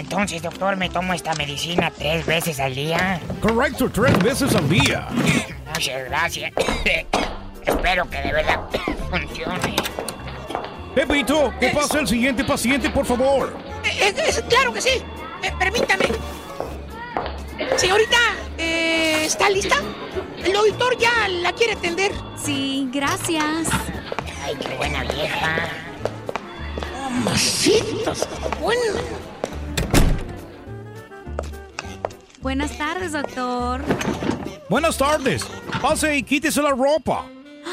Entonces, doctor, me tomo esta medicina tres veces al día. Correcto, tres veces al día. Muchas gracias. Espero que de verdad funcione. Pepito, ¿qué pasa el siguiente paciente, por favor? Eh, claro que sí. Eh, permítame. Señorita, eh, ¿está lista? El doctor ya la quiere atender. Sí, gracias. Ay, qué buena vieja. Mamacitos. Bueno. Buenas tardes, doctor. Buenas tardes. Pase y quítese la ropa.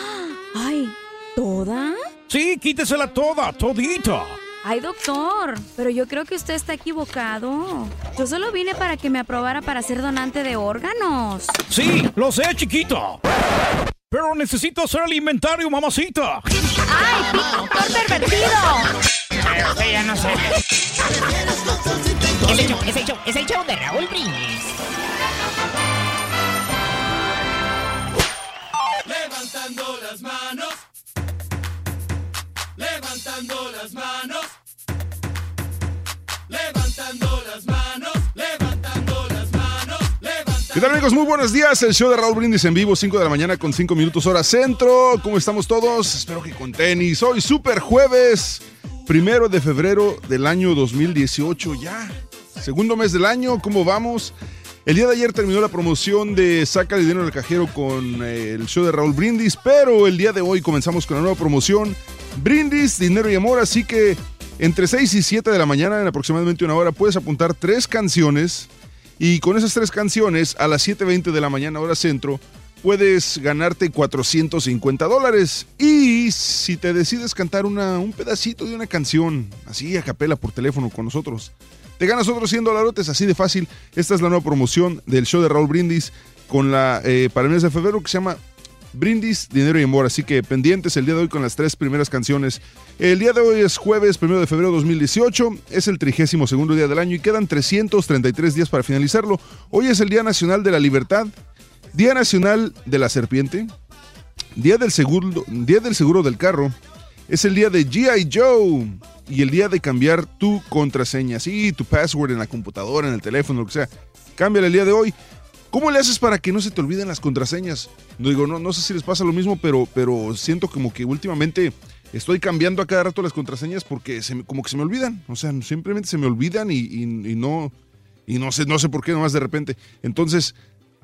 Ay, ¿toda? Sí, quítesela toda, todita. Ay, doctor, pero yo creo que usted está equivocado. Yo solo vine para que me aprobara para ser donante de órganos. Sí, lo sé, chiquita. Pero necesito hacer el inventario, mamacita. ¡Ay, doctor pervertido! Pero usted ya no sé. Es el show, es el show, es el show de Raúl Brindis. Levantando las manos. Levantando las manos. Levantando las manos. Levantando las manos. Levantando. ¿Qué tal amigos? Muy buenos días. El show de Raúl Brindis en vivo, 5 de la mañana con 5 minutos hora centro. ¿Cómo estamos todos? Espero que con tenis. Hoy super jueves, primero de febrero del año 2018 ya. Segundo mes del año, ¿cómo vamos? El día de ayer terminó la promoción de Saca el dinero del cajero con eh, el show de Raúl Brindis, pero el día de hoy comenzamos con la nueva promoción Brindis, Dinero y Amor, así que entre 6 y 7 de la mañana, en aproximadamente una hora, puedes apuntar tres canciones y con esas tres canciones a las 7.20 de la mañana hora centro puedes ganarte 450 dólares. Y si te decides cantar un pedacito de una canción, así a capela por teléfono con nosotros, te ganas otros 100 dólares, así de fácil. Esta es la nueva promoción del show de Raúl Brindis con la, eh, para el mes de febrero que se llama Brindis, Dinero y Amor. Así que pendientes el día de hoy con las tres primeras canciones. El día de hoy es jueves, primero de febrero de 2018. Es el trigésimo segundo día del año y quedan 333 días para finalizarlo. Hoy es el Día Nacional de la Libertad, Día Nacional de la Serpiente, Día del Seguro, día del, seguro del Carro. Es el día de G.I. Joe y el día de cambiar tu contraseña. Sí, tu password en la computadora, en el teléfono, lo que sea. Cámbiala el día de hoy. ¿Cómo le haces para que no se te olviden las contraseñas? No digo, no, no sé si les pasa lo mismo, pero, pero siento como que últimamente estoy cambiando a cada rato las contraseñas porque se como que se me olvidan. O sea, simplemente se me olvidan y, y- y no, y no sé, no sé por qué, nomás de repente. Entonces,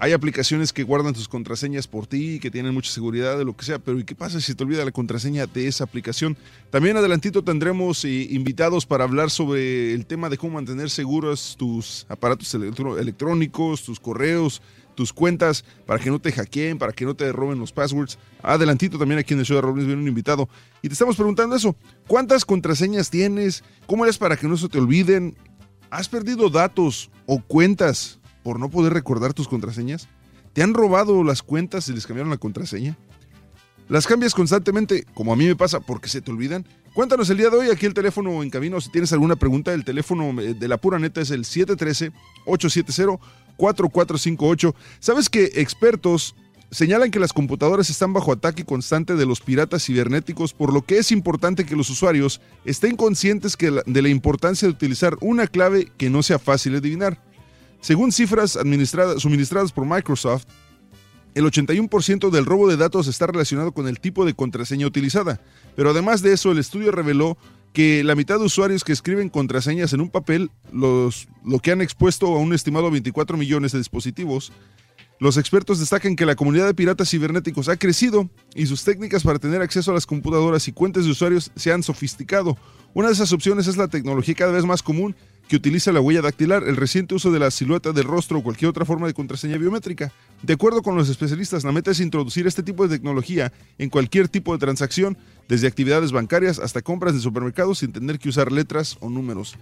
hay aplicaciones que guardan tus contraseñas por ti, que tienen mucha seguridad de lo que sea, pero ¿y qué pasa si te olvida la contraseña de esa aplicación? También adelantito tendremos eh, invitados para hablar sobre el tema de cómo mantener seguros tus aparatos electrónicos, tus correos, tus cuentas, para que no te hackeen, para que no te roben los passwords. Adelantito también aquí en el show de Rollins viene un invitado. Y te estamos preguntando eso, ¿cuántas contraseñas tienes? ¿Cómo eres para que no se te olviden? ¿Has perdido datos o cuentas por no poder recordar tus contraseñas? ¿Te han robado las cuentas y les cambiaron la contraseña? ¿Las cambias constantemente, como a mí me pasa, porque se te olvidan? Cuéntanos el día de hoy, aquí el teléfono en camino. Si tienes alguna pregunta, el teléfono eh, de la pura neta es el 713-870-4458. ¿Sabes que expertos señalan que las computadoras están bajo ataque constante de los piratas cibernéticos, por lo que es importante que los usuarios estén conscientes de la importancia de utilizar una clave que no sea fácil adivinar? Según cifras suministradas por Microsoft, el 81% del robo de datos está relacionado con el tipo de contraseña utilizada. Pero además de eso, el estudio reveló que la mitad de usuarios que escriben contraseñas en un papel, lo que han expuesto a un estimado 24 millones de dispositivos, los expertos destacan que la comunidad de piratas cibernéticos ha crecido y sus técnicas para tener acceso a las computadoras y cuentas de usuarios se han sofisticado. Una de esas opciones es la tecnología cada vez más común que utiliza la huella dactilar, el reciente uso de la silueta del rostro o cualquier otra forma de contraseña biométrica. De acuerdo con los especialistas, la meta es introducir este tipo de tecnología en cualquier tipo de transacción, desde actividades bancarias hasta compras de supermercados sin tener que usar letras o números.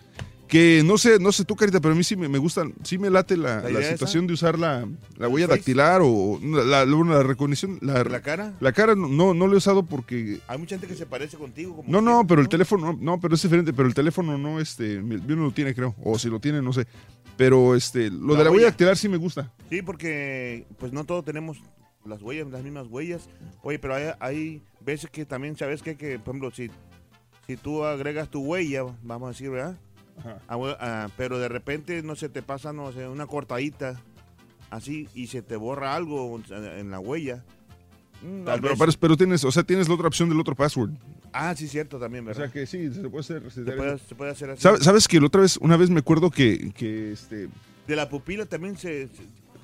Que no sé, no sé tú, Carita, pero a mí sí me, me gusta, sí me late la, ¿La situación esa? de usar la, la huella Face? dactilar o la, la, la recognición. La, ¿La cara? La cara no, no, lo he usado porque Hay mucha gente que se parece contigo. Como no, no, pero el teléfono, no, pero es diferente, pero el teléfono no, este, mi- yo no lo tiene, creo, o si lo tiene, no sé. Pero este, lo de la huella huella. dactilar sí me gusta. Sí, porque pues no todos tenemos las huellas, las mismas huellas. Oye, pero hay, hay veces que también sabes que, que, por ejemplo, si, si tú agregas tu huella, vamos a decir, ¿verdad? Ah, hue- ah, pero de repente no se te pasa, no sé, una cortadita así y se te borra algo en, en la huella. Mm, tal Pero, vez- pero, pero tienes, o sea, tienes la otra opción del otro password. Ah, sí, cierto también, O ¿verdad? sea que sí, se puede hacer. se, puede, se puede hacer así. ¿Sabes, sabes que la otra vez, una vez me acuerdo que, que este, De la pupila también se...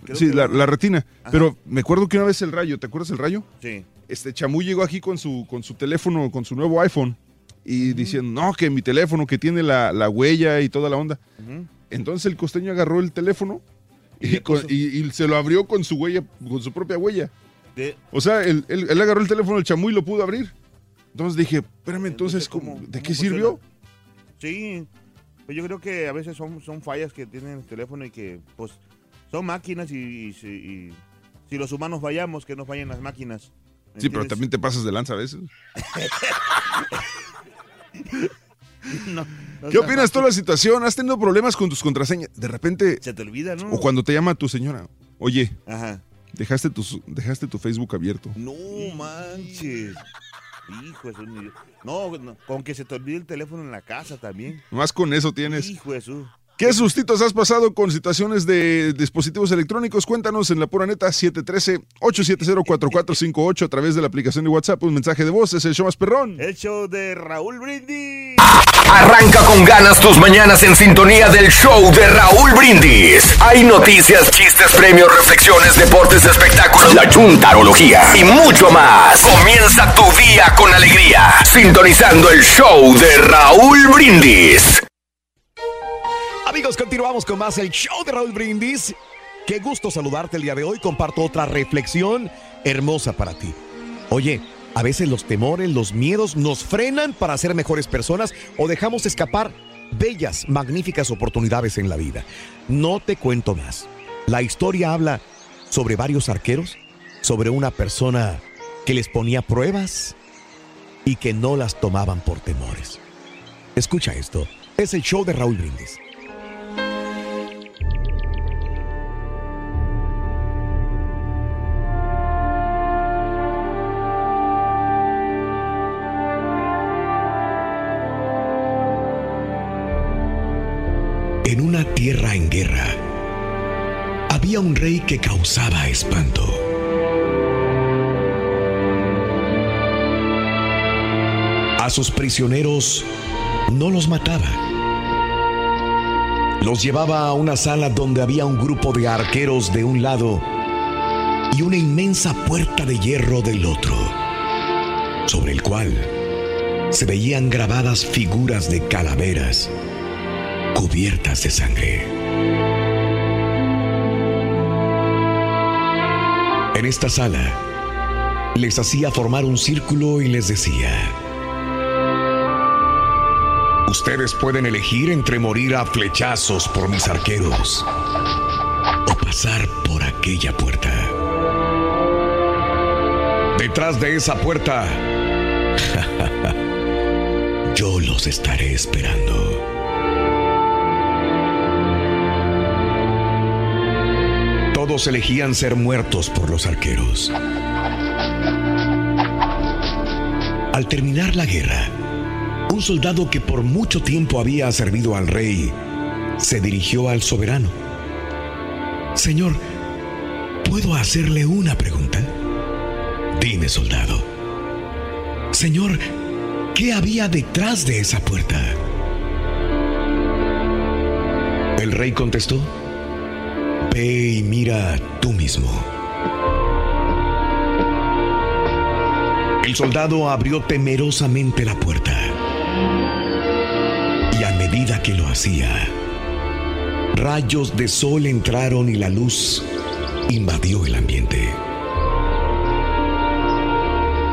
creo sí, que la, la retina, Ajá. pero me acuerdo que una vez el rayo, ¿te acuerdas el rayo? Sí. Este Chamu llegó aquí con su, con su teléfono, con su nuevo iPhone y diciendo, no, que mi teléfono que tiene la, la huella y toda la onda. Entonces el costeño agarró el teléfono y, con- y- y se lo abrió con su huella, con su propia huella. De- O sea, él, él- él agarró el teléfono del chamu y lo pudo abrir. Entonces dije, espérame, entonces, ¿cómo- ¿de qué sirvió? Sí, pues yo creo que a veces son, son fallas que tienen el teléfono y que pues son máquinas y, y si- y si los humanos fallamos, que no fallen las máquinas. ¿me Sí, pero también te pasas de lanza a veces. No, no ¿Qué opinas tú de la situación? ¿Has tenido problemas con tus contraseñas? De repente, Se te olvida, ¿no? o cuando te llama tu señora, oye, Ajá. dejaste tu, dejaste tu Facebook abierto. No manches. Hijo de su... No, no, con que se te olvide el teléfono en la casa también. Más con eso tienes. Hijo de su... ¿Qué sustitos has pasado con situaciones de dispositivos electrónicos? Cuéntanos en la pura neta 713-870-4458 a través de la aplicación de WhatsApp. Un mensaje de voz, es el show más perrón. El show de Raúl Brindis. Arranca con ganas tus mañanas en sintonía del show de Raúl Brindis. Hay noticias, chistes, premios, reflexiones, deportes, espectáculos, la chuntarología y mucho más. Comienza tu día con alegría, sintonizando el show de Raúl Brindis. Amigos, continuamos con más el show de Raúl Brindis. Qué gusto saludarte el día de hoy. Comparto otra reflexión hermosa para ti. Oye, a veces los temores, los miedos nos frenan para ser mejores personas o dejamos escapar bellas, magníficas oportunidades en la vida. No te cuento más. La historia habla sobre varios arqueros, sobre una persona que les ponía pruebas y que no las tomaban por temores. Escucha esto. Es el show de Raúl Brindis. En guerra, había un rey que causaba espanto. A sus prisioneros no los mataba. Los llevaba a una sala donde había un grupo de arqueros de un lado y una inmensa puerta de hierro del otro, sobre el cual se veían grabadas figuras de calaveras cubiertas de sangre. En esta sala les hacía formar un círculo y les decía, Ustedes pueden elegir entre morir a flechazos por mis arqueros o pasar por aquella puerta. Detrás de esa puerta, yo los estaré esperando. Elegían ser muertos por los arqueros. Al terminar la guerra, un soldado que por mucho tiempo había servido al rey se dirigió al soberano. Señor, ¿puedo hacerle una pregunta? Dime, soldado. Señor, ¿qué había detrás de esa puerta? El rey contestó, Ve y mira tú mismo. El soldado abrió temerosamente la puerta. Y a medida que lo hacía, rayos de sol entraron y la luz invadió el ambiente.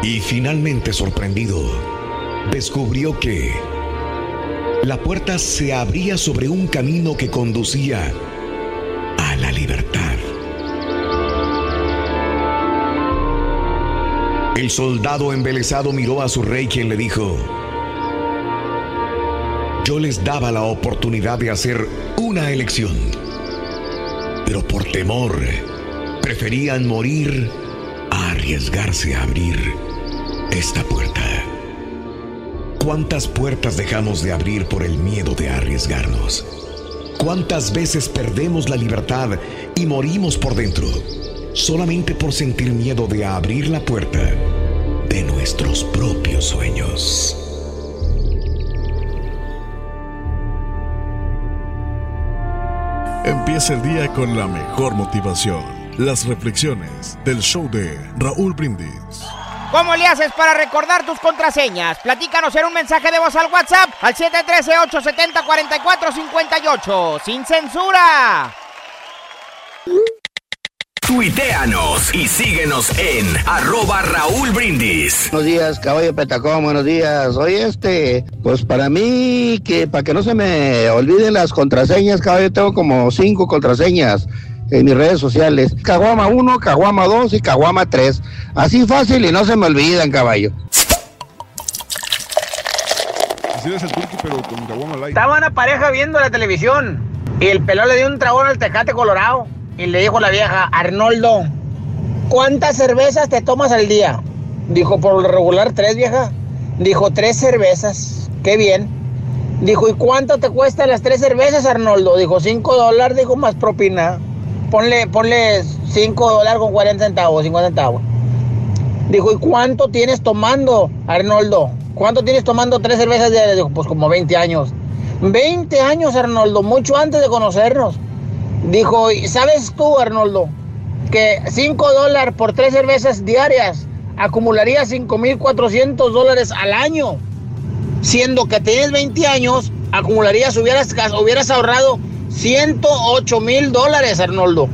Y finalmente sorprendido, descubrió que la puerta se abría sobre un camino que conducía El soldado embelesado miró a su rey quien le dijo, yo les daba la oportunidad de hacer una elección, pero por temor preferían morir a arriesgarse a abrir esta puerta. ¿Cuántas puertas dejamos de abrir por el miedo de arriesgarnos? ¿Cuántas veces perdemos la libertad y morimos por dentro solamente por sentir miedo de abrir la puerta de nuestros propios sueños? Empieza el día con la mejor motivación. Las reflexiones del show de Raúl Brindis. ¿Cómo le haces para recordar tus contraseñas? Platícanos en un mensaje de voz al WhatsApp al 713-870-4458. ¡Sin censura! Tuiteanos y síguenos en arroba Raúl Brindis. Buenos días, caballo Petacón, buenos días. Oye, este, pues para mí, que para que no se me olviden las contraseñas, caballo, tengo como cinco contraseñas en mis redes sociales. Caguama 1, Caguama 2 y Caguama 3. Así fácil y no se me olvidan, caballo. Así es el turqui, pero con Caguama Light. Estaba una pareja viendo la televisión y el pelón le dio un tragón al tecate colorado y le dijo la vieja, Arnoldo, ¿cuántas cervezas te tomas al día? Dijo, por lo regular, tres, vieja. Dijo, tres cervezas. Qué bien. Dijo, ¿y cuánto te cuestan las tres cervezas, Arnoldo? Dijo, cinco dólares, dijo, más propina. Ponle, ponle cinco dólares con 40 centavos, 50 centavos. Dijo, ¿y cuánto tienes tomando, Arnoldo? ¿Cuánto tienes tomando tres cervezas diarias? Dijo, pues como 20 años. 20 años, Arnoldo, mucho antes de conocernos. Dijo, ¿y sabes tú, Arnoldo, que 5 dólares por tres cervezas diarias acumularía 5.400 dólares al año? Siendo que tienes 20 años, acumularías, hubieras, hubieras ahorrado 108 mil dólares, Arnoldo.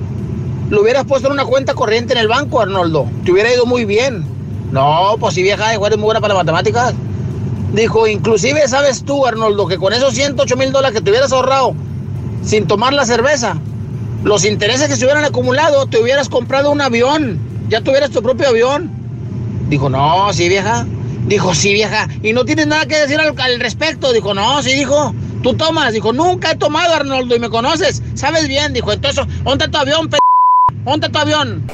Lo hubieras puesto en una cuenta corriente en el banco, Arnoldo. Te hubiera ido muy bien. No, pues si vieja, eres muy buena para matemáticas. Dijo, inclusive sabes tú, Arnoldo, que con esos 108 mil dólares que te hubieras ahorrado sin tomar la cerveza, los intereses que se hubieran acumulado, te hubieras comprado un avión. Ya tuvieras tu propio avión. Dijo, no, sí, vieja. Dijo, sí, vieja. Y no tienes nada que decir al, al respecto. Dijo, no, sí, dijo. Tú tomas. Dijo, nunca he tomado, Arnoldo, y me conoces. Sabes bien. Dijo, entonces, ponte tu avión, p. Ponte tu avión.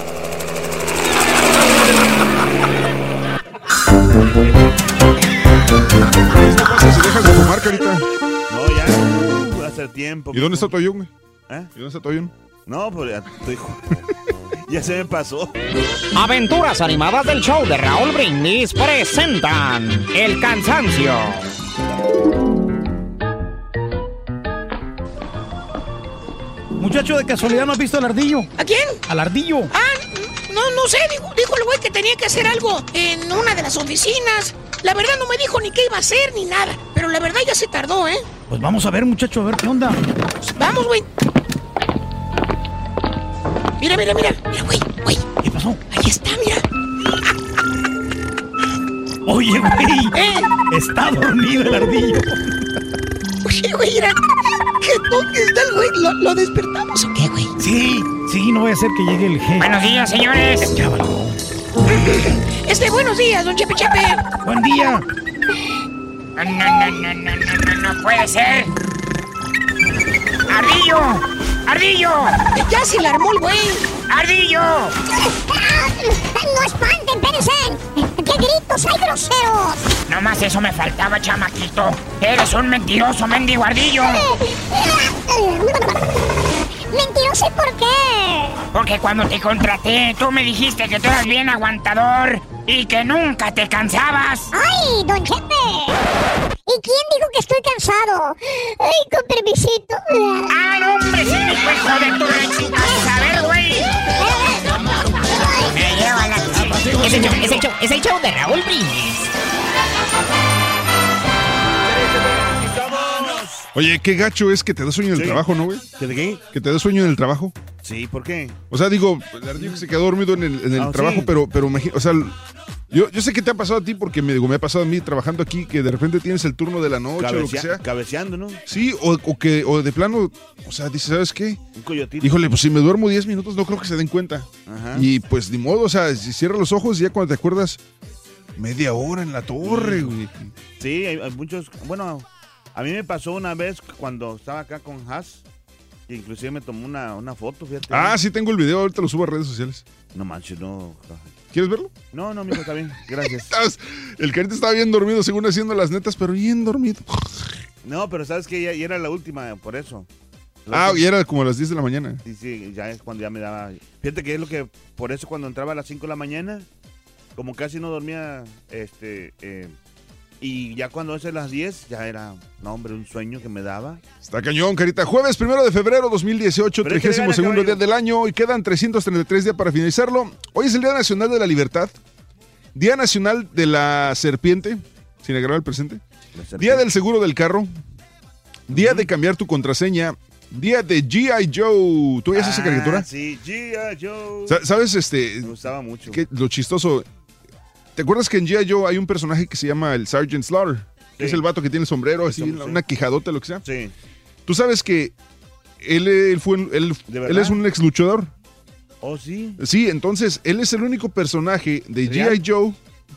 ¿Se dejas de fumar, carita? No, ya. hace tiempo. ¿Y dónde está tu avión, güey? ¿Eh? ¿Y dónde está avión? No, pues ya, hijo. ya se me pasó. Aventuras animadas del show de Raúl Brindis presentan El Cansancio. Muchacho, de casualidad no has visto al ardillo. ¿A quién? Al ardillo. Ah, no, no sé, dijo, dijo el güey que tenía que hacer algo en una de las oficinas. La verdad no me dijo ni qué iba a hacer ni nada. Pero la verdad ya se tardó, ¿eh? Pues vamos a ver, muchacho, a ver qué onda. Vamos, güey. Mira, mira, mira. Mira, güey, güey. ¿Qué pasó? Ahí está, mira. Oye, güey. ¿Eh? Está dormido el ardillo. Oye, güey, mira. ¿Qué toque está el güey? ¿Lo, lo despertamos o qué, güey? Sí, sí, no vaya a ser que llegue el G. Buenos días, señores. Ya. Este, buenos días, don Chepe Chepe. Buen día. No, no, no, no, no, no, no, no puede ser. ¡Ardillo! ¡Ardillo! Ya se le armó el güey. ¡Ardillo! ¡No espanten, espérense! ¡Qué gritos hay groseros! No más eso me faltaba, chamaquito. Eres un mentiroso, mendigo ardillo. ¿Mentiroso por qué? Porque cuando te contraté, tú me dijiste que tú eras bien aguantador y que nunca te cansabas. ¡Ay, don Chepe! ¿Y quién dijo que estoy cansado? ¡Ay, con permisito! ¡Ah, no, hombre! ¡Sí, hijo de tu! A ver, güey. Es el show, es el show, es el show de Raúl Brindis. Oye, qué gacho es que te da sueño en el trabajo, ¿no, güey? ¿Que de qué? Que te da sueño en el trabajo. Sí, ¿por qué? O sea, digo, el ardillo que se quedó dormido en el, en el Ah, trabajo, sí. pero, pero, imagi- o sea, yo, yo sé que te ha pasado a ti porque me, digo, me ha pasado a mí trabajando aquí que de repente tienes el turno de la noche o lo que Cabecea- sea. Cabeceando, ¿no? Sí, o, o que, o de plano, o sea, dices, ¿sabes qué? Un coyotito. Híjole, pues si me duermo 10 minutos no creo que se den cuenta. Ajá. Y pues ni modo, o sea, si cierras los ojos y ya cuando te acuerdas, media hora en la torre, güey. Sí, hay, hay muchos. Bueno, a mí me pasó una vez cuando estaba acá con Haas. que Inclusive me tomó una, una foto, fíjate. Ah, sí tengo el video, ahorita lo subo a redes sociales. No manches, no. ¿Quieres verlo? No, no, mijo, está bien. Gracias. El carita estaba bien dormido, según haciendo las netas, pero bien dormido. No, pero sabes que ya, ya era la última, por eso. Ah, y era como a las 10 de la mañana. Sí, sí, ya es cuando ya me daba. Fíjate que es lo que. Por eso cuando entraba a las 5 de la mañana, como casi no dormía, este. eh, y ya cuando es las 10, ya era, no, hombre, un sueño que me daba. Está cañón, carita. Jueves primero de febrero 2018, Pero hay que 32 segundo regalar, día del año y quedan 333 días para finalizarlo. Hoy es el Día Nacional de la Libertad, Día Nacional de la Serpiente, sin agregar el presente, Día del Seguro del Carro, Día de cambiar tu contraseña, Día de G.I. Joe. ¿Tú veías esa Ah, caricatura? Sí, G.I. Joe. Sa- ¿Sabes este? Me gustaba mucho. que lo chistoso. ¿Te acuerdas que en G.I. Joe hay un personaje que se llama el Sergeant Slaughter? Sí. es el vato que tiene el sombrero, así, Sí. una quijadota, lo que sea. Sí. Tú sabes que él, él fue, él, es un ex luchador. Oh, sí. Sí, entonces él es el único personaje de. G.I. Joe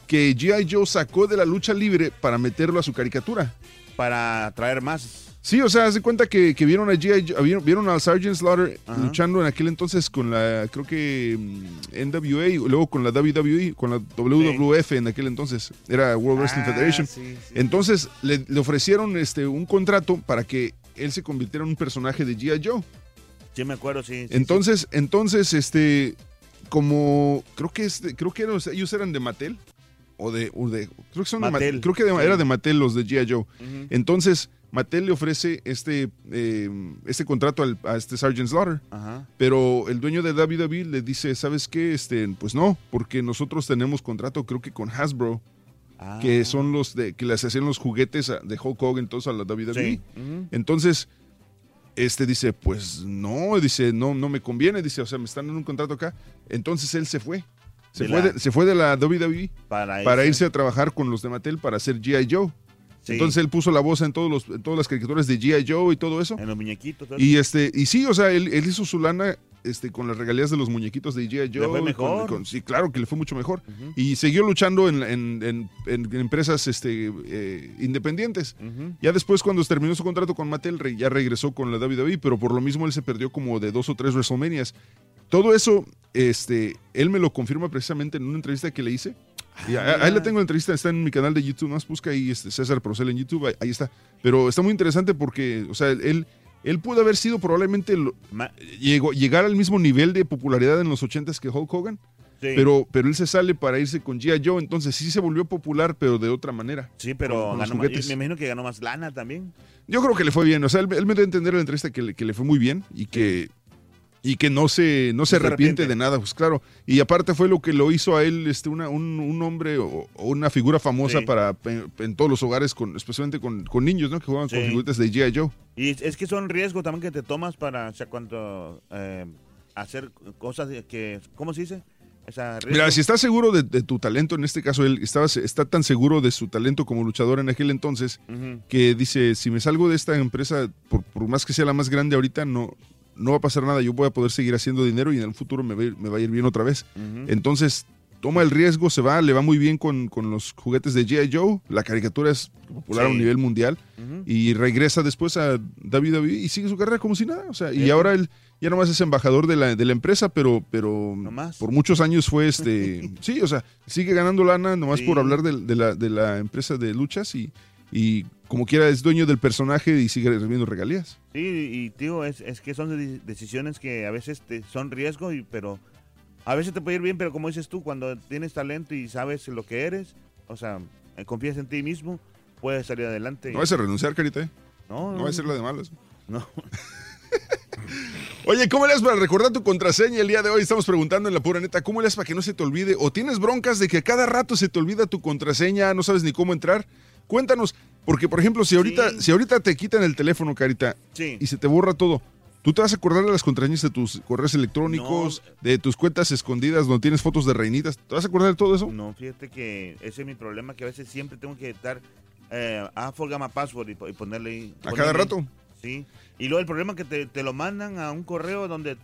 que G.I. Joe sacó de la lucha libre para meterlo a su caricatura. Para traer más. Sí, o sea, haz de cuenta que, que vieron a G.I. Joe- vieron, vieron al Sergeant Slaughter Ajá. luchando en aquel entonces con la, creo que mm, NWA, y luego con la WWE, con la WWF en aquel entonces, era World Wrestling Ah, Federation. sí, sí. Entonces le, le ofrecieron este, un contrato para que él se convirtiera en un personaje de G.I. Joe. Sí, me acuerdo, sí. Entonces, entonces, este, como creo que este, creo que eran- ellos eran de Mattel o de, o de- creo que son de Mattel, Mattel, creo que de- era de Mattel los de G.I. Joe. Entonces, Mattel le ofrece este, eh, este contrato al- a este Sergeant Slaughter. Ajá. Pero el dueño de WWE le dice, ¿sabes qué? Este, pues no, porque nosotros tenemos contrato, creo que con Hasbro, Ah. que son los de que les hacían los juguetes a- de Hulk Hogan entonces a la WWE. Sí. Entonces, este dice, pues no, dice, no, no me conviene, dice, o sea, me están dando un contrato acá. Entonces él se fue. Se, De fue, la- de, se fue de la WWE Para, para irse. irse a trabajar con los de Mattel para hacer G.I. Joe. Sí. Entonces él puso la voz en, todos los, en todas las caricaturas de G.I. Joe y todo eso. En los muñequitos. Y este, y sí, o sea, él, él hizo su lana este, con las regalías de los muñequitos de G.I. Joe. Le fue con- mejor. con- sí, claro que le fue mucho mejor. Y siguió luchando en, en- en- en empresas este, eh, independientes. Ya después, cuando terminó su contrato con Mattel, ya regresó con la WWE, pero por lo mismo él se perdió como de dos o tres WrestleManias. Todo eso, este, él me lo confirma precisamente en una entrevista que le hice. Y ahí la tengo la entrevista, está en mi canal de YouTube, más busca ahí este, César Procel en YouTube, ahí, ahí está. Pero está muy interesante porque, o sea, él, él pudo haber sido probablemente, lo- llegó, llegar al mismo nivel de popularidad en los 80s que Hulk Hogan. Sí. Pero, pero él se sale para irse con G.I. Joe, entonces sí se volvió popular, pero de otra manera. Sí, pero ganó más- me imagino que ganó más lana también. Yo creo que le fue bien. O sea, él, él me dio a entender en la entrevista que le, que le fue muy bien y que y que no se, no se arrepiente de nada, pues claro. Y aparte fue lo que lo hizo a él este, una, un, un hombre o, o una figura famosa Sí. para en, en todos los hogares, con, especialmente con, con niños, ¿no? Que jugaban con figuritas de G.I. Joe. Y es, que son riesgos también que te tomas para, o sea, cuando eh, hacer cosas que, ¿cómo se dice? O sea, Mira, si estás seguro de, de tu talento, en este caso él estaba, está tan seguro de su talento como luchador en aquel entonces, que dice, si me salgo de esta empresa, por, por más que sea la más grande ahorita, no, no va a pasar nada, yo voy a poder seguir haciendo dinero y en el futuro me va a ir, me va a ir bien otra vez. Entonces, toma el riesgo, se va, le va muy bien con, con los juguetes de G.I. Joe, la caricatura es popular a un nivel mundial, y regresa después a WWE y sigue su carrera como si nada, o sea, y ahora él ya nomás es embajador de la, de la empresa, pero, pero por muchos años fue este, sí, o sea, sigue ganando lana nomás Sí. por hablar de, de la, de la empresa de luchas y, y como quiera es dueño del personaje y sigue recibiendo regalías. Sí, y tío, es, es que son de- decisiones que a veces te, son riesgo, y, pero a veces te puede ir bien, pero como dices tú, cuando tienes talento y sabes lo que eres, o sea, eh, confías en ti mismo, puedes salir adelante. No vas a renunciar, Carita, ¿eh? No, No va a ser la de malas. No. Oye, ¿cómo le haces para recordar tu contraseña el día de hoy? Estamos preguntando en la pura neta, ¿cómo le haces para que no se te olvide? ¿O tienes broncas de que cada rato se te olvida tu contraseña, no sabes ni cómo entrar? Cuéntanos, porque por ejemplo, si ahorita, si ahorita te quitan el teléfono, Carita, Sí. y se te borra todo, ¿tú te vas a acordar de las contraseñas de tus correos electrónicos, de tus cuentas escondidas donde tienes fotos de reinitas? ¿Te vas a acordar de todo eso? No, fíjate que ese es mi problema, que a veces siempre tengo que estar, eh, forgot my password y, po- y ponerle. ¿A cada ponerle rato? Sí. Y luego el problema es que te, te lo mandan a un correo donde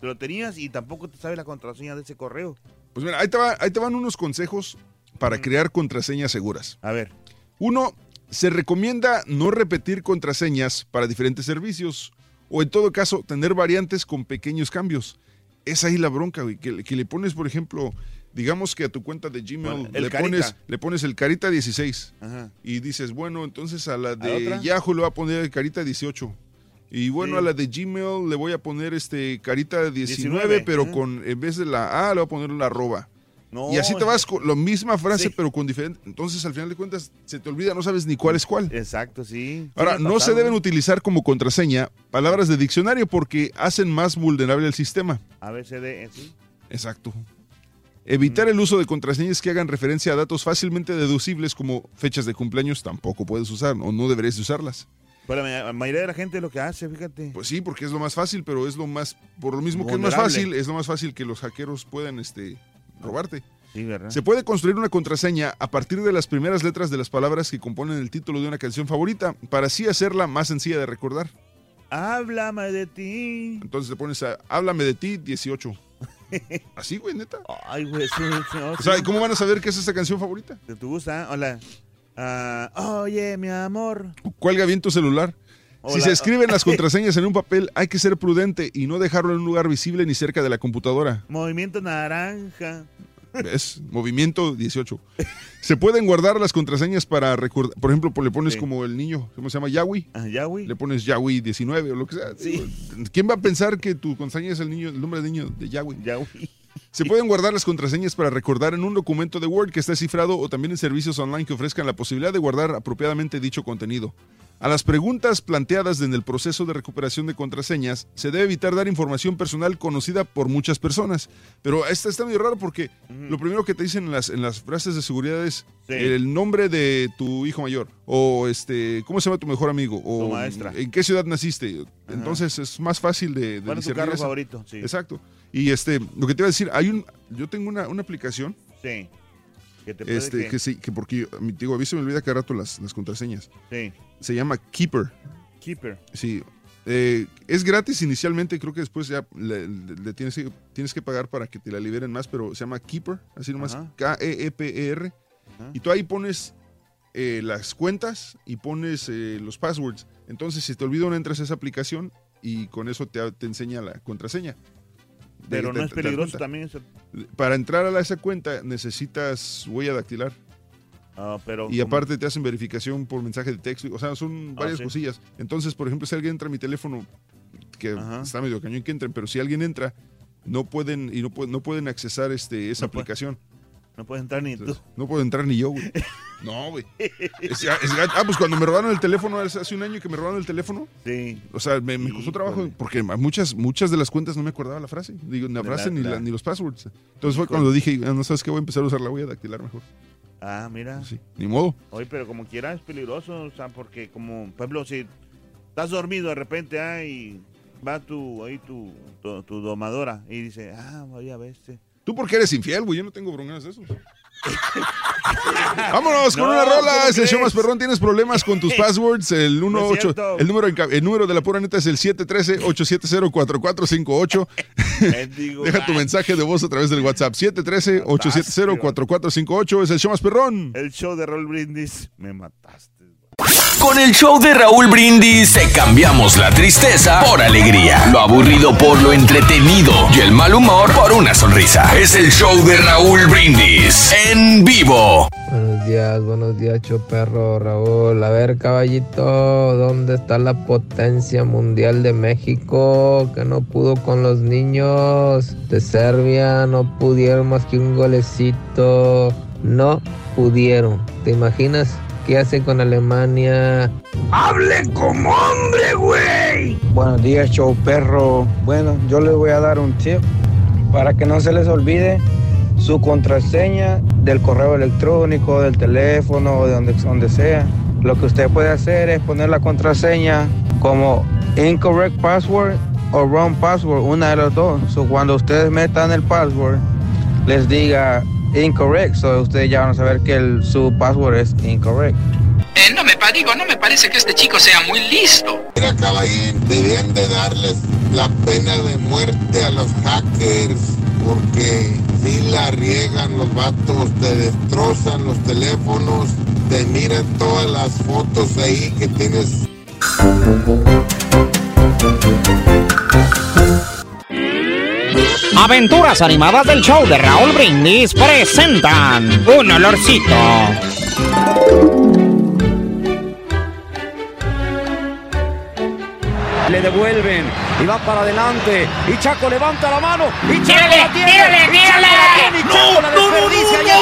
te lo tenías y tampoco te sabes la contraseña de ese correo. Pues mira, ahí te, va- ahí te van unos consejos para crear contraseñas seguras. A ver. Uno, se recomienda no repetir contraseñas para diferentes servicios o en todo caso tener variantes con pequeños cambios. Es ahí la bronca, güey, que, que le pones, por ejemplo, digamos que a tu cuenta de Gmail Bueno, le, pones, le pones el Carita 16 Ajá. y dices, bueno, entonces a la ¿A de? Yahoo le voy a poner el Carita 18. Y bueno, Sí. a la de Gmail le voy a poner este Carita 19, 19, pero ajá. con en vez de la A le voy a poner la arroba. No, y así te vas con la misma frase, Sí. pero con diferente. Entonces, al final de cuentas, se te olvida, no sabes ni cuál es cuál. Exacto, sí. Ahora, no se deben utilizar como contraseña palabras de diccionario porque hacen más vulnerable el sistema. ABCD, eh, sí. Exacto. Evitar el uso de contraseñas que hagan referencia a datos fácilmente deducibles como fechas de cumpleaños tampoco puedes usar o no deberías de usarlas. Pero la mayoría de la gente lo que hace, fíjate. Pues sí, porque es lo más fácil, pero es lo más, por lo mismo que es más Vulnerable. fácil, es lo más fácil que los hackeros puedan este, robarte. Sí, ¿verdad? Se puede construir una contraseña a partir de las primeras letras de las palabras que componen el título de una canción favorita, para así hacerla más sencilla de recordar. Háblame de ti. Entonces te pones a Háblame de ti 18. Así, güey, neta. Ay, güey, sí, sí, no, O sea. ¿y ¿cómo van a saber qué es esa canción favorita? ¿Te, te gusta? Hola. Ah, oye, mi amor. Cuelga bien tu celular. Si se escriben las contraseñas en un papel, hay que ser prudente y no dejarlo en un lugar visible ni cerca de la computadora. Movimiento naranja. ¿Ves? Movimiento 18. Se pueden guardar las contraseñas para recordar. Por ejemplo, le pones Sí. como el niño, ¿cómo se llama? Yahweh. Ah, Yahweh. Le pones Yahweh 19 o lo que sea. ¿Quién va a pensar que tu contraseña es el niño, el nombre del niño de Yahweh? Yahweh. Se pueden guardar las contraseñas para recordar en un documento de Word que esté cifrado o también en servicios online que ofrezcan la posibilidad de guardar apropiadamente dicho contenido. A las preguntas planteadas en el proceso de recuperación de contraseñas se debe evitar dar información personal conocida por muchas personas. Pero esta está medio raro porque lo primero que te dicen en las, en las frases de seguridad es Sí. el nombre de tu hijo mayor o este cómo se llama tu mejor amigo o Tu maestra. en qué ciudad naciste. Entonces es más fácil de, de ¿Cuál es tu carro favorito? Sí. Exacto. Y este, lo que te iba a decir, hay un, yo tengo una, una aplicación, Sí. Que te puede este, que- que sí, que porque yo- a mí, digo, a mí se me olvida cada rato las, las contraseñas. Sí. Se llama Keeper. Keeper. Sí. Eh, es gratis inicialmente, creo que después ya le, le- le tienes, que, tienes que pagar para que te la liberen más, pero se llama Keeper, así nomás. K-E-E-P-E-R. Y tú ahí pones eh, las cuentas y pones eh, los passwords. Entonces, si te olvida una, entras a esa aplicación y con eso te, te enseña la contraseña. Pero no es peligroso también. eso. Para entrar a esa cuenta necesitas huella dactilar. Ah, pero Y aparte te hacen verificación por mensaje de texto. O sea, son Ah, varias sí. cosillas. Entonces, por ejemplo, si alguien entra a mi teléfono, que Ajá. está medio cañón que entren, pero si alguien entra, no pueden y no, pueden- no pueden accesar este, esa No puede- aplicación. No puedes entrar ni tú. No puedo entrar ni yo, güey. No, güey. Ah, pues cuando me robaron el teléfono, hace un año que me robaron el teléfono. Sí. O sea, me, me costó trabajo porque muchas, muchas de las cuentas no me acordaba la frase. Digo, ni la frase la- ni, la- ni los passwords. Entonces fue cuando dije, "Ah, no sabes qué, voy a empezar a usar la voy a dactilar mejor. Ah, mira. Sí, ni modo. Oye, pero como quiera es peligroso, o sea, porque como, por ejemplo, si estás dormido de repente, ah, y va tu, ahí tu, tu, tu domadora y dice, ah, voy a ver este. Tú porque eres infiel, güey. Yo no tengo broncas de esos. Vámonos con No, una rola. ¿cómo Es el show más perrón. ¿Tienes problemas con tus passwords? El, No es 18, cierto. el, número, el número de la pura neta es el 713-870-4458. Mendigo Deja tu mensaje de voz a través del WhatsApp. 713-870-4458. Es el show más perrón. El show de Roll Brindis, me mataste. Con el show de Raúl Brindis te cambiamos la tristeza por alegría, lo aburrido por lo entretenido y el mal humor por una sonrisa. Es el show de Raúl Brindis en vivo. Buenos días, buenos días, Choperro, Raúl. A ver, caballito, ¿dónde está la potencia mundial de México que no pudo con los niños de Serbia? No pudieron más que un golecito. No pudieron. ¿Te imaginas qué hacen con Alemania? ¡Hable como hombre, güey! Buenos días, show perro. Bueno, yo les voy a dar un tip para que no se les olvide su contraseña del correo electrónico, del teléfono o de donde, donde sea. Lo que usted puede hacer es poner la contraseña como incorrect password o wrong password, una de las dos. So, cuando ustedes metan el password, les diga incorrect, so ustedes ya van a saber que el- su password es incorrect. Eh, no me digo, no me parece que este chico sea muy listo. Mira, caballín, debían de darles la pena de muerte a los hackers, porque si la riegan los vatos, te destrozan los teléfonos, te miran todas las fotos ahí que tienes. Aventuras animadas del show de Raúl Brindis presentan un olorcito. Le devuelven y va para adelante. Y Chaco levanta la mano. Y Chaco ¡Tírale, la tiene. tírale, Y Chaco tírale! la tiene, y ¡No, Chaco no, no, desperdicia.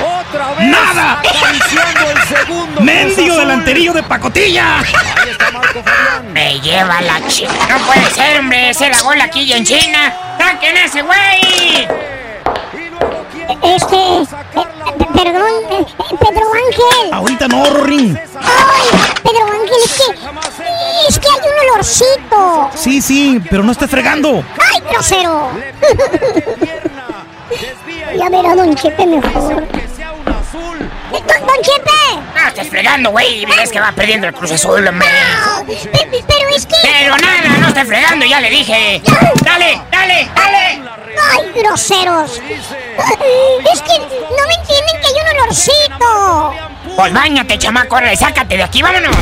no. ¡Nada! El segundo. ¡Mendigo Cruz Azul. delanterillo de pacotilla! Ahí está Marco Fabián. Me lleva la chica. No puede ser, hombre. Ese la bola aquí en China. ¡Saquen a ese güey! Este, eh, perdón, eh, Pedro Ángel. Ahorita no, Rorín. Ay, Pedro Ángel, es que, es que hay un olorcito. Sí, sí, pero no esté fregando. ¡Ay, grosero! ya verá, don Chepe, mejor. ¡Don, don Chepe! No estés fregando, güey. Ves que va perdiendo el Cruz Azul, hombre. Pe- Pero es que... Pero nada, no estés fregando, ya le dije. ¡Dale, dale, dale! ¡Ay, groseros! Es que no me entienden que hay un olorcito. Pues bañate, chamaco, órale, sácate de aquí, vámonos.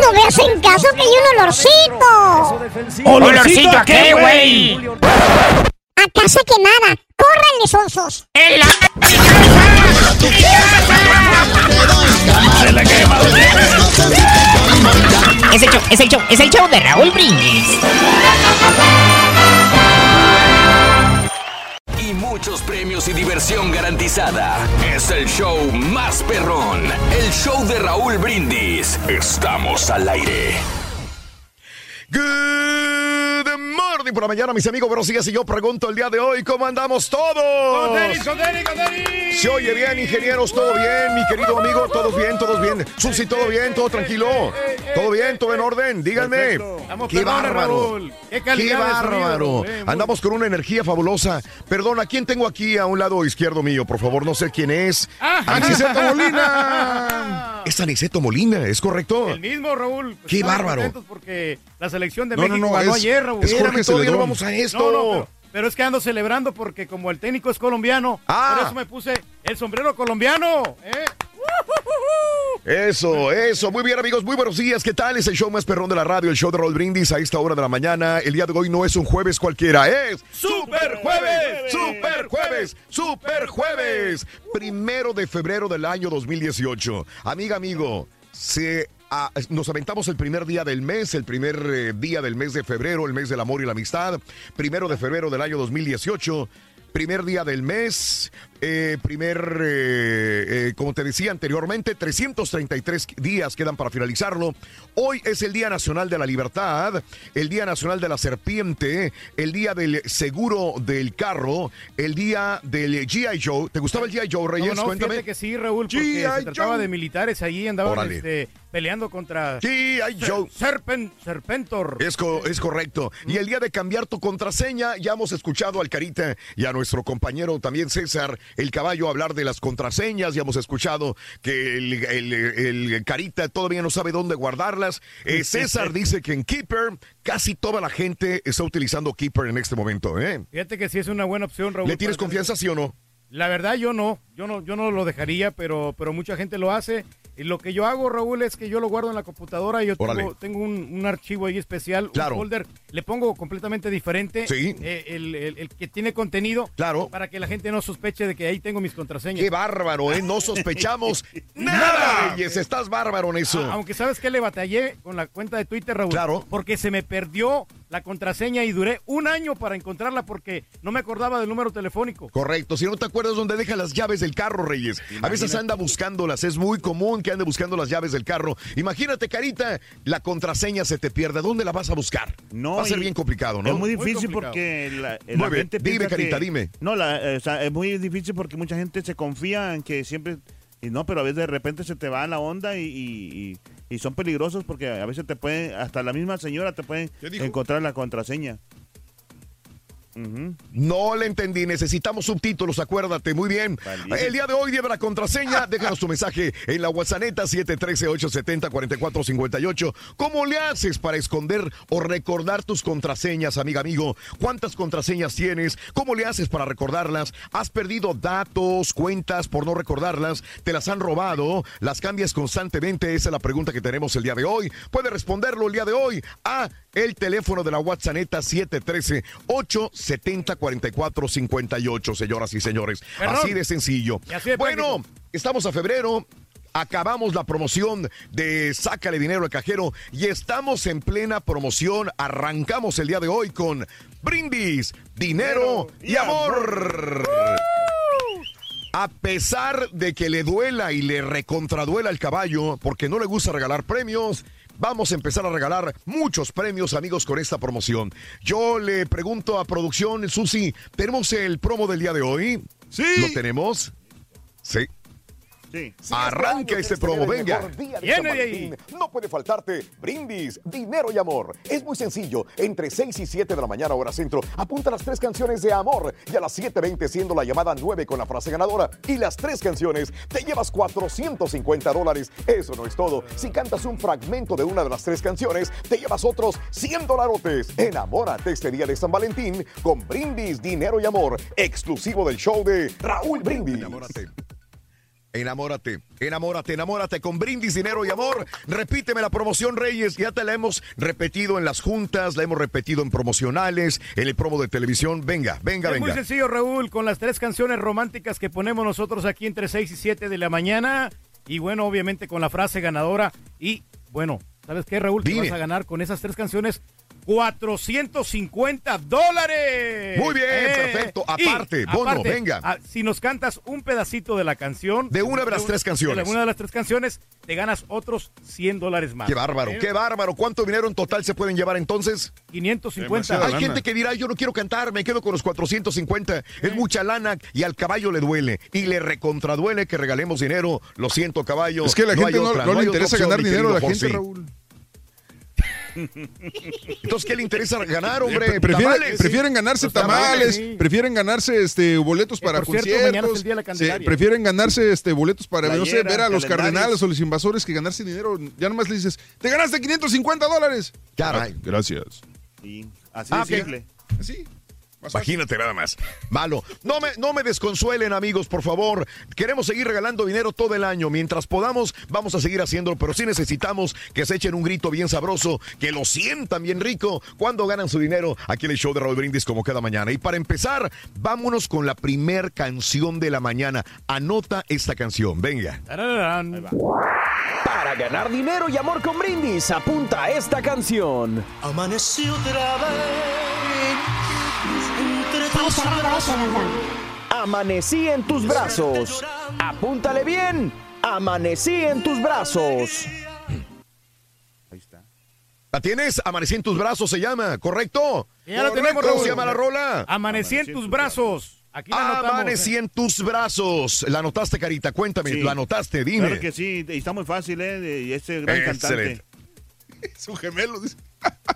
No me hacen caso que hay un olorcito. ¿Olorcito a qué, güey? A casa quemada. ¡Córranle, sonsos! ¡En la... Es el show, es el show, es el show de Raúl Brindis. Y muchos premios y diversión garantizada. Es el show más perrón. El show de Raúl Brindis. Estamos al aire. Good morning por la mañana, mis amigos. Buenos días. Y yo pregunto el día de hoy, ¿cómo andamos todos? Se oye bien, ingenieros, todo bien, mi querido amigo, todos bien, todos bien. Susi, todo bien, todo tranquilo. Todo bien, todo en orden. Díganme. Qué bárbaro. Qué bárbaro. Eh, Andamos con una energía fabulosa. Perdón, ¿a quién tengo aquí a un lado izquierdo mío? Por favor, no sé quién es. Ah. Aniceto Molina. Es Aniceto Molina, ¿es correcto? El mismo, Raúl. Qué bárbaro. porque selección de No, no, México no, ganó es- ayer, Raúl. es Jorge todavía no vamos a esto. No, no, pero, pero es que ando celebrando porque como el técnico es colombiano, Ah. por eso me puse el sombrero colombiano. ¿eh? Eso, eso. Muy bien, amigos. Muy buenos días. ¿Qué tal? Es el show más perrón de la radio, el show de Roll Brindis a esta hora de la mañana. El día de hoy no es un jueves cualquiera, es Super Jueves, Super Jueves, Super Jueves. Primero de febrero del año 2018. Amiga, amigo, se nos aventamos el primer día del mes, el primer eh, día del mes de febrero, el mes del amor y la amistad, primero de febrero del año 2018. Primer día del mes, eh, primer, eh, eh, como te decía anteriormente, 333 días quedan para finalizarlo. Hoy es el Día Nacional de la Libertad, el Día Nacional de la Serpiente, el Día del Seguro del Carro, el Día del G.I. Joe. ¿Te gustaba el G.I. Joe, Reyes? No, no, Cuéntame. que sí, Raúl, porque se trataba Joe. de militares allí, andaban este, peleando contra... G.I. Joe. Serpen, Serpentor. Es, co- es correcto. Y el día de cambiar tu contraseña, ya hemos escuchado al Carita y a nuestro compañero también César, el caballo, hablar de las contraseñas. Ya hemos escuchado que el, el- el Carita todavía no sabe dónde guardarlas. Eh, César dice que en Keeper casi toda la gente está utilizando Keeper en este momento. ¿eh? Fíjate que sí es una buena opción, Raúl. ¿Le tienes confianza, sí o no? La verdad yo no, yo no, yo no lo dejaría, pero, pero mucha gente lo hace. Y lo que yo hago, Raúl, es que yo lo guardo en la computadora. Yo Órale. tengo, tengo un, un archivo ahí especial, Claro. un folder. Le pongo completamente diferente. Sí. eh, el, el- el que tiene contenido. Claro. Para que la gente no sospeche de que ahí tengo mis contraseñas. Qué bárbaro, ¿eh? No sospechamos nada, Reyes. Estás bárbaro en eso. Ah, aunque sabes que le batallé con la cuenta de Twitter, Raúl. Claro. Porque se me perdió la contraseña y duré un año para encontrarla porque no me acordaba del número telefónico. Correcto, si no te acuerdas dónde deja las llaves del carro, Reyes. A veces anda buscándolas, es muy común que ande buscando las llaves del carro. Imagínate, Carita, la contraseña se te pierde, ¿dónde la vas a buscar? No, Va a ser bien complicado, ¿no? Es muy difícil porque la, la Muy bien. gente Dime, Carita, que- dime. No, la, o sea, es muy difícil porque mucha gente se confía en que siempre... Y no, pero a veces de repente se te va la onda y, y- y- y son peligrosos porque a veces te pueden... Hasta la misma señora te puede encontrar la contraseña. No le entendí, necesitamos subtítulos, acuérdate, muy bien. El día de hoy, lleva la contraseña, déjanos tu mensaje en la WhatsApp 713-870-4458. ¿Cómo le haces para esconder o recordar tus contraseñas, amiga, amigo? ¿Cuántas contraseñas tienes? ¿Cómo le haces para recordarlas? ¿Has perdido datos, cuentas por no recordarlas? ¿Te las han robado? ¿Las cambias constantemente? Esa es la pregunta que tenemos el día de hoy. Puede responderlo el día de hoy a el teléfono de la WhatsApp 713-870-4458, señoras y señores. Perdón. Así de sencillo. Y así de bueno, práctico. estamos a febrero. Acabamos la promoción de Sácale Dinero al Cajero y estamos en plena promoción. Arrancamos el día de hoy con Brindis, Dinero y Amor. A pesar de que le duela y le recontraduela al caballo, porque no le gusta regalar premios, vamos a empezar a regalar muchos premios, amigos, con esta promoción. Yo le pregunto a producción, Susi, ¿tenemos el promo del día de hoy? Sí. ¿Lo tenemos? Sí. Sí. Arranca este promo, venga. Viene de ahí. No puede faltarte brindis, dinero y amor. Es muy sencillo. Entre 6 y 7 de la mañana, hora centro, apunta las tres canciones de amor. Y a las 7.20, siendo la llamada 9 con la frase ganadora. Y las tres canciones, te llevas 450 dólares. Eso no es todo. Si cantas un fragmento de una de las tres canciones, te llevas otros 100 dolarotes. Enamórate este día de San Valentín con brindis, dinero y amor. Exclusivo del show de Raúl Brindis. Enamórate. Enamórate, enamórate, enamórate con brindis, dinero y amor. Repíteme la promoción, Reyes. Ya te la hemos repetido en las juntas, la hemos repetido en promocionales, en el promo de televisión. Venga, venga, es muy venga. sencillo, Raúl, con las tres canciones románticas que ponemos nosotros aquí entre 6 y 7 de la mañana. Y bueno, obviamente con la frase ganadora. Y bueno, ¿sabes qué, Raúl? Te Dime. vas a ganar con esas tres canciones 450 dólares. Muy bien, perfecto. Y, Aparte, bono, venga. ah, si nos cantas un pedacito de la canción. De una de las tres canciones. De una de las tres canciones, te ganas otros 100 dólares más. Qué bárbaro, ¿Eh? qué bárbaro. ¿Cuánto dinero en total se pueden llevar entonces? 550. Hay gente que dirá, yo no quiero cantar, me quedo con los 450. Es mucha lana y al caballo le duele. Y le recontraduele que regalemos dinero. Lo siento, caballo. Es que a la gente no, otra, no le interesa opción, ganar dinero a la gente. Raúl. Entonces, ¿qué le interesa ganar, hombre? Pre- prefieren, Tamales. prefieren ganarse Los tamales, sí. prefieren ganarse este boletos Eh, para por cierto, mañana es conciertos, el día de la sí, Candelaria. prefieren ganarse este boletos para no sé, Playera, ver a los calendarios. cardenales o los invasores que ganarse dinero. Ya nomás le dices, te ganaste 550 dólares. Caray. Gracias. Sí, así Ah, de simple. Así. Imagínate nada más. Malo. No me, no me desconsuelen, amigos, por favor. Queremos seguir regalando dinero todo el año. Mientras podamos, vamos a seguir haciéndolo. Pero sí necesitamos que se echen un grito bien sabroso, que lo sientan bien rico cuando ganan su dinero aquí en el show de Raúl Brindis como cada mañana. Y para empezar, vámonos con la primer canción de la mañana. Anota esta canción. Venga. Para ganar dinero y amor con brindis, apunta esta canción. Amanecí otra vez Amanecí en tus brazos. Apúntale bien. Amanecí en tus brazos. ¿La tienes? Amanecí en tus brazos se llama, ¿correcto? Ya la tenemos, Raúl. se llama la rola? Amanecí en tus brazos. Aquí la anotamos. Amanecí en tus brazos. La anotaste, Carita. Cuéntame, Sí. la anotaste, dime. Claro que sí, y está muy fácil, ¿eh? Y ese gran Excelente. cantante. Su gemelo. dice.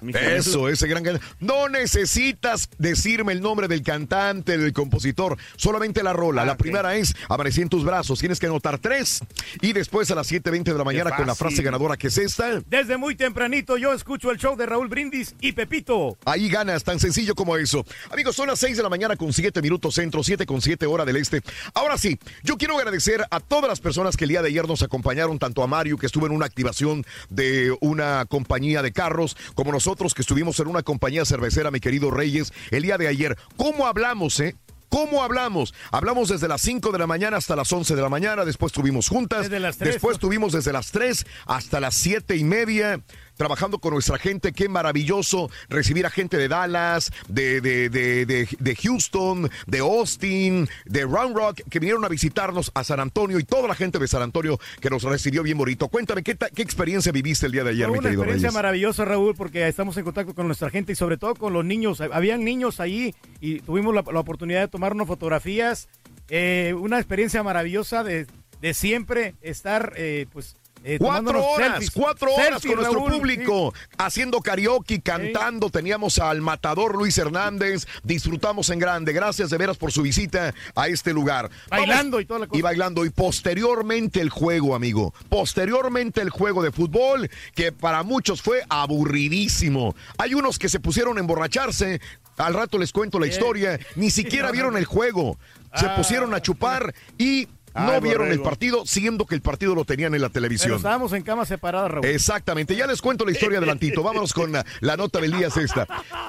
Eso, ese gran No necesitas decirme el nombre del cantante, del compositor, solamente la rola. Ah, la primera es Amanecí en tus brazos. Tienes que anotar tres. Y después a las 7.20 de la mañana con la frase ganadora que es esta. Desde muy tempranito yo escucho el show de Raúl Brindis y Pepito. Ahí ganas, tan sencillo como eso. Amigos, son las 6 de la mañana con 7 minutos centro, 7 con 7 hora del este. Ahora sí, yo quiero agradecer a todas las personas que el día de ayer nos acompañaron, tanto a Mario, que estuvo en una activación de una compañía de carros, como nosotros que estuvimos en una compañía cervecera, mi querido Reyes, el día de ayer. ¿Cómo hablamos, eh? ¿Cómo hablamos? Hablamos desde las 5 de la mañana hasta las 11 de la mañana, después tuvimos juntas, Desde las tres, después ¿no? tuvimos desde las 3 hasta las 7 y media trabajando con nuestra gente. Qué maravilloso recibir a gente de Dallas, de, de, de, de, de Houston, de Austin, de Round Rock, que vinieron a visitarnos a San Antonio y toda la gente de San Antonio que nos recibió bien bonito. Cuéntame, ¿qué, qué experiencia viviste el día de ayer, Fue mi una querido experiencia Reyes? maravillosa, Raúl, porque estamos en contacto con nuestra gente y sobre todo con los niños. Habían niños ahí y tuvimos la, la oportunidad de tomar unas fotografías. Eh, una experiencia maravillosa de, de siempre estar, eh, pues, eh, Cuatro horas, selfies. cuatro horas Selfies, con nuestro Raúl, público, haciendo karaoke, cantando. Teníamos al matador Luis Hernández. Disfrutamos en grande. Gracias de veras por su visita a este lugar. Bailando y toda la cosa. Y bailando. Y posteriormente el juego, amigo. Posteriormente el juego de fútbol, que para muchos fue aburridísimo. Hay unos que se pusieron a emborracharse. Al rato les cuento la Bien. historia. Ni siquiera vieron el juego. Se Ah. pusieron a chupar y no Ay, vieron el partido, siendo que el partido lo tenían en la Pero televisión. estábamos en camas separadas, Raúl. Exactamente, ya les cuento la historia adelantito. Vámonos con la, la nota del día es esta.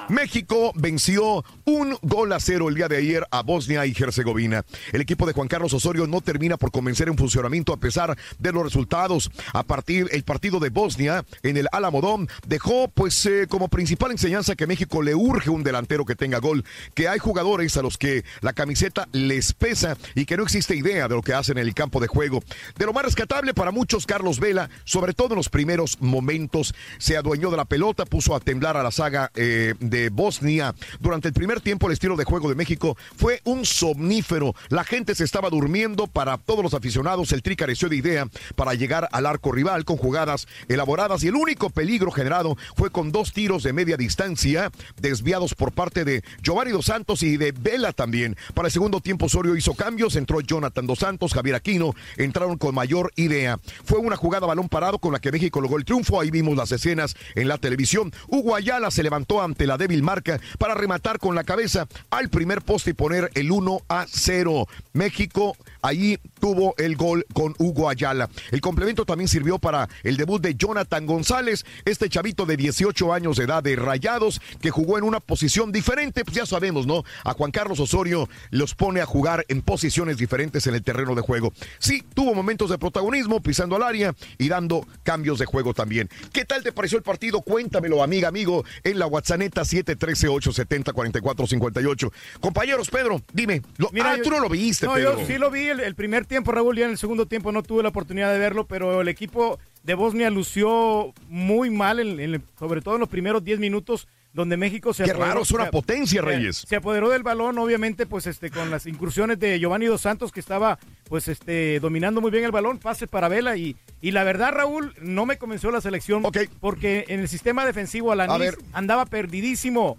México venció un gol a cero el día de ayer a Bosnia y Herzegovina. El equipo de Juan Carlos Osorio no termina por convencer en funcionamiento a pesar de los resultados. A partir el partido de Bosnia en el Alamodón dejó pues eh, como principal enseñanza que México le urge un delantero que tenga gol, que hay jugadores a los que la camiseta les pesa y que no existe idea de lo que en el campo de juego. De lo más rescatable para muchos, Carlos Vela, sobre todo en los primeros momentos, se adueñó de la pelota, puso a temblar a la saga eh, de Bosnia. Durante el primer tiempo, el estilo de juego de México fue un somnífero. La gente se estaba durmiendo para todos los aficionados. El Tri careció de idea para llegar al arco rival con jugadas elaboradas y el único peligro generado fue con dos tiros de media distancia desviados por parte de Giovanni Dos Santos y de Vela también. Para el segundo tiempo, Osorio hizo cambios, entró Jonathan Dos Santos, Javier Aquino, entraron con mayor idea. Fue una jugada balón parado con la que México logró el triunfo. Ahí vimos las escenas en la televisión. Hugo Ayala se levantó ante la débil marca para rematar con la cabeza al primer poste y poner el 1 a 0. México allí tuvo el gol con Hugo Ayala. El complemento también sirvió para el debut de Jonathan González, este chavito de 18 años de edad de Rayados, que jugó en una posición diferente, pues ya sabemos, ¿no? A Juan Carlos Osorio los pone a jugar en posiciones diferentes en el terreno de juego. Sí, tuvo momentos de protagonismo, pisando al área y dando cambios de juego también. ¿Qué tal te pareció el partido? Cuéntamelo, amiga, amigo, en la WhatsApp 713-870-4458. Compañeros, Pedro, dime. Lo- ah, yo- tú no lo viste, No, Pedro. yo sí lo vi el, el primer tiempo, Raúl, ya en el segundo tiempo no tuve la oportunidad de verlo, pero el equipo de Bosnia lució muy mal, en- en el- sobre todo en los primeros 10 minutos, donde México se Qué raro, es una potencia, Reyes. Se apoderó del balón, obviamente, pues este con las incursiones de Giovanni Dos Santos, que estaba pues este dominando muy bien el balón, pases para Vela, y, y la verdad, Raúl, no me convenció la selección, porque en el sistema defensivo Alanis andaba perdidísimo.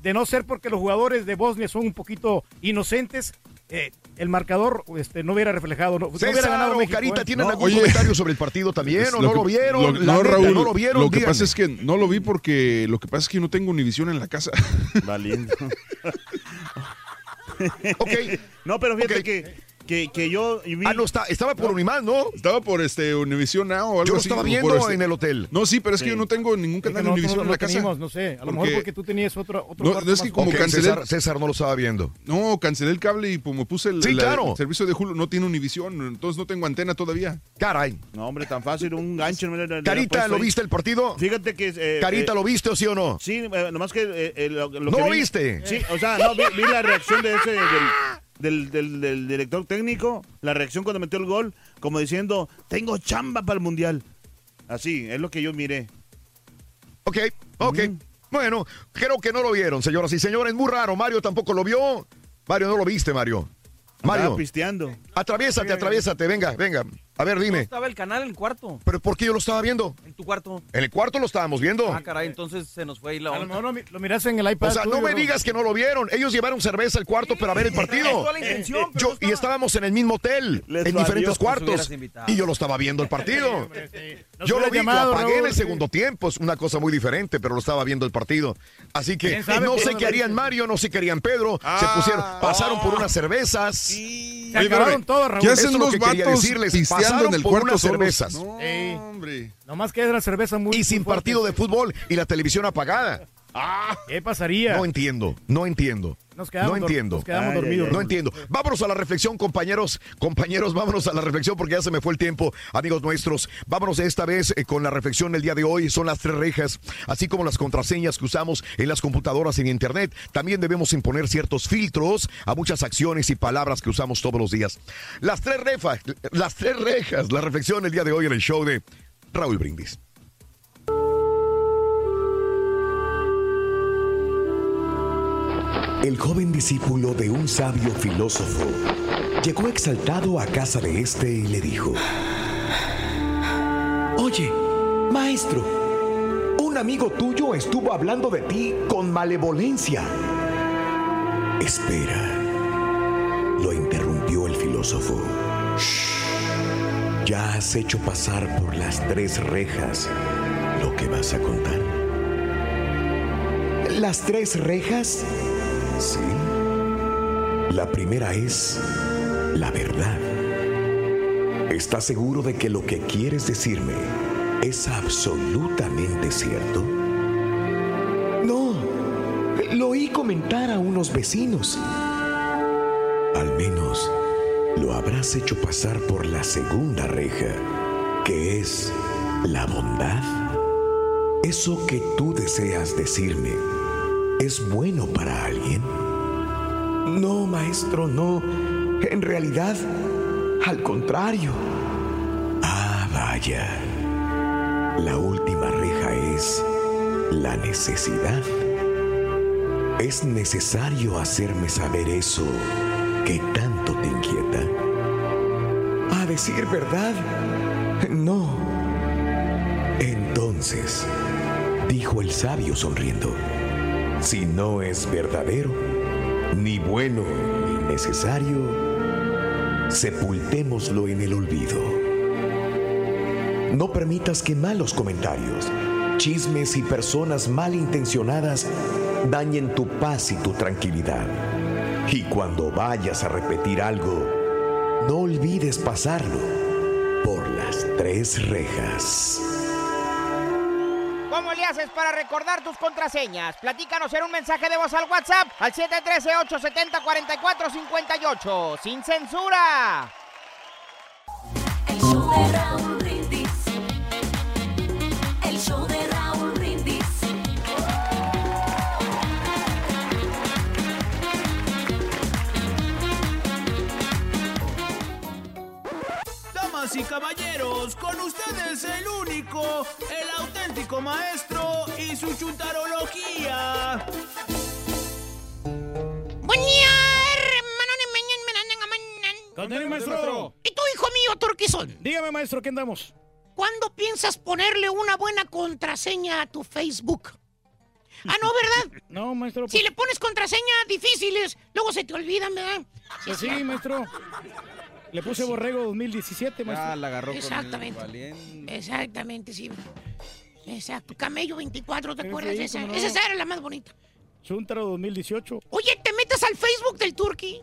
De no ser porque los jugadores de Bosnia son un poquito inocentes, eh, el marcador este, no hubiera reflejado, no, no hubiera César ganado México. Carita, ¿eh? ¿tienen No, algún oye. comentario sobre el partido también o no que- lo vieron? lo- no, neta, Raúl, no lo vieron. lo que díganme. pasa es que no lo vi porque lo que pasa es que no tengo Univisión en la casa. Valiendo. No, pero fíjate que que, que yo... Ah, no, está, estaba por Unimás, ¿no? Estaba por este Univision Now o algo Yo lo así, estaba viendo este- en el hotel. No, sí, pero es que Sí. yo no tengo ningún Es que canal de Univision en la casa. teníamos, no sé, a lo mejor porque tú tenías otro, otro No, cuarto es que más como Ok, cancelé... César, César no lo estaba viendo. No, cancelé el cable y como puse el, Sí, la- claro. el servicio de Hulu, no tiene Univision, entonces no tengo antena todavía. Caray. No, hombre, tan fácil, un gancho. no le- le- le Carita, ¿lo viste el partido? Fíjate que... eh, Carita, eh, ¿lo viste o sí o no? Sí, eh, nomás que... eh, lo, lo ¿No que lo vi- viste? Sí, o sea, no, vi, vi la reacción de ese... Del, del, del- del director técnico, la reacción cuando metió el gol, como diciendo, tengo chamba para el Mundial. Así, es lo que yo miré. Ok, ok. Bueno, creo que no lo vieron, señoras y señores. Muy raro. Mario tampoco lo vio. Mario, no lo viste, Mario. Mario, Estaba pisteando. atraviésate, atraviésate. Venga, venga. A ver, dime. Estaba el canal en el cuarto. ¿Pero por qué yo lo estaba viendo? En tu cuarto. En el cuarto lo estábamos viendo. Ah, caray, entonces se nos fue ahí la A lo onda. lo, mi- lo miraste en el iPad. O sea, no me digas que no lo vieron. Ellos llevaron cerveza al cuarto para ver el partido. la intención, pero Yo- y estábamos en el mismo hotel, Les en diferentes cuartos. Y yo lo estaba viendo el partido. Yo lo vi, llamado, lo apagué en el sí. segundo tiempo. Es una cosa muy diferente, pero lo estaba viendo el partido. Así que ¿Quién sabe no sé qué lo harían? Mario, no sé qué harían Pedro. Se Ah. pusieron, pasaron por unas cervezas. Se acabaron todos, Raúl. ¿Qué Eso hacen es lo dos que decirles. pisteando en el por cuarto unas cervezas. No, hombre. Nomás que es la cerveza muy Y sin fuerte. partido de fútbol y la televisión apagada. ¿Qué pasaría? No entiendo, no entiendo. Nos quedamos no entiendo. nos quedamos Ay, dormidos. ay, No entiendo. Vámonos a la reflexión, compañeros. Compañeros, vámonos a la reflexión porque ya se me fue el tiempo, amigos nuestros. Vámonos esta vez eh, con la reflexión del día de hoy. Son las tres rejas, así como las contraseñas que usamos en las computadoras y en Internet. También debemos imponer ciertos filtros a muchas acciones y palabras que usamos todos los días. Las tres rejas, las tres rejas, la reflexión del día de hoy en el show de Raúl Brindis. El joven discípulo de un sabio filósofo llegó exaltado a casa de este y le dijo: Oye, maestro, un amigo tuyo estuvo hablando de ti con malevolencia. Espera, lo interrumpió el filósofo. "Shh, ya has hecho pasar por las tres rejas lo que vas a contar. ¿Las tres rejas? Sí. La primera es la verdad. ¿Estás seguro de que lo que quieres decirme es absolutamente cierto? No. Lo oí comentar a unos vecinos. Al menos lo habrás hecho pasar por la segunda reja, que es la bondad. Eso que tú deseas decirme es bueno para alguien. No, maestro, no. En realidad, al contrario. Ah, vaya. La última reja es la necesidad. Es necesario hacerme saber eso que tanto te inquieta. A decir verdad, no. Entonces, dijo el sabio sonriendo, si no es verdadero, ni bueno ni necesario, sepultémoslo en el olvido. No permitas que malos comentarios, chismes y personas malintencionadas dañen tu paz y tu tranquilidad. Y cuando vayas a repetir algo, no olvides pasarlo por las tres rejas. ¿Cómo le haces para recordar tus contraseñas? Platícanos en un mensaje de voz al WhatsApp al 713-870-4458. ¡Sin censura! El show de Raúl Brindis. El show de Raúl Brindis. Damas y caballeros, con ustedes el único, el auténtico maestro y su chuntarología. Buen día, hermano. Contenido, maestro. ¿Y tú, hijo mío, Torquizón? Dígame, maestro, ¿qué andamos? ¿Cuándo piensas ponerle una buena contraseña a tu Facebook? Ah, no, ¿verdad? No, maestro. Si le pones contraseñas difíciles, luego se te olvidan, ¿verdad? Pues sí, maestro. Le puse Borrego 2017, maestro. Ah, la agarró con el Exactamente. valiente. Exactamente, sí. Exacto. Camello 24, ¿te acuerdas de esa? no. Esa era la más bonita. Chuntaro 2018. Oye, te metes al Facebook del Turqui.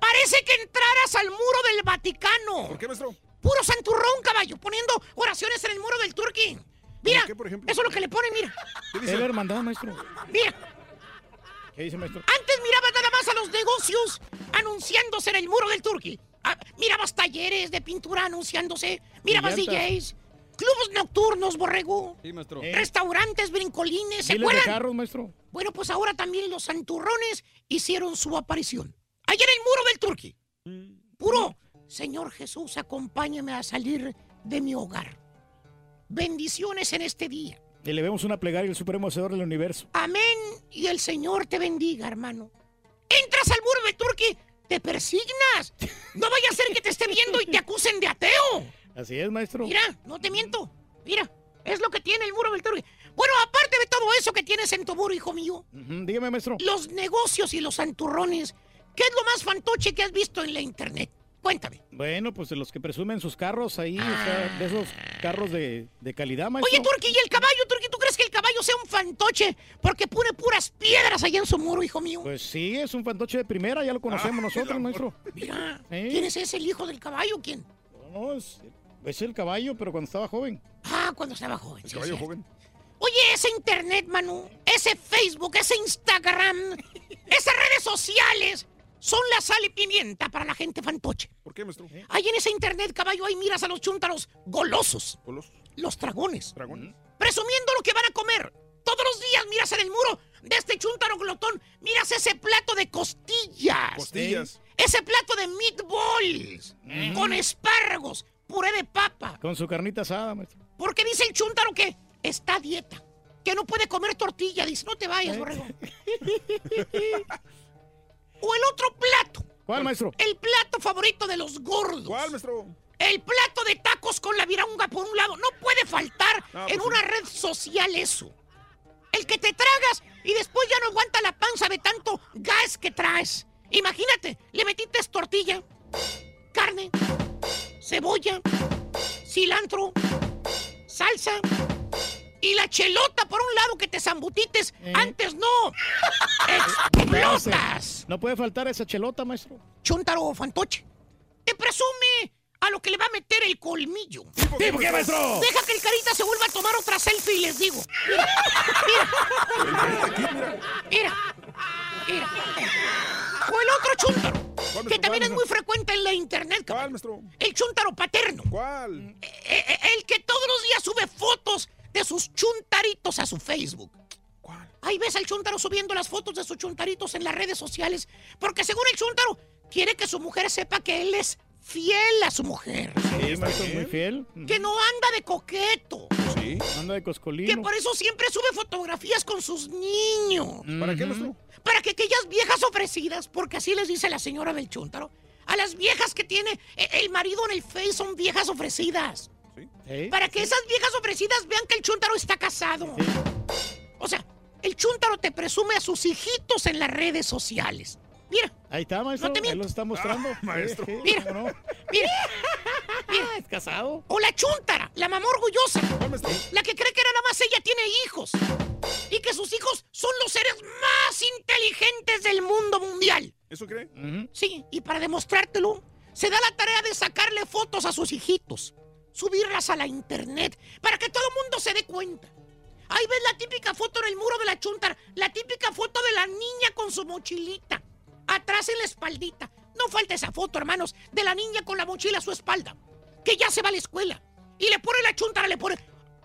Parece que entraras al muro del Vaticano. ¿Por qué, maestro? Puro santurrón, caballo, poniendo oraciones en el muro del Turqui. Mira, qué, por ejemplo? eso es lo que le ponen, mira. Es la hermandad, maestro. Mira, ¿Qué dice, maestro? antes mirabas nada más a los negocios anunciándose en el muro del Turqui. Ah, mirabas talleres de pintura anunciándose. Mirabas llantas. DJs. Clubes nocturnos, borrego. Sí, maestro. Restaurantes, brincolines, ¿se Miles de acuerdan? carros, maestro. Bueno, pues ahora también los santurrones hicieron su aparición. Allá en el muro del Turqui. Puro, Señor Jesús, acompáñame a salir de mi hogar. Bendiciones en este día. Y le vemos una plegaria al Supremo Hacedor del Universo. Amén y el Señor te bendiga, hermano. Entras al muro del Turqui, te persignas. No vaya a ser que te esté viendo y te acusen de ateo. Así es, maestro. Mira, no te miento. Mira, es lo que tiene el muro del Turqui. Bueno, aparte de todo eso que tienes en tu muro, hijo mío, Dígame, maestro. los negocios y los santurrones, ¿qué es lo más fantoche que has visto en la internet? Cuéntame. Bueno, pues de los que presumen sus carros ahí, o sea, de esos carros de, de calidad, maestro. Oye, Turqui, ¿y el caballo, Turqui? ¿Tú crees que el caballo sea un fantoche porque pone puras piedras allá en su muro, hijo mío? Pues sí, es un fantoche de primera, ya lo conocemos nosotros, maestro. Mira, ¿Eh? ¿quién es ese, el hijo del caballo? ¿Quién? No, es, es el caballo, pero cuando estaba joven. Ah, cuando estaba joven. sí, caballo joven. Oye, ese internet, Manu, ese Facebook, ese Instagram, esas redes sociales son la sal y pimienta para la gente fantoche. ¿Por qué, maestro? Ahí en ese internet, caballo, ahí miras a los chúntaros golosos. ¿Golosos? Los dragones. ¿Dragones? Presumiendo lo que van a comer. Todos los días miras en el muro de este chúntaro glotón, miras ese plato de costillas. Costillas. Ese plato de meatballs. Con espárragos, puré de papa. Con su carnita asada, maestro. Porque dice el chúntaro que está a dieta. Que no puede comer tortilla. Dice, no te ¿Eh? vayas, borrego. o el otro plato. ¿Cuál, maestro? El plato favorito de los gordos. ¿Cuál, maestro? El plato de tacos con la virunga por un lado. No puede faltar No, en pues una red social eso. El que te tragas y después ya no aguanta la panza de tanto gas que traes. Imagínate, le metiste tortilla, carne, cebolla, cilantro, salsa y la chelota por un lado que te zambutites. Eh. Antes no. ¡Explotas! No puede faltar esa chelota, maestro. Chuntaro fantoche. Te presume a lo que le va a meter el colmillo. por qué, maestro? Deja que el carita se vuelva a tomar otra selfie y les digo. Mira, mira. Mira, mira. O el otro chúntaro, que también es muy frecuente en la internet. ¿Cuál, maestro? El chúntaro paterno. ¿Cuál? Eh, eh, el que todos los días sube fotos de sus chuntaritos a su Facebook. ¿Cuál? Ahí ves al chúntaro subiendo las fotos de sus chuntaritos en las redes sociales. Porque según el chúntaro, quiere que su mujer sepa que él es fiel a su mujer. Sí, maestro, muy fiel. Que no anda de coqueto. Sí. Anda de Que coscolino. por eso siempre sube fotografías con sus niños. ¿Para qué, maestro? Para que aquellas viejas ofrecidas, porque así les dice la señora del chúntaro, a las viejas que tiene eh, el marido en el Face son viejas ofrecidas. ¿Eh? Para que esas viejas ofrecidas vean que el chúntaro está casado. O sea, el chúntaro te presume a sus hijitos en las redes sociales. Mira, Ahí está, maestro. No te Ahí lo está mostrando. Ah, maestro. Sí, sí, Mira. ¿cómo no? mira, mira. Es casado. O la chúntara, la mamá orgullosa. La que cree que nada más ella tiene hijos. Y que sus hijos son los seres más inteligentes del mundo mundial. ¿Eso cree? Sí, y para demostrártelo, se da la tarea de sacarle fotos a sus hijitos, subirlas a la internet, para que todo el mundo se dé cuenta. Ahí ves la típica foto en el muro de la chuntara, la típica foto de la niña con su mochilita, atrás en la espaldita. No falta esa foto, hermanos, de la niña con la mochila a su espalda, que ya se va a la escuela. Y le pone la chuntara, le pone,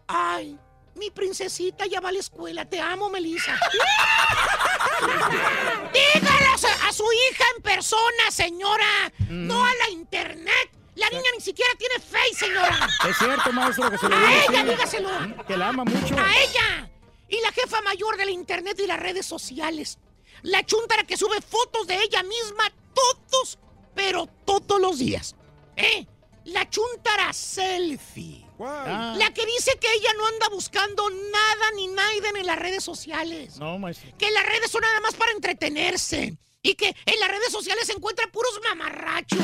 ay, mi princesita ya va a la escuela, te amo, Melissa. Dígalo a, a su hija en persona, señora, no a la internet. La niña ni siquiera tiene face, señora. Es cierto, maestro, que se lo A diga ella, así. dígaselo. Que la ama mucho. A ella. Y la jefa mayor de la internet y las redes sociales. La chuntara que sube fotos de ella misma todos, pero todos los días. ¿Eh? La chuntara selfie. Ah. La que dice que ella no anda buscando nada ni Naiden en las redes sociales. No, maestro. Que las redes son nada más para entretenerse. Y que en las redes sociales se encuentran puros mamarrachos.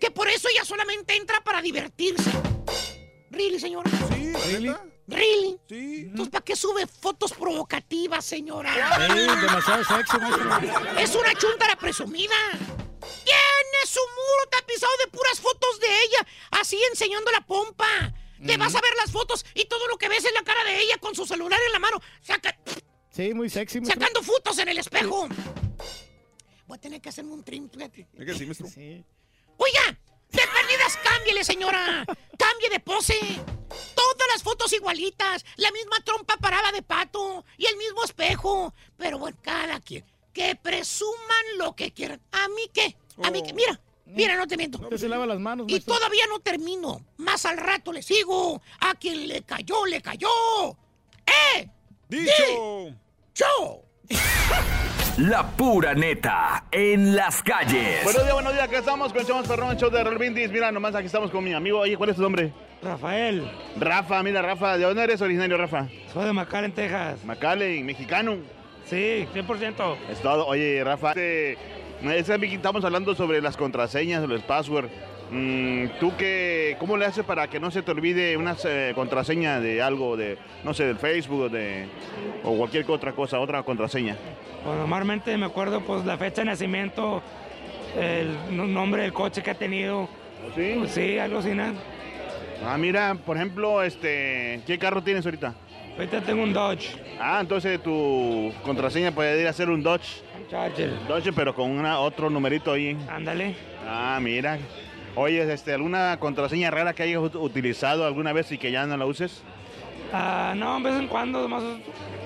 Que por eso ella solamente entra para divertirse. ¿Really, señora? Sí, ¿la Really? ¿Really? Sí. Entonces, ¿para qué sube fotos provocativas, señora? Sí, demasiado sexy, maestro. Es una chuntara presumida. ¿Quién su muro tapizado de puras fotos de ella, así enseñando la pompa. Te vas a ver las fotos y todo lo que ves es la cara de ella con su celular en la mano, saca- Sí, muy sexy. maestro. sacando fotos en el espejo. Voy a tener que hacerme un trim, fíjate. ¿Es que sí, maestro? Oiga, de perdidas cámbiale, señora. Cambie de pose. Todas las fotos igualitas. La misma trompa parada de pato. Y el mismo espejo. Pero bueno, cada quien. Que presuman lo que quieran. ¿A mí qué? A mí qué. Mira, mira, no te miento. Usted se lava las manos, Y maestro. todavía no termino. Más al rato le sigo. A quien le cayó, le cayó. ¡Eh! ¡Dicho! ¡Yo! La pura neta en las calles. Buenos días, buenos días. Acá estamos con Chamos Perrón, el show de Roll Brindis. Mira, nomás aquí estamos con mi amigo. Oye, ¿cuál es tu nombre? Rafael. Rafa, mira, Rafa. ¿De dónde eres originario, Rafa? Soy de McAllen, Texas. McAllen, mexicano. Sí, 100%. Es todo. Oye, Rafa, este, es que aquí estamos hablando sobre las contraseñas, los passwords. Mm, ¿Tú qué, cómo le haces para que no se te olvide una eh, contraseña de algo, de, no sé, del Facebook o, de, o cualquier otra cosa, otra contraseña? Pues normalmente me acuerdo pues la fecha de nacimiento, el nombre del coche que ha tenido. ¿Sí? Pues sí, algo así, nada. Ah, mira, por ejemplo, este, ¿qué carro tienes ahorita? Ahorita tengo un Dodge. Ah, entonces tu contraseña puede ir a ser un Dodge. Charger. Dodge, pero con una, otro numerito ahí. Ándale. Ah, mira. Oye, este, ¿alguna contraseña rara que hayas ut- utilizado alguna vez y que ya no la uses? Ah, no, de vez en cuando, más,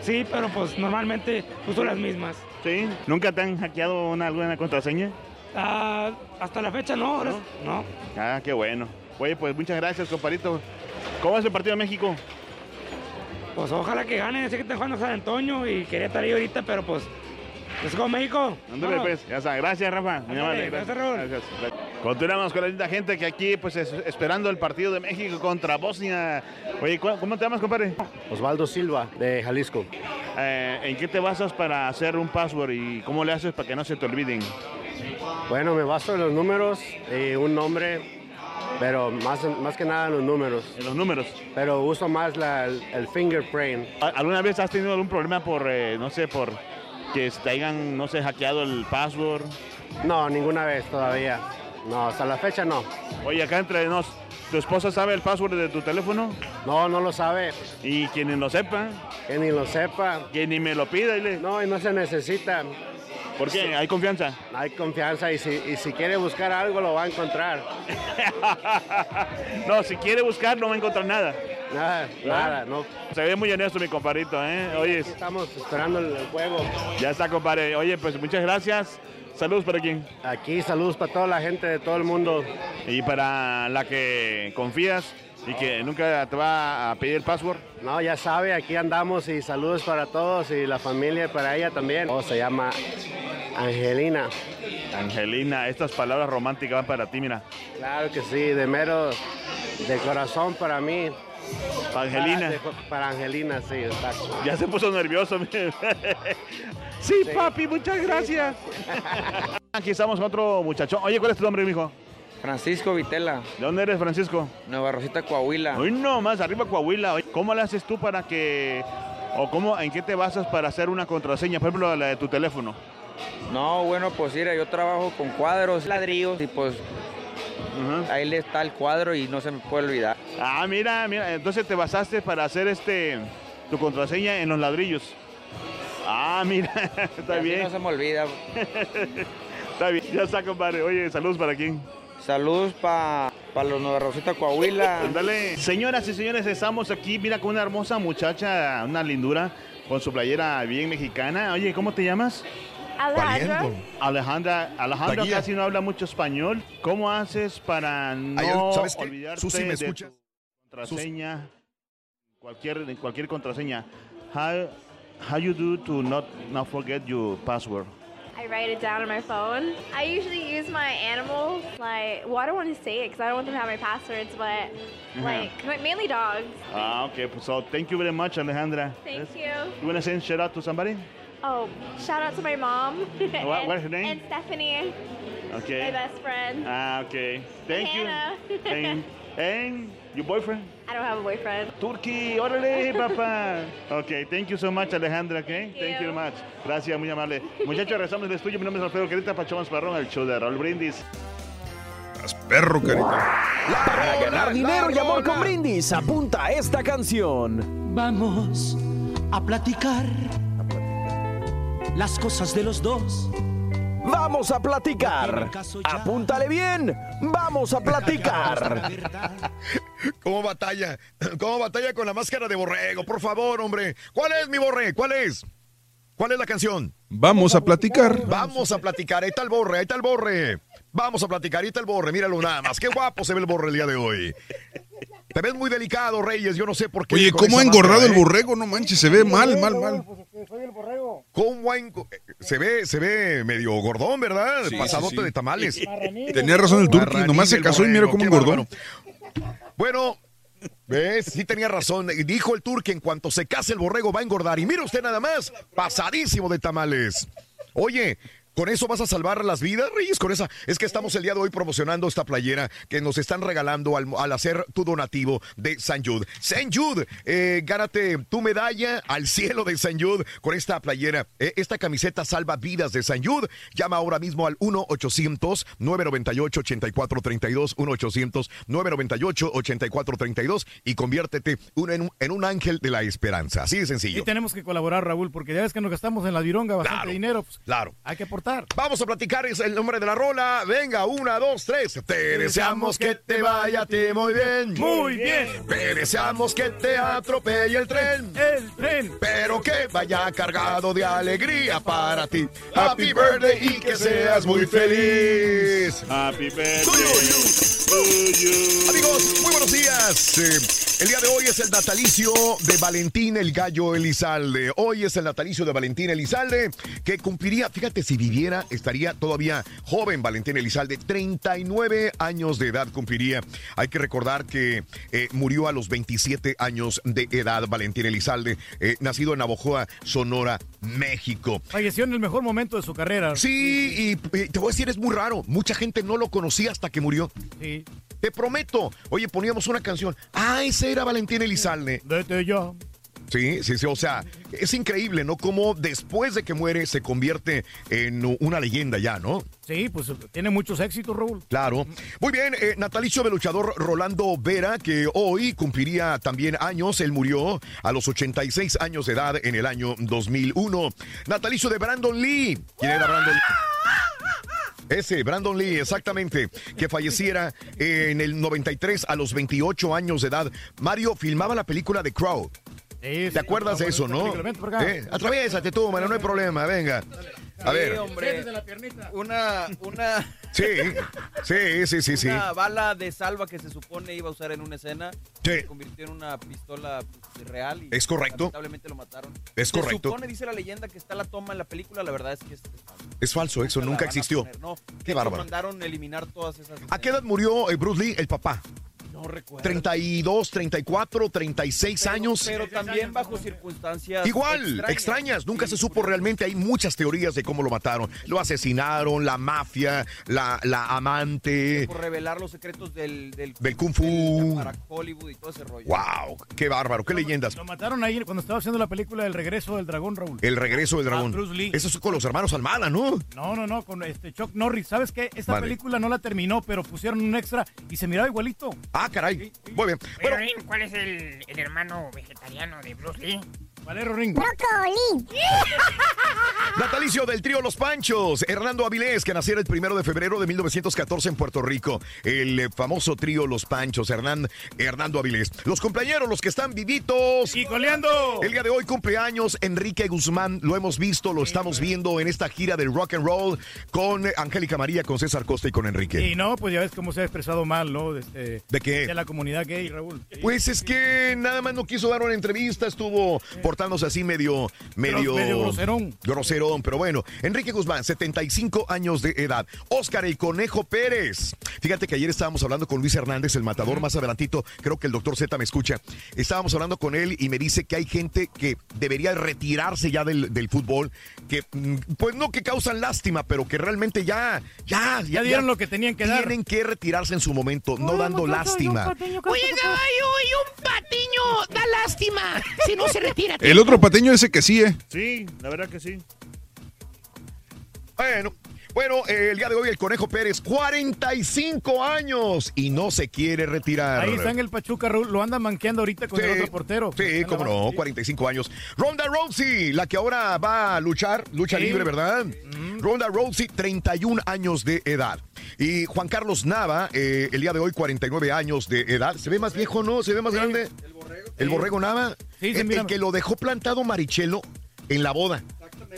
sí, pero pues normalmente uso las mismas. ¿Sí? ¿Nunca te han hackeado una, alguna contraseña? Ah, hasta la fecha no, ahora- no. Ah, qué bueno. Oye, pues muchas gracias, comparito. ¿Cómo es el partido de México? Pues ojalá que gane, sé que está jugando San Antonio y quería estar ahí ahorita, pero pues, let's go México. Ándale, pues. Ya está. Gracias, Rafa. Muy amable. gracias, Gracias. Continuamos con la linda gente que aquí, pues, es- esperando el partido de México contra Bosnia. Oye, ¿cu- ¿cómo te llamas, compadre? Osvaldo Silva, de Jalisco. Eh, ¿En qué te basas para hacer un password y cómo le haces para que no se te olviden? Bueno, me baso en los números y un nombre, pero más, más que nada en los números. En los números. Pero uso más la- el, el fingerprint. ¿Alguna vez has tenido algún problema por, eh, no sé, por que te hayan, no sé, hackeado el password? No, ninguna vez todavía. No, hasta la fecha no. Oye, acá entre nos, ¿tu esposa sabe el password de tu teléfono? No, no lo sabe. ¿Y quien ni lo sepa? Que ni lo sepa. Que ni me lo pida, dile. No, y no se necesita. ¿Por qué? ¿Hay confianza? Hay confianza y si, y si quiere buscar algo lo va a encontrar. No, si quiere buscar no va a encontrar nada. Nada, nada, no. Se ve muy honesto mi compadrito, ¿eh? Oye, Estamos esperando el juego. ya está, compadre. Oye, pues muchas gracias. Saludos para quien. Aquí saludos para toda la gente de todo el mundo. Y para la que confías y que nunca te va a pedir el password. No, ya sabe, aquí andamos y saludos para todos y la familia y para ella también. Oh, se llama Angelina. Angelina, estas palabras románticas van para ti, mira. Claro que sí, de mero, de corazón para mí. Angelina. Para, de- para Angelina, sí, exacto. Ya se puso nervioso. sí, papi, muchas gracias. Aquí estamos con otro muchachón. Oye, ¿cuál es tu nombre, mijo? Francisco Vitela. ¿De dónde eres, Francisco? Nueva Rosita, Coahuila. Hoy no, más arriba Coahuila. Oye, ¿Cómo le haces tú para que, o cómo, en qué te basas para hacer una contraseña, por ejemplo, la de tu teléfono? No, bueno, pues mira, yo trabajo con cuadros, ladrillos y pues ahí le está el cuadro y no se me puede olvidar. Ah, mira, mira, entonces te basaste para hacer este, tu contraseña en los ladrillos. Ah, mira, está Y así bien. No se me olvida. Está bien, ya está, compadre. Oye, saludos para quién. Saludos para los Nueva Rosita, Coahuila. Ándale. Señoras y señores, estamos aquí, mira, con una hermosa muchacha, una lindura, con su playera bien mexicana. Oye, ¿cómo te llamas? Alejandra. Alejandra, Alejandra casi no habla mucho español. ¿Cómo haces para no Ay, ¿sabes qué? olvidarte Susi, ¿me de escuchas? tu contraseña? Cualquier, cualquier contraseña. How, how do you do to not, not forget your password? I write it down on my phone. I usually use my animals. Like, well, I don't want to say it because I don't want them to have my passwords, but Uh-huh. like mainly dogs. Ah, okay. So thank you very much, Alejandra. Thank Yes. you. You want to send shout out to somebody? Oh, shout out to my mom. What- what's her name? And Stephanie, Okay. my best friend. Ah, okay. Thank you. And, and your boyfriend? I don't have a boyfriend. Turkey, órale, papá. Ok, thank you so much, Alejandra, okay? Thank you very much. Gracias, muy amable. Muchachos, regresamos del estudio. Mi nombre es Alfredo Querita, Pachomás Parrón, el show de Raúl Brindis. Estás perro, carita. Para ganar dinero y amor con brindis, apunta a esta canción. Vamos a platicar las cosas de los dos. Vamos a platicar. Apúntale bien. Vamos a platicar. ¿Cómo batalla? ¿Cómo batalla con la máscara de borrego? Por favor, hombre. ¿Cuál es mi borre? ¿Cuál es? ¿Cuál es la canción? Vamos a platicar. Vamos a platicar. Ahí está el borre, ahí está el borre. Vamos a platicar, ahí está el borre. Míralo nada más. Qué guapo se ve el borre el día de hoy. Te ves muy delicado, Reyes. Yo no sé por qué. Oye, ¿cómo ha engordado máscara, el eh? borrego? No manches, se ve mal, mal, mal. ¿Cómo ha Se ve, se ve medio gordón, ¿verdad? Sí, Pasadote sí, sí. de tamales. Tenía razón el turqui, nomás se el casó y mira borrego, cómo engordó. Bueno, ¿ves? Sí tenía razón. Dijo el turqui, en cuanto se case el borrego va a engordar. Y mira usted nada más, pasadísimo de tamales. Oye, ¿con eso vas a salvar las vidas, Reyes? Con esa. Es que estamos el día de hoy promocionando esta playera que nos están regalando al, al hacer tu donativo de San Jude. San Jude, eh, gánate tu medalla al cielo de San Jude con esta playera. Eh, esta camiseta salva vidas de San Jude. Llama ahora mismo al 1-800-998-8432. 1-800-998-8432 y conviértete un- en, un, en un ángel de la esperanza. Así de sencillo. Y tenemos que colaborar, Raúl, porque ya ves que nos gastamos en la vironga bastante Claro, dinero. pues, Claro. hay que aportar. Vamos a platicar, es el nombre de la rola. Venga, una, dos, tres. Te deseamos que te vaya a ti muy bien. Muy bien. Te deseamos que te atropelle el tren. El tren. Pero que vaya cargado de alegría para ti. Happy birthday y que seas muy feliz. Happy birthday. Amigos, muy buenos días. Eh, el día de hoy es el natalicio de Valentín el Gallo Elizalde. Hoy es el natalicio de Valentín Elizalde, que cumpliría, fíjate, si estaría todavía joven Valentín Elizalde. 39 años de edad cumpliría. Hay que recordar que eh, murió a los 27 años de edad Valentín Elizalde, eh, nacido en Navojoa, Sonora, México. Falleció en el mejor momento de su carrera. Sí, y, y te voy a decir, es muy raro. Mucha gente no lo conocía hasta que murió. Sí. Te prometo. Oye, poníamos una canción. Ah, ese era Valentín Elizalde. Vete ya. Sí, sí, sí. O sea, es increíble, ¿no? Cómo después de que muere se convierte en una leyenda ya, ¿no? Sí, pues tiene muchos éxitos, Raúl. Claro. Muy bien, eh, natalicio del luchador Rolando Vera, que hoy cumpliría también años. Él murió a los 86 años de edad en el año 2001. Natalicio de Brandon Lee. ¿Quién era Brandon Lee? Ese, Brandon Lee, exactamente, que falleciera en el 93 a los 28 años de edad. Mario filmaba la película The Crow. ¿Te acuerdas de eso, no? Eh, atraviésate tú, mano, no hay problema, venga. A Sí, ver. hombre. Una, una, Sí, sí, sí, sí, sí. una bala de salva que se supone iba a usar en una escena Sí. se convirtió en una pistola real y Es correcto. lamentablemente lo mataron. Es correcto. Se supone, dice la leyenda, que está la toma en la película, la verdad es que es, es falso. Es falso, eso nunca existió. no. Qué bárbaro. mandaron eliminar todas esas ¿A qué edad murió eh, Bruce Lee, el papá? No recuerdo. 32, 34, 36 años. Pero también bajo circunstancias Igual, extrañas. Nunca se supo realmente. Hay muchas teorías de cómo lo mataron. Lo asesinaron, la mafia, la, la amante. por revelar los secretos del, del, Del Kung Fu. para Hollywood y todo ese rollo. ¡Wow! ¡Qué bárbaro! ¡Qué leyendas! Lo mataron ahí cuando estaba haciendo la película El regreso del dragón, Raúl. El regreso del dragón. Ah, Bruce Lee. Eso es con los hermanos Almada, ¿no? No, no, no, con este Chuck Norris. ¿Sabes qué? Esta Vale. película no la terminó, pero pusieron un extra y se miraba igualito. Ah, caray. Muy bien. Rin, ¿cuál es el, el hermano vegetariano de Bruce Lee? Valero Ring. Brócoli. Natalicio del trío Los Panchos, Hernando Avilés, que naciera el primero de febrero de 1914 en Puerto Rico. El eh, famoso trío Los Panchos, Hernán, Hernando Avilés. Los compañeros, los que están vivitos. ¡Y coleando! El día de hoy cumpleaños Enrique Guzmán, lo hemos visto, lo estamos viendo en esta gira del rock and roll con Angélica María, con César Costa y con Enrique. Y no, pues ya ves cómo se ha expresado mal, ¿no? De, este- ¿De qué? De la comunidad gay, Raúl. Pues es que nada más no quiso dar una entrevista, estuvo portándose así medio, medio, medio groserón. groserón, pero bueno. Enrique Guzmán, 75 años de edad. Oscar el Conejo Pérez. Fíjate que ayer estábamos hablando con Luis Hernández, el matador, más adelantito, creo que el doctor Z me escucha. Estábamos hablando con él y me dice que hay gente que debería retirarse ya del, del fútbol, que mm, pues no que causan lástima, pero que realmente ya, ya, Ya dieron lo que tenían que dar. Tienen que retirarse en su momento, no dando lástima. Oye, caballo, y un patiño da lástima si no se retira. El otro pateño ese que sí, ¿eh? Sí, la verdad que sí. Bueno, Bueno, eh, el día de hoy el Conejo Pérez, 45 años y no se quiere retirar. Ahí está en el Pachuca, Raúl. Lo anda manqueando ahorita con Sí, el otro portero. Sí, cómo no, 45 años. Ronda Rousey, la que ahora va a luchar, lucha Sí. libre, ¿verdad? Ronda Rousey, 31 años de edad. Y Juan Carlos Nava, eh, el día de hoy, 49 años de edad. ¿Se ve más viejo, no? ¿Se ve más grande? El borrego Nava. Sí, sí, el, el que lo dejó plantado Marichelo en la boda.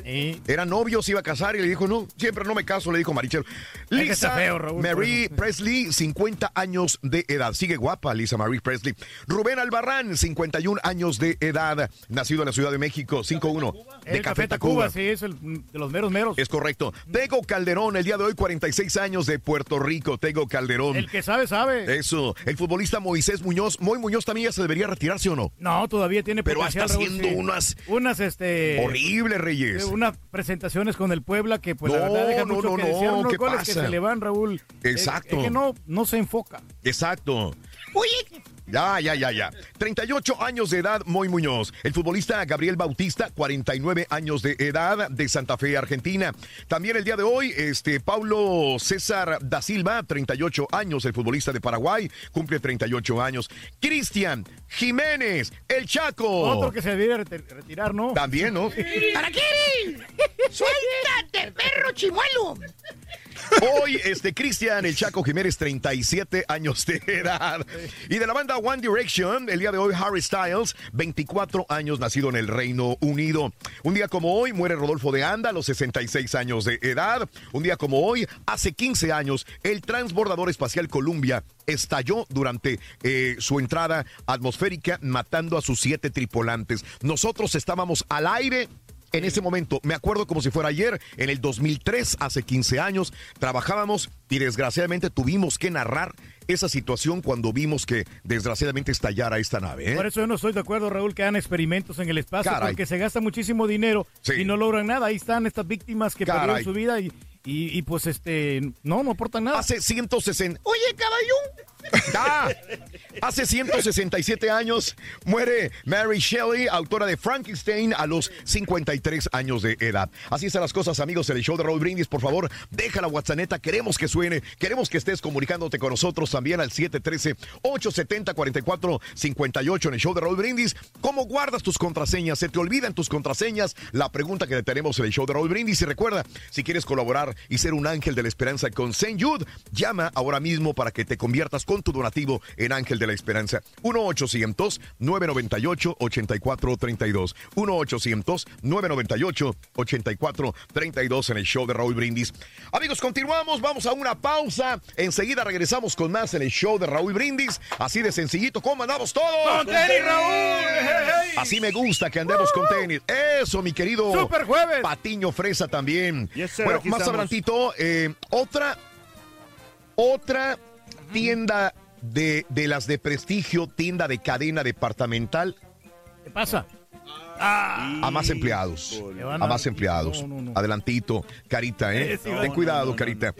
Era novio, se iba a casar y le dijo, no, siempre no me caso, le dijo que Lisa feo, Raúl, Marie Presley, 50 años de edad. Sigue guapa Lisa Marie Presley. Rubén Albarrán, 51 años de edad. Nacido en la Ciudad de México, 5-1. De El Café Café Tacuba. Tacuba, sí, es el de los meros meros. Es correcto. Tego Calderón, el día de hoy, 46 años de Puerto Rico. Tego Calderón. El que sabe, sabe. Eso. El futbolista Moisés Muñoz. Moy Muñoz también ya se debería retirarse o no. No, todavía tiene Pero potencial, está Raúl, haciendo sí. unas Unas, este... horribles, Reyes. Eh, Unas presentaciones con el Puebla que, pues, la verdad, dejan no, mucho no, que no, desear. Unos ¿qué goles que pasa? se le van, Raúl. Exacto. Es, que no, no se enfoca. Exacto. Oye, Ya, ya, ya, ya. 38 años de edad, Moy Muñoz. El futbolista Gabriel Bautista, 49 años de edad, de Santa Fe, Argentina. También el día de hoy, este, Paulo César da Silva, 38 años, el futbolista de Paraguay, cumple 38 años. Cristian Jiménez, el Chaco. Otro que se reti- retirar, ¿no? También, ¿no? ¿para qué? ¡Suéltate, perro chimuelo! Hoy, este Cristian, el Chaco Jiménez, 37 años de edad. Y de la banda One Direction, el día de hoy, Harry Styles, 24 años, nacido en el Reino Unido. Un día como hoy, muere Rodolfo de Anda, a los 66 años de edad. Un día como hoy, hace 15 años, el transbordador espacial Columbia estalló durante eh, su entrada atmosférica, matando a sus siete tripulantes. Nosotros estábamos al aire en ese momento, me acuerdo como si fuera ayer, en el 2003, hace 15 años, trabajábamos y desgraciadamente tuvimos que narrar esa situación cuando vimos que desgraciadamente estallara esta nave. ¿eh? Por eso yo no estoy de acuerdo, Raúl, que hagan experimentos en el espacio, Caray. porque se gasta muchísimo dinero Sí. y no logran nada. Ahí están estas víctimas que Caray. perdieron su vida y, y, y, pues este no, no aportan nada. Hace 160. Oye, caballón. Ah, hace 167 años muere Mary Shelley, autora de Frankenstein, a los 53 años de edad. Así están las cosas, amigos, el show de Raúl Brindis. Por favor, deja la WhatsApp, queremos que suene, queremos que estés comunicándote con nosotros también al 713-870-4458 en el show de Raúl Brindis. ¿Cómo guardas tus contraseñas? ¿Se te olvidan tus contraseñas? La pregunta que le tenemos en el show de Raúl Brindis. Y recuerda, si quieres colaborar y ser un ángel de la esperanza con St. Jude, llama ahora mismo para que te conviertas con tu donativo en ángel de la esperanza. 1-800-998-8432. 1-800-998-8432 en el show de Raúl Brindis. Amigos, continuamos, vamos a una pausa. Enseguida regresamos con más en el show de Raúl Brindis. Así de sencillito, ¿cómo andamos todos? ¡Con tenis, Raúl! Así me gusta que andemos con tenis. Eso, mi querido. ¡Super jueves! Patiño Fresa también. Yes, sir, bueno, más estamos. adelantito, eh, otra, otra tienda de, de las de prestigio, tienda de cadena departamental ¿Qué pasa? a más empleados. A más empleados. No, no, no. Adelantito, Carita, ¿eh? Ten cuidado, Carita.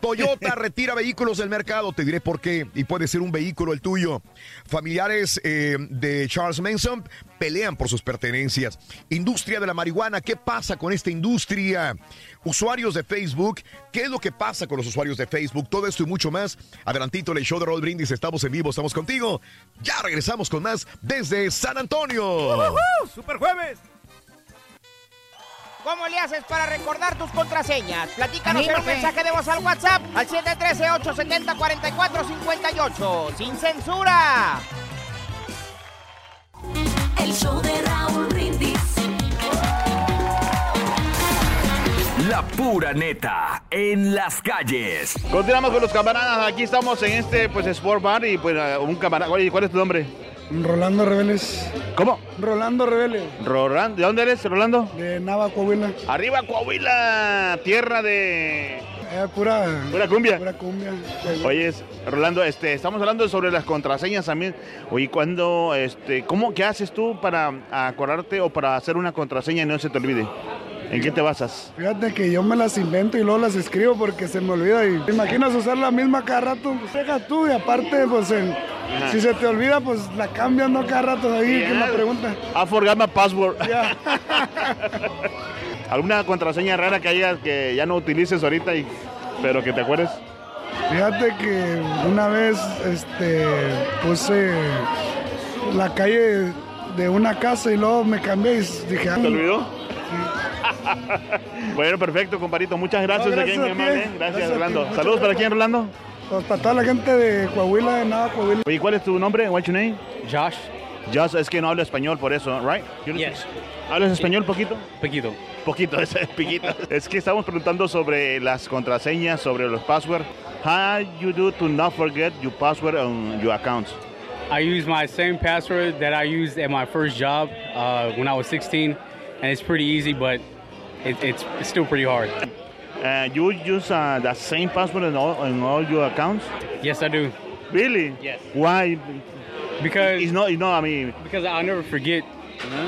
Toyota retira vehículos del mercado, te diré por qué, y puede ser un vehículo el tuyo. Familiares eh, de Charles Manson pelean por sus pertenencias. Industria de la marihuana, ¿qué pasa con esta industria? Usuarios de Facebook, ¿qué es lo que pasa con los usuarios de Facebook? Todo esto y mucho más. Adelantito el show de Roll Brindis, estamos en vivo, estamos contigo. Ya regresamos con más desde San Antonio. ¡Super jueves! ¿Cómo le haces para recordar tus contraseñas? Platícanos en un mensaje de voz al WhatsApp al 713-870-4458. ¡Sin censura! El show de Raúl Brindis. La pura neta en las calles. Continuamos con los camaradas. Aquí estamos en este pues Sport Bar y pues un camarada. Oye, ¿cuál es tu nombre? Rolando Reveles. ¿Cómo? Rolando Reveles. Rolando. ¿De dónde eres, Rolando? De Nava, Coahuila. Arriba Coahuila, tierra de Eh, pura, pura cumbia. pura cumbia. Oye, Rolando, este, estamos hablando sobre las contraseñas también. Oye, ¿cuándo, este, cómo, qué haces tú para acordarte o para hacer una contraseña y no se te olvide? ¿En qué te basas? Fíjate que yo me las invento y luego las escribo porque se me olvida. Y te imaginas usar la misma cada rato, pues deja tú y aparte, pues si se te olvida, pues la cambian ¿no? cada rato ahí que Ya. la pregunta. I forgot my password. ¿Alguna contraseña rara que haya que ya no utilices ahorita, y, pero que te acuerdes? Fíjate que una vez este, puse la calle de una casa y luego me cambié y dije... ¿Te olvidó? bueno, perfecto, comparito. Muchas gracias, No, aquí gracias a ti. Miami, ¿eh? Gracias, Gracias ti. Rolando. Saludos para quién, Rolando. Pues para toda la gente de Coahuila, de nada, Coahuila. Oye, ¿cuál es tu nombre? What's your name? Josh. Josh, es que no hablo español por eso, right? Yes. ¿Hablas español poquito? Poquito. Poquito, es piquito. es que estamos preguntando sobre las contraseñas, sobre los passwords. How you do to not forget your password on your accounts? I use my same password that I used at my first job uh, when I was 16, and it's pretty easy, but it, it's, it's still pretty hard. Uh, you use uh, the same password in all, in all your accounts? Yes, I do. Really? Yes. Why? Because it's not, you know, I mean, because I'll never forget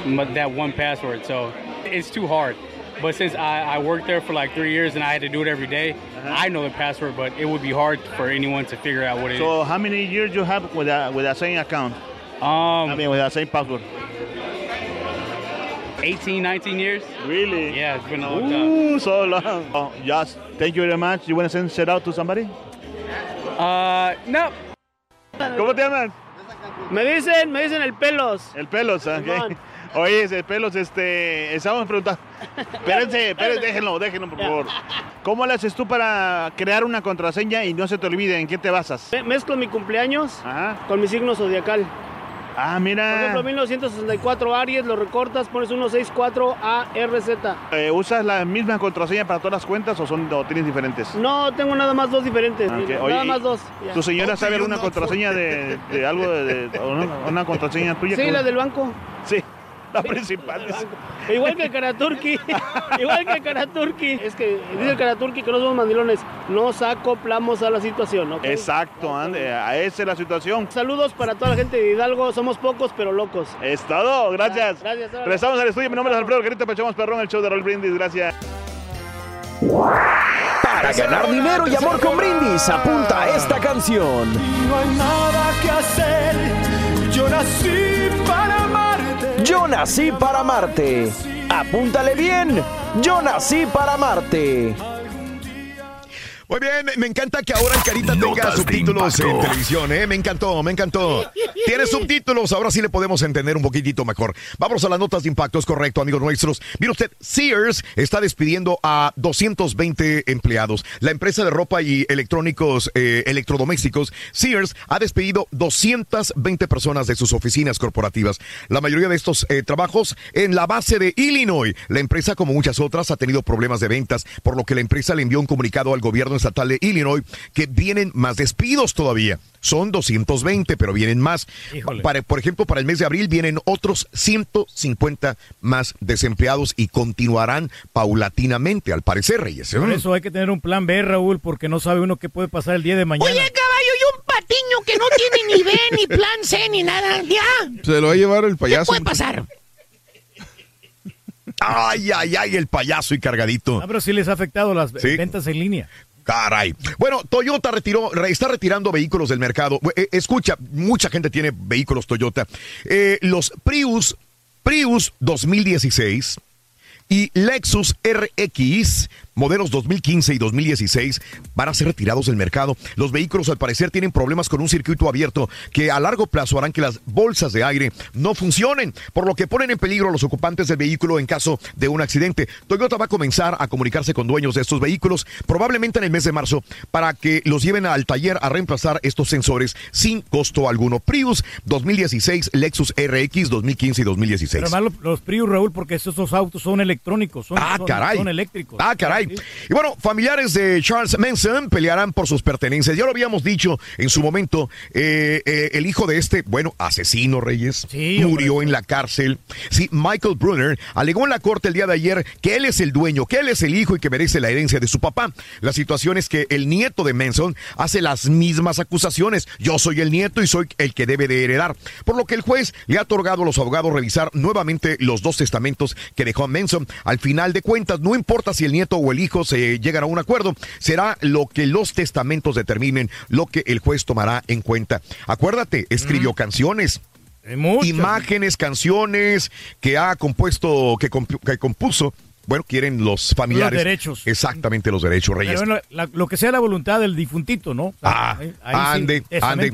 m- that one password, so it's too hard. But since I, I worked there for like three years and I had to do it every day, I know the password, but it would be hard for anyone to figure out what it is. so how many years you have with that with that same account? Um, I mean, with that same password. 18, 19 years. Really? Yeah, it's been a long time. Ooh, so long. Oh, Josh, thank you very much. You want to send shout out to somebody? Uh, no. ¿Cómo te llaman? Me dicen, me dicen el pelos. El pelos, ok. Oye, ese pelos, este, estamos preguntando. Espérense, espérense, déjenlo, déjenlo, por favor. ¿Cómo le haces tú para crear una contraseña y no se te olvide? ¿En qué te basas? Me- Mezclo mi cumpleaños con mi signo zodiacal. Ah, mira. Por ejemplo, 1964 Aries, lo recortas, pones 164 ARZ. Eh, ¿Usas la misma contraseña para todas las cuentas o son o tienes diferentes? No, tengo nada más dos diferentes. Ah. Oye, nada ¿y más dos. ya. ¿Tu señora sabe alguna contraseña de, de algo, de, una, una contraseña tuya? Sí, que- la del banco. Sí, la principal. Igual que el Karaturki. Igual que el Karaturki. Es que dice el Karaturki que no somos mandilones. Nos acoplamos a la situación, ¿ok? Exacto, ande, a esa es la situación. Saludos para toda la gente de Hidalgo. Somos pocos, pero locos. Es todo, gracias. Gracias. órale. Regresamos al estudio, mi nombre es Alfredo Carita Pachamos Perrón, el show de Roll Brindis, gracias. Para ganar dinero y amor con brindis, apunta a esta canción. No hay nada que hacer. Yo nací para amarte. Yo nací para amarte. Apúntale bien. Yo nací para amarte. Muy bien, me encanta que ahora el Carita tenga Notas subtítulos en televisión, ¿eh? Me encantó, me encantó. Tiene subtítulos, ahora sí le podemos entender un poquitito mejor. Vamos a las notas de impacto, es correcto, amigos nuestros. Mire usted, Sears está despidiendo a 220 empleados. La empresa de ropa y electrónicos, eh, electrodomésticos, Sears, ha despedido 220 personas de sus oficinas corporativas. La mayoría de estos eh, trabajos en la base de Illinois. La empresa, como muchas otras, ha tenido problemas de ventas, por lo que la empresa le envió un comunicado al gobierno estatal de Illinois que vienen más despidos todavía. Son 220, pero vienen más. Para, por ejemplo, para el mes de abril vienen otros 150 más desempleados y continuarán paulatinamente, al parecer, Reyes. ¿eh? Por eso hay que tener un plan B, Raúl, porque no sabe uno qué puede pasar el día de mañana. Oye, caballo, y un patiño que no tiene ni B, ni plan C, ni nada. Ya. Se lo va a llevar el ¿Qué payaso. puede pasar? Ay, ay, ay, el payaso y cargadito. Ah, pero sí les ha afectado las Sí. ventas en línea. Caray. Bueno, Toyota retiró, re- está retirando vehículos del mercado. Eh, escucha, mucha gente tiene vehículos Toyota. Eh, los Prius, Prius 2016 y Lexus RX modelos 2015 y 2016 van a ser retirados del mercado. Los vehículos al parecer tienen problemas con un circuito abierto que a largo plazo harán que las bolsas de aire no funcionen, por lo que ponen en peligro a los ocupantes del vehículo en caso de un accidente. Toyota va a comenzar a comunicarse con dueños de estos vehículos probablemente en el mes de marzo para que los lleven al taller a reemplazar estos sensores sin costo alguno. Prius 2016, Lexus RX 2015 y 2016. Pero además los, los Prius, Raúl, porque estos dos autos son electrónicos, son, Ah, son- caray. son eléctricos. Ah, caray. Y bueno, familiares de Charles Manson pelearán por sus pertenencias. Ya lo habíamos dicho en su momento. eh, eh, el hijo de este, bueno, asesino Reyes, murió en la cárcel. Sí, Michael Brunner alegó en la corte el día de ayer que él es el dueño, que él es el hijo y que merece la herencia de su papá. La situación es que el nieto de Manson hace las mismas acusaciones. Yo soy el nieto y soy el que debe de heredar. Por lo que el juez le ha otorgado a los abogados revisar nuevamente los dos testamentos que dejó Manson. Al final de cuentas, no importa si el nieto o el hijo se llegan a un acuerdo, será lo que los testamentos determinen, lo que el juez tomará en cuenta. Acuérdate, escribió canciones. Imágenes, canciones que ha compuesto, que, compu- que compuso bueno, quieren los familiares. Los derechos. Exactamente, los derechos, Reyes. Pero bueno, la- lo que sea la voluntad del difuntito, ¿no? O sea, Ah, ahí- ahí sí, ande, ande.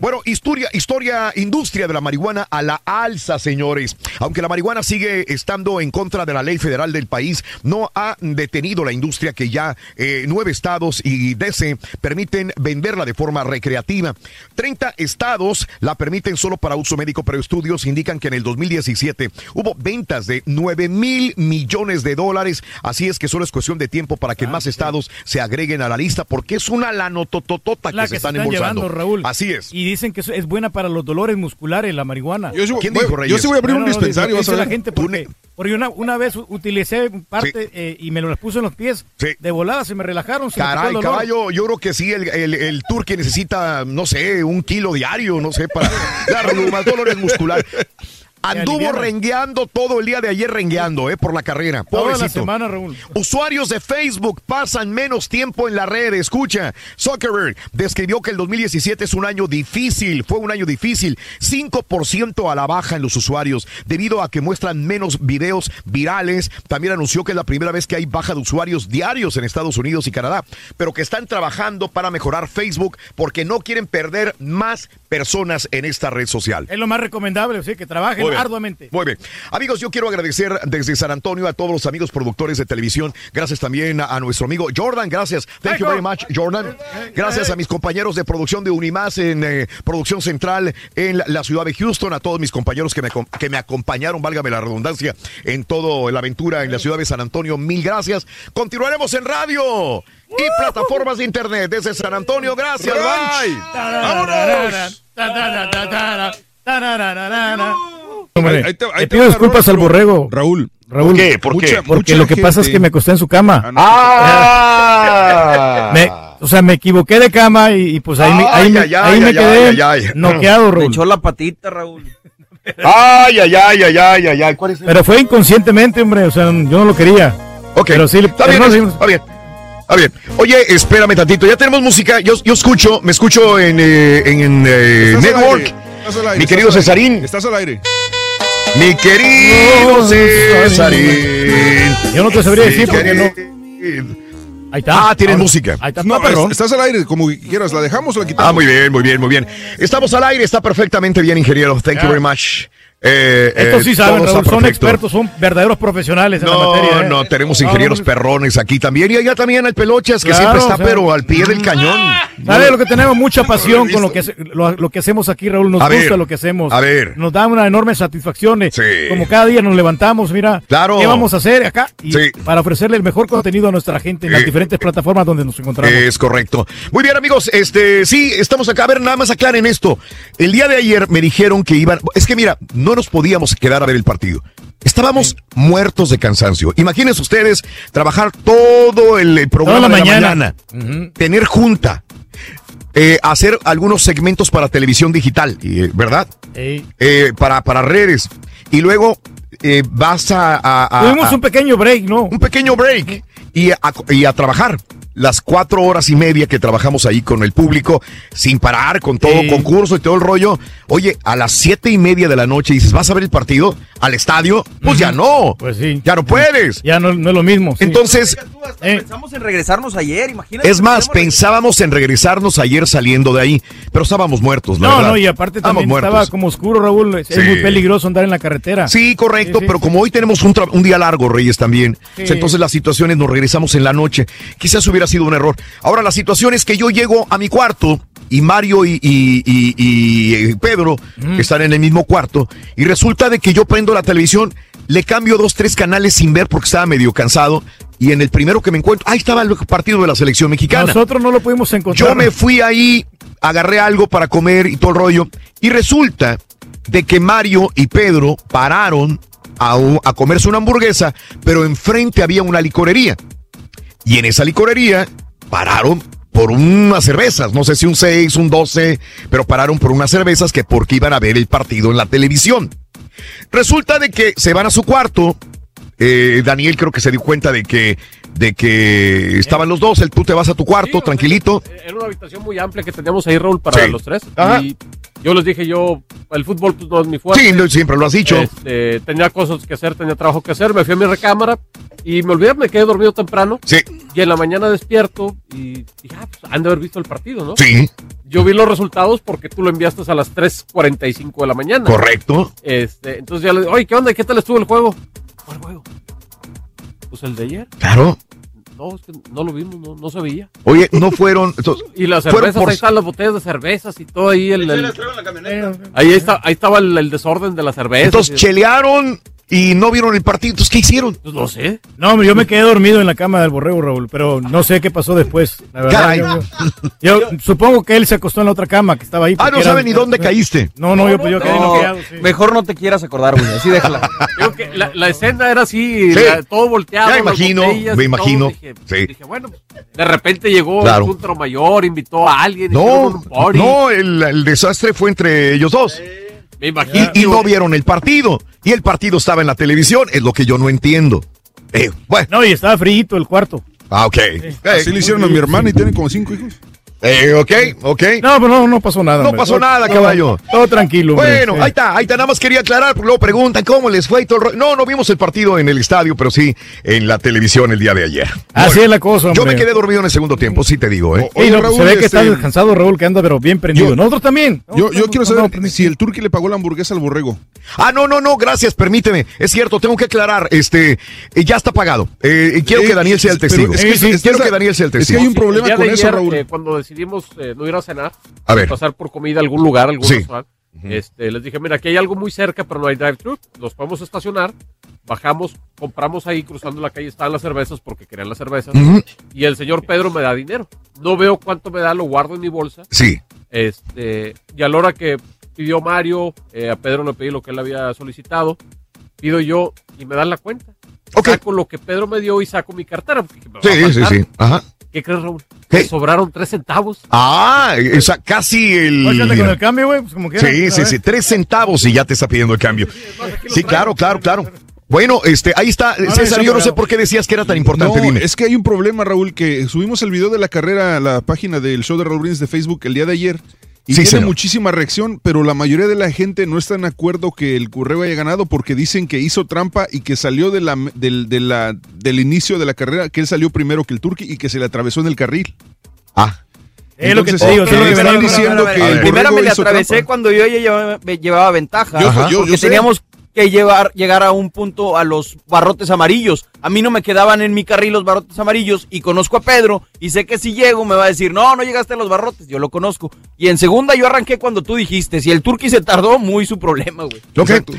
Bueno, historia, historia, industria de la marihuana a la alza, señores. Aunque la marihuana sigue estando en contra de la ley federal del país, no ha detenido la industria que ya eh, nueve estados y DC permiten venderla de forma recreativa. 30 estados la permiten solo para uso médico, pero estudios indican que en el 2017 hubo ventas de 9 mil millones de dólares. Así es que solo es cuestión de tiempo para que más estados se agreguen a la lista, porque es una lanotototota que La se que se están están embolsando. llevando, Raúl. Así es. Y dicen que es- buena para los dolores musculares, la marihuana. Yo sí ¿Quién voy- dijo, yo Reyes? sí voy a abrir No, un no, dispensario, dice- vas a dice ver. la gente porque, porque una, una vez utilicé parte eh, y me lo puse en los pies. De volada se me relajaron. Se Caray, caballo, yo creo que sí, el, el, el tour que necesita, no sé, un kilo diario, no sé, para dar más dolores musculares. Anduvo rengueando todo el día de ayer rengueando, eh, por la carrera. La Pobrecito. semana, Raúl. Usuarios de Facebook pasan menos tiempo en la red. Escucha, Zuckerberg describió que el 2017 es un año difícil, fue un año difícil. 5% a la baja en los usuarios debido a que muestran menos videos virales. También anunció que es la primera vez que hay baja de usuarios diarios en Estados Unidos y Canadá, pero que están trabajando para mejorar Facebook porque no quieren perder más personas en esta red social. Es lo más recomendable, sí, que trabajen Muy arduamente. Muy bien. Amigos, yo quiero agradecer desde San Antonio a todos los amigos productores de televisión. Gracias también a, a nuestro amigo Jordan. Gracias. Thank you very much, Jordan. Gracias a mis compañeros de producción de Unimás en eh, producción central en la, la ciudad de Houston. A todos mis compañeros que me, que me acompañaron, válgame la redundancia, en toda la aventura en la ciudad de San Antonio. Mil gracias. Continuaremos en radio y plataformas de internet desde San Antonio. Gracias. Bye. ¡Vámonos! Ahí- ahí te- ahí Le pido disculpas al borrego. Raúl. Raúl. ¿Por qué? ¿Por Mucha- qué? Porque Mucha lo que pasa es gente- que me acosté en su cama. Ah. Me- o sea, me equivoqué de cama y, y pues ahí, me- ahí, me, Ay, ay, ahí me quedé noqueado, Me Raúl. echó la patita, Raúl. Ay, ay, ay, ay, ay, ay, ay. ¿Cuál es el- Pero fue inconscientemente, hombre. O sea, yo no lo quería. Ok, Pero sí, está bien, no, está bien. Está bien. Oye, espérame tantito. Ya tenemos música. Yo, yo escucho, me escucho en, eh, en eh, Network. aire, estás al aire, Mi querido estás al aire. Cesarín. Estás al aire. Mi querido No, Cesarín. Yo no te sabría decir porque no. Ahí está. Ah, tienes música. Ahí está, No, perrón. estás al aire, como quieras. ¿La dejamos o la quitamos? Ah, muy bien, muy bien, muy bien. Estamos al aire, está perfectamente bien, ingeniero. Thank you Ya. very much. Eh, Estos eh, sí saben, todo está Raúl, son expertos, son verdaderos profesionales en la No, materia. ¿eh? no, tenemos ingenieros perrones aquí también. Y allá también el Pelochas, que Claro, siempre está, o sea, pero al pie del cañón. ¿Sabe lo que tenemos? Mucha pasión con lo que, lo, lo que hacemos aquí, Raúl. Nos A gusta ver, lo que hacemos. a ver. Nos da una enorme satisfacción. eh, Sí. Como cada día nos levantamos, mira. Claro. ¿Qué vamos a hacer acá? Y Sí. Para ofrecerle el mejor contenido a nuestra gente en las Eh, diferentes plataformas donde nos encontramos. Es correcto. Muy bien, amigos. Este, sí, estamos acá. A ver, nada más aclaren esto. El día de ayer me dijeron que iban. Es que mira, no nos podíamos quedar a ver el partido. Estábamos muertos de cansancio. Imagínense ustedes trabajar todo el, el programa Toda la de la mañana. mañana, tener junta, eh, hacer algunos segmentos para televisión digital, eh, ¿verdad? Eh, para, para redes. Y luego eh, vas a, a- a- Tuvimos a- un pequeño break, ¿no? un pequeño break y a, y a trabajar. Las cuatro horas y media que trabajamos ahí con el público, sin parar, con todo Sí. concurso y todo el rollo. Oye, a las siete y media de la noche dices, ¿vas a ver el partido al estadio? Pues ya no. Pues sí. Ya no puedes. Ya no, no es lo mismo. sí. Entonces, Eh, Pensamos en regresarnos ayer, imagínate. es más, pensábamos en regresarnos ayer saliendo de ahí, pero estábamos muertos, la no, verdad. no, y aparte Estábamos también muertos. estaba como oscuro, Raúl. Es, Sí. muy peligroso andar en la carretera. Sí, correcto, Sí, sí, pero sí. como hoy tenemos un, día largo, Reyes, también, Sí. entonces las situaciones nos regresamos en la noche. Quizás hubiera sido un error. Ahora, la situación es que yo llego a mi cuarto y Mario y, y- y- y, eh, Pedro están en el mismo cuarto y resulta de que yo prendo la televisión, le cambio dos, tres canales sin ver porque estaba medio cansado y en el primero que me encuentro, ahí estaba el partido de la selección mexicana. Nosotros no lo pudimos encontrar. Yo me fui ahí, agarré algo para comer y todo el rollo. Y resulta de que Mario y Pedro pararon a, a comerse una hamburguesa, pero enfrente había una licorería. Y en esa licorería pararon por unas cervezas, no sé si un 6, un 12, pero pararon por unas cervezas que porque iban a ver el partido en la televisión. Resulta de que se van a su cuarto, eh, Daniel creo que se dio cuenta de que de que estaban los dos, el, tú te vas a tu cuarto, tranquilito. Era una habitación muy amplia que teníamos ahí, Raúl, para Sí. los tres. Ajá. Y yo les dije, yo, el fútbol pues, no es mi fuerte. Sí, siempre lo has dicho. Este, tenía cosas que hacer, tenía trabajo que hacer. Me fui a mi recámara y me olvidé, me quedé dormido temprano. Sí. Y en la mañana despierto y dije, ah, pues han de haber visto el partido, ¿no? Sí. Yo vi los resultados porque tú lo enviaste a las 3.45 de la mañana. Correcto. Este, entonces ya le digo, oye, ¿qué onda? ¿Qué tal estuvo el juego? ¿Cuál juego? Pues el de ayer. Claro. No, es que no lo vimos, no, no se veía. Oye, no fueron. entonces, Y las fueron cervezas, por- ahí están las botellas de cervezas y todo ahí. El, el- ahí, está, ahí estaba el, el desorden de las cervezas. Entonces chelearon y no vieron el partido. Entonces, ¿qué hicieron? Pues no sé. No, yo me quedé dormido en la cama del borrego, Raúl, pero no sé qué pasó después. La verdad, Caray. yo, yo- yo supongo que él se acostó en la otra cama que estaba ahí. Ah, no era- sabe ni dónde caíste. No, no, yo, pues yo quedé No, noqueado. sí. Mejor no te quieras acordar, güey. Así déjala. Que la, la escena era así, Sí. la- todo volteado. Ya imagino, botellas me imagino. Dije, Sí. dije, bueno, de repente llegó Claro. el Centro Mayor, invitó a alguien. No, un no, el, el desastre fue entre ellos dos. Me imagino. Y, y no vieron el partido. Y el partido estaba en la televisión, es lo que yo no entiendo. Eh, bueno. No, y estaba frío el cuarto. Ah, ok. Así le hicieron a mi hermana y tienen como cinco hijos. Eh, ok, ok. No, pero no, no pasó nada. No hombre. pasó nada, caballo. Todo tranquilo. hombre. Bueno, Sí. ahí está, ahí está. Nada más quería aclarar, porque luego preguntan cómo les fue y todo el rollo. No, no vimos el partido en el estadio, pero sí en la televisión el día de ayer. Así es la cosa, Yo hombre. me quedé dormido en el segundo tiempo, sí te digo, ¿eh? No, se ve que este- está descansado Raúl, que anda pero bien prendido. Nosotros también. Yo, yo quiero saber si el turqui le pagó la hamburguesa al borrego. Ah, no, no, no, gracias, permíteme. Es cierto, tengo que aclarar, este, eh, ya está pagado. Eh, quiero Eh, que Daniel sea el pero testigo. es que- Sí, es que quiero esa- que Daniel sea el es que testigo. hay un problema con de eso, ayer, Raúl. eh, cuando decidimos eh, no ir a cenar, A ver. pasar por comida a algún lugar, algún Sí. restaurante, este, les dije, mira, aquí hay algo muy cerca, pero no hay drive-thru. Nos podemos estacionar, bajamos, compramos ahí, cruzando la calle, estaban las cervezas porque querían las cervezas. Ujú. Y el señor Pedro me da dinero. No veo cuánto me da, lo guardo en mi bolsa. Sí. Este, y a la hora que pidió Mario, eh, a Pedro le pedí lo que él había solicitado, pido yo y me dan la cuenta. Saco lo que Pedro me dio y saco mi cartera. porque me Sí, sí, sí. Ajá. ¿Qué crees, Raúl? ¿Qué? Sobraron tres centavos. Ah, esa, casi el. Óyate con el cambio, güey, pues como quiera. Sí, sí, sí, tres centavos y ya te está pidiendo el cambio. Sí, claro, claro, claro. Bueno, este, ahí está, no, César, yo no sé por qué decías que era tan importante, No, dime. es que hay un problema, Raúl, que subimos el video de la carrera a la página del show de Raúl Brindis de Facebook el día de ayer. Y Sí, tiene señor. muchísima reacción, pero la mayoría de la gente no está en acuerdo que el Correo haya ganado porque dicen que hizo trampa y que salió de la, del, de la- del inicio de la carrera, que él salió primero que el Turqui y que se le atravesó en el carril. Ah. Es lo que te digo, es lo que están diciendo que el Primero me le atravesé trampa. cuando yo ya llevaba, ventaja. Yo- yo- yo porque sé. Que llevar, llegar a un punto a los barrotes amarillos. A mí no me quedaban en mi carril los barrotes amarillos y conozco a Pedro y sé que si llego me va a decir, no, no llegaste a los barrotes, yo lo conozco. Y en segunda yo arranqué cuando tú dijiste, si el turqui se tardó, muy su problema, güey. Ok.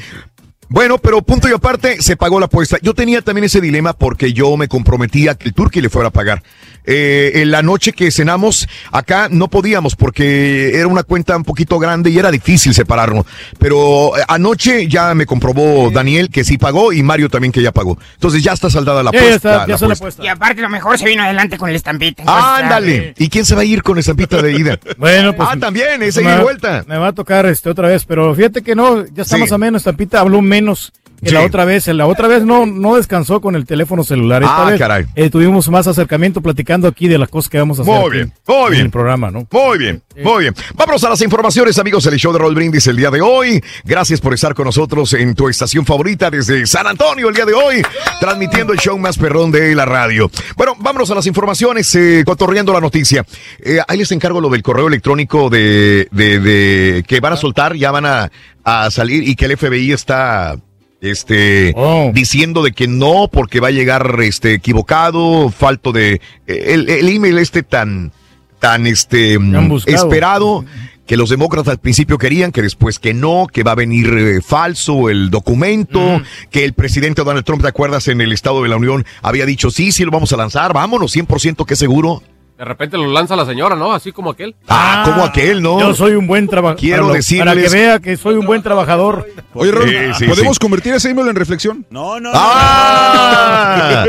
Bueno, pero punto y aparte, se pagó la apuesta. Yo tenía también ese dilema porque yo me comprometía que el Turqui le fuera a pagar. Eh, en la noche que cenamos, acá no podíamos porque era una cuenta un poquito grande y era difícil separarnos. Pero eh, anoche ya me comprobó Daniel que sí pagó y Mario también que ya pagó. Entonces ya está saldada la Ya, ya apuesta. está, ya la está la apuesta. apuesta. Y aparte lo mejor se vino adelante con el estampita. Ándale. ¿Y quién se va a ir con esa pita de ida? Bueno, pues. Ah, también, esa me ida y vuelta. Me va a tocar este otra vez, pero fíjate que no, ya Sí. más o menos. Estampita habló menos que la otra vez. La otra vez no, no descansó con el teléfono celular. Esta Ah, vez, caray. eh, tuvimos más acercamiento platicando aquí de las cosas que vamos a hacer. Muy bien, muy en bien. el programa, ¿no? Muy bien, muy bien. Vámonos a las informaciones, amigos, del show de Roll Brindis el día de hoy. Gracias por estar con nosotros en tu estación favorita desde San Antonio el día de hoy, transmitiendo el show más perrón de la radio. Bueno, vámonos a las informaciones, eh, cotorreando la noticia. Eh, ahí les encargo lo del correo electrónico de, de, de- que van a soltar, ya van a, a salir y que el FBI está este diciendo de que no porque va a llegar este equivocado falto de el, el email este tan tan este mm, esperado que los demócratas al principio querían, que después que no, que va a venir eh, falso el documento, que el presidente Donald Trump, ¿te acuerdas? En el Estado de la Unión había dicho, sí, sí, lo vamos a lanzar, vámonos, 100% que seguro. De repente lo lanza la señora, ¿no? Así como aquel. Ah, como aquel, ¿no? Yo soy un buen trabajador. Quiero para, lo- decirles- Para que vea que soy un buen trabajador. Oye, Sí, sí, ¿podemos sí. convertir ese email en reflexión? No, no, ¡Ah!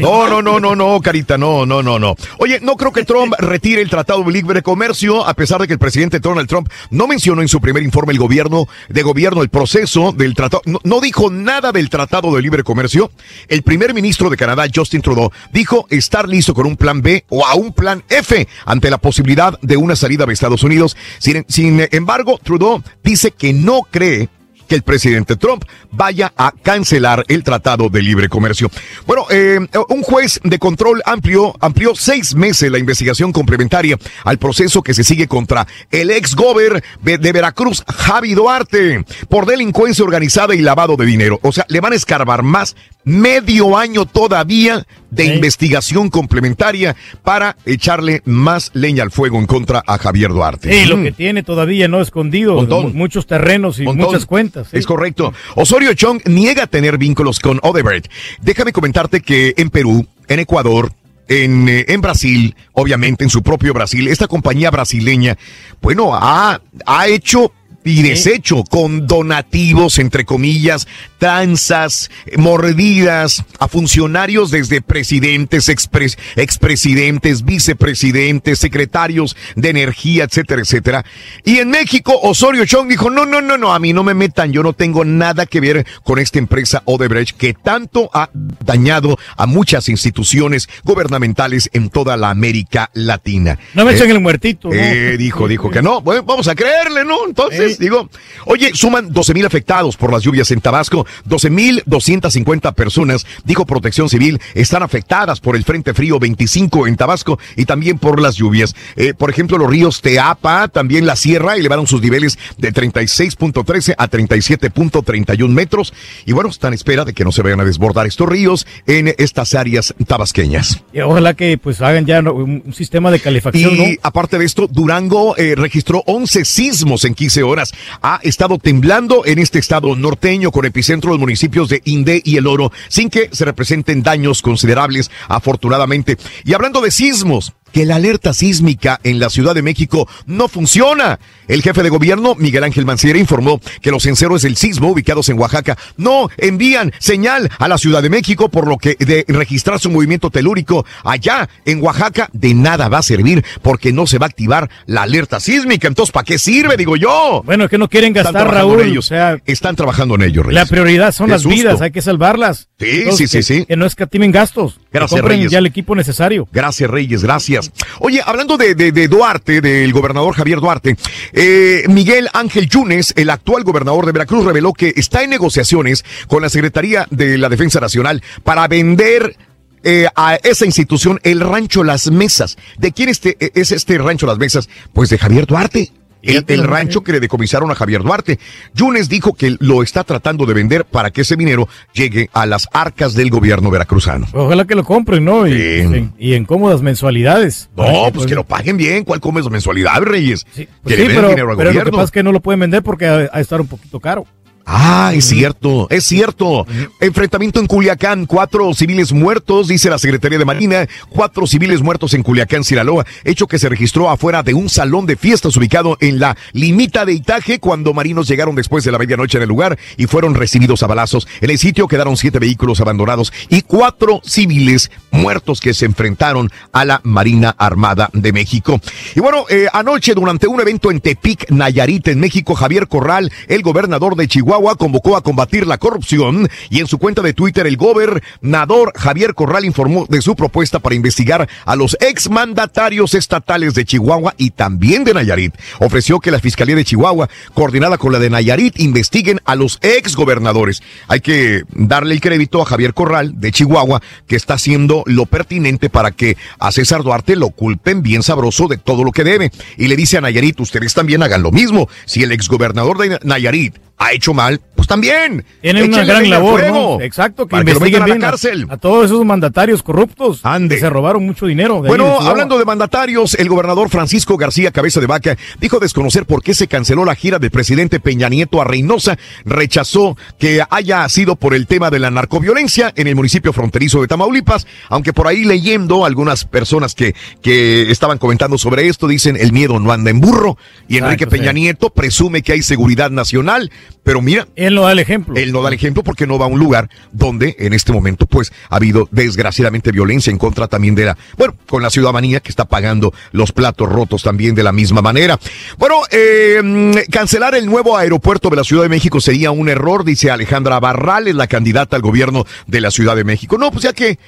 No, no, no, no, no, Carita, no, no, no, no. Oye, no creo que Trump retire el Tratado de Libre Comercio, a pesar de que el presidente Donald Trump no mencionó en su primer informe el gobierno de gobierno el proceso del tratado, no, no dijo nada del Tratado de Libre Comercio. El primer ministro de Canadá, Justin Trudeau, dijo estar listo con un plan B o a un plan F ante la posibilidad de una salida de Estados Unidos. Sin, embargo, Trudeau dice que no cree que el presidente Trump vaya a cancelar el Tratado de Libre Comercio. Bueno, eh, un juez de control amplio amplió seis meses la investigación complementaria al proceso que se sigue contra el ex gober de Veracruz, Javi Duarte, por delincuencia organizada y lavado de dinero. O sea, le van a escarbar más medio año todavía de investigación complementaria para echarle más leña al fuego en contra a Javier Duarte. Sí, lo Mm. que tiene todavía no escondido. Muchos terrenos y Montón. muchas cuentas. Es correcto. Osorio Chong niega tener vínculos con Odebrecht. Déjame comentarte que en Perú, en Ecuador, en, eh, Brasil, obviamente en su propio Brasil, esta compañía brasileña, bueno, ha hecho y deshecho con donativos, entre comillas, tranzas, mordidas a funcionarios desde presidentes, expres- expresidentes, vicepresidentes, secretarios de energía, etcétera, etcétera. Y en México, Osorio Chong dijo, no, no, no, no, a mí no me metan, yo no tengo nada que ver con esta empresa Odebrecht que tanto ha dañado a muchas instituciones gubernamentales en toda la América Latina. No me Eh, echen el muertito, ¿no? eh, dijo, dijo que no. Bueno, vamos a creerle, ¿no? Entonces, digo, oye, suman 12 mil afectados por las lluvias en Tabasco. 12 mil 250 personas, dijo Protección Civil, están afectadas por el Frente Frío 25 en Tabasco y también por las lluvias. Eh, por ejemplo, los ríos Teapa, también la Sierra, elevaron sus niveles de 36.13 a 37.31 metros. Y bueno, están en espera de que no se vayan a desbordar estos ríos en estas áreas tabasqueñas. Y ojalá que pues hagan ya ¿no? un, un sistema de calefacción, ¿no? Y aparte de esto, Durango eh, registró 11 sismos en 15 horas. Ha estado temblando en este estado norteño con epicentro los municipios de Indé y El Oro, sin que se representen daños considerables, afortunadamente. Y hablando de sismos, que la alerta sísmica en la Ciudad de México no funciona. El jefe de gobierno, Miguel Ángel Mancera, informó que los sensores del sismo ubicados en Oaxaca no envían señal a la Ciudad de México, por lo que de registrar su movimiento telúrico allá en Oaxaca de nada va a servir porque no se va a activar la alerta sísmica. Entonces, ¿para qué sirve? Digo yo. Bueno, es que no quieren gastar, Raúl. ellos. O sea, Están trabajando en ellos, Reyes. la prioridad son Qué las susto. vidas, hay que salvarlas. Sí, Entonces, sí, sí, que- sí. Que no escatimen gastos. Gracias, compren Reyes. ya el equipo necesario. Gracias, Reyes, gracias. Oye, hablando de, Duarte, del gobernador Javier Duarte, eh, Miguel Ángel Yunes, el actual gobernador de Veracruz, reveló que está en negociaciones con la Secretaría de la Defensa Nacional para vender eh, a esa institución el rancho Las Mesas. ¿De quién este, es este rancho Las Mesas? Pues de Javier Duarte. El, rancho que le decomisaron a Javier Duarte. Yunes dijo que lo está tratando de vender para que ese dinero llegue a las arcas del gobierno veracruzano. Ojalá que lo compren, ¿no? Y, en, y en cómodas mensualidades. No, pues que lo paguen bien. ¿Cuál comes mensualidad, Reyes? Pues que sí, le den pero, dinero al pero lo que gobierno. pasa es que no lo pueden vender porque ha, ha estar un poquito caro. Ah, es cierto, es cierto. Enfrentamiento en Culiacán, cuatro civiles muertos, dice la Secretaría de Marina, cuatro civiles muertos en Culiacán, Sinaloa, hecho que se registró afuera de un salón de fiestas ubicado en la limita de Itaje cuando marinos llegaron después de la medianoche en el lugar y fueron recibidos a balazos. En el sitio quedaron siete vehículos abandonados y cuatro civiles muertos que se enfrentaron a la Marina Armada de México. Y bueno, eh, anoche durante un evento en Tepic, Nayarit, en México, Javier Corral, el gobernador de Chihuahua, convocó a combatir la corrupción y en su cuenta de Twitter el gobernador Javier Corral informó de su propuesta para investigar a los exmandatarios estatales de Chihuahua y también de Nayarit. Ofreció que la Fiscalía de Chihuahua, coordinada con la de Nayarit, investiguen a los exgobernadores. Hay que darle el crédito a Javier Corral de Chihuahua, que está haciendo lo pertinente para que a César Duarte lo culpen bien sabroso de todo lo que debe. Y le dice a Nayarit, ustedes también hagan lo mismo. Si el exgobernador de Nayarit ha hecho mal, pues también. Tienen una gran labor, fuego ¿no? Exacto, que para que lo investiguen metan a bien la cárcel. a, todos esos mandatarios corruptos que se robaron mucho dinero. de Bueno, hablando de mandatarios, el gobernador Francisco García Cabeza de Vaca dijo desconocer por qué se canceló la gira del presidente Peña Nieto a Reynosa. Rechazó que haya sido por el tema de la narcoviolencia en el municipio fronterizo de Tamaulipas, aunque por ahí leyendo algunas personas que, que estaban comentando sobre esto dicen el miedo no anda en burro y Enrique Exacto, Peña sí. Nieto presume que hay seguridad nacional, pero mira, él no da el ejemplo. Él no da el ejemplo porque no va a un lugar donde en este momento pues ha habido desgraciadamente violencia en contra también de la, bueno, con la ciudadanía que está pagando los platos rotos también de la misma manera. Bueno, eh, cancelar el nuevo aeropuerto de la Ciudad de México sería un error, dice Alejandra Barrales, la candidata al gobierno de la Ciudad de México. No, pues ya que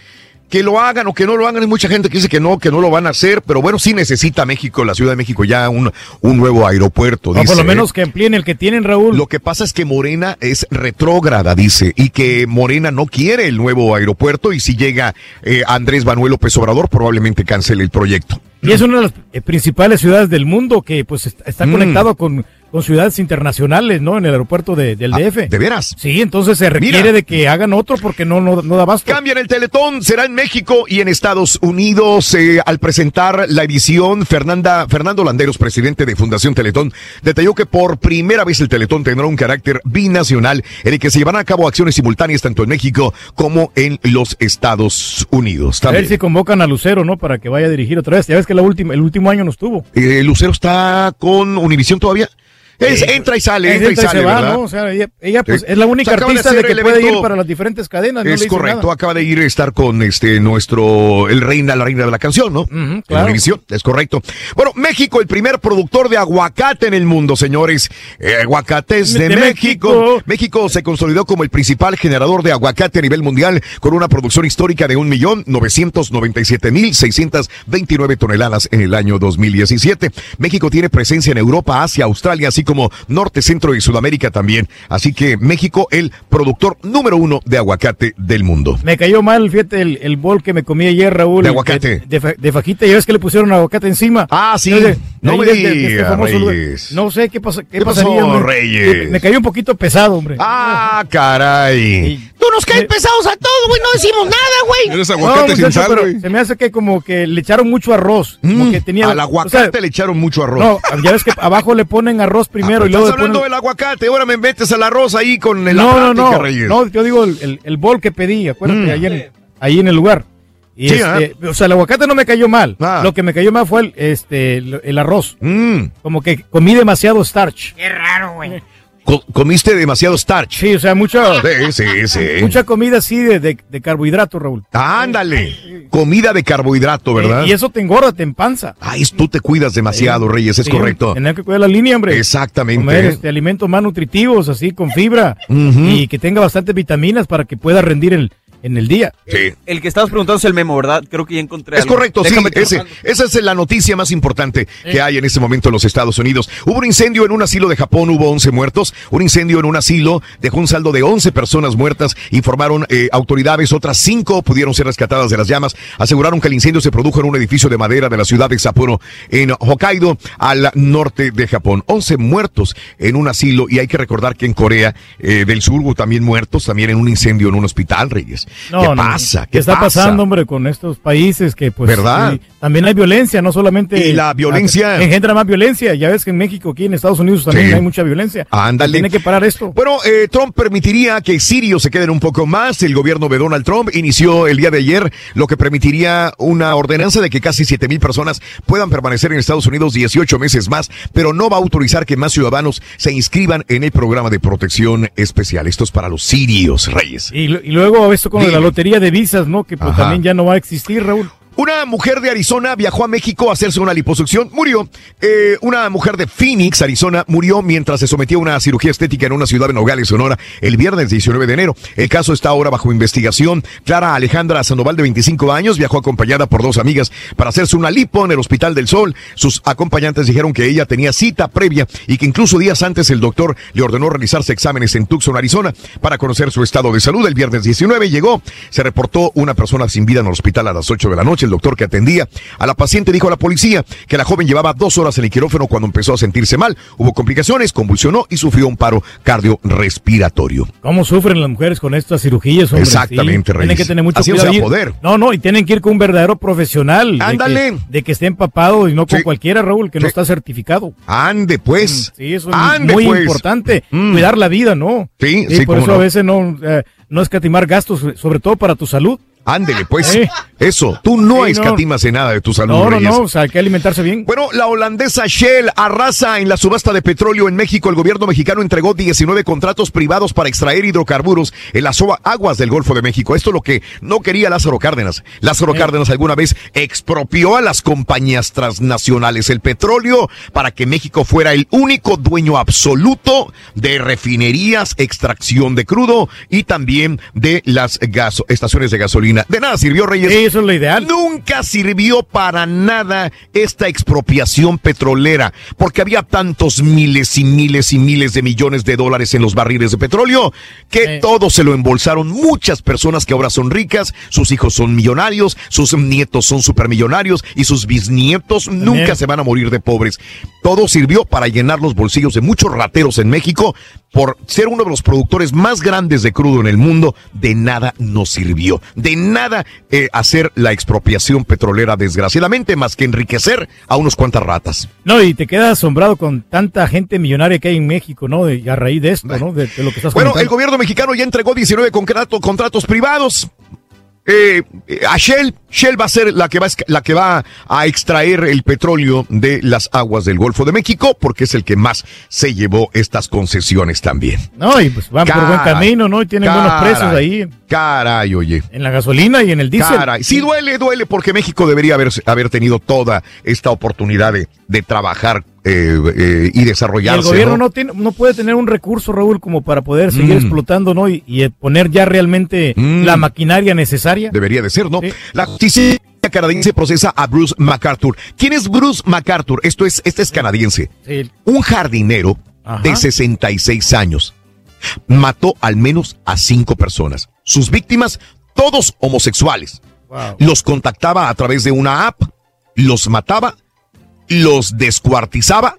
que lo hagan o que no lo hagan. Hay mucha gente que dice que no, que no lo van a hacer, pero bueno, sí necesita México, la Ciudad de México, ya un, un nuevo aeropuerto. O dice, por lo ¿eh? menos que amplíen el que tienen, Raúl. Lo que pasa es que Morena es retrógrada, dice, y que Morena no quiere el nuevo aeropuerto y si llega eh, Andrés Manuel López Obrador probablemente cancele el proyecto. Y es una de las eh, principales ciudades del mundo que pues est- está Mm. conectado con, con ciudades internacionales, ¿no? En el aeropuerto de- del DF. Ah, ¿De veras? Sí, entonces se requiere Mira. de que hagan otro porque no, no, no da basto. Cambian el Teletón, será en México y en Estados Unidos. eh, al presentar la edición, Fernanda, Fernando Landeros, presidente de Fundación Teletón, detalló que por primera vez el Teletón tendrá un carácter binacional en el que se llevarán a cabo acciones simultáneas tanto en México como en los Estados Unidos. A ver También. si convocan a Lucero, ¿no? Para que vaya a dirigir otra vez. Ya ves que la última, el último año no estuvo. Eh, Lucero está con Univisión todavía. Es- entra y sale, entra y sale, se va. ¿no? O sea, ella, ella, pues, Sí. es la única de artista de, hacer que puede evento- ir para las diferentes cadenas. no es correcto, nada. acaba de ir a estar con este nuestro el reina, la reina de la canción, ¿no? En claro. Univisión, es correcto. Bueno, México, el primer productor de aguacate en el mundo, señores. Eh, aguacates de, De México. México. México se consolidó como el principal generador de aguacate a nivel mundial, con una producción histórica de un millón novecientos noventa y siete mil seiscientos veintinueve toneladas en el año 2017. México tiene presencia en Europa, Asia, Australia, así como Norte, Centro y Sudamérica también. Así que México, el productor número uno de aguacate del mundo. Me cayó mal, fíjate, el, el bol que me comí ayer, Raúl. De aguacate. De, de fa- de fajita, ya ves que le pusieron aguacate encima. Ah, sí. De No me de- de- de este digas. No sé qué, pasa, qué, ¿Qué pasó, pasaría, hombre. Reyes? Me cayó un poquito pesado, hombre. Ah, caray. Tú nos caes pesados a todos, güey. No decimos nada, güey. No, muchacho, pero Se me hace que como que le echaron mucho arroz. Como que tenía, Mm, Al aguacate o sea, le echaron mucho arroz. No, ya ves que abajo le ponen arroz primero Ah, y luego Estás hablando del aguacate, ahora me metes al arroz ahí con el no, no, no, Reyes. no, yo digo el, el, el bol que pedí, acuérdate, ahí, en, ahí en el lugar. Y Sí, este, O sea, el aguacate no me cayó mal. Lo que me cayó mal fue el, este, el, el arroz. Como que comí demasiado starch. Qué raro, güey. Co- comiste demasiado starch. Sí, o sea, mucha, Sí, sí, sí. mucha comida así de, de, de carbohidrato, Raúl. Ándale. Comida de carbohidrato, ¿verdad? Y eso te engorda, te empanza. Ay, tú te cuidas demasiado, Reyes, es correcto. Tener que cuidar la línea, hombre. Exactamente. Comer este, alimentos más nutritivos, así, con fibra. Y que tenga bastantes vitaminas para que pueda rendir el, en el día. Sí. El que estabas preguntando es el memo, ¿verdad? Creo que ya encontré Es algo. correcto, sí. Déjame te- ese- esa es la noticia más importante que hay en este momento en los Estados Unidos. Hubo un incendio en un asilo de Japón, hubo 11 muertos. Un incendio en un asilo dejó un saldo de 11 personas muertas, informaron eh, autoridades. Otras 5 pudieron ser rescatadas de las llamas. Aseguraron que el incendio se produjo en un edificio de madera de la ciudad de Sapporo, en Hokkaido, al norte de Japón. 11 muertos en un asilo y hay que recordar que en Corea eh, del Sur hubo también muertos, también en un incendio en un hospital, Reyes. No, ¿Qué no, pasa? ¿Qué está pasa? pasando, hombre, con estos países que, pues, ¿Verdad? sí, también hay violencia, no solamente. Y la violencia- Engendra más violencia. Ya ves que en México, aquí en Estados Unidos también Sí. hay mucha violencia. Ándale. Tiene que parar esto. Bueno, eh, Trump permitiría que sirios se queden un poco más. El gobierno de Donald Trump inició el día de ayer lo que permitiría una ordenanza de que casi 7 mil personas puedan permanecer en Estados Unidos 18 meses más, pero no va a autorizar que más ciudadanos se inscriban en el programa de protección especial. Esto es para los sirios, Reyes. Y, y luego esto con Dime. la lotería de visas, ¿no? Que pues también ya no va a existir, Raúl. Una mujer de Arizona viajó a México a hacerse una liposucción, murió. Eh, una mujer de Phoenix, Arizona, murió mientras se sometía a una cirugía estética en una ciudad en Nogales, Sonora, el viernes 19 de enero. El caso está ahora bajo investigación. Clara Alejandra Sandoval, de 25 años, viajó acompañada por dos amigas para hacerse una lipo en el Hospital del Sol. Sus acompañantes dijeron que ella tenía cita previa y que incluso días antes el doctor le ordenó realizarse exámenes en Tucson, Arizona, para conocer su estado de salud. El viernes 19 llegó, se reportó una persona sin vida en el hospital a las 8 de la noche. El doctor que atendía a la paciente dijo a la policía que la joven llevaba dos horas en el quirófano cuando empezó a sentirse mal. Hubo complicaciones, convulsionó y sufrió un paro cardiorrespiratorio. ¿Cómo sufren las mujeres con estas cirugías? hombre? Exactamente, Sí, Reyes. Tienen que tener mucho Así no cuidado. Y- poder. No, no, y tienen que ir con un verdadero profesional. de que- Ándale. De que, esté empapado y no con cualquiera, Raúl, que no está certificado. Ande pues. Sí, eso es Ande, muy pues. importante. Cuidar la vida, ¿no? Sí, Y sí, por eso a no. veces no, eh, no escatimar gastos, sobre todo para tu salud. Ándele, pues. Sí. Eso, tú no Sí, no. escatimas en nada de tu salud, No, no, Reyes. no, o sea, hay que alimentarse bien. Bueno, la holandesa Shell arrasa en la subasta de petróleo en México. El gobierno mexicano entregó 19 contratos privados para extraer hidrocarburos en las aguas del Golfo de México. Esto es lo que no quería Lázaro Cárdenas. Lázaro Cárdenas alguna vez expropió a las compañías transnacionales el petróleo para que México fuera el único dueño absoluto de refinerías, extracción de crudo y también de las estaciones de gasolina. De nada sirvió Reyes. eso es lo ideal. Nunca sirvió para nada esta expropiación petrolera, porque había tantos miles y miles y miles de millones de dólares en los barriles de petróleo que todo se lo embolsaron muchas personas que ahora son ricas, sus hijos son millonarios, sus nietos son supermillonarios y sus bisnietos nunca se van a morir de pobres. Todo sirvió para llenar los bolsillos de muchos rateros en México por ser uno de los productores más grandes de crudo en el mundo. De nada nos sirvió. De nada eh, hacer la expropiación petrolera, desgraciadamente, más que enriquecer a unos cuantas ratas. No, y te quedas asombrado con tanta gente millonaria que hay en México, ¿no? De- a raíz de esto, ¿no? De, de lo que estás Bueno, el gobierno mexicano ya entregó 19 contrato- contratos privados. Eh, eh, a Shell, Shell va a ser la que va, la que va a extraer el petróleo de las aguas del Golfo de México, porque es el que más se llevó estas concesiones también. No, y pues van por buen camino, ¿no? Y tienen buenos precios ahí Caray, oye. en la gasolina y en el diésel. Caray, sí duele, duele, porque México debería haber, haber tenido toda esta oportunidad de, de trabajar eh, eh, y Y desarrollarse. el gobierno ¿no? ¿no? tiene, no puede tener un recurso, Raúl, como para poder seguir Mm. explotando, ¿no? Y, y, eh, poner ya realmente Mm. la maquinaria necesaria. Debería de ser, ¿no? La justicia canadiense procesa a Bruce MacArthur. ¿Quién es Bruce MacArthur? Esto es, este es canadiense. Sí. Un jardinero de 66 años. Mató al menos a cinco personas. Sus víctimas, todos homosexuales. Los contactaba a través de una app, los mataba, los descuartizaba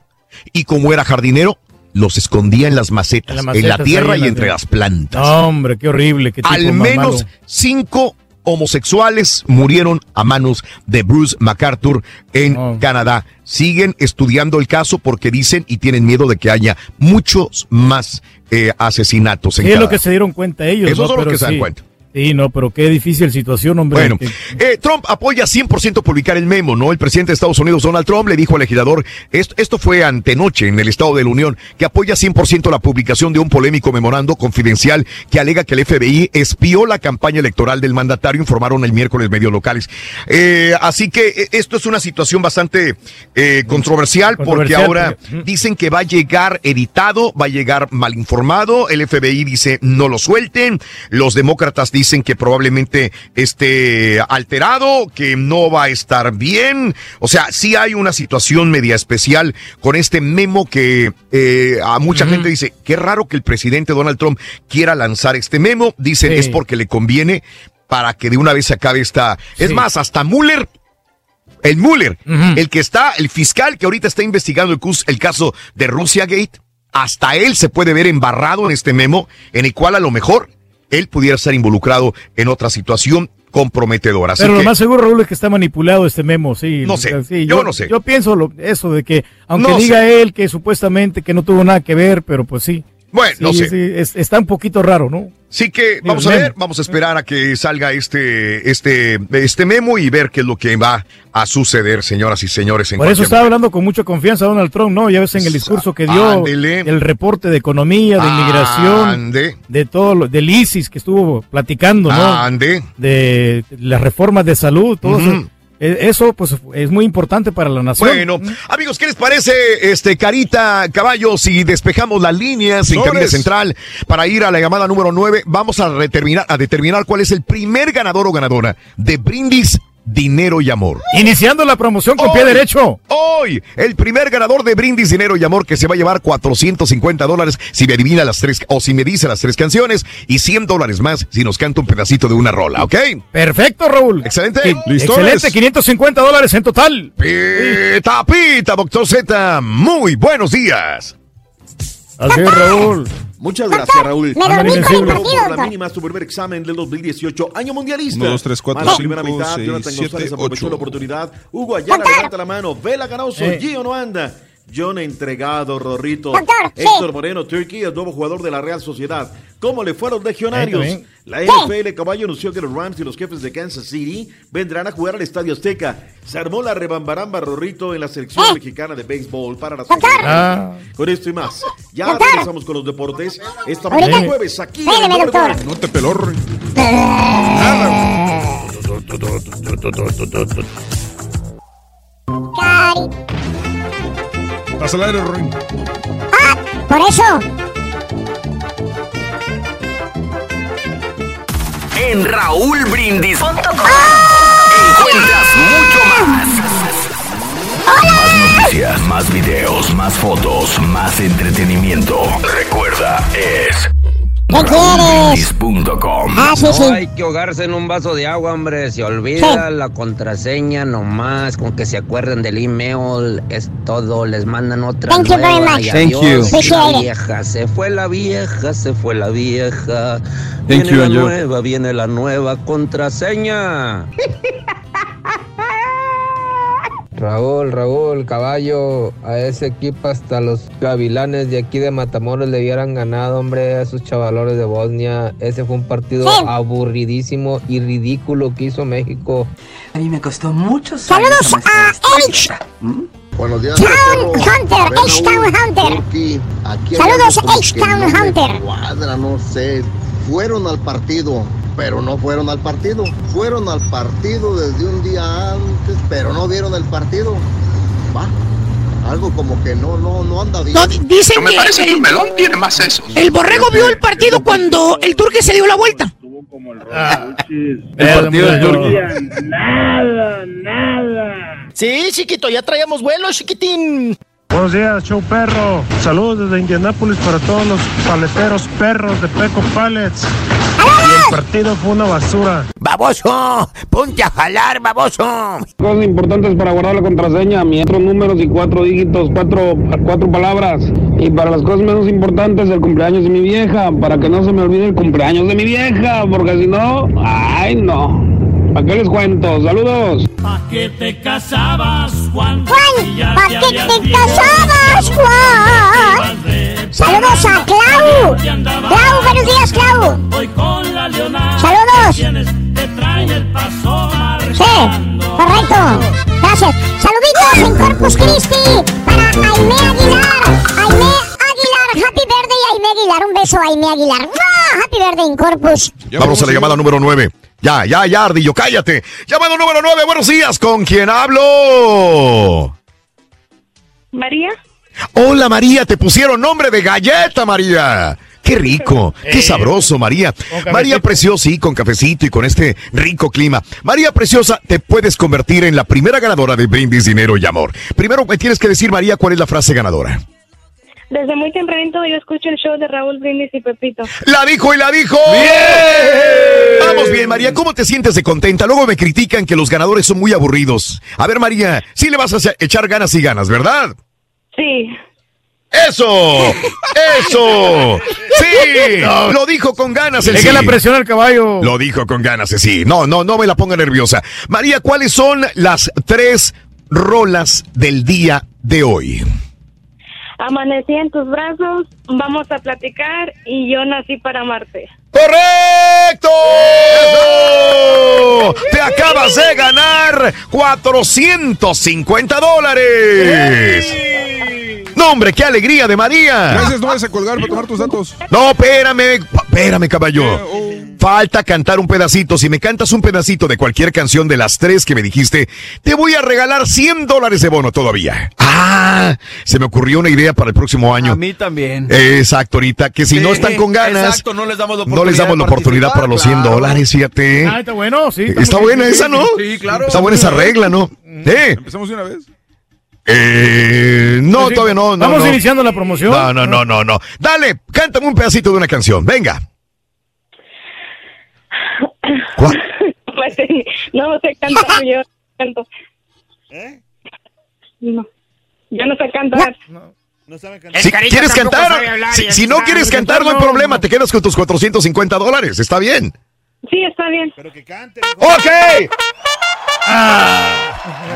y como era jardinero, los escondía en las macetas, En la tierra y entre las plantas. No, hombre, qué horrible. Qué tipo Al menos cinco homosexuales murieron a manos de Bruce MacArthur en Canadá. Siguen estudiando el caso porque dicen y tienen miedo de que haya muchos más eh, asesinatos en Sí, es Canadá. lo que se dieron cuenta ellos. Eso ¿no? es lo que se dan cuenta. Sí, no, pero qué difícil situación, hombre. Bueno, eh, Trump apoya 100% publicar el memo, ¿no? El presidente de Estados Unidos, Donald Trump, le dijo al legislador, esto, esto fue antenoche en el Estado de la Unión, que apoya 100% la publicación de un polémico memorando confidencial que alega que el FBI espió la campaña electoral del mandatario, informaron el miércoles medios locales. Eh, así que eh, esto es una situación bastante eh, controversial, porque ahora porque- dicen que va a llegar editado, va a llegar mal informado, el FBI dice no lo suelten, los demócratas dicen que probablemente esté alterado, que no va a estar bien, o sea, sí hay una situación media especial con este memo que eh, a mucha gente dice, qué raro que el presidente Donald Trump quiera lanzar este memo, dicen Sí. es porque le conviene para que de una vez se acabe esta... Es más, hasta Mueller el Mueller, el que está, el fiscal que ahorita está investigando el, el caso de Rusia Gate, hasta él se puede ver embarrado en este memo, en el cual a lo mejor él pudiera estar involucrado en otra situación comprometedora. Así Pero lo que, más seguro, Raúl, es que está manipulado este memo, sí. No sé, Sí, yo no sé. Yo pienso lo- eso de que, aunque No diga sé. él que supuestamente que no tuvo nada que ver, pero pues sí. Bueno, Sí, no sé. sí, es- está un poquito raro, ¿no? Sí que vamos a ver, vamos a esperar a que salga este, este, este memo y ver qué es lo que va a suceder, señoras y señores. En Por eso estaba hablando con mucha confianza Donald Trump, ¿no? Ya ves en el discurso que dio Ándele. el reporte de economía, de inmigración, Ande. de todo, lo, del ISIS que estuvo platicando, ¿no? Ande. De las reformas de salud, todo eso. E- Eso, pues, es muy importante para la nación. Bueno, amigos, ¿qué les parece, este Carita Caballo, si despejamos las líneas en cabina central para ir a la llamada número 9? Vamos a determinar, a determinar cuál es el primer ganador o ganadora de Brindis dinero y amor. Iniciando la promoción con pie derecho. Hoy, el primer ganador de Brindis Dinero y Amor que se va a llevar 450 dólares si me adivina las tres o si me dice las tres canciones y 100 dólares más si nos canta un pedacito de una rola, ¿ok? Perfecto, Raúl. Excelente. Excelente, 550 dólares en total. Pita, pita, doctor Z. Muy buenos días. Así es, Raúl. Muchas gracias, Raúl. me dormí con el partido, por la mínima, su primer examen del 2018, año mundialista. Uno, dos, tres, cuatro, Más la cinco, primera mitad, seis, Jonathan siete, González aprovechó ocho. la oportunidad. Hugo Ayala levanta la mano. Vela Canoso, Eh. Gio no anda. John Entregado, Rorrito. Doctor, sí. Héctor Moreno, Turkey, el nuevo jugador de la Real Sociedad. ¿Cómo le fue a los legionarios? La NFL Caballo anunció que los Rams y los jefes de Kansas City vendrán a jugar al Estadio Azteca. Se armó la rebambaramba Rorrito en la selección mexicana de béisbol para las Ah. Con esto y más. Ya Doctor. regresamos con los deportes. Esta mañana jueves aquí en el. No te peló. Cari. Pasa al aire, Rory. Ah, por eso. En Raúl Brindis.com encuentras mucho más. Más noticias, más videos, más fotos, más entretenimiento. Recuerda, es ¿Qué quieres? Ah, sí, sí. No hay que ahogarse en un vaso de agua, hombre. Se olvida la contraseña nomás. Con que se acuerden del email es todo. Les mandan otra Thank you very nueva much. y Thank adiós. you. La vieja, se fue la vieja, se fue la vieja. Thank viene you, la nueva, viene la nueva contraseña. Raúl, Raúl, caballo, a ese equipo hasta los gavilanes de aquí de Matamoros le hubieran ganado, hombre, a esos chavalones de Bosnia. Ese fue un partido Sí. aburridísimo y ridículo que hizo México. A mí me costó mucho. Saludos a H. Buenos días, Town Hunter, H-Town Hunter. Saludos, H-Town Hunter. Cuadra, no sé. Fueron al partido, pero no fueron al partido. Fueron al partido desde un día antes, pero no vieron el partido. Va. Algo como que no, no, no anda bien. No, di- dicen No me que parece que el, el melón tiene más eso. El borrego vio el partido cuando el turque se dio la vuelta. El partido del Turqui. Nada, nada. Sí, chiquito, ya traíamos vuelo, chiquitín. Buenos días, show perro. Saludos desde Indianápolis para todos los paleteros perros de Peco Pallets. Y el partido fue una basura. Baboso, ponte a jalar, baboso. Cosas importantes para guardar la contraseña, cuatro números y cuatro dígitos, cuatro, cuatro palabras. Y para las cosas menos importantes, el cumpleaños de mi vieja, para que no se me olvide el cumpleaños de mi vieja, porque si no, ay no. ¿Para qué les cuento? Saludos. ¿Pa' qué te casabas, Juan? Juan, ¿para qué te casabas, Juan? Saludos a Clau. Clau, buenos días, Clau. Saludos. Sí, correcto. Gracias. Saluditos en Corpus Christi para Aime Aguilar. Aime Aguilar, happy birthday, Aime Aguilar. Un beso, Aime Aguilar. Happy birthday en Corpus. Vamos a la llamada número 9. Ya, ya, ya, Ardillo, cállate. Llamada número 9, buenos días. ¿Con quién hablo? María. Hola, María, te pusieron nombre de galleta, María. Qué rico, qué Eh, sabroso, María. María Preciosa, sí, con cafecito y con este rico clima. María Preciosa, te puedes convertir en la primera ganadora de Brindis Dinero y Amor. Primero me tienes que decir, María, cuál es la frase ganadora. Desde muy tempranito yo escucho el show de Raúl Brindis y Pepito. La dijo y la dijo. Vamos bien, María, ¿cómo te sientes de contenta? Luego me critican que los ganadores son muy aburridos. A ver, María, sí le vas a echar ganas y ganas, ¿verdad? Sí. ¡Eso! ¡Eso! ¡Sí! No. Lo dijo con ganas el Es que sí. la presión al caballo. Lo dijo con ganas el sí. No, no, no me la ponga nerviosa. María, ¿cuáles son las tres rolas del día de hoy? Amanecí en tus brazos, vamos a platicar y yo nací para amarte. ¡Correcto! Te acabas de ganar 450 dólares. No, hombre, qué alegría de María. Gracias, no vayas a colgar para tomar tus datos. No, espérame, espérame, caballo. Falta cantar un pedacito. Si me cantas un pedacito de cualquier canción de las tres que me dijiste, te voy a regalar 100 dólares de bono todavía. Ah, se me ocurrió una idea para el próximo año. A mí también. Exacto, ahorita, que si no están con ganas, exacto, no les damos la no les damos la oportunidad para los 100 participar, dólares, fíjate. Ah, está bueno, sí. Está buena bien. esa, ¿no? Sí, claro. Está buena esa regla, ¿no? ¿Eh? ¿Empezamos de una vez? Eh, no, Sí, todavía no. no, Vamos no. iniciando la promoción. No, no, no, no, no. Dale, cántame un pedacito de una canción. Venga. Pues, sí, no sé cantar, yo canto. ¿Eh? No. Yo no sé cantar. No sabe cantar. Si quieres cantar, si, si no quieres cantar, no hay problema. Te quedas con tus 450 dólares. Está bien. Sí, está bien. Pero que cante. ¡Ok!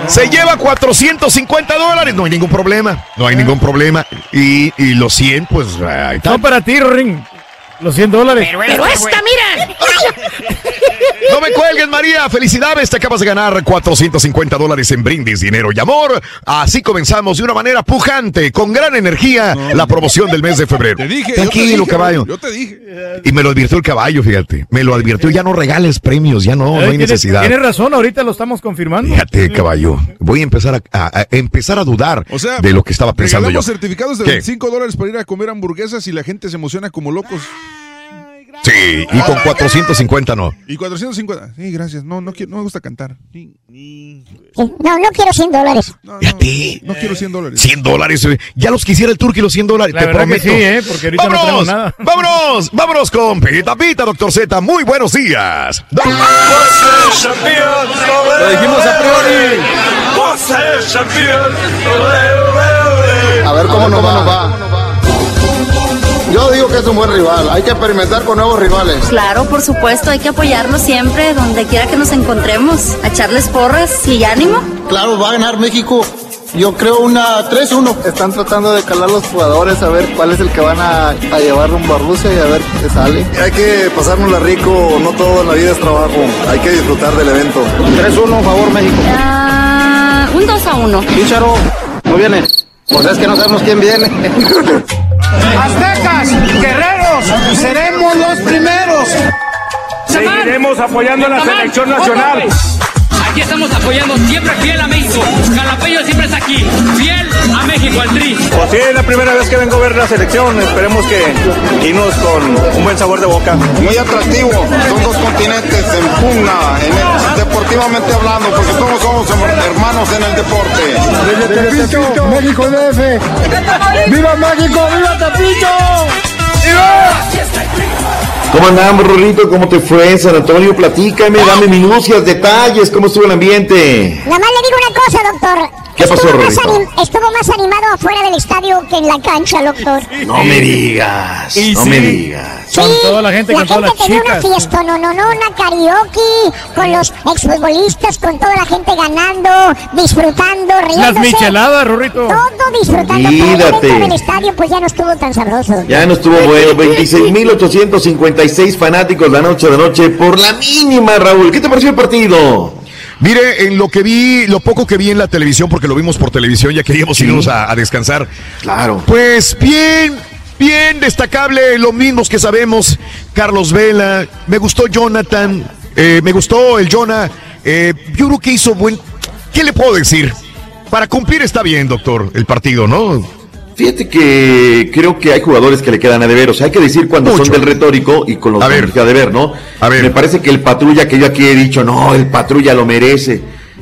Se lleva 450 dólares. No hay ningún problema. No hay ningún problema. Y, y los 100, pues ahí está. No para ti, Ring. Los 100 dólares. Pero esta, mira. No me cuelgues, María. Felicidades. Te acabas de ganar 450 dólares en brindis, dinero y amor. Así comenzamos de una manera pujante, con gran energía, la promoción del mes de febrero. Te dije, yo te Tranquilo, dije, caballo. Yo te dije. Y me lo advirtió el caballo, fíjate. Me lo advirtió. Ya no regales premios, ya no, no hay tienes- necesidad. Tienes razón, ahorita lo estamos confirmando. Fíjate, caballo. Voy a empezar a, a- a empezar a dudar O sea, de lo que estaba pensando yo. certificados de ¿Qué? 25 dólares para ir a comer hamburguesas y la gente se emociona como locos. Sí, y con 450 no. Y 450. Sí, gracias. No, no, quiero, no me gusta cantar. Sí. No, no quiero 100 dólares. Fíjate. No quiero 100 dólares. 100 dólares. eh. Ya los quisiera el turqui los 100 dólares. La te verdad que prometo. sí, ¿eh? Porque ahorita no vámonos, tenemos nada. vámonos, vámonos con Pita Pita, doctor Z. Muy buenos días. Lo dijimos a priori. A ver cómo nos va. Yo digo que es un buen rival. Hay que experimentar con nuevos rivales. Claro, por supuesto, hay que apoyarnos siempre, donde quiera que nos encontremos, a echarles porras y ánimo. Claro, va a ganar México. Yo creo una 3-1. Están tratando de calar los jugadores a ver cuál es el que van a, a llevar rumbo a Rusia y a ver qué sale. Hay que pasárnosla rico, no todo en la vida es trabajo. Hay que disfrutar del evento. 3-1, favor México. Ah, un 2 a 1. Pícharo, no viene. Pues es que no sabemos quién viene. Aztecas, guerreros, seremos los primeros. Seguiremos apoyando a la selección nacional. Aquí estamos apoyando siempre fiel a México. Jalapeño siempre está aquí. Fiel a México, al tri. Pues sí, es la primera vez que vengo a ver la selección. Esperemos que irnos con un buen sabor de boca. Muy atractivo. Son dos continentes en pugna, en el- deportivamente hablando, porque todos somos hermanos en el deporte. Desde Tepito, México DF. ¡Viva México! ¡Viva Tepito! ¿Cómo andamos, Rorrito? ¿Cómo te fue en San Antonio? Platícame, dame minucias, detalles, ¿cómo estuvo el ambiente? Nada más le digo una cosa, doctor. ¿Qué pasó, Estuvo más, Rorrito? anim- estuvo más animado afuera del estadio que en la cancha, doctor. No me digas, Y no sí. me digas. Con toda la gente, La con todas gente las tenía una chicas. fiesta, no, no, no, una karaoke, con los exfutbolistas, con toda la gente ganando, disfrutando, riéndose. Las micheladas, Rorrito. Todo disfrutando. Pero ya Olvídate. dentro del estadio, pues ya no estuvo tan sabroso. Ya no estuvo bueno, 26.856 fanáticos la noche de noche por la mínima, Raúl. ¿Qué te pareció el partido? Mire, en lo que vi, lo poco que vi en la televisión, porque lo vimos por televisión, ya queríamos irnos a, a descansar. Claro. Pues bien, bien destacable, lo mismos que sabemos. Carlos Vela, me gustó Jonathan, eh, me gustó el Jonah. eh, yo creo que hizo buen. ¿Qué le puedo decir? Para cumplir está bien, doctor, el partido, ¿no? Fíjate que creo que hay jugadores que le quedan a deber. O sea, hay que decir cuando son del retórico y con los A que ver. a deber, ¿no? A ver. Me parece que el patrulla que yo aquí he dicho, no, el patrulla lo merece.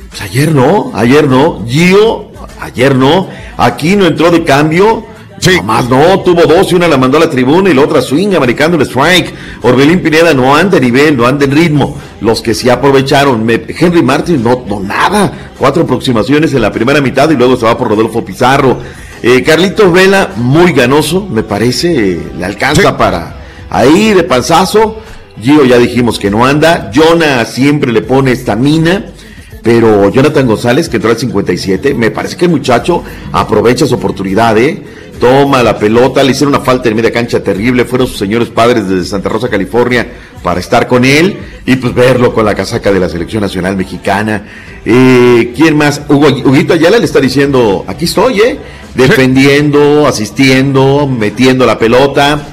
Pues ayer no, ayer no. Gio, ayer no. Aquí no entró de cambio. Sí. Más no, tuvo dos y una la mandó a la tribuna y la otra swing, americano el strike. Orbelín Pineda no anda de nivel, no anda en ritmo. Los que sí aprovecharon, me- Henry Martin no, no nada. Cuatro aproximaciones en la primera mitad y luego se va por Rodolfo Pizarro. Eh, Carlitos Vela, muy ganoso, me parece, eh, le alcanza para ahí de panzazo. Gio ya dijimos que no anda. Jonah siempre le pone estamina. Pero Jonathan González, que entró al 57, me parece que el muchacho aprovecha su oportunidad, ¿eh? Toma la pelota, le hicieron una falta en media cancha terrible, fueron sus señores padres desde Santa Rosa, California, para estar con él y pues verlo con la casaca de la selección nacional mexicana. Eh, ¿Quién más? Hugo, Huguito Ayala le está diciendo, aquí estoy, ¿eh? Defendiendo, asistiendo, metiendo la pelota.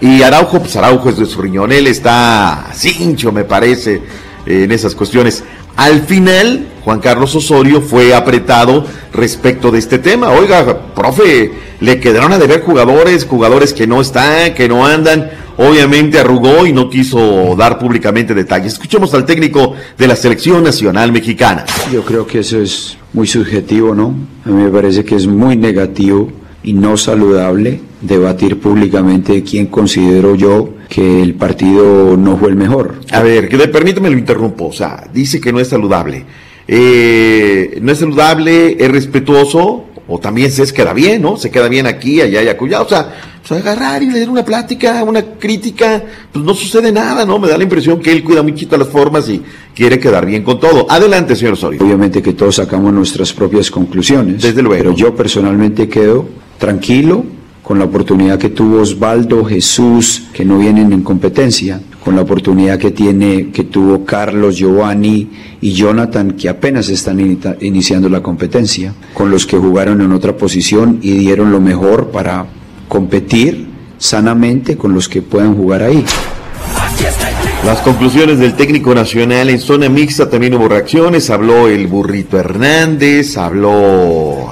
Y Araujo, pues Araujo es de su riñón, él está cincho, me parece, en esas cuestiones. Al final, Juan Carlos Osorio fue apretado respecto de este tema. Oiga, profe, le quedaron a deber jugadores, jugadores que no están, que no andan. Obviamente arrugó y no quiso dar públicamente detalles. Escuchemos al técnico de la selección nacional mexicana. Yo creo que eso es muy subjetivo, ¿no? A mí me parece que es muy negativo y no saludable debatir públicamente de quién considero yo que el partido no fue el mejor. A ver, que le, permítame lo interrumpo. O sea, dice que no es saludable. Eh, no es saludable, es respetuoso, o también se queda bien, ¿no? Se queda bien aquí, allá y acullá. O sea, pues agarrar y leer una plática, una crítica, pues no sucede nada, ¿no? Me da la impresión que él cuida muchito las formas y quiere quedar bien con todo. Adelante, señor Osorio. Obviamente que todos sacamos nuestras propias conclusiones. Desde luego. Pero yo personalmente quedo tranquilo con la oportunidad que tuvo Osvaldo, Jesús, que no vienen en competencia, con la oportunidad que tiene, que tuvo Carlos, Giovanni y Jonathan, que apenas están iniciando la competencia, con los que jugaron en otra posición y dieron lo mejor para competir sanamente con los que puedan jugar ahí. Las conclusiones del técnico nacional en zona mixta también hubo reacciones. Habló el burrito Hernández, habló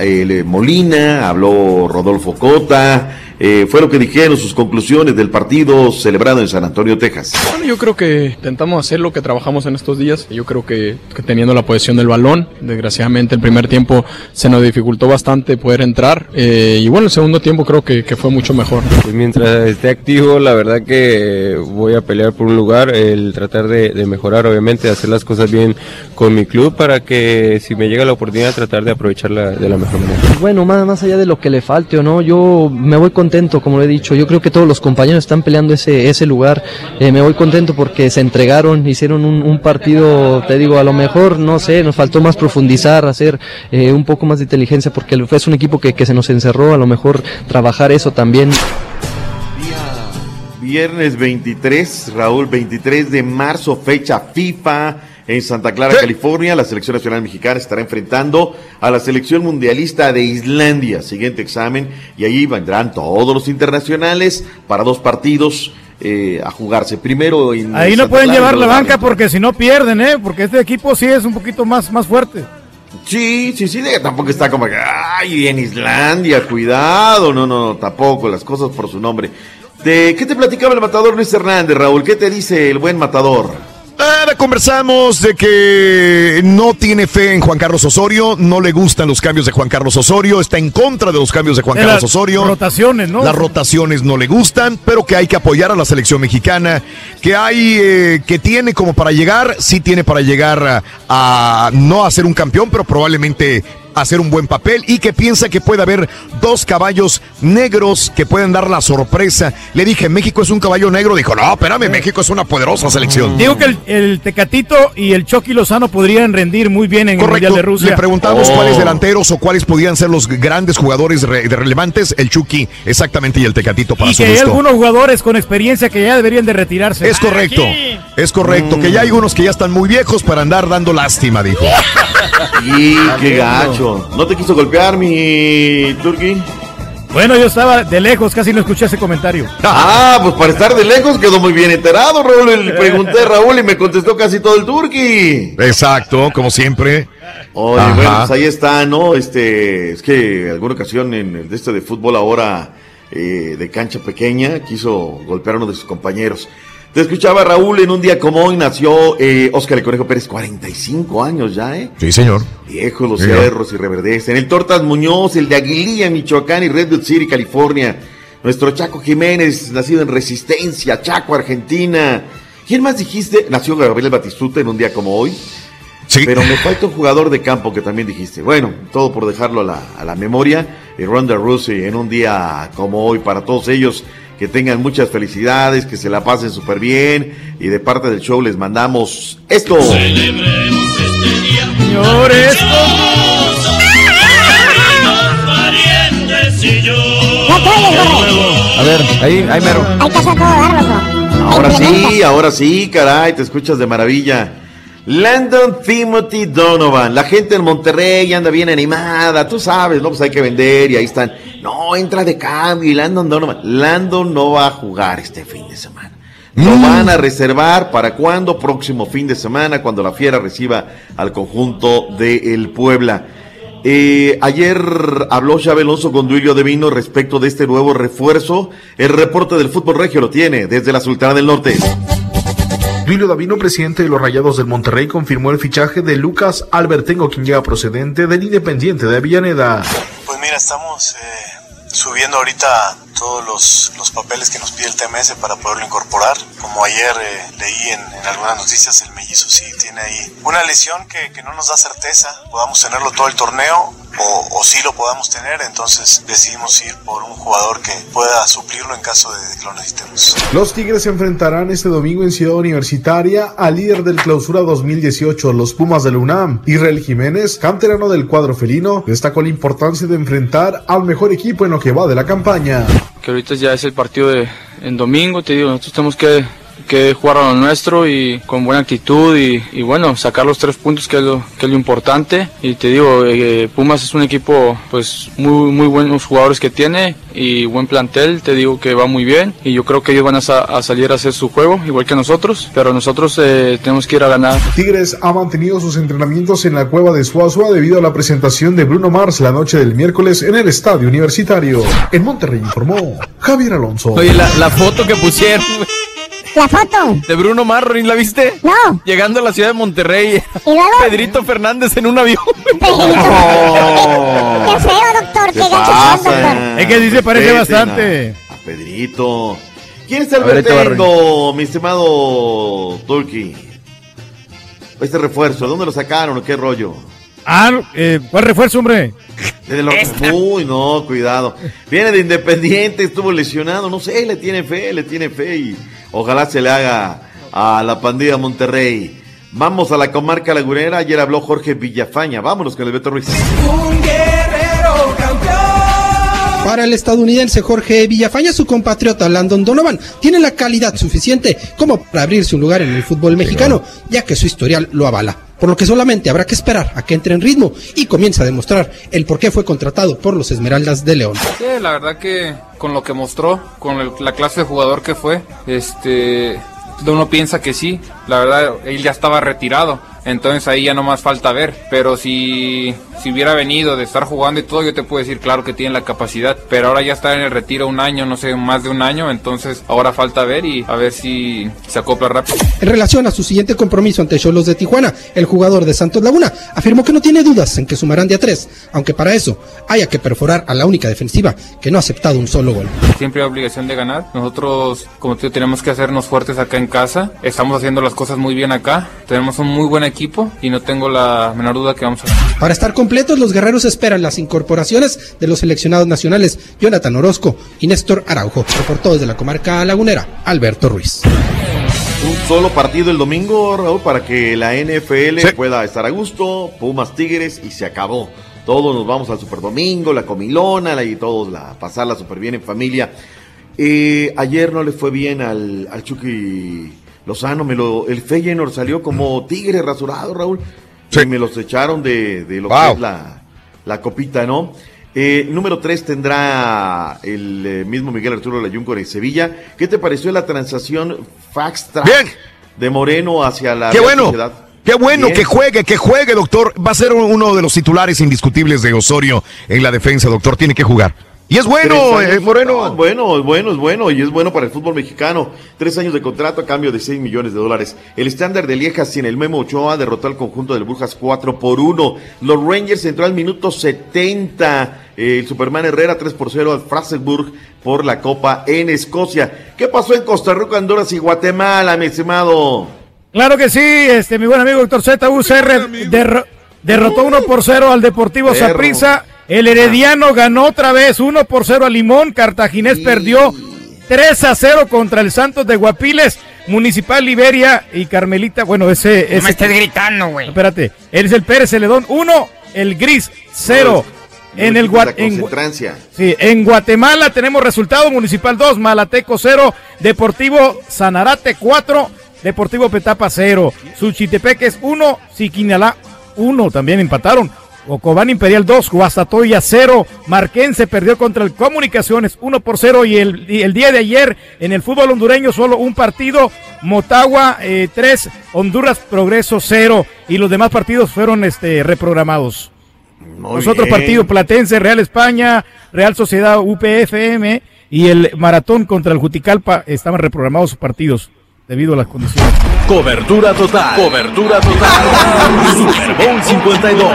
El, eh, Molina, habló Rodolfo Cota. Eh, fue lo que dijeron sus conclusiones del partido celebrado en San Antonio, Texas. Bueno, yo creo que intentamos hacer lo que trabajamos en estos días. Yo creo que, que teniendo la posesión del balón, desgraciadamente el primer tiempo se nos dificultó bastante poder entrar. eh, y bueno, el segundo tiempo creo que, que fue mucho mejor. Pues mientras esté activo, la verdad que voy a pelear por un lugar, el tratar de, de mejorar, obviamente, de hacer las cosas bien con mi club para que si me llega la oportunidad, tratar de aprovecharla de la mejor manera. Bueno, más, más allá de lo que le falte o no, yo me voy contento, como lo he dicho. Yo creo que todos los compañeros están peleando ese, ese lugar. Eh, me voy contento porque se entregaron, hicieron un, un partido, te digo, a lo mejor, no sé, nos faltó más profundizar, hacer eh, un poco más de inteligencia porque es un equipo que, que se nos encerró, a lo mejor trabajar eso también. Viernes 23, Raúl, 23 de marzo, fecha FIFA en Santa Clara, California. La selección nacional mexicana estará enfrentando a la selección mundialista de Islandia. Siguiente examen. Y ahí vendrán todos los internacionales para dos partidos eh, a jugarse. Primero en Ahí no pueden Clara, llevar la banca porque si no pierden, ¿eh? Porque este equipo sí es un poquito más, más fuerte. Sí, sí, sí, tampoco está como que, ay, en Islandia, cuidado, no, no, no, tampoco, las cosas por su nombre. De, ¿Qué te platicaba el matador Luis Hernández, Raúl? ¿Qué te dice el buen matador? Nada, conversamos de que no tiene fe en Juan Carlos Osorio, no le gustan los cambios de Juan Carlos Osorio, está en contra de los cambios de Juan De Carlos las Osorio. rotaciones, ¿no? Las rotaciones no le gustan, pero que hay que apoyar a la selección mexicana, que hay, eh, que tiene como para llegar, sí tiene para llegar a, a no a ser un campeón, pero probablemente hacer un buen papel y que piensa que puede haber dos caballos negros que pueden dar la sorpresa. Le dije, México es un caballo negro, dijo, no, espérame, México es una poderosa selección. Digo que el, el Tecatito y el Chucky Lozano podrían rendir muy bien en el Mundial de Rusia. Le preguntamos Oh. cuáles delanteros o cuáles podían ser los grandes jugadores re- de relevantes. El Chucky, exactamente, y el Tecatito para Y su que hay gusto. algunos jugadores con experiencia que ya deberían de retirarse. Es correcto, es correcto. Que ya hay unos que ya están muy viejos para andar dando lástima, dijo. Y qué gacho. ¿No te quiso golpear mi Turki? Bueno, yo estaba de lejos, casi no escuché ese comentario. Ah, pues para estar de lejos quedó muy bien enterado, Raúl. Le pregunté a Raúl y me contestó casi todo el Turki. Exacto, como siempre. Oye, Ajá. bueno, pues ahí está, ¿no? Este, es que alguna ocasión en el de este de fútbol ahora eh, de cancha pequeña quiso golpear a uno de sus compañeros. Te escuchaba Raúl en un día como hoy nació eh, Óscar el Conejo Pérez, 45 años ya, ¿eh? Sí, señor. Viejos los Sí, cerros y reverdecen. El Tortas Muñoz, el de Aguililla, Michoacán y Redwood City, California. Nuestro Chaco Jiménez, nacido en Resistencia, Chaco, Argentina. ¿Quién más dijiste? Nació Gabriel Batistuta en un día como hoy. Sí. Pero me falta un jugador de campo que también dijiste. Bueno, todo por dejarlo a la, a la memoria. Y Ronda Rousey en un día como hoy para todos ellos. Que tengan muchas felicidades, que se la pasen súper bien. Y de parte del show les mandamos esto. Señores, A ver, ahí, ahí mero. Hay que hacer todo. Ahora sí, ahora sí, caray, te escuchas de maravilla. Landon Timothy Donovan, la gente en Monterrey anda bien animada, tú sabes, ¿no? Pues hay que vender y ahí están No, entra de cambio y Landon Donovan. Landon no va a jugar este fin de semana. Lo van a reservar para cuando, próximo fin de semana, cuando la Fiera reciba al conjunto de el Puebla. Eh, ayer habló Xabi Alonso con Duilio de Vino respecto de este nuevo refuerzo. El reporte del fútbol regio lo tiene desde la Sultana del Norte. Duilio Davino, presidente de los Rayados del Monterrey, confirmó el fichaje de Lucas Albertengo, quien llega procedente del Independiente de Avellaneda. Pues mira, estamos eh, subiendo ahorita todos los, los papeles que nos pide el TMS para poderlo incorporar. Como ayer eh, leí en, algunas noticias, el mellizo sí tiene ahí una lesión que, que no nos da certeza. Podamos tenerlo todo el torneo o, o sí lo podamos tener, entonces decidimos ir por un jugador que pueda suplirlo en caso de que lo necesitemos. Los Tigres se enfrentarán este domingo en Ciudad Universitaria al líder del clausura 2018, los Pumas de la UNAM. Israel Jiménez, canterano del cuadro felino, destacó la importancia de enfrentar al mejor equipo en lo que va de la campaña. Que ahorita ya es el partido de en domingo, te digo, nosotros tenemos que, que jugar a lo nuestro y con buena actitud y, y bueno, sacar los tres puntos que es lo, que es lo importante. Y te digo, eh, Pumas es un equipo pues muy, muy buenos jugadores que tiene y buen plantel, te digo que va muy bien y yo creo que ellos van a, sa- a salir a hacer su juego igual que nosotros, pero nosotros eh, tenemos que ir a ganar. Tigres ha mantenido sus entrenamientos en la cueva de Suazua debido a la presentación de Bruno Mars la noche del miércoles en el estadio universitario. En Monterrey informó Javier Alonso. Oye, la, la foto que pusieron La foto. de Bruno Marrorín, ¿la viste? No. Llegando a la ciudad de Monterrey. ¿Y luego? Pedrito Fernández en un avión. Qué feo, doctor. Qué, ¿Qué gacho son, doctor. pasa? Es que sí se parece bastante. A, a Pedrito. ¿Quién está A ver, ahí te va, Albertengo, mi estimado Turki? Este refuerzo, ¿de dónde lo sacaron o qué rollo? Ah, eh, ¿cuál refuerzo, hombre? Uy, no, cuidado. Viene de Independiente, estuvo lesionado, no sé, le tiene fe, le tiene fe y ojalá se le haga a la pandilla Monterrey. Vamos a la comarca lagunera, ayer habló Jorge Villafaña, vámonos con el Beto Ruiz. Un guerrero campeón. Para el estadounidense Jorge Villafaña, su compatriota Landon Donovan tiene la calidad suficiente como para abrirse un lugar en el fútbol mexicano, ya que su historial lo avala. Por lo que solamente habrá que esperar a que entre en ritmo y comience a demostrar el por qué fue contratado por los Esmeraldas de León. Sí, la verdad que con lo que mostró, con la clase de jugador que fue, este, uno piensa que sí. La verdad, él ya estaba retirado. Entonces ahí ya no más falta ver. Pero si, si hubiera venido de estar jugando y todo, yo te puedo decir, claro que tiene la capacidad. Pero ahora ya está en el retiro un año, no sé, más de un año. Entonces ahora falta ver y a ver si se acopla rápido. En relación a su siguiente compromiso ante Cholos de Tijuana, el jugador de Santos Laguna afirmó que no tiene dudas en que sumarán de a tres, aunque para eso haya que perforar a la única defensiva que no ha aceptado un solo gol. Siempre hay obligación de ganar. Nosotros, como digo, tenemos que hacernos fuertes acá en casa. Estamos haciendo las cosas muy bien acá. Tenemos un muy buen equipo y no tengo la menor duda que vamos a ganar. Para estar completos, los guerreros esperan las incorporaciones de los seleccionados nacionales Jonathan Orozco y Néstor Araujo. Reportó desde la comarca lagunera, Alberto Ruiz. Un solo partido el domingo, Raúl, para que la NFL pueda estar a gusto, Pumas Tigres y se acabó. Todos nos vamos al Super Domingo, la comilona la, y todos la, pasarla súper bien en familia. Eh, ayer no le fue bien al, al Chucky Lozano, me lo, el Feyenoord salió como tigre rasurado, Raúl. Y me los echaron de, de lo que es la, la copita, ¿no? Eh, número 3 tendrá el eh, mismo Miguel Arturo Layún con el Sevilla. ¿Qué te pareció la transacción Fax Track de Moreno hacia la Qué Real bueno. Sociedad? Qué bueno Bien. que juegue, que juegue, doctor. Va a ser uno de los titulares indiscutibles de Osorio en la defensa, doctor. Tiene que jugar. Y es bueno, eh, Moreno. No, es bueno, es bueno, es bueno y es bueno para el fútbol mexicano. Tres años de contrato a cambio de 6 millones de dólares. El estándar de Lieja sin el Memo Ochoa derrotó al conjunto del Brujas 4 por 1. Los Rangers entró al minuto 70. El Superman Herrera 3 por 0 al Frasenburg por la Copa en Escocia. ¿Qué pasó en Costa Rica, Honduras y Guatemala, mi estimado? Claro que sí, este, mi buen amigo doctor ZUCR derro- derrotó 1 por 0 al Deportivo. Saprissa. El Herediano ganó otra vez 1 por 0 a Limón. Cartaginés perdió 3 a 0 contra el Santos de Guapiles. Municipal Liberia y Carmelita, bueno, ese... ese me estés gritando, güey. Espérate, él es el Pérez Celedón 1, el Gris 0. En el Gua- en. Sí, en Guatemala tenemos resultado Municipal 2, Malateco 0, Deportivo Sanarate 4, Deportivo Petapa 0, Suchitepeques 1, Siquinalá 1, también empataron. Ocobán Imperial 2, Guastatoya 0, Marquense perdió contra el Comunicaciones 1 por 0 y el, y el día de ayer en el fútbol hondureño solo un partido, Motagua 3, Honduras Progreso 0 y los demás partidos fueron este, reprogramados. los otros partidos, Platense, Real España, Real Sociedad UPFM y el Maratón contra el Juticalpa estaban reprogramados sus partidos debido a las condiciones. Cobertura total. Cobertura total. Super Bowl 52.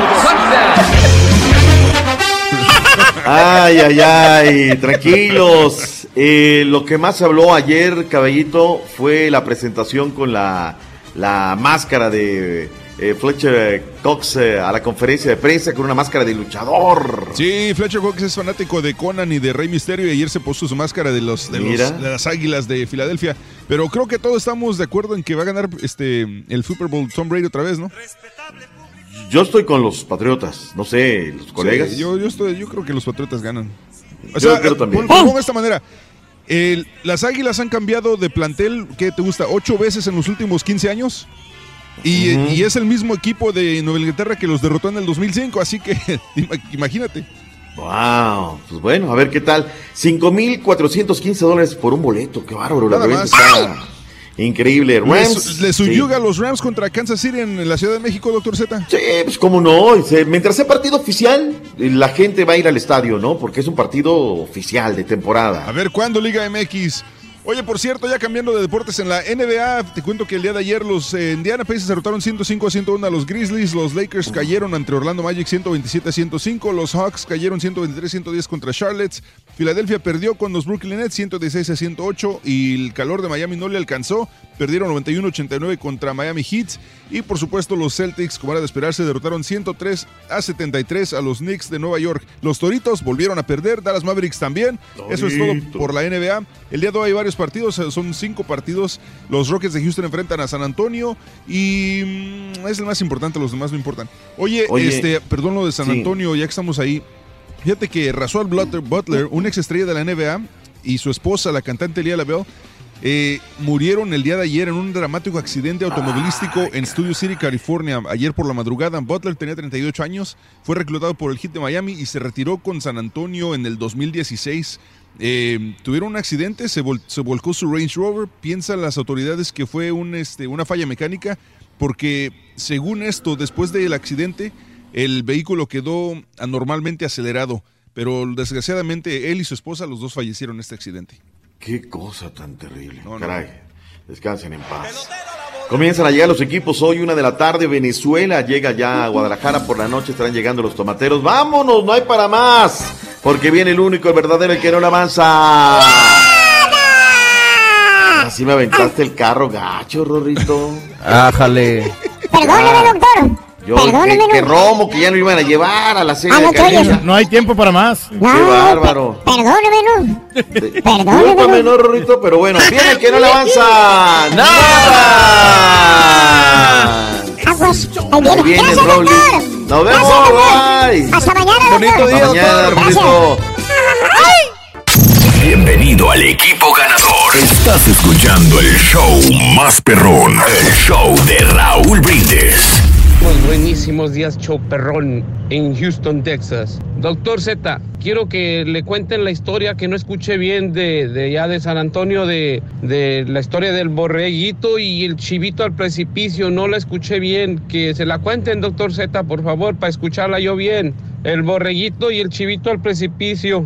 Ay, ay, ay, tranquilos. Eh, lo que más se habló ayer, caballito, fue la presentación con la, la máscara de eh, Fletcher Cox eh, a la conferencia de prensa con una máscara de luchador. Sí, Fletcher Cox es fanático de Conan y de Rey Misterio y ayer se puso su máscara de los de, los- Mira. de las Águilas de Filadelfia. Pero creo que todos estamos de acuerdo en que va a ganar este el Super Bowl Tom Brady otra vez, ¿no? Yo estoy con los Patriotas, no sé, los colegas. Sí, yo, yo, estoy, yo creo que los Patriotas ganan. O Yo sea, creo también. pon- pongo de esta manera. El- las Águilas han cambiado de plantel, ¿qué te gusta? ¿Ocho veces en los últimos 15 años? Y, es el mismo equipo de Nueva Inglaterra que los derrotó en el 2005, así que ima- imagínate. Wow, pues bueno, a ver qué tal. 5.415 dólares por un boleto, qué bárbaro, la Nada más. está increíble. ¿Le, Rams, le sí. subyuga a los Rams contra Kansas City en la Ciudad de México, doctor Z? Sí, pues cómo no. Mientras sea partido oficial, la gente va a ir al estadio, ¿no? Porque es un partido oficial de temporada. A ver, ¿cuándo Liga MX? Oye, por cierto, ya cambiando de deportes en la NBA, te cuento que el día de ayer los eh, Indiana Pacers derrotaron 105 a 101 a los Grizzlies, los Lakers cayeron ante Orlando Magic 127 a 105, los Hawks cayeron 123 a 110 contra Charlotte, Filadelfia perdió con los Brooklyn Nets 116 a 108 y el calor de Miami no le alcanzó, perdieron 91 a 89 contra Miami Heat y por supuesto los Celtics, como era de esperarse, derrotaron 103 a 73 a los Knicks de Nueva York. Los Toritos volvieron a perder, Dallas Mavericks también. Eso es todo por la NBA. El día de hoy hay varios partidos, eh, son cinco partidos. Los Rockets de Houston enfrentan a San Antonio y mm, es el más importante, los demás no importan. Oye, Oye, este, perdón lo de San sí. Antonio, ya que estamos ahí. Fíjate que Rasual Butler, Butler, una ex estrella de la NBA, y su esposa, la cantante Lia Labelle, eh, murieron el día de ayer en un dramático accidente automovilístico en Studio City, California. Ayer por la madrugada, Butler tenía 38 años, fue reclutado por el Heat de Miami y se retiró con San Antonio en el 2016. Eh, tuvieron un accidente, se, vol- se volcó su Range Rover. Piensan las autoridades que fue un, este, una falla mecánica porque, según esto, después del accidente, el vehículo quedó anormalmente acelerado. Pero desgraciadamente él y su esposa, los dos fallecieron en este accidente. Qué cosa tan terrible. Caray, descansen en paz. Comienzan a llegar los equipos hoy, una de la tarde. Venezuela llega ya a Guadalajara por la noche. Estarán llegando los tomateros. ¡Vámonos! No hay para más. Porque viene el único, el verdadero, el que no le avanza. Así me aventaste el carro gacho, Rorrito. Ájale. Perdóneme, doctor. Yo, Perdóneme, que, que no. Romo, que ya no iban a llevar a la serie Ah, no de. No hay tiempo para más. Qué bárbaro. Perdóneme, no. Perdóneme, no. no, Rorrito, pero bueno, viene el que no le avanza. ¡Nada! Aguas. Ahí Ahí viene. viene Gracias, Broly. Nos vemos, Gracias, doctor. bye. Hasta mañana, Bonito doctor. día, Hasta mañana. Rorrito. Bienvenido al equipo ganador. Estás escuchando el show más perrón, el show de Raúl Brindis. Buenísimos días, show perrón, en Houston, Texas. Doctor Z, quiero que le cuenten la historia que no escuché bien de, de ya de San Antonio, de, de la historia del borreguito y el chivito al precipicio. No la escuché bien. Que se la cuenten, doctor Z, por favor, para escucharla yo bien. El borreguito y el chivito al precipicio.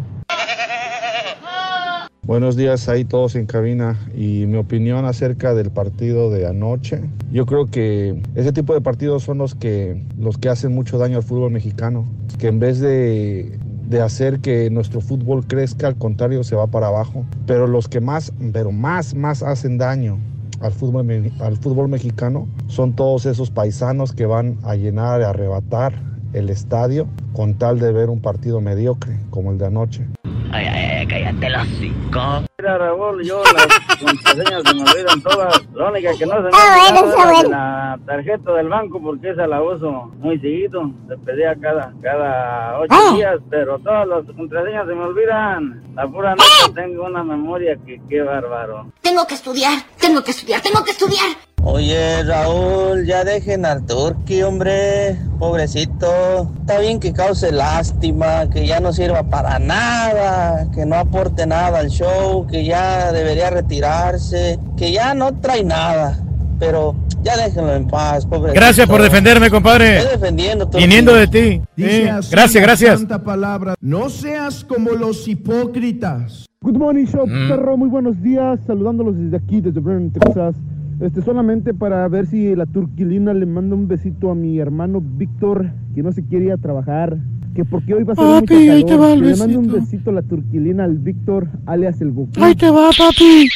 Buenos días ahí todos en cabina y mi opinión acerca del partido de anoche. Yo creo que ese tipo de partidos son los que, los que hacen mucho daño al fútbol mexicano, que en vez de, de hacer que nuestro fútbol crezca, al contrario se va para abajo. Pero los que más, pero más, más hacen daño al fútbol, al fútbol mexicano son todos esos paisanos que van a llenar y arrebatar el estadio con tal de ver un partido mediocre como el de anoche. Ay, ay, ay, cállate los cinco. Mira, Raúl, yo las contraseñas se me olvidan todas. La única que no se me Ah, bueno, está es la de bueno. la tarjeta del banco porque esa la uso muy seguido. Se pedía cada, cada ocho Ah. días, pero todas las contraseñas se me olvidan. La pura neta tengo una memoria que qué bárbaro. Tengo que estudiar, tengo que estudiar, tengo que estudiar. Oye, Raúl, ya dejen al Turqui, hombre. Pobrecito. Está bien que cause lástima, que ya no sirva para nada, que no aporte nada al show, que ya debería retirarse, que ya no trae nada. Pero ya déjenlo en paz, pobrecito. Gracias por defenderme, compadre. Estoy defendiendo, Turqui. Viniendo de ti. Dice Sí. así Gracias, gracias. santa palabra. No seas como los hipócritas. Good morning, show, Mm. perro. Muy buenos días. Saludándolos desde aquí, desde Bryan, Texas. Este, solamente para ver si la turquilina le manda un besito a mi hermano Víctor, que no se quiere ir a trabajar. Que porque hoy va a ser Papi, ahí te calor. va el le mande un besito. besito a la turquilina al Víctor, alias el Goku. Ahí te va, papi.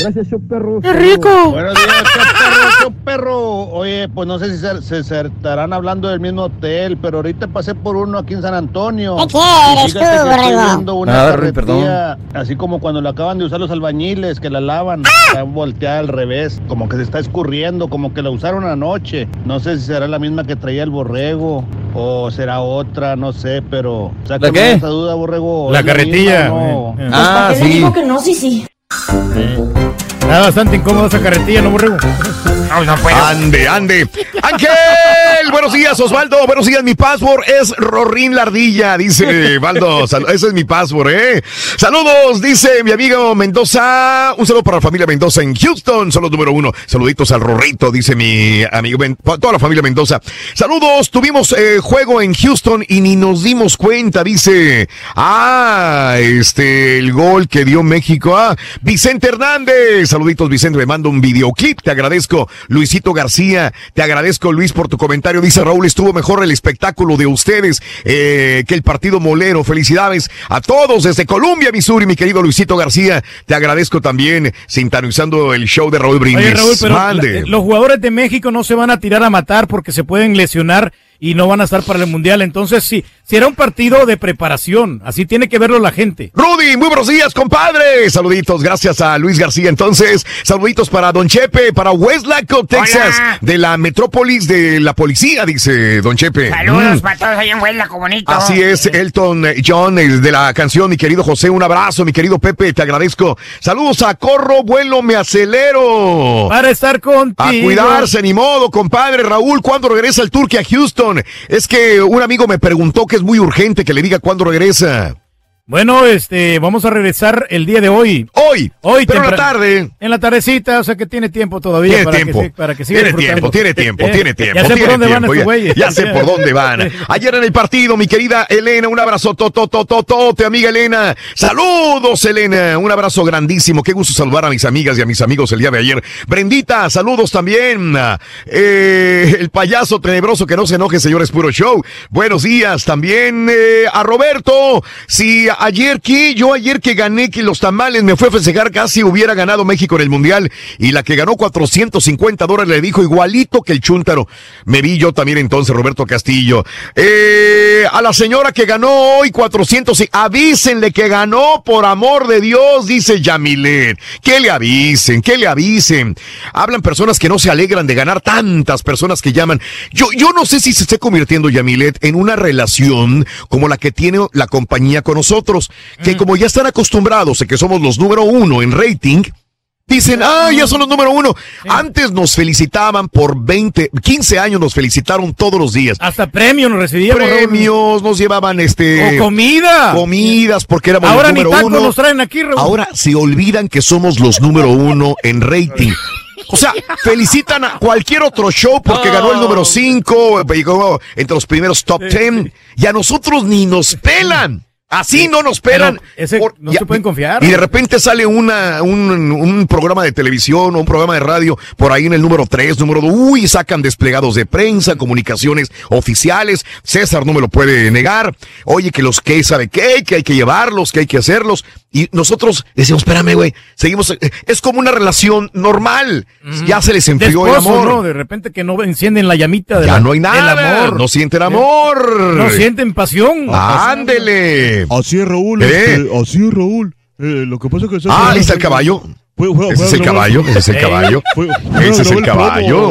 Gracias, show, perro. ¡Qué rico! Buenos días, show, show, perro. Oye, pues no sé si se, se- se estarán hablando del mismo hotel, pero ahorita pasé por uno aquí en San Antonio. ¿Qué quieres tú, borrego? una Nada, Rui, carretilla, así como cuando la acaban de usar los albañiles, que la lavan, ¡Ah! está volteada al revés, como que se está escurriendo, como que la usaron anoche. No sé si será la misma que traía el borrego o será otra, no sé, pero sácame qué? esa duda, borrego. La ¿es carretilla, misma no? eh, eh. Ah, ¿Por qué le sí. digo que no? Sí, sí. 嗯。Está bastante incómoda esa carretilla, ¿no, borrego? No, no Ande, ande. Ángel, buenos días, Osvaldo. Buenos días, mi password es Rorín Lardilla, dice Valdo. Ese es mi password, ¿eh? Saludos, dice mi amigo Mendoza. Un saludo para la familia Mendoza en Houston, solo número uno. Saluditos al Rorrito, dice mi amigo, Men- toda la familia Mendoza. Saludos, tuvimos eh, juego en Houston y ni nos dimos cuenta, dice. Ah, este, el gol que dio México. Ah, Vicente Hernández. Saluditos, Vicente, me manda un videoclip. Te agradezco, Luisito García. Te agradezco, Luis, por tu comentario. Dice Raúl, estuvo mejor el espectáculo de ustedes eh, que el partido molero. Felicidades a todos desde Columbia, Missouri, mi querido Luisito García. Te agradezco también sintonizando el show de Raúl Brindis. Oye, Raúl, pero Mande. la- los jugadores de México no se van a tirar a matar porque se pueden lesionar y no van a estar para el Mundial. Entonces, sí, si era un partido de preparación, así tiene que verlo la gente. Rudy, muy buenos días, compadre. Saluditos, gracias a Luis García. Entonces, saluditos para Don Chepe, para Westlaco, Texas, de la metrópolis de la policía, dice Don Chepe. Saludos Mm. para todos ahí en Huela, bonito. Así es, Elton John, el de la canción, mi querido José, un abrazo, mi querido Pepe, te agradezco. Saludos a Corro, vuelo, me acelero. Para estar contigo. A cuidarse, ni modo, compadre. Raúl, ¿cuándo regresa el Turque a Houston? Es que un amigo me preguntó que es muy urgente que le diga cuándo regresa. Bueno, este, vamos a regresar el día de hoy. Hoy. Hoy, pero en la tarde. En la tardecita, o sea que tiene tiempo todavía. Tiene para tiempo. Que, para que siga tiene tiempo, tiene tiempo, Eh, tiene tiempo. Ya sé tiene por dónde van estos ya- güeyes. Ya, sé por dónde van. Ayer en el partido, mi querida Elena, un abrazo tototototote, amiga Elena. Saludos, Elena. Un abrazo grandísimo. Qué gusto saludar a mis amigas y a mis amigos el día de ayer. Brendita, saludos también. Eh, el payaso tenebroso que no se enoje, señores, puro show. Buenos días también eh, a Roberto. Si ayer que yo ayer que gané que los tamales me fue a festejar casi hubiera ganado México en el mundial y la que ganó 450 dólares le dijo igualito que el chúntaro. Me vi yo también entonces Roberto Castillo. Eh, a la señora que ganó hoy 400 y avísenle que ganó por amor de Dios, dice Yamilet. Que le avisen, que le avisen. Hablan personas que no se alegran de ganar tantas personas que llaman. Yo, yo no sé si se esté convirtiendo Yamilet en una relación como la que tiene la compañía con nosotros, que como ya están acostumbrados a que somos los número uno en rating, Dicen, ah, ya son los número uno. Antes nos felicitaban por 20, 15 años nos felicitaron todos los días. Hasta premios nos recibíamos. Premios, nos llevaban este. O comida. Comidas, porque éramos Ahora los ni número tacos uno. nos traen aquí, Raúl. Ahora se olvidan que somos los número uno en rating. O sea, felicitan a cualquier otro show porque ganó el número 5, llegó entre los primeros top 10 y a nosotros ni nos pelan. Así no nos pelan. Ese Por- no se pueden confiar. Y de repente sale una, un, un programa de televisión o un programa de radio por ahí en el número 3, número 2. Uy, sacan desplegados de prensa, comunicaciones oficiales. César no me lo puede negar. Oye, que los que sabe qué, que hay que llevarlos, que hay que hacerlos. Y nosotros decimos, espérame, güey, seguimos. eh, Es como una relación normal. Ya se les enfrió el amor. ¿no? De repente que no encienden la llamita de Ya la- no hay nada. amor. No sienten amor. No sienten pasión. Ándele. Así es, Raúl. ¿Eh? este, así es, Raúl. Eh, lo que pasa es que... Ah, ahí está el caballo. Ese es el caballo, ese es el caballo. Ese es el caballo.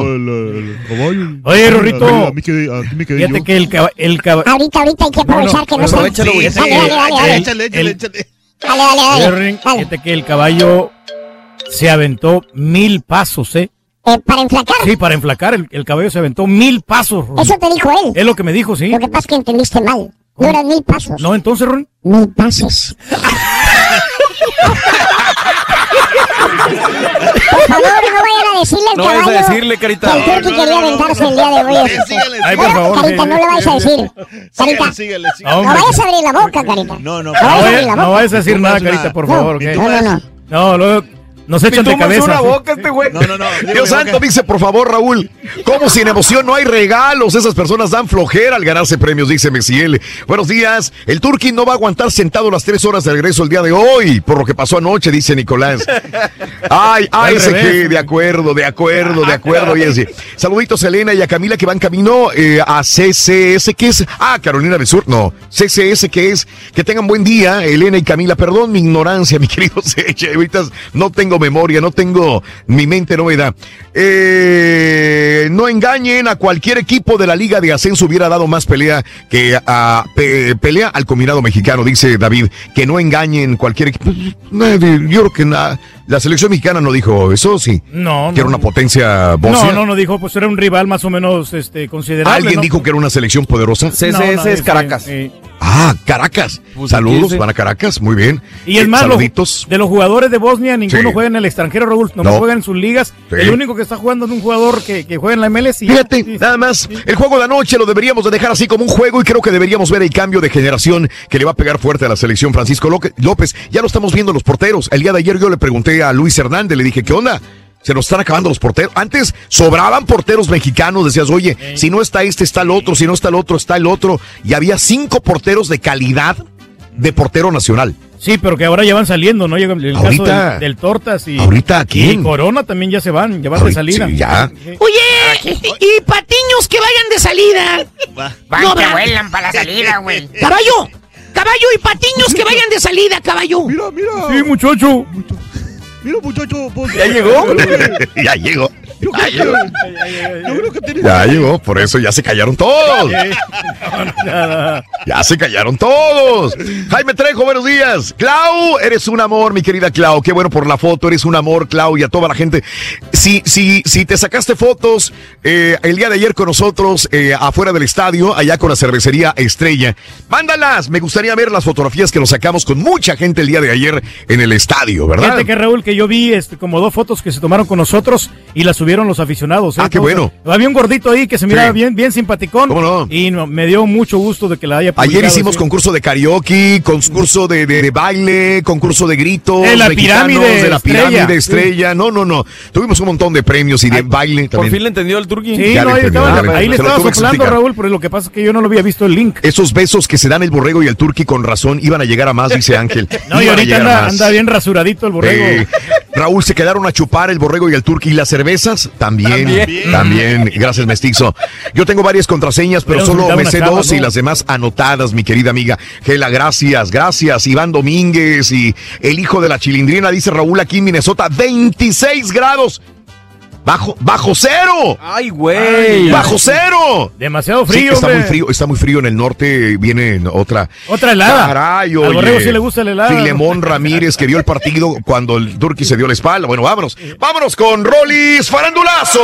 Oye, Rorrito. A mí que, a mí me quedé Fíjate que el, caba- el caba- Ahorita, ahorita hay que aprovechar que no está. aprovechalo, güey. Dale, dale, dale, dale. Échale, échale, échale. Dale, dale, dale. Fíjate que el caballo se aventó mil pasos, ¿eh? Eh, para enflacar. Sí, para enflacar. El, el caballo se aventó mil pasos. Eso te dijo él. Es lo que me dijo, sí. Lo que pasa es que entendiste mal. No eran mil pasos. No, entonces, Ron. Mil pasos. Por favor, no vayan a decirle al No caballo. vayas a decirle, Carita. Que el turqui quería aventarse el día de hoy. Ay, por favor. Carita, sí. no le vayas a decir. Carita, Síguele, no vayas a abrir la boca, Carita. No, no, No no vayas a decir No nada, Carita, por No, favor. no, no, no. No, luego nos echan de cabeza. este güey. No, no, no. Dios santo, dice, por favor, Raúl, ¿cómo sin emoción no hay regalos? Esas personas dan flojera al ganarse premios, dice Messiel. Buenos días. El Turqui no va a aguantar sentado las tres horas de regreso el día de hoy, por lo que pasó anoche, dice Nicolás. Ay, ay, revés. que, de acuerdo, de acuerdo, de acuerdo, y así. Saluditos a Elena y a Camila que van camino eh, a CCS, ¿qué es? Ah, Carolina del Sur, no. CCS, ¿qué es? Que tengan buen día, Elena y Camila. Perdón mi ignorancia, mi querido Seche. Ahorita no tengo memoria, no tengo, mi mente no me da. Eh, no engañen, a cualquier equipo de la Liga de Ascenso hubiera dado más pelea que a pe- pelea al combinado mexicano, dice David. Que no engañen cualquier equipo. Nadie, Yo creo que nada. La selección mexicana no dijo eso, sí. No, Que era una potencia Bosnia. No, no, no dijo, pues era un rival más o menos este, considerable. ¿Alguien ¿no? dijo que era una selección poderosa? No, no, es Caracas. sí. Ah, Caracas. Pues, Saludos, ¿qué van a Caracas, muy bien. Y es Eh, más, saluditos. de los jugadores de Bosnia, ninguno Sí. juega en el extranjero, Raúl. No, No. juega en sus ligas. Sí. El único que está jugando es un jugador que, que juega en la MLS. y- Fíjate, nada más, el juego de anoche lo deberíamos de dejar así como un juego y creo que deberíamos ver el cambio de generación que le va a pegar fuerte a la selección Francisco López. Ya lo estamos viendo los porteros. El día de ayer yo le pregunté a Luis Hernández, le dije, ¿qué onda? Se nos están acabando los porteros. Antes sobraban porteros mexicanos, decías, oye, si no está este, está el otro, si no está el otro, está el otro. Y había cinco porteros de calidad de portero nacional. Sí, pero que ahora ya van saliendo, ¿no? El caso Ahorita- del, del Tortas y. ¿Ahorita quién? Y Corona también ya se van, ya van de salida. sí, ya. Oye, y, y patiños que vayan de salida. Van No que vuelan para la salida, güey. Caballo, caballo y patiños que vayan de salida, caballo. Mira, mira. Sí, muchacho. Mira, muchacho. pues, ¿Ya llegó? ya llegó. Yo creo que- yo creo que tiene- Ya llegó, por eso ya se callaron todos. Ya se callaron todos. Jaime Trejo, buenos días. Clau, eres un amor, mi querida Clau. Qué bueno por la foto, eres un amor, Clau, y a toda la gente. Si, si, si te sacaste fotos eh, el día de ayer con nosotros eh, afuera del estadio, allá con la cervecería Estrella, mándalas. Me gustaría ver las fotografías que nos sacamos con mucha gente el día de ayer en el estadio, ¿verdad? Fíjate que Raúl, que yo vi este, como dos fotos que se tomaron con nosotros y las subieron los aficionados. ¿eh? Ah, qué bueno. Había un gordito ahí que se miraba Sí. bien, bien simpaticón. ¿Cómo no? Y no- me dio mucho gusto de que la haya Ayer hicimos sí. concurso de karaoke, concurso de, de- de baile, concurso de gritos. De la pirámide de la pirámide estrella. estrella. No, no, no. Tuvimos un montón de premios y de baile Por fin le entendió el turqui. Sí, Ya no, le ahí, entendió, estaba, ya le ahí le estaba soplando. Raúl, pero lo que pasa es que yo no lo había visto el link. Esos besos que se dan el borrego y el turqui con razón iban a llegar a más, dice Ángel. No, y ahorita anda, bien rasuradito el borrego. Eh, Raúl, se quedaron a chupar el borrego y el turqui y las cervezas también. También. También. Gracias, mestizo. Yo tengo varias contraseñas, pero solo me sé dos y las demás anotadas, mi querida amiga. Gela, gracias, gracias. Iván Domínguez y el hijo de la chilindrina, dice Raúl aquí en Minnesota, 26 grados. Bajo, bajo cero. Ay, güey. Bajo cero. Demasiado Sí, frío, está muy frío, está muy frío en el norte, viene otra. Otra helada. Caray, oye. sí le gusta la helada. Filemón Ramírez que vio el partido cuando el Turqui se dio la espalda. Bueno, vámonos. Vámonos con Rolis Farandulazo.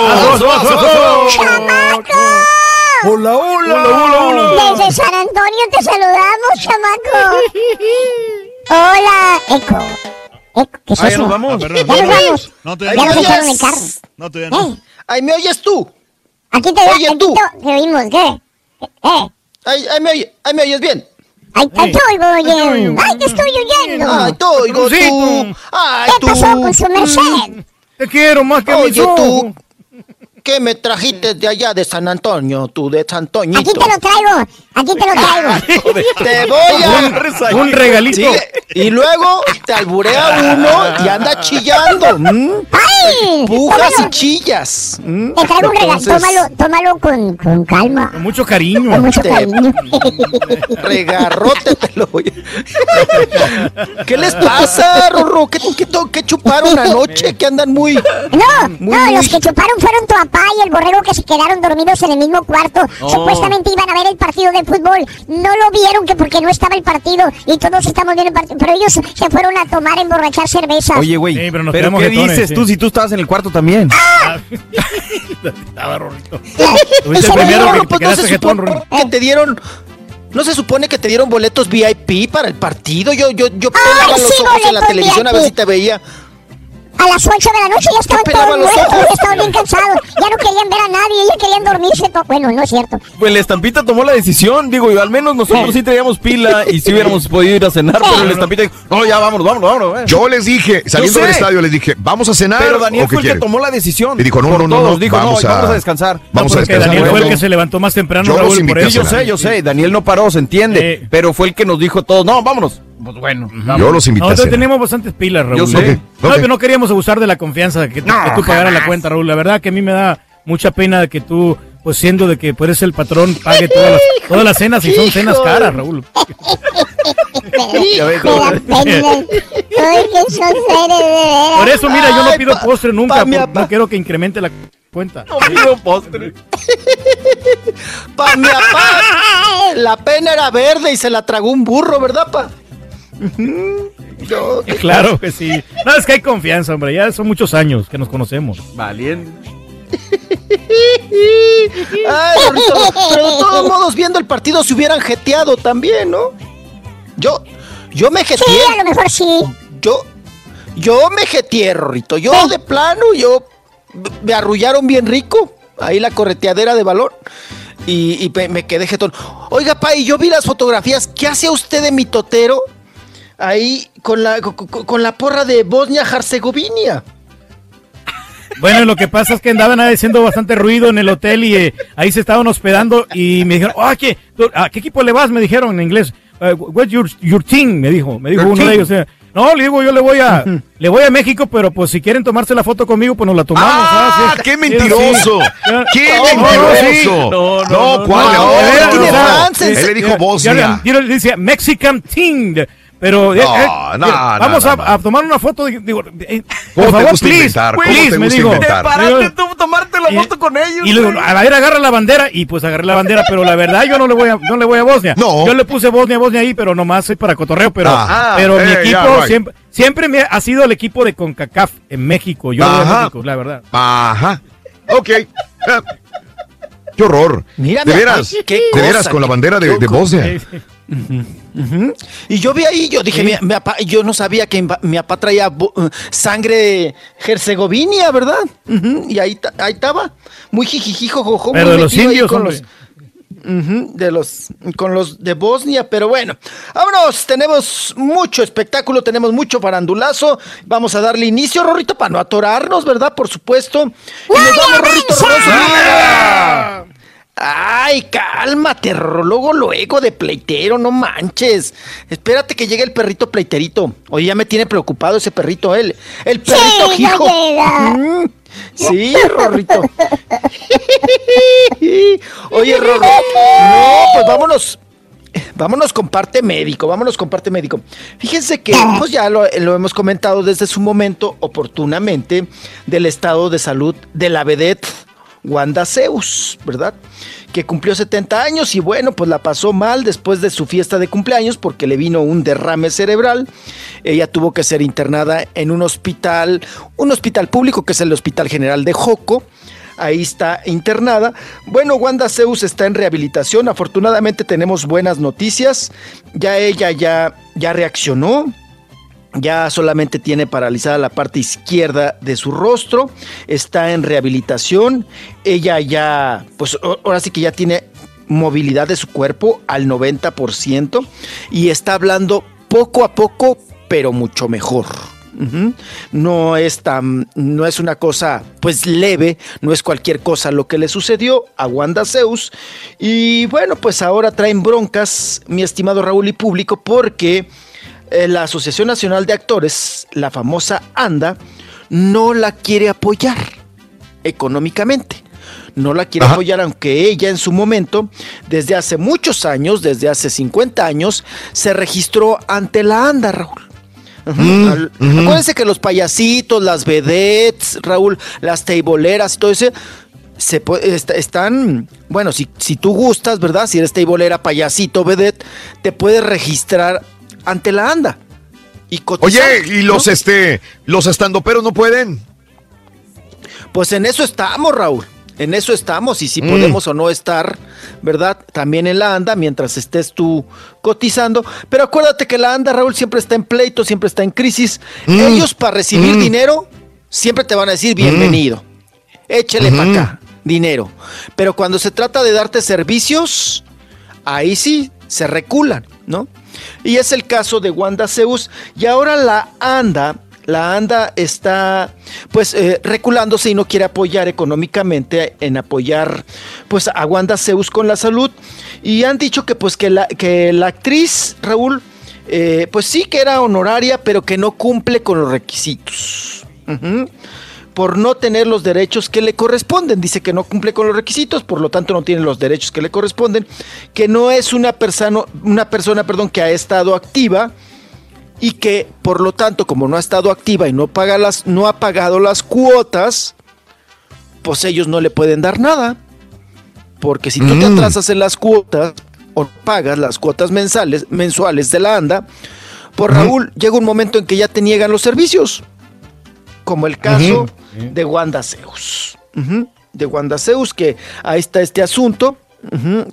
Hola, hola. Desde San Antonio te saludamos, chamaco. Hola, Eco. Eco, ¿qué es Ah, ya eso? nos vamos. Ya nos vamos. No, ya todavía nos no. echaron el carro. No, todavía no. ¿Eh? Ay, ¿me oyes tú? Aquí te, Oye, aquí tú. te, te oímos, ¿qué? ¿Eh? Ay, ay, me, oye- ay, ¿me oyes bien? Ay, te oigo, oye. Ay, te estoy oyendo. Ay, te oigo tú. Ay, ¿Qué tú. pasó con su merced? Te quiero más que a Oye, mis tú. ¿Qué me trajiste de allá de San Antonio, tú de San Antonio? Aquí te lo traigo. Aquí te lo traigo. Te voy a... Un regalito. Y luego te alburea uno y anda chillando. ¿m? ¡Ay! Pujas y Tómalo. chillas. Te traigo un regalo. Entonces, Tómalo, tómalo con, con calma. Con mucho cariño. Con mucho Te- cariño. Regarrote te lo voy a- ¿Qué les pasa, Rorro? ¿Qué, qué, qué chuparon anoche? Que andan muy... No, Muy, no, muy- los que chuparon fueron tu papá y el borrego que se quedaron dormidos en el mismo cuarto. Oh. Supuestamente iban a ver el partido de fútbol. No lo vieron que porque no estaba el partido y todos estamos viendo el partido. Pero ellos se fueron a tomar, a emborrachar cerveza. Oye, güey, Sí, pero pero, ¿qué jetones, dices sí. tú si tú estabas en el cuarto también? ¡Ah! Estaba Rorrito. El primero que te pues quedaste jetón, que dieron. No se supone que te dieron boletos VIP para el partido. Yo, yo, yo pelaba los sí, ojos en la televisión a ver si te veía. A las 8 de la noche ya estaban todos muertos, estaban bien cansados. Ya no querían ver a nadie, ya querían dormirse. Bueno, no es cierto. Pues la estampita tomó la decisión, digo, y al menos nosotros sí traíamos pila y sí hubiéramos podido ir a cenar, pero la estampita dijo, no, ya vámonos, vámonos, vámonos. eh". Yo les dije, saliendo del estadio, les dije, ¿vamos a cenar? Pero Daniel fue el que tomó la decisión. Y dijo, no, no, no, todos. no, Dijo, vamos no, a- vamos a descansar. vamos a Porque descansar. Daniel fue el que se levantó más temprano, yo los Raúl, por eso. Yo sé, yo sé, Daniel no paró, se entiende, pero fue el que nos dijo todo, no, vámonos. Pues bueno, Yo los invité Nosotros teníamos bastantes pilas, Raúl. Yo sé. No, Ok, No, pero no queríamos abusar de la confianza de que, tú- que tú pagaras la cuenta, Raúl. La verdad que a mí me da mucha pena de que tú, pues siendo de que eres el patrón, pague todas las, todas las cenas y son cenas caras, Raúl. Por eso, mira, yo no pido postre nunca, por- no quiero que incremente la cuenta. No pido postre. Pa, mi papá, la pena era verde y se la tragó un burro, ¿verdad, pa? Yo- Claro que sí. No, es que hay confianza, hombre. Ya son muchos años que nos conocemos. Valiente. Ay, pero de todos modos, viendo el partido se hubieran jeteado también, ¿no? Yo, yo me jeteé. Sí, a lo mejor sí. Yo, yo me jeteé, Rorrito. Yo de plano, yo me arrullaron bien rico. Ahí la correteadera de balón. Y, y me, me quedé jetón. Oiga, pa, y yo vi las fotografías. ¿Qué hace usted de mi totero? Ahí con la, con, la porra de Bosnia-Herzegovina. Bueno, lo que pasa es que andaban haciendo bastante ruido en el hotel y eh, ahí se estaban hospedando y me dijeron, ah, ¿qué, tú- ¿a qué equipo le vas? Me dijeron en inglés. Uh, what's your, your team? Me dijo, me dijo Your uno de ellos. eh, no, le digo, yo le voy a, le voy a México, pero pues si quieren tomarse la foto conmigo, pues nos la tomamos. ¡Ah, qué mentiroso! ¡Qué No, no, mentiroso! No, no, No, no, ¿cuál? no, No, no, o sea, Frances. Él le dijo Ya- Bosnia. ya- Yo Pero eh, No, eh, no, mira, no, vamos no, a, no. a tomar una foto. Digo, eh, ¿Cómo por te favor, gusta please, inventar? ¿Cómo please, te me gusta dijo. inventar? Paraste tú tomarte la Y- foto con ellos. Y luego, a ver, agarra la bandera y pues agarré la bandera, pero la verdad yo no le voy a, no le voy a Bosnia. No. Yo le puse Bosnia, Bosnia ahí, pero nomás es para cotorreo, pero, Ah. pero mi Eh, equipo ya, right. siempre, siempre me ha sido el equipo de CONCACAF en México. Yo de Ajá. México, la verdad. Ajá. Ok. Ah, Qué horror. Mira, de mi veras. qué de veras cosa, con la bandera de, de Y yo vi ahí, yo dije, mi, mi papá- yo no sabía que mi, papá traía eh, sangre herzegovina, ¿verdad? Y ahí, ahí estaba, muy jijijijo, jojo, Pero muy de los indios, con hombre. los, de los, con los de Bosnia, pero bueno, vámonos, tenemos mucho espectáculo, tenemos mucho farandulazo, vamos a darle inicio, Rorrito, para no atorarnos, ¿verdad? Por supuesto. Y nos vamos, Rorrito, Rorroso. Ay, cálmate, luego, luego de pleitero, no manches. Espérate que llegue el perrito pleiterito. Oye, ya me tiene preocupado ese perrito, él. El perrito Sí, hijo. Ujú. Sí, Rorrito. Oye, Rorro. No, pues vámonos. Vámonos con parte médico, vámonos con parte médico. Fíjense que, pues ya lo, lo hemos comentado desde su momento, oportunamente, del estado de salud de la vedette Wanda Zeus, ¿verdad? Que cumplió 70 años y bueno, pues la pasó mal después de su fiesta de cumpleaños porque le vino un derrame cerebral. Ella tuvo que ser internada en un hospital, un hospital público que es el Hospital General de Joco. Ahí está internada. Bueno, Wanda Zeus está en rehabilitación. Afortunadamente tenemos buenas noticias. Ya ella ya, ya reaccionó. Ya solamente tiene paralizada la parte izquierda de su rostro. Está en rehabilitación. Ella ya, pues ahora sí que ya tiene movilidad de su cuerpo al 90% y está hablando poco a poco, pero mucho mejor. No es tan, no es una cosa pues leve, no es cualquier cosa lo que le sucedió a Wanda Zeus. Y bueno, pues ahora traen broncas, mi estimado Raúl y público, porque la Asociación Nacional de Actores, la famosa ANDA, no la quiere apoyar económicamente. No la quiere apoyar, aunque ella en su momento, desde hace muchos años, desde hace 50 años, se registró ante la ANDA, Raúl. Al- Acuérdense que los payasitos, las vedettes, Raúl, las teiboleras y todo eso, se est- están, bueno, si, si tú gustas, ¿verdad? Si eres teibolera, payasito, vedette, te puedes registrar ante la ANDA. Y cotizar, Oye, ¿y los ¿no? este los estandoperos no pueden? Pues en eso estamos, Raúl. En eso estamos y si Mm. podemos o no estar, ¿verdad? También en la ANDA mientras estés tú cotizando. Pero acuérdate que la ANDA, Raúl, siempre está en pleito, siempre está en crisis. Mm. Ellos para recibir Mm. dinero siempre te van a decir bienvenido. Échele para acá dinero. Pero cuando se trata de darte servicios, ahí sí se reculan, ¿no? Y es el caso de Wanda Zeus. Y ahora la ANDA, la ANDA está pues eh, reculándose y no quiere apoyar económicamente en apoyar pues a Wanda Zeus con la salud. Y han dicho que pues que la, que la actriz, Raúl, eh, pues sí que era honoraria, pero que no cumple con los requisitos. Por no tener los derechos que le corresponden. Dice que no cumple con los requisitos, por lo tanto no tiene los derechos que le corresponden, que no es una persona, una persona, perdón, que ha estado activa y que por lo tanto, como no ha estado activa y no paga las, no ha pagado las cuotas, pues ellos no le pueden dar nada. Porque si tú te Mm. atrasas en las cuotas o pagas las cuotas mensales, mensuales de la ANDA, por Raúl llega un momento en que ya te niegan los servicios como el caso de Wanda Zeus. De Wanda Zeus, que ahí está este asunto,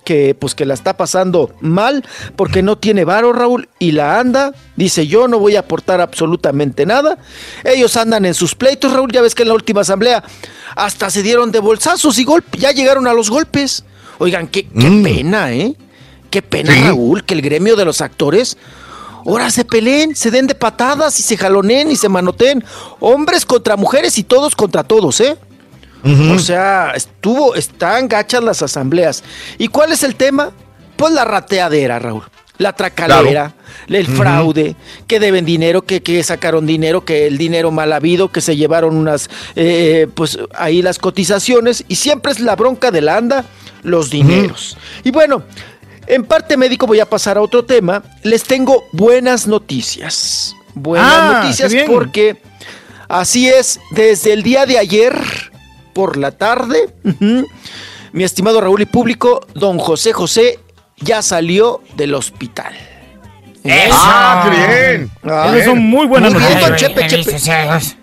que pues que la está pasando mal porque no tiene varo, Raúl, y la anda, dice yo no voy a aportar absolutamente nada. Ellos andan en sus pleitos, Raúl, ya ves que en la última asamblea hasta se dieron de bolsazos y golpes, ya llegaron a los golpes. Oigan, qué, qué pena, ¿eh? Qué pena, Raúl, que el gremio de los actores ahora se peleen, se den de patadas y se jaloneen y se manoteen. Hombres contra mujeres y todos contra todos, ¿eh? O sea, estuvo, están gachas las asambleas. ¿Y cuál es el tema? Pues la rateadera, Raúl. La tracalera, el fraude, que deben dinero, que, que sacaron dinero, que el dinero mal habido, que se llevaron unas, eh, pues ahí las cotizaciones, y siempre es la bronca de la anda, los dineros. Y bueno, en parte médico voy a pasar a otro tema. Les tengo buenas noticias. Buenas Ah, noticias bien. porque así es, desde el día de ayer por la tarde, mi estimado Raúl y público, don José José ya salió del hospital. Eso. Ah, qué bien. Ah, Esas son muy buenas Muy bien, noticias. don Chepe, Chepe.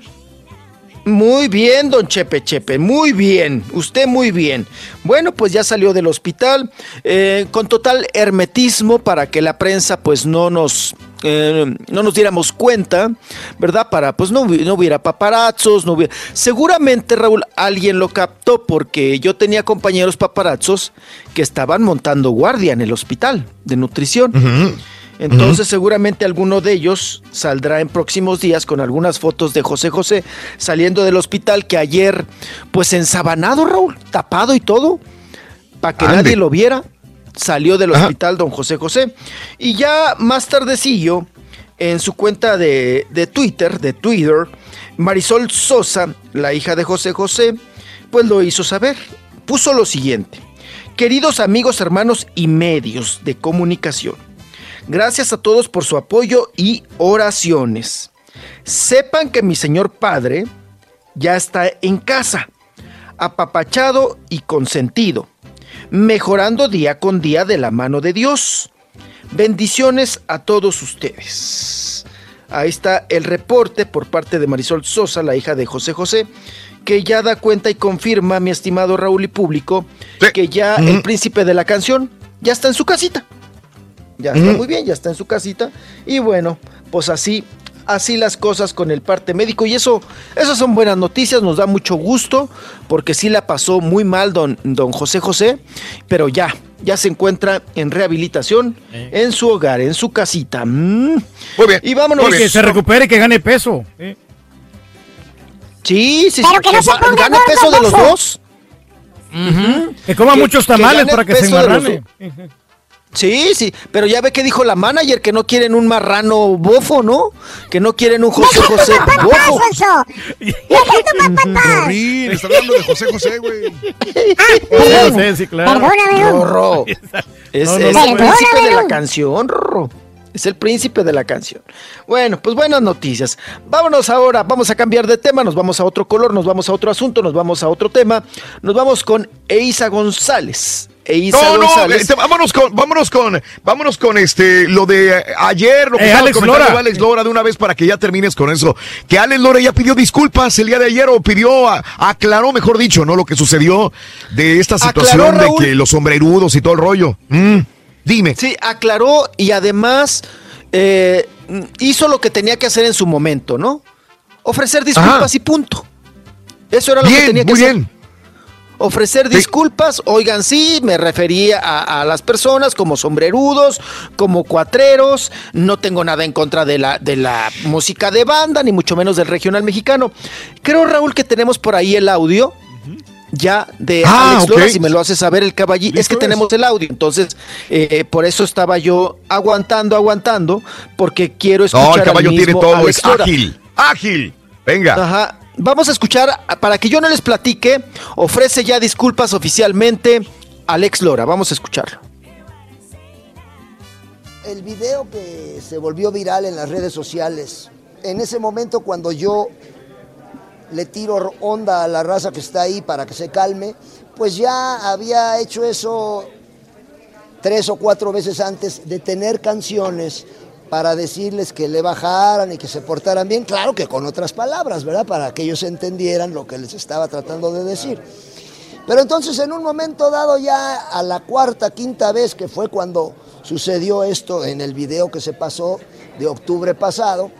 Muy bien, don Chepe Chepe, muy bien, usted muy bien. Bueno, pues ya salió del hospital eh, con total hermetismo para que la prensa pues no nos, eh, no nos diéramos cuenta, ¿verdad? Para pues no, no hubiera paparazzos, no hubiera... Seguramente Raúl alguien lo captó porque yo tenía compañeros paparazzos que estaban montando guardia en el hospital de nutrición. Entonces seguramente alguno de ellos saldrá en próximos días con algunas fotos de José José saliendo del hospital que ayer pues ensabanado Raúl, tapado y todo, para que Ande. nadie lo viera, salió del hospital don José José. Y ya más tardecillo, en su cuenta de, de Twitter, de Twitter, Marisol Sosa, la hija de José José, pues lo hizo saber. Puso lo siguiente. Queridos amigos, hermanos y medios de comunicación, Gracias a todos por su apoyo y oraciones. Sepan que mi señor padre ya está en casa, apapachado y consentido, mejorando día con día de la mano de Dios. Bendiciones a todos ustedes. Ahí está el reporte por parte de Marisol Sosa, la hija de José José, que ya da cuenta y confirma, mi estimado Raúl y público, que ya el príncipe de la canción ya está en su casita. Ya está muy bien, ya está en su casita. Y bueno, pues así, así las cosas con el parte médico. Y eso, esas son buenas noticias, nos da mucho gusto, porque sí la pasó muy mal don, don José José, pero ya, ya se encuentra en rehabilitación en su hogar, en su casita. Mm. Muy bien. Y vámonos. Que se recupere y que gane peso. ¿eh? Sí, sí, Pero sí, que no se va- ponga gane gordo, peso de los dos. Que coma Que- muchos que tamales para que se enmarrane. Sí, sí, pero ya ve que dijo la manager que no quieren un marrano bofo, ¿no? Que no quieren un José José bofo. Está hablando de José José, güey. José José, sí, claro. Perdóname. Rorro. Es, No, no, es no, el príncipe de la canción, Rorro. Es el príncipe de la canción. Bueno, pues buenas noticias. Vámonos ahora, vamos a cambiar de tema, nos vamos a otro color, nos vamos a otro asunto, nos vamos a otro tema. Nos vamos con Eisa González. E Isa No, no, este, vámonos con, vámonos con, vámonos con este, lo de eh, ayer, lo que Eh, Alex Lora. Alex Lora de una vez para que ya termines con eso. Que Alex Lora ya pidió disculpas el día de ayer o pidió, a- aclaró, mejor dicho, ¿no? Lo que sucedió de esta Aclaró, situación de Raúl. que los sombrerudos y todo el rollo. Mm, dime. Sí, aclaró y además eh, hizo lo que tenía que hacer en su momento, ¿no? Ofrecer disculpas Ajá. y punto. Eso era lo Bien, que tenía que muy hacer. bien. Ofrecer disculpas, oigan, sí, me refería a, a las personas como sombrerudos, como cuatreros, no tengo nada en contra de la, de la música de banda, ni mucho menos del regional mexicano. Creo, Raúl, que tenemos por ahí el audio ya de Ah, Alex. Lora, si me lo hace saber el caballí, es que tenemos el audio, entonces eh, por eso estaba yo aguantando, aguantando, porque quiero escuchar No, el al caballo tiene todo, Alex es Lora. ágil, ágil. Venga. Ajá. Vamos a escuchar, para que yo no les platique, ofrece ya disculpas oficialmente Alex Lora. Vamos a escucharlo. El video que se volvió viral en las redes sociales, en ese momento cuando yo le tiro onda a la raza que está ahí para que se calme, pues ya había hecho eso tres o cuatro veces antes de tener canciones para decirles que le bajaran y que se portaran bien, claro que con otras palabras, ¿verdad? Para que ellos entendieran lo que les estaba tratando de decir. Pero entonces en un momento dado ya a la cuarta, quinta vez que fue cuando sucedió esto en el video que se pasó de octubre pasado,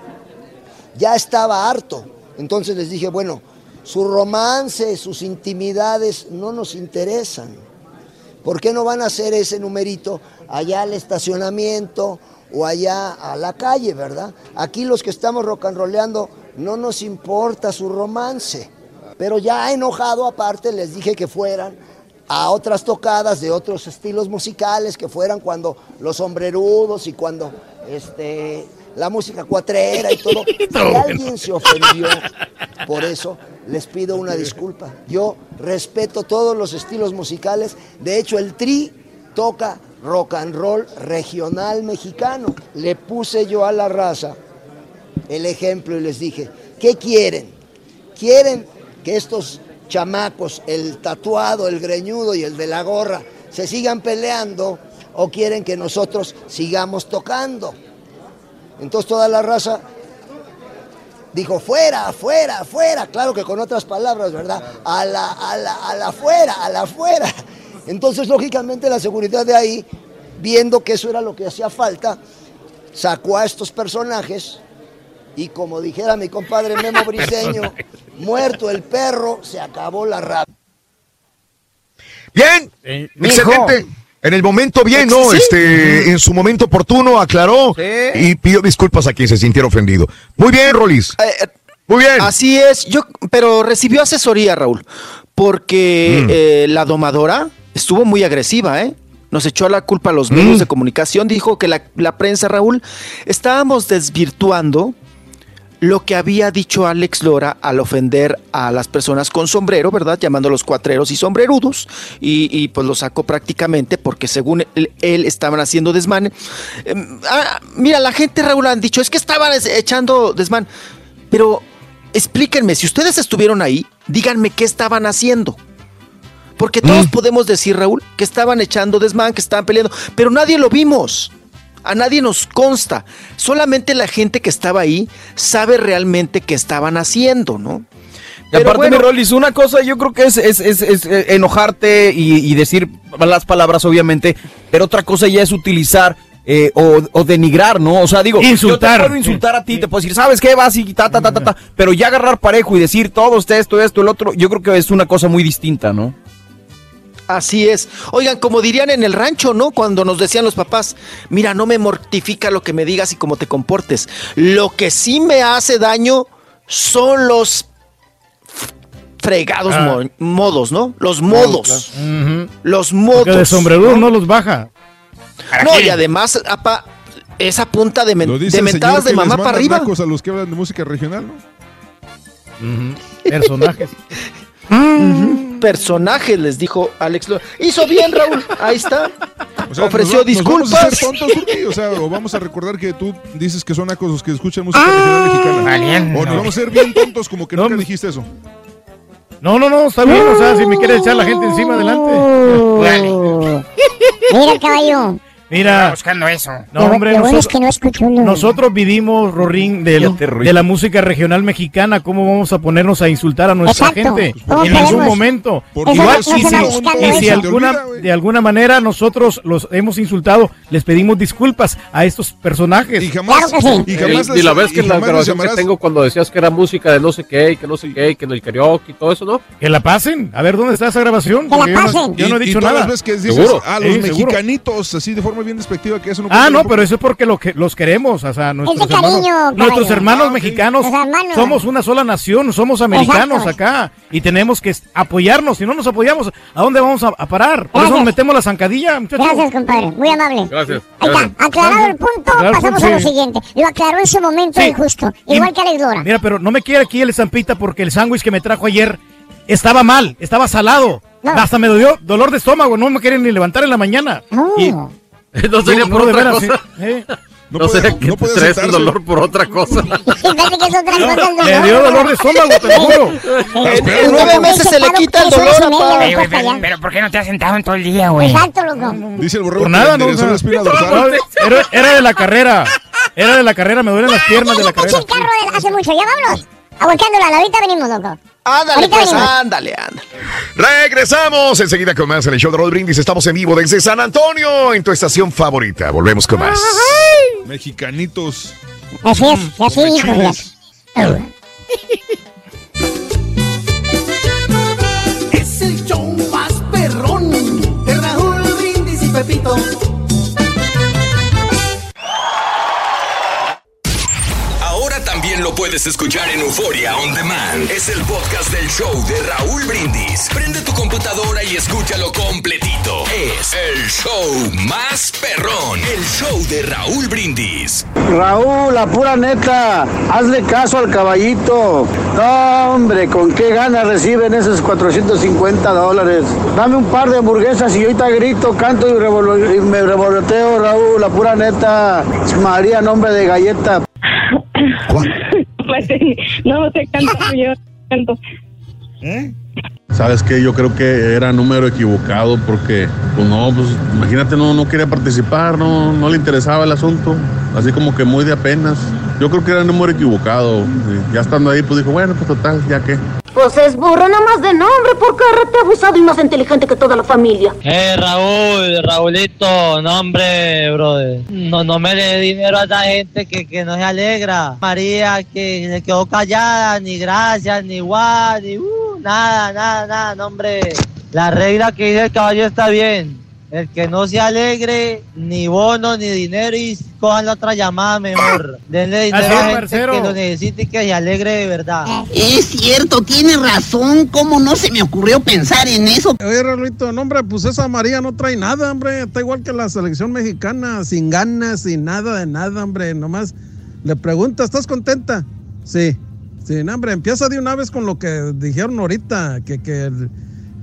ya estaba harto. Entonces les dije, bueno, su romance, sus intimidades no nos interesan. ¿Por qué no van a hacer ese numerito allá al estacionamiento o allá a la calle, verdad? Aquí los que estamos rock and rolleando no nos importa su romance. Pero ya enojado aparte les dije que fueran a otras tocadas de otros estilos musicales, que fueran cuando los sombrerudos y cuando este, la música cuatrera y todo. Si alguien se ofendió por eso, les pido una disculpa. Yo respeto todos los estilos musicales. De hecho, el Tri toca rock and roll regional mexicano. Le puse yo a la raza el ejemplo y les dije, ¿qué quieren? ¿Quieren que estos chamacos, el tatuado, el greñudo y el de la gorra, se sigan peleando o quieren que nosotros sigamos tocando? Entonces toda la raza dijo, fuera, fuera, fuera, claro que con otras palabras, ¿verdad? A la, a la, a la fuera, a la fuera. Entonces, lógicamente, la seguridad de ahí, viendo que eso era lo que hacía falta, sacó a estos personajes y como dijera mi compadre Memo Briseño, muerto el perro, se acabó la rabia. Bien, excelente. En el momento bien, ¿no? Sí. Este, en su momento oportuno aclaró y pidió disculpas a quien se sintiera ofendido. Muy bien, Rolis. Muy bien. Así es, yo, pero recibió asesoría, Raúl, porque Mm. eh, la domadora estuvo muy agresiva, ¿eh? Nos echó la culpa a los medios Mm. de comunicación, dijo que la, la prensa, Raúl, estábamos desvirtuando lo que había dicho Alex Lora al ofender a las personas con sombrero, ¿verdad? Llamándolos cuatreros y sombrerudos, y, y, pues lo sacó prácticamente porque según él, él estaban haciendo desmán. Em, ah, mira, la gente, Raúl, han dicho, es que estaban es- echando desmán, pero explíquenme, si ustedes estuvieron ahí, díganme qué estaban haciendo. Porque todos podemos decir, Raúl, que estaban echando desmán, que estaban peleando, pero nadie lo vimos. A nadie nos consta. Solamente la gente que estaba ahí sabe realmente qué estaban haciendo, ¿no? Y Pero aparte, bueno. mi Rolis, una cosa yo creo que es, es, es- es, eh, enojarte y, y decir las palabras, obviamente, pero otra cosa ya es utilizar eh, o, o denigrar, ¿no? O sea, digo, Insultar. yo te puedo insultar a ti, te puedo decir, ¿sabes qué? Vas y ta, ta, ta, ta, ta, pero ya agarrar parejo y decir todo esto, esto, esto, el otro, yo creo que es una cosa muy distinta, ¿no? Así es. Oigan, como dirían en el rancho, ¿no? Cuando nos decían los papás, mira, no me mortifica lo que me digas y cómo te comportes. Lo que sí me hace daño son los fregados Ah. mo- modos, ¿no? Los modos. Los Porque modos. de sombreruro no los baja. No, y además, apa, esa punta de, men- de mentadas de mamá para arriba. a los que hablan de música regional, ¿no? Personajes. Ujú. Personajes, les dijo Alex. Lora. Hizo bien, Raúl. Ahí está. O sea, Ofreció nos va- nos disculpas. vamos a hacer tontos, Turki? O sea, o vamos a recordar que tú dices que son nacos los que escuchan música regional mexicana. valiendo. O nos vamos a hacer bien tontos como que nunca dijiste eso. No, no, no, está bien. O sea, si me quiere echar la gente encima, adelante. Mira, caballo. Mira. buscando eso. No, Lo hombre, lo bueno nosotros, es que no nosotros vivimos, Rorín, del- de la música regional mexicana. ¿Cómo vamos a ponernos a insultar a nuestra Exacto. gente? ¿Cómo En ningún podemos? momento. Igual, y si, y si alguna, de alguna manera nosotros los hemos insultado, les pedimos disculpas a estos personajes. Y jamás- Claro que sí. y Y, jamás y la les- vez que y la grabación que tengo cuando decías que era música de no sé qué, y que no sé qué, y que en el karaoke y todo eso, ¿no? Que la pasen. A ver dónde está esa grabación. Porque yo no- Yo no, he Y- y dicho todas nada. las veces que dices, ah, los Sí, seguro. mexicanitos, así de forma bien despectiva, que eso no Ah, no, pero eso es porque lo que, los queremos, o sea, nuestros cariño, hermanos, caballo. nuestros hermanos mexicanos hermanos. somos una sola nación, somos americanos Exacto. acá y tenemos que apoyarnos. Si no nos apoyamos, ¿a dónde vamos a, a parar? Por eso nos metemos la zancadilla, muchachos. Gracias, compadre. Muy amable. Gracias. Ahí está. Aclarado el punto, pasamos punto, a lo sí. siguiente. Lo aclaró en su momento Sí. injusto. Y- Igual que Alex Lora. Mira, pero no me quiere aquí el estampita porque el sándwich que me trajo ayer estaba mal, estaba salado. Hasta me dio dolor de estómago, no me quieren ni levantar en la mañana. Y- No sería No, por de otra veras, cosa. sí. Eh. No, sería que te traes el dolor por otra cosa. Parece que es otra cosa el dolor. Le dio dolor de estómago, te lo juro. En, en nueve meses se le quita el dolor, papá. Ey, güey, pero, pero ¿por qué no te has sentado en todo el día, güey? Exacto, loco. Dice el borrego Por nada, no. no, era, era de la carrera. Era de la carrera, me duelen las piernas de la carrera. el carro hace mucho. Ya vámonos. Aguantándola. Ahorita venimos, loco. Ándale, Ahorita pues, venimos. ándale, ándale. Regresamos enseguida con más en el show de Roll Brindis. Estamos en vivo desde San Antonio, en tu estación favorita. Volvemos con más. Mexicanitos. Así es, así dijo. fíjate. Es el show más perrón de Raúl Brindis y Pepito. Puedes escuchar en Euforia On Demand. Es el podcast del show de Raúl Brindis. Prende tu computadora y escúchalo completito. Es el show más perrón. El show de Raúl Brindis. Raúl, la pura neta, hazle caso al caballito. No, hombre, con qué ganas reciben esos 450 dólares. Dame un par de hamburguesas y ahorita grito, canto y, y me revoloteo, Raúl, la pura neta. María, nombre de galleta. no sé cantar, yo canto. ¿Sabes qué? Yo creo que era número equivocado porque, pues no, pues imagínate, no, no quería participar, no, no le interesaba el asunto, así como que muy de apenas. Yo creo que era número equivocado. ya estando ahí, pues dijo, bueno, pues total, ya que. Pues es burro nomás de nombre, porque rete abusado y más inteligente que toda la familia. Eh, Raúl, Raulito, no hombre, brother. No, no me dé dinero a esa gente que, que no se alegra. María, que se quedó callada, ni gracias, ni guau, ni uh, nada, nada, nada, no hombre. La regla que dice el caballo está bien. El que no se alegre, ni bono, ni dinero, y cojan la otra llamada mejor. Denle dinero Así a gente parcero. que lo necesite y que se alegre de verdad. Es cierto, tiene razón. ¿Cómo no se me ocurrió pensar en eso? Oye, Raulito, no, hombre, pues esa María no trae nada, hombre. Está igual que la selección mexicana, sin ganas, sin nada de nada, hombre. Nomás le pregunta, ¿estás contenta? Sí. Sí, no, hombre, empieza de una vez con lo que dijeron ahorita, que, que,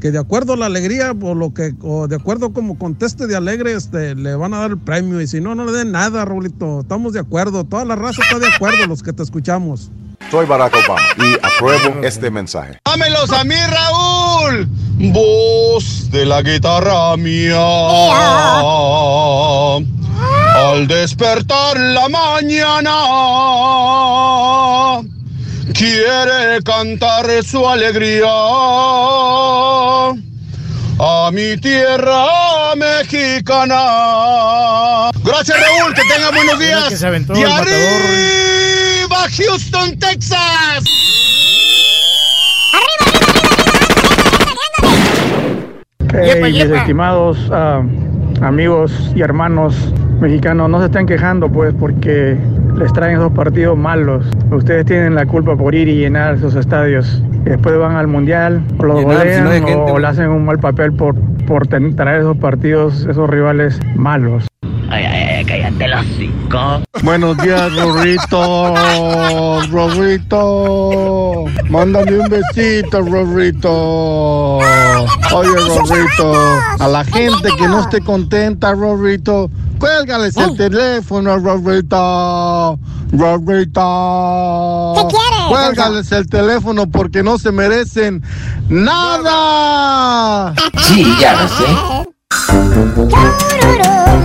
que de acuerdo a la alegría o lo que, o de acuerdo como conteste de alegre, este, le van a dar el premio. Y si no, no le den nada, Raulito. Estamos de acuerdo. Toda la raza está de acuerdo, los que te escuchamos. Soy Barack Obama y apruebo este mensaje. Dámelos a mí, Raúl. Voz de la guitarra mía. Al despertar la mañana, quiere cantar su alegría a mi tierra mexicana. Gracias, Raúl. Que tenga buenos días. que se aventó y arriba, Houston, Texas. Hey, mis estimados ah, amigos y hermanos mexicanos, no se estén quejando pues porque les traen esos partidos malos. Ustedes tienen la culpa por ir y llenar esos estadios. Y después van al mundial, o los Llenar, golean gente, o güey. le hacen un mal papel por, por traer esos partidos, esos rivales malos. Ay, ay, ay, cállate los cinco. Buenos días, Rorrito. Rorrito. Mándame un besito, Rorrito. Oye, Rorrito. A la gente que no esté contenta, Rorrito, cuélgales el teléfono, Rorrito. Rorrito. ¿Qué quieres? Cuélgales el teléfono porque no se merecen nada. Sí, ya lo sé. Yorulum, yorulum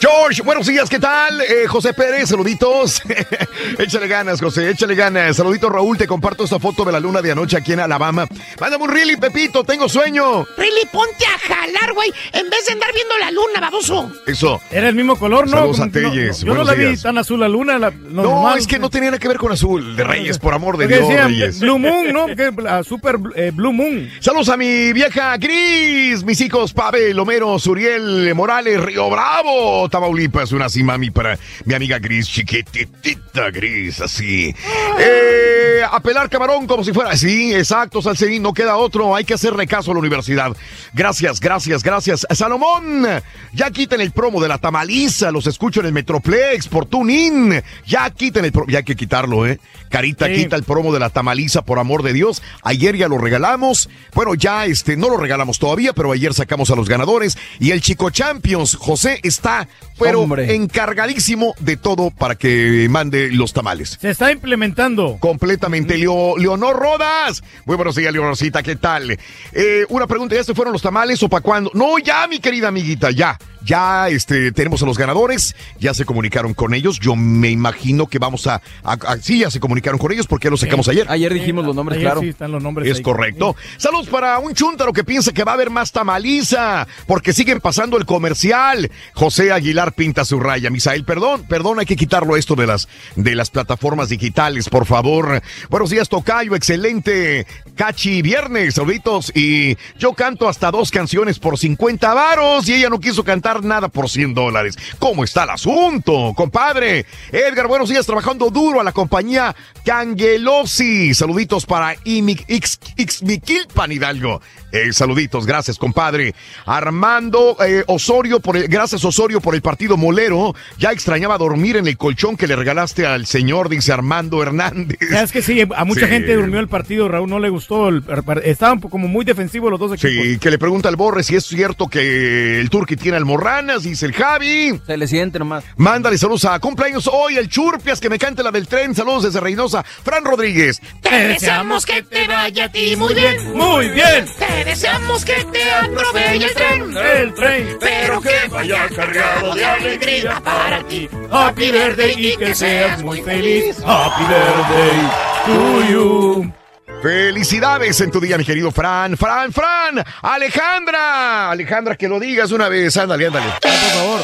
George, buenos días, ¿qué tal? Eh, José Pérez, saluditos. échale ganas, José, échale ganas. Saluditos, Raúl, te comparto esta foto de la luna de anoche aquí en Alabama. Mándame un really, Pepito, tengo sueño. Really, ponte a jalar, güey, en vez de andar viendo la luna, baboso. Eso. Era el mismo color, ¿no? Saludos a no- Telles, Yo no la vi tan azul la luna. la- No, normal. es que no tenía nada que ver con azul, de Reyes, por amor de Porque Dios, decía Reyes. Blue Moon, ¿no? Que, la super eh, Blue Moon. Saludos a mi vieja Gris, mis hijos Pavel, Homero, Suriel, Morales, Río Bravo, Tamaulipas, una así mami para mi amiga Gris, chiquitita Gris, así. Eh, a pelar camarón como si fuera, sí, exacto, Salcerín, no queda otro, hay que hacerle caso a la universidad. Gracias, gracias, gracias. Salomón, ya quiten el promo de la tamaliza, los escucho en el Metroplex por TuneIn. Ya quiten el promo, ya hay que quitarlo, ¿eh? Carita, Sí. quita el promo de la tamaliza, por amor de Dios. Ayer ya lo regalamos. Bueno, ya este, no lo regalamos todavía, pero ayer sacamos a los ganadores. Y el Chico Champions, José, está, pero Hombre. encargadísimo de todo para que mande los tamales. Se está implementando. Completamente. Leo- Leonor Rodas. Muy buenos días, Leonorcita. ¿Qué tal? Eh, una pregunta, ¿ya se fueron los tamales o para cuándo? No, ya, mi querida amiguita, ya. Ya este, tenemos a los ganadores, ya se comunicaron con ellos. Yo me imagino que vamos a. a- a- sí, ya se comunicaron con ellos porque ya los sacamos ayer. Ayer dijimos los nombres, Ayer claro. sí están los nombres Es ahí. correcto. Saludos para un chúntaro que piensa que va a haber más tamaliza, porque siguen pasando el comercial. José Aguilar pinta su raya. Misael, perdón, perdón, hay que quitarlo esto de las, de las plataformas digitales, por favor. Buenos días, Tocayo, excelente. Cachi, viernes, saluditos. Y yo canto hasta dos canciones por 50 varos y ella no quiso cantar nada por 100 dólares. ¿Cómo está el asunto, compadre? Edgar, buenos días, trabajando duro a la compañía Cangelosi. Saluditos para Ixmiquilpan Hidalgo. Eh, saluditos, gracias, compadre. Armando eh, Osorio, por el, gracias Osorio por el partido molero. Ya extrañaba dormir en el colchón que le regalaste al señor, dice Armando Hernández. Es que sí, a mucha Sí. gente durmió el partido, Raúl, no le gustó. el- estaban como muy defensivos los dos equipos. Sí, que le pregunta al Borre si es cierto que el Turqui tiene almorranas, dice el Javi. Se le siente nomás. Mándale saludos a cumpleaños hoy, el Churpias, que me cante la del tren. Saludos desde Reynosa. Fran Rodríguez. Te deseamos que te vaya a ti muy bien. Muy bien. Te deseamos que te atropelle el tren. El tren. Pero que vaya cargado de alegría para ti. Happy birthday y que seas muy feliz. Happy birthday to you. Felicidades en tu día, mi querido Fran. Fran, Fran. Alejandra. Alejandra, que lo digas una vez. Ándale, ándale. Por favor.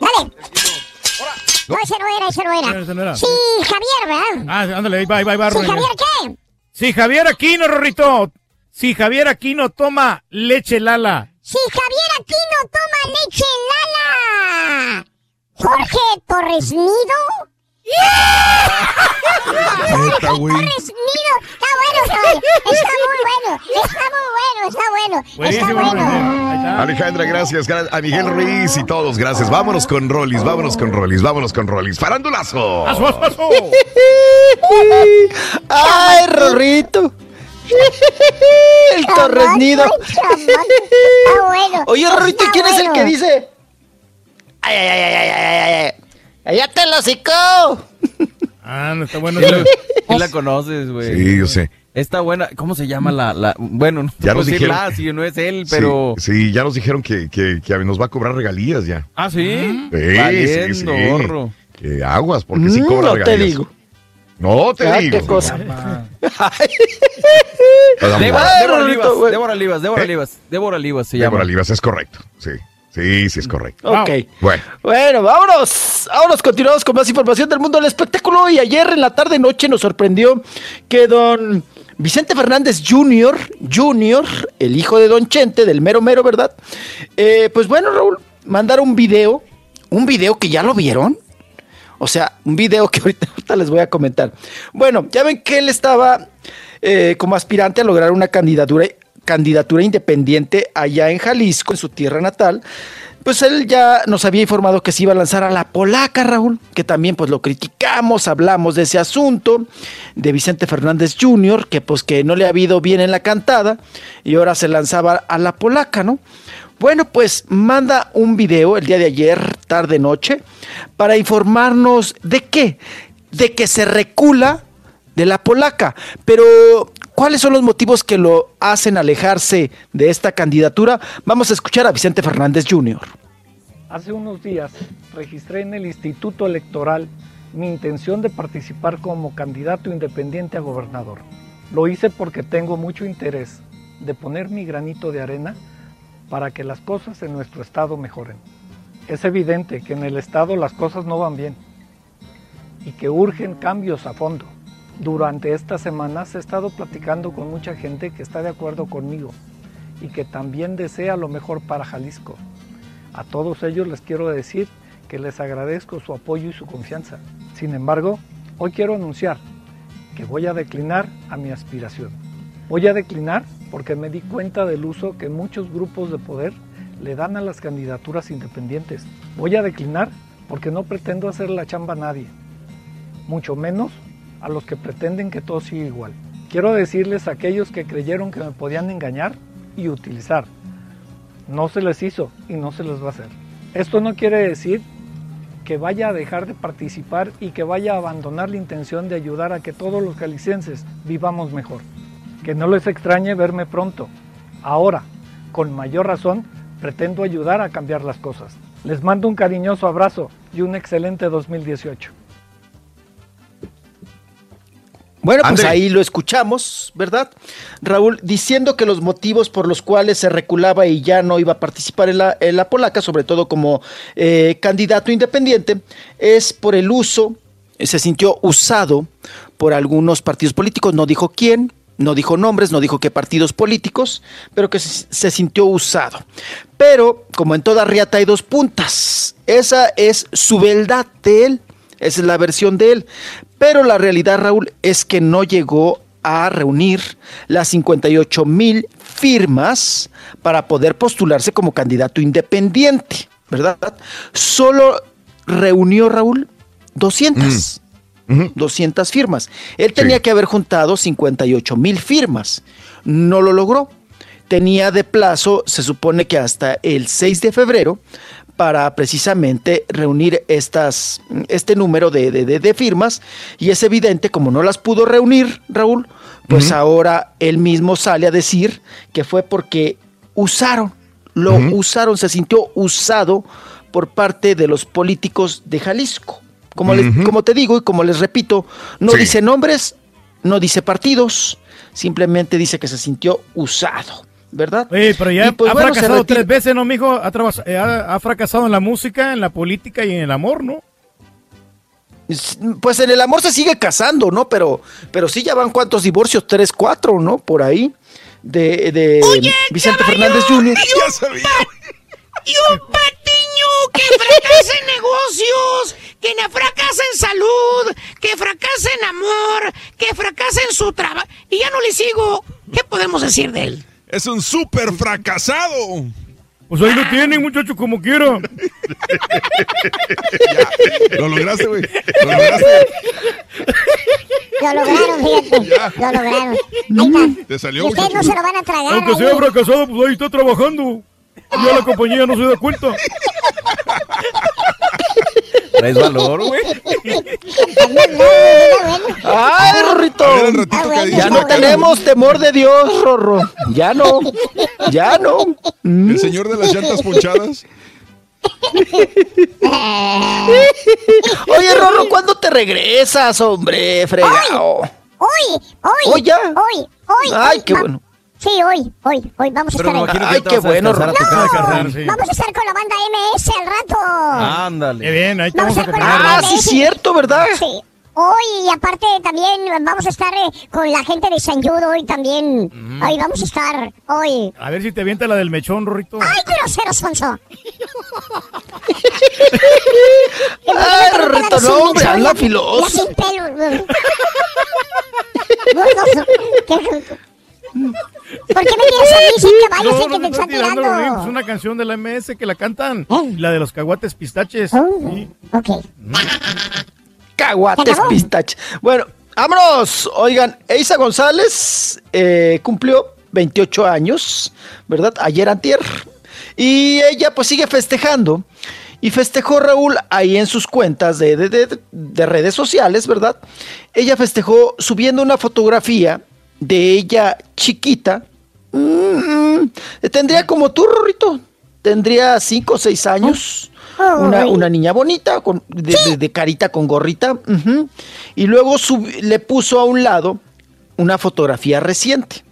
Dale. No, ese no era, ese no era. Ese no era. Sí, Javier, ¿verdad? Ah, ándale, ahí va, ahí va, ahí va. Sí. Javier, ¿qué? Si Javier Aquino, Rorrito. Si Javier Aquino toma leche Lala. Si Javier Aquino toma leche Lala. Jorge Torres Nido. Neta, güey. Torres Nido. Está bueno. Está muy bueno. Está muy bueno, está bueno. Está bueno. Alejandra, gracias. gra- A Miguel Ruiz y todos, gracias. Vámonos con Rollis, vámonos con Rollis, vámonos con Rollis. Farandulazo. ¡Ay, Rorrito! El torresnido. Está bueno. Oye, Rorrito, Está ¿quién es el bueno. que dice? ¡Ay, ay, ay, ay, ay, ay, ay, ay! ¡Cállate el hocico! Ah, no está bueno. Sí la, sí la conoces, güey. Sí, yo sé. Está buena. ¿Cómo se llama la...? la bueno, no Ya puedo nos decir dijeron- la, si no es él, Sí, pero... Sí, ya nos dijeron que, que, que nos va a cobrar regalías ya. Ah, ¿sí? Sí, Valiendo, sí, sí. gorro. Que aguas, porque sí Mm, cobra no te regalías. digo. No te Ah, digo. qué cosa. Débora, Olivas, güey. Débora Olivas, Débora. Olivas, Débora Olivas se llama. Débora Olivas, es correcto. Sí, sí, sí es correcto. Ok. Bueno. Bueno, vámonos. Vámonos, continuamos con más información del mundo del espectáculo. Y ayer en la tarde noche nos sorprendió que don Vicente Fernández Jr., Jr., el hijo de don Chente, del mero mero, ¿verdad? Eh, pues bueno, Raúl, mandaron un video, un video que ya lo vieron. O sea, un video que ahorita, ahorita les voy a comentar. Bueno, ya ven que él estaba eh, como aspirante a lograr una candidatura, candidatura independiente allá en Jalisco, en su tierra natal. Pues él ya nos había informado que se iba a lanzar a la polaca, Raúl, que también pues lo criticamos, hablamos de ese asunto, de Vicente Fernández Jr., que pues que no le ha habido bien en la cantada, y ahora se lanzaba a la polaca, ¿no? Bueno, pues manda un video el día de ayer, tarde noche, para informarnos de qué, de que se recula de la polaca. Pero, ¿cuáles son los motivos que lo hacen alejarse de esta candidatura? Vamos a escuchar a Vicente Fernández Jr. Hace unos días registré en el Instituto Electoral mi intención de participar como candidato independiente a gobernador. Lo hice porque tengo mucho interés de poner mi granito de arena para que las cosas en nuestro estado mejoren. Es evidente que en el estado las cosas no van bien y que urgen cambios a fondo. Durante estas semanas he estado platicando con mucha gente que está de acuerdo conmigo y que también desea lo mejor para Jalisco. A todos ellos les quiero decir que les agradezco su apoyo y su confianza. Sin embargo, hoy quiero anunciar que voy a declinar a mi aspiración. Voy a declinar porque me di cuenta del uso que muchos grupos de poder le dan a las candidaturas independientes. Voy a declinar porque no pretendo hacer la chamba a nadie, mucho menos a los que pretenden que todo siga igual. Quiero decirles a aquellos que creyeron que me podían engañar y utilizar. No se les hizo y no se les va a hacer. Esto no quiere decir que vaya a dejar de participar y que vaya a abandonar la intención de ayudar a que todos los jaliscienses vivamos mejor. Que no les extrañe verme pronto. Ahora, con mayor razón, pretendo ayudar a cambiar las cosas. Les mando un cariñoso abrazo y un excelente 2018. Bueno, pues ahí lo escuchamos, ¿verdad? Raúl, diciendo que los motivos por los cuales se reculaba y ya no iba a participar en la, en la polaca, sobre todo como eh, candidato independiente, es por el uso, se sintió usado por algunos partidos políticos, no dijo quién, no dijo nombres, no dijo qué partidos políticos, pero que se, se sintió usado. Pero, como en toda riata hay dos puntas, esa es su verdad de él, esa es la versión de él. Pero la realidad, Raúl, es que no llegó a reunir las 58 mil firmas para poder postularse como candidato independiente, ¿verdad? Solo reunió, Raúl, 200. 200 firmas. Él tenía que haber juntado 58 mil firmas. No lo logró. Tenía de plazo, se supone que hasta el 6 de febrero, para precisamente reunir estas, este número de, de- firmas. Y es evidente, como no las pudo reunir, Raúl, pues ahora él mismo sale a decir que fue porque usaron, lo usaron, se sintió usado por parte de los políticos de Jalisco. Como, les- como te digo y como les repito, no Sí. dice nombres, no dice partidos, simplemente dice que se sintió usado, ¿verdad? Oye, pero ya pues, ha bueno, fracasado tres veces, ¿no, mijo? Ha, eh, ha, ha fracasado en la música, en la política y en el amor, ¿no? Pues en el amor se sigue casando, ¿no? Pero, pero sí ya van cuántos divorcios, tres, cuatro, ¿no? Por ahí. De, de Vicente Fernández Jr. Y un patiño que fracasa en negocios, que fracasa en salud, que fracasa en amor, que fracasa en su trabajo. Y ya no le sigo. ¿Qué podemos decir de él? Es un súper fracasado. Pues ahí lo tienen, muchachos, como quiera. Lo lograste, güey. Lo lograste. Lo lograron, fíjate. Lo lograron. Ahí está. Te salió, ustedes no se lo van a tragar. Aunque ahí. sea fracasado, pues ahí está trabajando. Ya la compañía no se da cuenta. Traes valor, güey. ¡Ay, Rorrito! A ver, al ratito que dice Ya no tenemos temor de Dios, Rorro. Ya no. Ya no. El señor de las llantas ponchadas. Oye, Rorro, ¿cuándo te regresas, hombre? Fregado. Hoy, hoy. ¿Hoy ya? Hoy, hoy. Ay, hoy. qué bueno. Sí, hoy, hoy, hoy vamos a Pero estar ahí. que Ay, ya qué bueno, sí. Vamos a estar con la banda MS al rato. Ándale. Qué bien, ahí te vamos Vamos a a Ah, sí, cierto, ¿verdad? Sí. Hoy, aparte también vamos a estar eh, con la gente de San Judo hoy también. Ahí vamos a estar hoy. A ver si te avienta la del mechón, Rorrito. ¡Ay, grosero, Sonso! Ay, Rorrito, no, hombre, Ya filoso. sin pelo. Gordoso. ¿Qué- ¿Por qué me tiras a mí sin caballo No, sé no que te están tirando, Es una canción de la MS que la cantan. ¿Eh? La de los caguates pistaches. Oh, Sí. Ok. Caguates, ¿Se acabó? pistache. Bueno, vámonos. Oigan, Eisa González eh, cumplió 28 años, ¿verdad? Ayer antier. Y ella pues sigue festejando. Y festejó Raúl ahí en sus cuentas de, de- de- de redes sociales, ¿verdad? Ella festejó subiendo una fotografía de ella chiquita. Mm, tendría como tú, Rorrito. Tendría cinco o seis años. Una, una niña bonita, con, de, de- de carita con gorrita. Y luego sub- le puso a un lado una fotografía reciente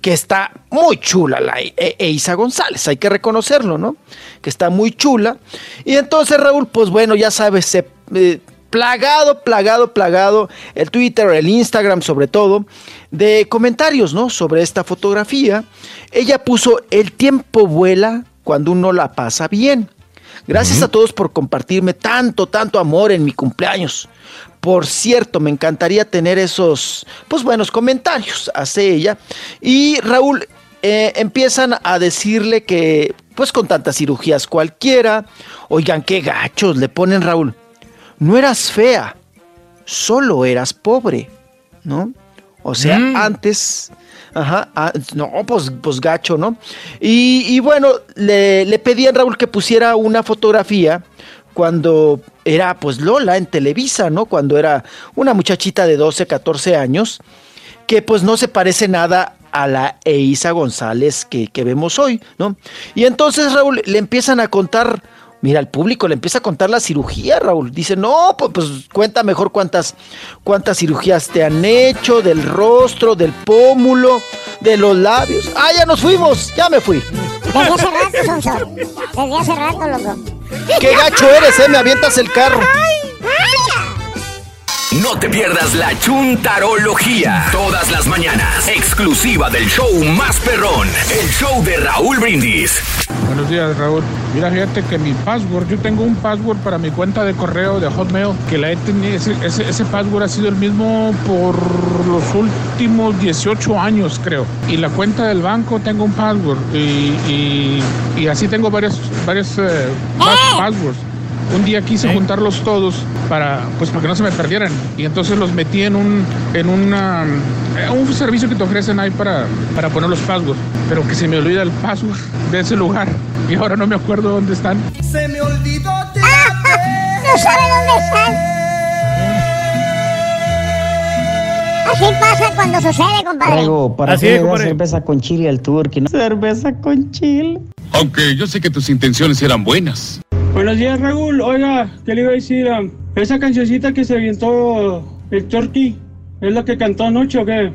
que está muy chula la E- E- Eiza González, hay que reconocerlo, ¿no? Que está muy chula. Y entonces Raúl, pues bueno, ya sabes, se, eh, plagado, plagado, plagado, el Twitter, el Instagram sobre todo, de comentarios, ¿no? Sobre esta fotografía. Ella puso, el tiempo vuela cuando uno la pasa bien. Gracias a todos por compartirme tanto, tanto amor en mi cumpleaños. Por cierto, me encantaría tener esos, pues buenos comentarios, hace ella. Y Raúl, eh, empiezan a decirle que, pues con tantas cirugías cualquiera, oigan, qué gachos, le ponen Raúl, no eras fea, solo eras pobre, ¿no? O sea, antes, ajá, ah, no, pues, pues gacho, ¿no? Y, y bueno, le, le pedían Raúl que pusiera una fotografía cuando era pues Lola en Televisa, ¿no? Cuando era una muchachita de 12, 14 años, que pues no se parece nada a la Eiza González que, que vemos hoy, ¿no? Y entonces Raúl le empiezan a contar, mira, el público le empieza a contar la cirugía, Raúl. Dice, no, pues, pues cuenta mejor cuántas, cuántas cirugías te han hecho, del rostro, del pómulo, de los labios. Ah, ya nos fuimos, ya me fui. Desde hace rato, Sonso. Desde hace rato, loco. Qué gacho eres, eh, me avientas el carro. No te pierdas la chuntarología. Todas las mañanas. Exclusiva del show más perrón. El show de Raúl Brindis. Buenos días, Raúl. Mira, fíjate que mi password, yo tengo un password para mi cuenta de correo de Hotmail, que la he tenido, ese, ese, ese password ha sido el mismo por los últimos 18 años, creo. Y la cuenta del banco tengo un password y, y- y así tengo varios, varios eh, pas- passwords. Un día quise juntarlos todos para, pues, para que no se me perdieran. Y entonces los metí en un, en una, eh, un servicio que te ofrecen ahí para, para poner los passwords. Pero que se me olvida el password de ese lugar. Y ahora no me acuerdo dónde están. Se me olvidó No sabe dónde están. Así pasa cuando sucede, compadre. Traigo para Así qué es, compadre. cerveza con chile al turqui, ¿no? Cerveza con chile. Aunque yo sé que tus intenciones eran buenas. Buenos días, Raúl. Oiga, ¿qué le iba a decir? Esa cancioncita que se avientó el Turkey, ¿es la que cantó anoche o qué?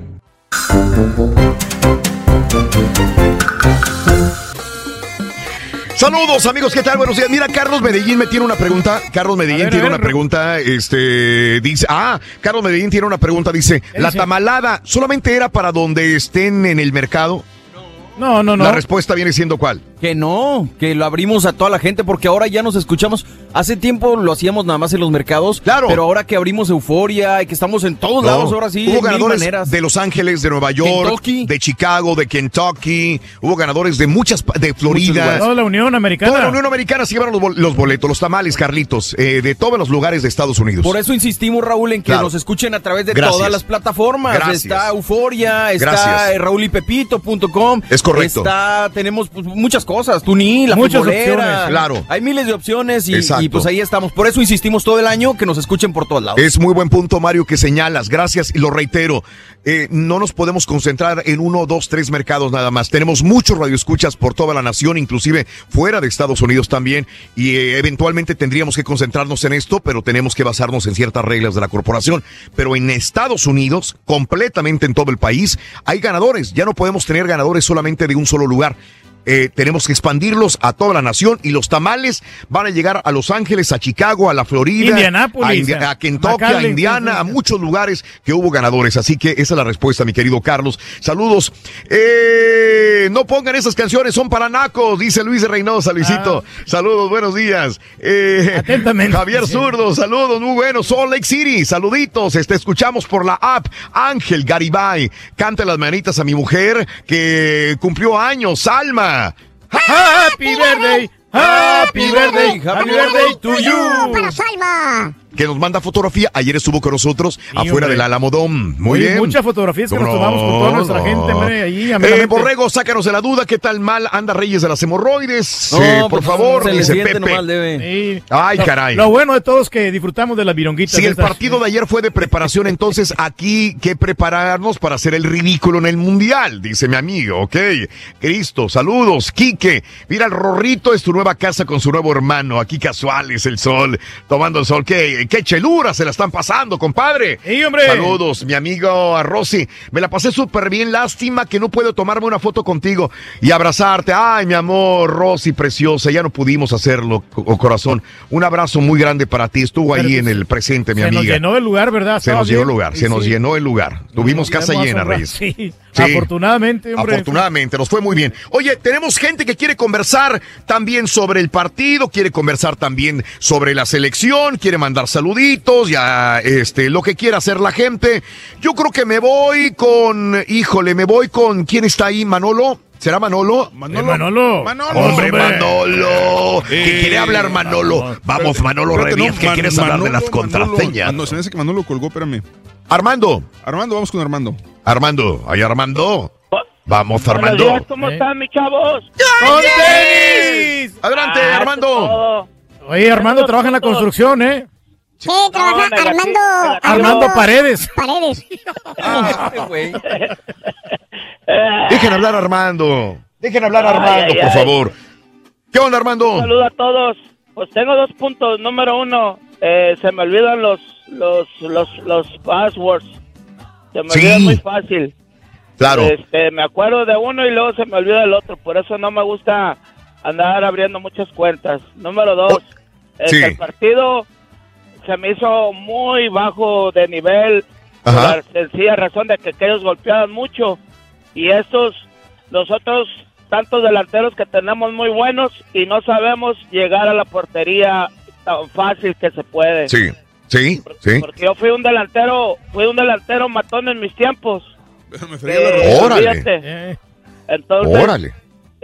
Saludos amigos, ¿qué tal? Buenos días. Mira, Carlos Medellín me tiene una pregunta. Carlos Medellín ver, tiene una pregunta. Este dice, ah, Carlos Medellín tiene una pregunta. Dice, la dice? tamalada solamente era para donde estén en el mercado. No, no, no. La respuesta viene siendo cuál. Que no, que lo abrimos a toda la gente porque ahora ya nos escuchamos. Hace tiempo lo hacíamos nada más en los mercados. Claro. Pero ahora que abrimos Euforia y que estamos en todos No. lados, ahora sí. Hubo ganadores maneras. de Los Ángeles, de Nueva York, Kentucky. de Chicago, de Kentucky. Hubo ganadores de muchas, de Florida. Toda la Unión Americana. Toda la Unión Americana se llevaron los, bol- los boletos, los tamales, Carlitos, eh, de todos los lugares de Estados Unidos. Por eso insistimos, Raúl, en que Claro. nos escuchen a través de Gracias. todas las plataformas. Gracias. Está Euforia, está Gracias. eh, raulypepito.com. Es correcto. Está, tenemos pues, muchas cosas. Tuní, la Muchas futbolera. opciones. Claro. Hay miles de opciones y, Exacto. y, pues ahí estamos. Por eso insistimos todo el año que nos escuchen por todos lados. Es muy buen punto, Mario, que señalas. Gracias y lo reitero. Eh, no nos podemos concentrar en uno, dos, tres mercados nada más. Tenemos muchos radioescuchas por toda la nación, inclusive fuera de Estados Unidos también. Y eh, eventualmente tendríamos que concentrarnos en esto, pero tenemos que basarnos en ciertas reglas de la corporación. Pero en Estados Unidos, completamente en todo el país, hay ganadores. Ya no podemos tener ganadores solamente de un solo lugar. Eh, tenemos que expandirlos a toda la nación y los tamales van a llegar a Los Ángeles, a Chicago, a la Florida, a, Indi- a Kentucky, a Indiana, a muchos lugares que hubo ganadores. Así que esa es la respuesta, mi querido Carlos. Saludos. Eh, no pongan esas canciones, son para nacos, dice Luis Reynosa, Luisito. Saludos, buenos días. Eh, Javier Zurdo, saludos, muy buenos. Salt Lake City, saluditos. Este, escuchamos por la app. Ángel Garibay, canta las manitas a mi mujer que cumplió años, Salma. Happy birthday, happy birthday, happy birthday to you. Para Salma. Que nos manda fotografía. Ayer estuvo con nosotros afuera hombre. del Alamodón. Muy Oye, bien. Muchas fotografías que ¿Cómo nos tomamos con toda nuestra No. gente, hombre, ahí, Eh. Borrego, sácanos de la duda. ¿Qué tal mal anda Reyes de las hemorroides? No, Eh, por pues, favor, se dice Pepe. nomás debe. Sí. Ay, Lo- caray. Lo bueno de todos es que disfrutamos de las vironguitas. Si el partido de ayer fue de preparación, entonces aquí que prepararnos para hacer el ridículo en el mundial, dice mi amigo, ok. Cristo, saludos, Quique. Mira, el Rorrito es tu nueva casa con su nuevo hermano. Aquí casuales, el sol, tomando el sol. Qué, qué chelura se la están pasando, compadre. hombre! Saludos, mi amigo a Rosy. Me la pasé súper bien. Lástima que no puedo tomarme una foto contigo y abrazarte. Ay, mi amor, Rosy, preciosa. Ya no pudimos hacerlo, co- corazón. Un abrazo muy grande para ti. Estuvo ahí en el presente, mi se amiga. nos llenó el lugar, ¿verdad? Se nos llenó el bien. lugar, Sí, se nos sí. llenó el lugar. Tuvimos casa llena, Reyes. Sí, Sí. afortunadamente, hombre. Afortunadamente, nos fue muy bien. Oye, tenemos gente que quiere conversar también sobre el partido, quiere conversar también sobre la selección, quiere mandar saluditos, ya este, lo que quiera hacer la gente. Yo creo que me voy con, híjole, me voy con, ¿quién está ahí? Manolo. ¿Será Manolo? Manolo. Manolo. Hombre, Manolo. Que quiere hablar Manolo. Vamos, Manolo Espérate, no, Revief, que Man- quieres hablar de las Manolo, contraseñas. Manolo. Ah, no, se me hace que Manolo colgó, espérame. Armando. Armando, vamos con Armando. Armando, ahí Armando. Vamos, Armando. días, ¿cómo están, mis chavos? ¡Con tenis! Adelante, Ah, Armando. Oye, Armando trabaja en la construcción, ¿eh? Sí, trabaja negativo, Armando. Armando Paredes. Paredes. Dejen hablar a Armando. Dejen hablar a Armando, ay, por ay. favor. ¿Qué onda, Armando? Un saludo a todos. Pues tengo dos puntos. Número uno, eh, se me olvidan los, los, los, los passwords. Se me Sí. olvidan muy fácil. Claro. Este, me acuerdo de uno y luego se me olvida el otro. Por eso no me gusta andar abriendo muchas cuentas. Número dos, este, sí. el partido se me hizo muy bajo de nivel. Por Ajá. la sencilla razón de que aquellos golpeaban mucho. Y estos, los otros tantos delanteros que tenemos muy buenos y no sabemos llegar a la portería tan fácil que se puede. Sí, sí, sí. Porque yo fui un delantero, fui un delantero matón en mis tiempos. Me Eh, Órale. olvídate. Entonces, Órale.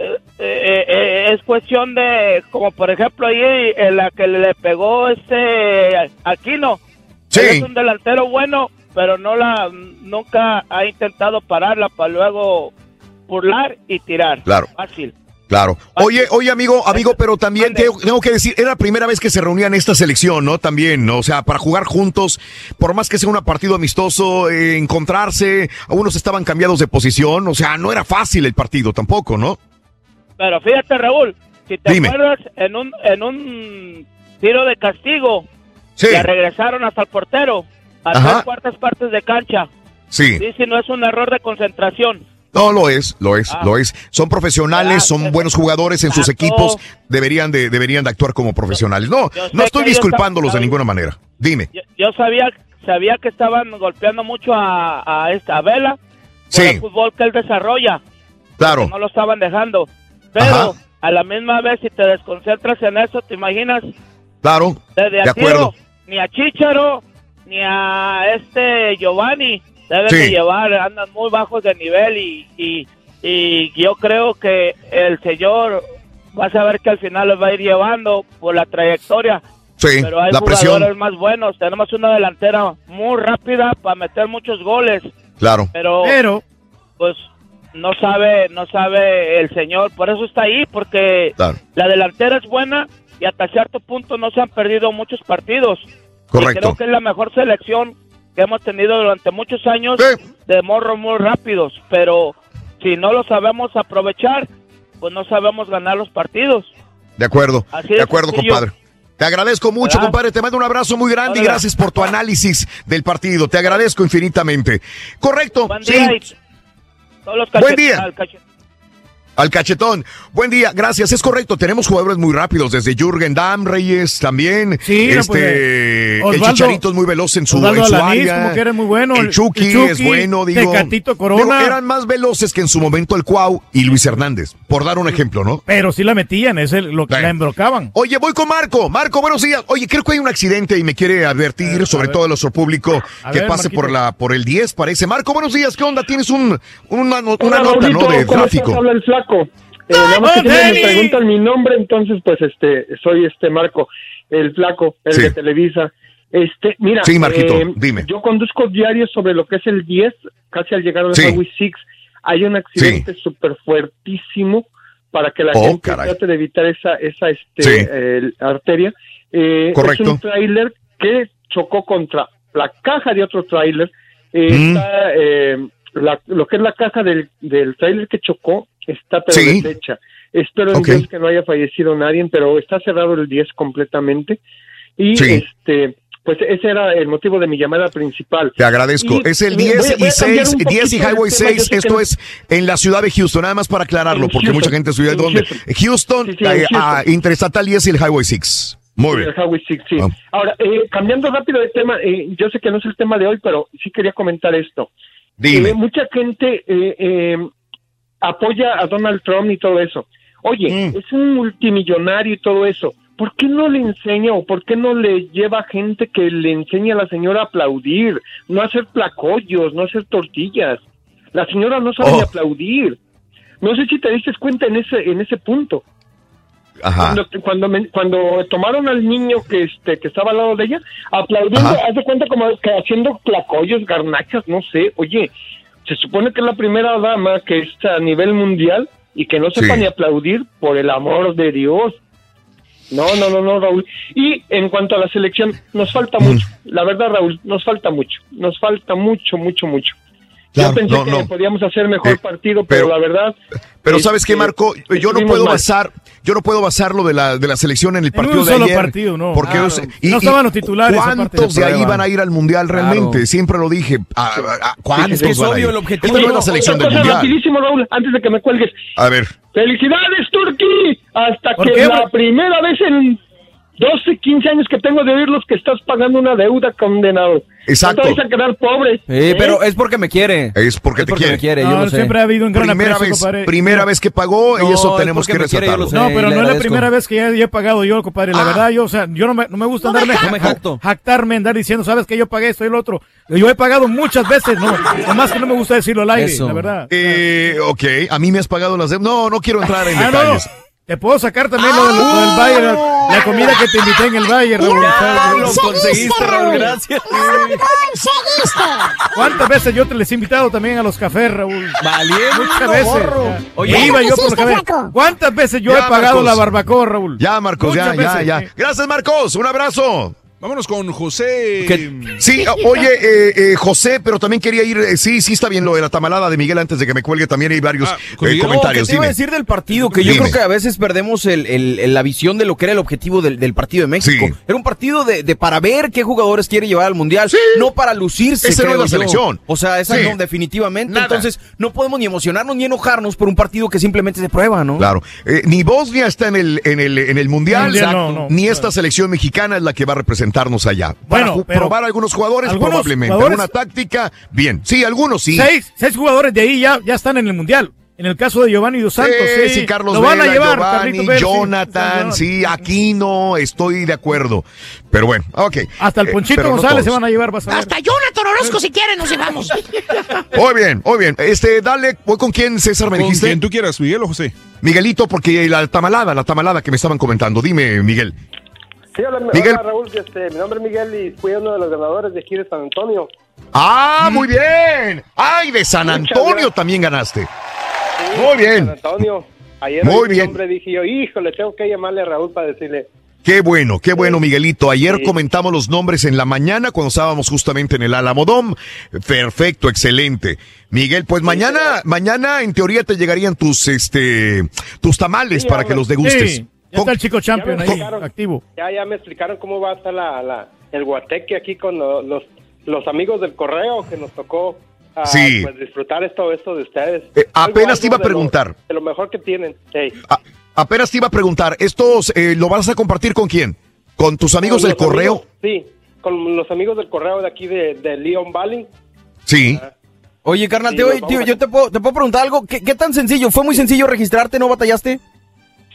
Eh, eh, eh, es cuestión de, como por ejemplo ahí en la que le pegó este Aquino. Sí. Es un delantero bueno, pero no la, nunca ha intentado pararla para luego burlar y tirar. Claro. Fácil. Claro. Oye, oye, amigo, amigo, pero también te- tengo que decir, era la primera vez que se reunían esta selección, ¿no? También, ¿no? O sea, para jugar juntos, por más que sea un partido amistoso, eh, encontrarse, algunos estaban cambiados de posición, o sea, no era fácil el partido tampoco, ¿no? Pero fíjate, Raúl, si te Dime. acuerdas, en un, en un tiro de castigo, Sí. le regresaron hasta el portero, a Ajá. tres cuartas partes de cancha. Sí. Sí, si no es un error de concentración. No, lo es, lo es, Ah. lo es. Son profesionales, son buenos jugadores en sus equipos, deberían de, deberían de actuar como profesionales. No, no estoy que disculpándolos de ninguna manera. Dime. Yo, yo sabía sabía que estaban golpeando mucho a, a esta Vela por Sí. el fútbol que él desarrolla. Claro. No lo estaban dejando. Pero Ajá. a la misma vez, si te desconcentras en eso, ¿te imaginas? Claro, Desde de acuerdo. tiro, ni a Chicharo, ni a este Giovanni deben Sí. de llevar, andan muy bajos de nivel y, y, y yo creo que el señor va a saber que al final los va a ir llevando por la trayectoria. Sí, Pero hay la presión. jugadores más buenos. Tenemos una delantera muy rápida para meter muchos goles. Claro. Pero, Pero, pues no sabe, no sabe el señor. Por eso está ahí, porque Claro. la delantera es buena y hasta cierto punto no se han perdido muchos partidos. Y Correcto. creo que es la mejor selección que hemos tenido durante muchos años de morros muy rápidos. Pero si no lo sabemos aprovechar, pues no sabemos ganar los partidos. De acuerdo, Así de de acuerdo, sencillo. compadre. Te agradezco mucho, compadre. Te mando un abrazo muy grande y gracias por tu análisis del partido. Te agradezco infinitamente. Correcto. Buen sí. día todos los Buen día. al cachet- Al cachetón. Buen día, gracias. Es correcto, tenemos jugadores muy rápidos, desde Jürgen Damm, Reyes también. Sí, no, este, pues, eh, el Chicharito es muy veloz en su, Osvaldo en su Alanís, área. como que era muy bueno. El Chucky, El Chucky, es bueno, digo. Tecatito Corona. Digo, eran más veloces que en su momento el Cuau y Luis Hernández, por dar un ejemplo, ¿no? pero sí la metían, es el- lo que la embrocaban. Oye, voy con Marco. Marco, buenos días. Oye, creo que hay un accidente y me quiere advertir, sobre todo a nuestro público, A que ver, pase Marquito. por la por el 10, parece. Marco, buenos días. ¿Qué onda? Tienes un, una, Hola, una nota, ¿no? De ¿cómo tráfico. Habla el flaco. Eh, nada más que siempre me preguntan mi nombre, entonces pues este soy este Marco, el flaco, el Sí. de Televisa. Este, mira, Sí, Marquito, eh, dime. Yo conduzco diario sobre lo que es el 10, casi al llegar al Sí. Highway 6. Hay un accidente súper fuertísimo para que la Oh, gente caray. trate de evitar esa, esa este, Sí. eh, arteria. Eh, Correcto. Es un tráiler que chocó contra la caja de otro tráiler. Eh, Mm. está, eh, la- lo que es la caja del, del tráiler que chocó está pero Sí. deshecha. Espero en. Dios que no haya fallecido nadie, pero está cerrado el 10 completamente. Y Sí. este, pues ese era el motivo de mi llamada principal. Te agradezco. Y- es el y 10 voy a- voy y a cambiar 6, un 10 y Highway tema, yo 6. sé que Esto es en la ciudad de Houston, nada más para aclararlo, porque Houston. mucha gente estudia dónde. Houston. Houston, Sí, sí, en eh, Houston. ah, Interestatal 10 y el Highway 6. Muy bien. El Highway 6, sí. Ah. Ahora, eh, cambiando rápido de tema, eh, yo sé que no es el tema de hoy, pero sí quería comentar esto. Dime. Eh, mucha gente eh, eh, apoya a Donald Trump y todo eso. Oye, Mm. es un multimillonario y todo eso. ¿Por qué no le enseña o por qué no le lleva gente que le enseñe a la señora a aplaudir, no hacer placollos, no hacer tortillas? La señora no sabe Oh. aplaudir. No sé si te diste cuenta en ese en ese punto. Ajá. Cuando, cuando, me- cuando tomaron al niño que este que estaba al lado de ella, aplaudiendo, Ajá. haz de cuenta como que haciendo placoyos, garnachas, no sé. Oye, se supone que es la primera dama que está a nivel mundial y que no sepa Sí. ni aplaudir, por el amor de Dios. No, no, no, no, Raúl. Y en cuanto a la selección, nos falta mucho. La verdad, Raúl, nos falta mucho. Nos falta mucho, mucho, mucho. Claro, Yo pensé no, que no. podíamos hacer mejor Eh, partido, pero, pero- la verdad... Pero sabes qué, Marco, yo no puedo mal. basar, yo no puedo basar lo de la de la selección en el En partido un de solo ayer. partido, no. Porque Claro. los- No estaban los titulares. ¿Cuántos de ahí van a ir al mundial realmente? Claro. Siempre lo dije. ¿A, a- a- ¿Cuántos Es que es van a obvio ir? el objetivo. Esta no es la selección del mundial. rapidísimo, Raúl, antes de que me cuelgues. A ver. ¡Felicidades, Turquí! Hasta ¿Por que qué, la primera vez en 12, 15 años que tengo de oírlos que estás pagando una deuda, condenado. Exacto. No te vas a quedar pobre. Sí, ¿eh? pero es porque me quiere. Es porque Es te porque quiere. me quiere, yo No, lo sé. siempre ha habido un gran Primera aprecio, vez, compadre. primera vez que pagó y No, eso es tenemos porque que me quiere. No, pero no es la primera vez que ya, ya he pagado yo, compadre. La Ah. verdad, yo, o sea, yo no me, no me gusta andarme me jacto. jactarme, andar diciendo, sabes que yo pagué esto y lo otro. Yo he pagado muchas veces, no. Nomás que no me gusta decirlo al aire, Eso. la verdad. Eh, ok, a mí me has pagado las deudas. No, no quiero entrar en Ah, no, detalles. Te puedo sacar también lo, del, lo del Bayer, la, la comida que te invité en el Bayer, Raúl. Lo conseguiste, Raúl, gracias. conseguiste! ¿Cuántas veces yo te les he invitado también a los cafés, Raúl? Valiendo Muchas veces. Oye, iba yo por los cafés. ¿Cuántas veces yo Ya, he pagado Marcos. la barbacoa, Raúl? Ya, Marcos, ya, Muchas ya, veces, ya. Gracias, Marcos. Un abrazo. Vámonos con José. Sí, oye, eh, eh, José, pero también quería ir, eh, sí, sí está bien lo de la tamalada de Miguel antes de que me cuelgue, también hay varios Ah, eh, comentarios. No, ¿qué te iba a decir del partido? Que yo Dime. creo que a veces perdemos el, el- el- la visión de lo que era el objetivo del, del partido de México. Sí. Era un partido de, de para ver qué jugadores quiere llevar al Mundial, no para lucirse. Esa no es la selección. O sea, esa Sí. no, definitivamente. Nada. Entonces, no podemos ni emocionarnos ni enojarnos por un partido que simplemente se prueba, ¿no? Claro, Eh, ni Bosnia está en el, en el, en el mundial, Mundial, no, no. ni esta selección mexicana es la que va a allá. Bueno, Para ju- pero- probar algunos jugadores, algunos probablemente. jugadores- Alguna táctica, bien. Sí, algunos sí. Seis, seis jugadores de ahí ya, ya están en el Mundial. En el caso de Giovanni Dos Santos, Sí, sí. Carlos Lo van Vela, a llevar, Giovanni, Pérez, sí. Jonathan, sí, Aquino, estoy de acuerdo. Pero bueno, ok. Hasta el Eh, Ponchito no González se van a llevar, vas a ver. Hasta Jonathan Orozco, si quieren, nos llevamos. Muy bien, muy bien. Este, dale, voy con quién, César, me Con dijiste. quien tú quieras, Miguel o José. Miguelito, porque la tamalada, la tamalada que me estaban comentando. Dime, Miguel. Sí, hola, Miguel. hola, Raúl. Este, mi nombre es Miguel y fui uno de los ganadores de aquí de San Antonio. Ah, muy bien. Ay, de San Antonio también ganaste. Sí, Muy bien. San Antonio. Ayer Muy bien. nombre dije yo, híjole, tengo que llamarle a Raúl para decirle. Qué bueno, qué bueno, Miguelito. Ayer Sí. comentamos los nombres en la mañana cuando estábamos justamente en el Alamodón. Perfecto, excelente. Miguel, pues mañana, mañana en teoría te llegarían tus, este, tus tamales Sí, para que los degustes. Ya está el chico champion ahí, activo. Ya, ya me explicaron cómo va a estar la, la- el guateque aquí con lo- los, los amigos del correo que nos tocó ah, Sí. pues, disfrutar esto, esto de ustedes. Eh, Algo- apenas te iba a de lo- preguntar. De lo, mejor que tienen. A- apenas te iba a preguntar, ¿estos eh, lo vas a compartir con quién? ¿Con tus amigos Con del correo? amigos- sí, con los amigos del correo de aquí de, de Leon Valley. Sí. Oye, carnal, Sí, tío, a- yo te puedo, te puedo preguntar algo. ¿Qué, qué tan sencillo? ¿Fue muy sencillo registrarte? ¿No batallaste?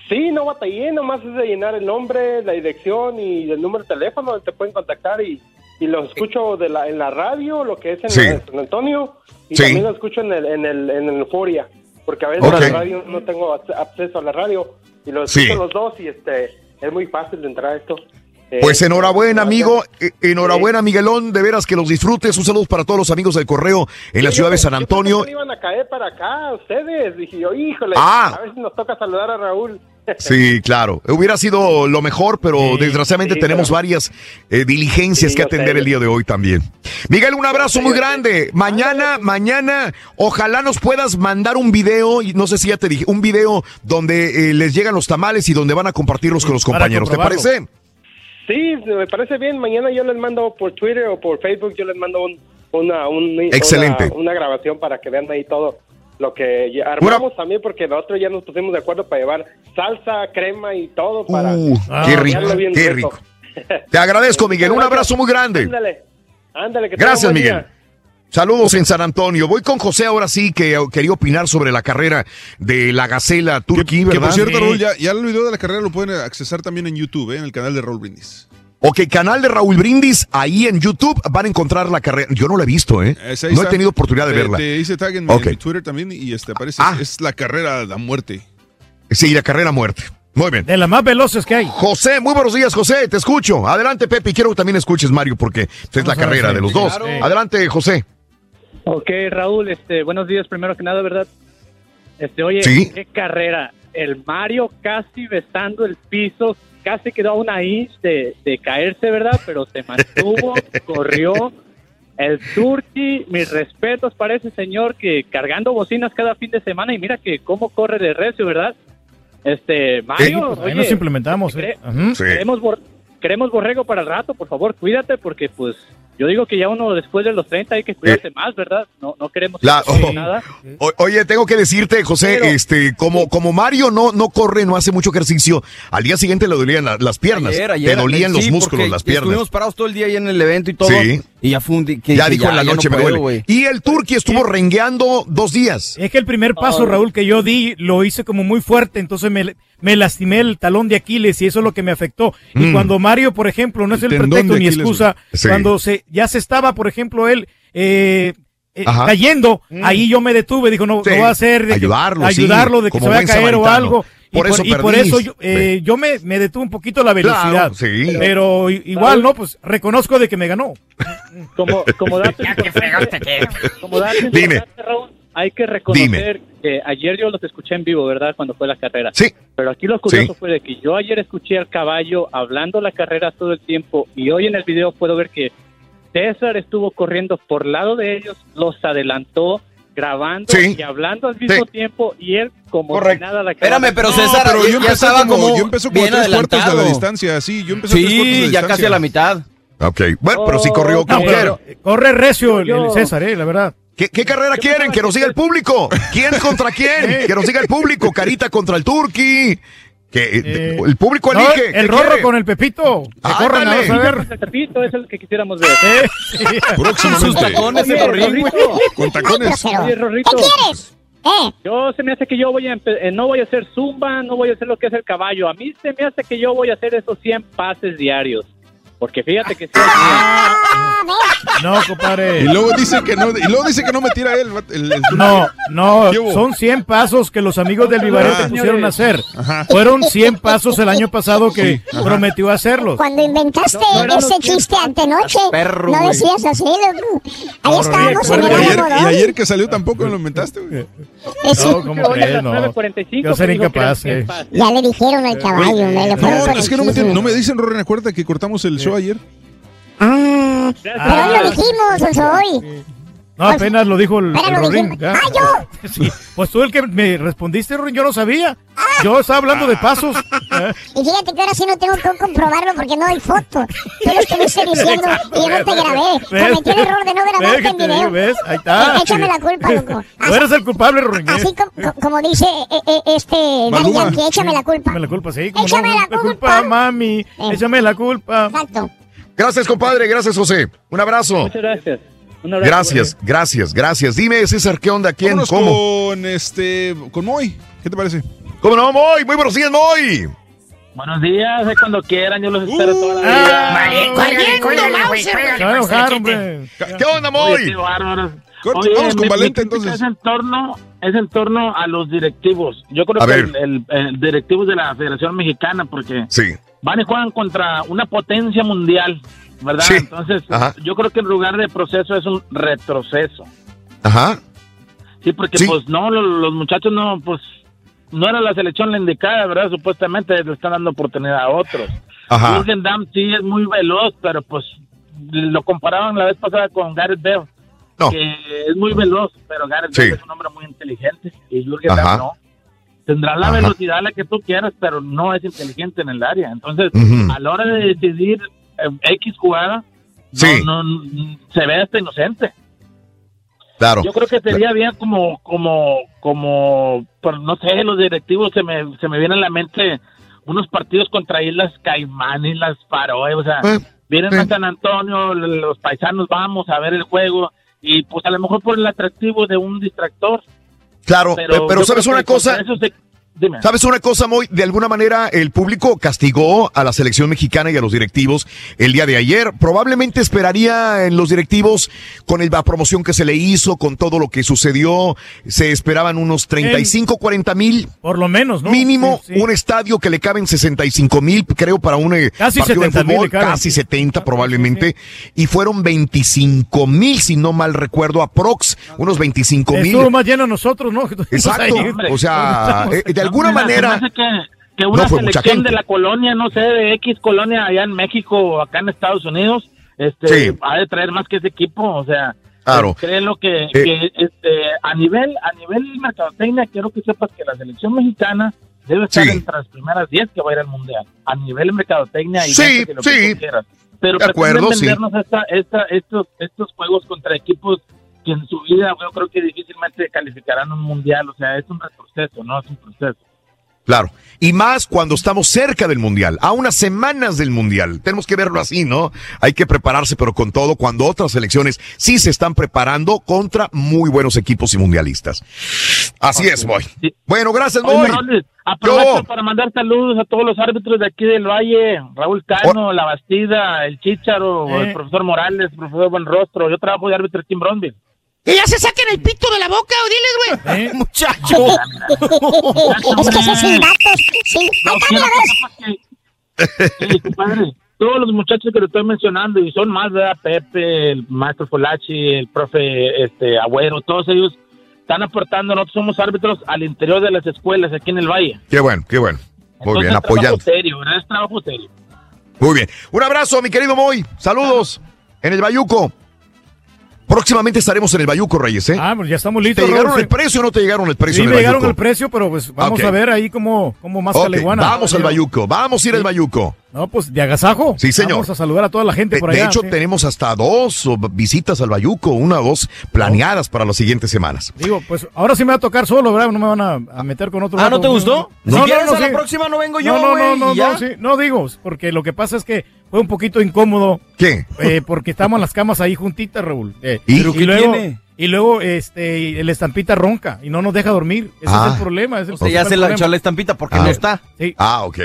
Sí, no batallé, nomás es de llenar el nombre, la dirección y el número de teléfono donde te pueden contactar y, y lo escucho de la, en la radio, lo que es en Sí. San Antonio, y Sí. también lo escucho en el, en el, en el Euforia, porque a veces la radio no tengo ac- acceso a la radio y lo escucho los dos y este es muy fácil de entrar a esto. Pues enhorabuena, amigo. Eh, Enhorabuena, Miguelón. De veras que los disfrutes. Un saludo para todos los amigos del correo en la ciudad de San Antonio. Iban a caer para acá ustedes. Dije yo, híjole, Ah. a ver si nos toca saludar a Raúl. Sí, claro. Hubiera sido lo mejor, pero desgraciadamente sí, tenemos pero- varias eh, diligencias Sí, que sé, atender el día de hoy también. Miguel, un abrazo muy grande. Mañana, mañana, ojalá nos puedas mandar un video, y no sé si ya te dije, un video donde eh, les llegan los tamales y donde van a compartirlos con los compañeros. ¿Te parece? Sí, me parece bien. Mañana yo les mando por Twitter o por Facebook, yo les mando un- una, un- Excelente. una, una grabación para que vean ahí todo lo que ya armamos también, porque nosotros ya nos pusimos de acuerdo para llevar salsa, crema y todo para Uh, para qué rico, bien qué rico. rico. Te agradezco, Miguel. Un abrazo muy grande. Ándale, ándale. Que Gracias, Miguel. día. Saludos en San Antonio. Voy con José ahora sí, que quería opinar sobre la carrera de la Gacela Turquí, Que ¿verdad? por cierto, Raúl, ya, ya el video de la carrera lo pueden accesar también en YouTube, ¿eh? en el canal de Raúl Brindis. Ok, canal de Raúl Brindis, ahí en YouTube van a encontrar la carrera. Yo no la he visto, ¿eh? Ahí No he tenido oportunidad de Te- verla. Te hice tag en, mi- Ok. en mi Twitter también y este aparece. Ah. Es la carrera a la muerte. Sí, la carrera a muerte. Muy bien. De las más veloces que hay. José, muy buenos días, José. Te escucho. Adelante, Pepe. y Quiero que también escuches, Mario, porque esta es la ver, carrera de los sí, dos. claro. Adelante, José. Ok, Raúl, este, buenos días primero que nada, ¿verdad? Este, oye, Sí. qué carrera. El Mario casi besando el piso, casi quedó a una inch de, de caerse, ¿verdad? Pero se mantuvo, corrió. El Turkey, mis respetos para ese señor que cargando bocinas cada fin de semana y mira que cómo corre de recio, ¿verdad? Este, Mario, Pues ahí oye, nos implementamos. cre- ¿eh? Ujú. queremos, bor- queremos borrego para el rato, por favor, cuídate porque pues yo digo que ya uno después de los 30 hay que cuidarse más, ¿verdad? No, no queremos La- oh. nada. O- oye, tengo que decirte, José, Pero- este, como, como Mario no, no corre, no hace mucho ejercicio, al día siguiente le dolían la- las piernas. Ayer, ayer, Te dolían sí, los músculos, las piernas. Estuvimos parados todo el día ahí en el evento y todo. Sí. Y ya fue un que ya dijo en la noche no me puedo, duele. güey. Y el Turqui estuvo rengueando dos días. Es que el primer paso, Oh. Raúl, que yo di, lo hice como muy fuerte, entonces me, me lastimé el talón de Aquiles y eso es lo que me afectó. Y Mm. cuando Mario, por ejemplo, no es el, pretexto ni excusa. Sí. cuando se ya se estaba, por ejemplo, él eh, eh, cayendo, ahí yo me detuve, dijo, no, Sí. no va a hacer de que- ayudarlo, sí, ayudarlo de que como se vaya a caer o algo. Y Por eso y por perdí. eso yo, eh, yo me, me detuve un poquito la velocidad. Claro, sí. Pero igual, ¿no? Pues reconozco de que me ganó. Como, como dato importante, como dato Dime. importante, Raúl, hay que reconocer que ayer yo los escuché en vivo, ¿verdad? Cuando fue la carrera. Sí. Pero aquí lo curioso Sí. fue de que yo ayer escuché al caballo hablando la carrera todo el tiempo y hoy en el video puedo ver que César estuvo corriendo por lado de ellos, los adelantó grabando Sí. y hablando al mismo Sí. tiempo y él como Correcto. nada la Espérame, pero No, César pero ya, yo ya empecé estaba como, como yo empecé como tres cuartos de la distancia, sí, yo empecé a tres cuartos de Sí, ya distancia. casi a la mitad. Ok, bueno, pero sí corrió No, como pero quiera. corre recio el César, eh, la verdad. ¿Qué, qué carrera quieren? Que nos diga el público. ¿Quién contra quién? Que nos diga el público. Carita contra el Turqui. Que eh, el público No, elige. ¿Qué el rorro quiere? con el Pepito. Que corran, a ver. El Pepito es el que quisiéramos ver. Eh, Próximamente. Sus tacones güey. Rorrito, Con tacones. Oye, Rorrito. ¿Qué quieres? ¿Eh? Yo se me hace que yo voy a empe- eh, no voy a hacer zumba, no voy a hacer lo que es el caballo. A mí se me hace que yo voy a hacer esos 100 pases diarios. Porque fíjate que sí, No, compadre. Y luego dice que no, y luego dice que no me tira él. el- el- No, no, son 100 pasos que los amigos del Vivarete Ah. pusieron a hacer. Ajá. Fueron 100 pasos el año pasado que Sí, prometió hacerlos. Cuando inventaste No, no eran ese chiste antenoche, Perro, no decías así, loco. Ahí No, estábamos en y, el ayer, y ayer que salió tampoco lo inventaste, güey. Eso- No. 9:45 Yo eran incapaz, 100 eh. Ya le dijeron al caballo, No, es que no me, chisme. no me dicen, Rorren, acuérdate que cortamos el show ayer. Ah, pero hoy lo dijimos, Oso, hoy. No, apenas lo dijo el, el Rorín. ¡Ah, yo! Sí, Pues tú el que me respondiste, Rorín, yo no sabía. Yo estaba hablando de pasos. Eh, Y fíjate que ahora sí no tengo que comprobarlo porque no hay foto. Tú lo estuviste diciendo y yo no te grabé. ¿Ves? Cometí el error de no ¿Ves grabarte en video. ¿Ves? Ahí está. Eh, Échame la culpa, loco. Tú eres el culpable, Rorín. eh. Así co- como dice eh, eh, este Daddy échame la culpa. Échame la culpa, sí. Échame no, la culpa. mami. Eh. Échame la culpa. Exacto. Gracias, compadre. Gracias, José. Un abrazo. Muchas gracias. Gracias, gracias, gracias. Dime, César, ¿qué onda? ¿Quién? Vámonos ¿Cómo? con este, con Moy. ¿Qué te parece? ¿Cómo no, Moy? Muy buenos días, Moy. Buenos días, es cuando quieran, yo los espero toda la vida. Cuélgale. ¿Qué onda, Moy? Oye, vamos con mi- Valente, entonces. Es en torno, es en torno a los directivos. Yo creo A que ver. el, el, el directivo de la Federación Mexicana, porque Sí. van y juegan contra una potencia mundial, ¿verdad? Sí. Entonces, Ajá. yo creo que en lugar de proceso es un retroceso. Ajá. Sí, porque Sí. pues no, los, los muchachos no, pues no era la selección la indicada, ¿verdad? Supuestamente le están dando oportunidad a otros. Ajá. Jürgen Damm sí es muy veloz, pero pues lo comparaban la vez pasada con Gareth Bale, No. que es muy veloz, pero Gareth Sí. Bale es un hombre muy inteligente y Jürgen Ajá. Damm no. Tendrá la Ajá. velocidad la que tú quieras, pero no es inteligente en el área. Entonces, a la hora de decidir X jugada, Sí. no, no- se ve hasta inocente. Claro. Yo creo que sería bien como, como, como, por, no sé, los directivos se me, se me vienen a la mente unos partidos contra Islas Caimán, Islas Faroe, o sea, Eh, vienen eh. a San Antonio, los paisanos vamos a ver el juego y pues a lo mejor por el atractivo de un distractor. Claro, pero, ¿sabes una cosa? se- dime. ¿Sabes una cosa, Moy? De alguna manera el público castigó a la selección mexicana y a los directivos el día de ayer. Probablemente esperaría en los directivos con el- la promoción que se le hizo, con todo lo que sucedió, se esperaban unos 35, 40 mil. Por lo menos, ¿no? Mínimo Sí, sí. un estadio que le caben 65 mil, creo, para un eh, Casi partido de 70,000 fútbol, casi 70 probablemente, y fueron 25 mil, si no mal recuerdo, aprox, unos 25 mil. Estuvo más lleno nosotros, ¿no? Exacto. O sea, de alguna Mira, se manera. hace que, que una no fue mucha selección de la colonia, no sé, de X colonia allá en México o acá en Estados Unidos, este, Sí. ha de traer más que ese equipo, o sea, Claro. créelo que, Eh. que, este, a nivel a nivel mercadotecnia quiero que sepas que la selección mexicana debe estar Sí. entre las primeras 10 que va a ir al mundial, a nivel mercadotecnia y Sí, que lo que sí. tú quieras. Pero De acuerdo, sí. vendernos esta, esta, estos, estos juegos contra equipos que en su vida yo creo que difícilmente calificarán un mundial, o sea, es un retroceso, no es un proceso. Claro. Y más cuando estamos cerca del Mundial, a unas semanas del Mundial. Tenemos que verlo así, ¿no? Hay que prepararse, pero con todo, cuando otras selecciones sí se están preparando contra muy buenos equipos y mundialistas. Así es, Boy. Bueno, gracias, Oye, Boy. Aprovecho Yo. para mandar saludos a todos los árbitros de aquí del Valle, Raúl Cano, La Bastida, el Chícharo, Eh. el profesor Morales, el profesor Buenrostro. Yo trabajo de árbitro aquí en Bronville. Que ya se saquen el pito de la boca, o diles, güey. ¿Eh? Muchacho. Es que esos sin datos. Sí. No, Acá quiero mira, ves. Sí, compadre, todos los muchachos que te estoy mencionando, y son más, ¿verdad? Pepe, el maestro Folachi, el profe este, Agüero, todos ellos están aportando. Nosotros somos árbitros al interior de las escuelas aquí en el Valle. Qué bueno, qué bueno. Muy Entonces, bien, es apoyando. trabajo serio, ¿verdad? Es trabajo serio. Muy bien. Un abrazo, mi querido Moy. Saludos en el Bayuco. Próximamente estaremos en el Bayuco, Reyes, ¿eh? Ah, pues ya estamos ¿Te listos. llegaron Raúl, el precio o no te llegaron el precio Sí, en me el llegaron Bayuco? el precio, pero pues vamos a ver ahí cómo, cómo más Ok, caleguana. vamos al Bayuco, vamos a ir al Bayuco. No, pues de agasajo. Sí, señor. Vamos a saludar a toda la gente De, por de allá. hecho, sí. tenemos hasta dos visitas al Bayuco, una o dos planeadas para las siguientes semanas. Digo, pues ahora sí me va a tocar solo, ¿verdad? No me van a, a meter con otro. Ah, ¿no te gustó? No, Si no, quieres, no, a la sí. próxima no vengo yo, No, no, no, no, sí. No digo, porque lo que pasa es que fue un poquito incómodo. ¿Qué? eh, porque estamos en las camas ahí juntitas, Raúl. Eh, ¿Y? ¿Pero ¿Pero qué luego, tiene? Y luego, este, el estampita ronca y no nos deja dormir. Ese Ah. es el problema. ese O sea, ya se la problema. echó la estampita porque Ah. no está. Sí. Ah, ok.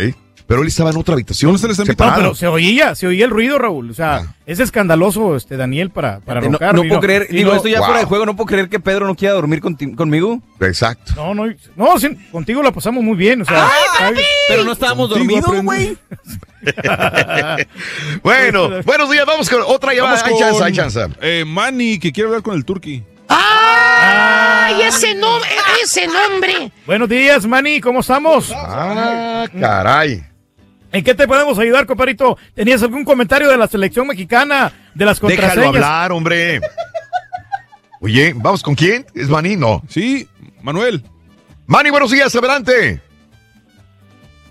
Pero él estaba en otra habitación. No, separado. pero se oía, se oía el ruido, Raúl. O sea, es escandaloso, este, Daniel, para, para Eh, No, roncar. no puedo creer, digo, no- esto ya fuera de juego, no puedo creer que Pedro no quiera dormir conti- conmigo. Exacto. No, no, no, sí, contigo la pasamos muy bien, o sea. ay, Pero no estábamos dormidos, güey. Bueno, buenos días, vamos con otra llamada. Vamos Hay con, chance, hay chance. eh, Manny, que quiere hablar con el Turqui. ¡Ay, ese, nom ese nombre! Buenos días, Manny, ¿cómo estamos? Ah, caray. ¿En qué te podemos ayudar, compadrito? ¿Tenías algún comentario de la selección mexicana, de las contraseñas? Déjalo hablar, hombre. Oye, ¿vamos con quién? ¿Es Manny? No. Sí, Manuel. Manny, buenos días, adelante.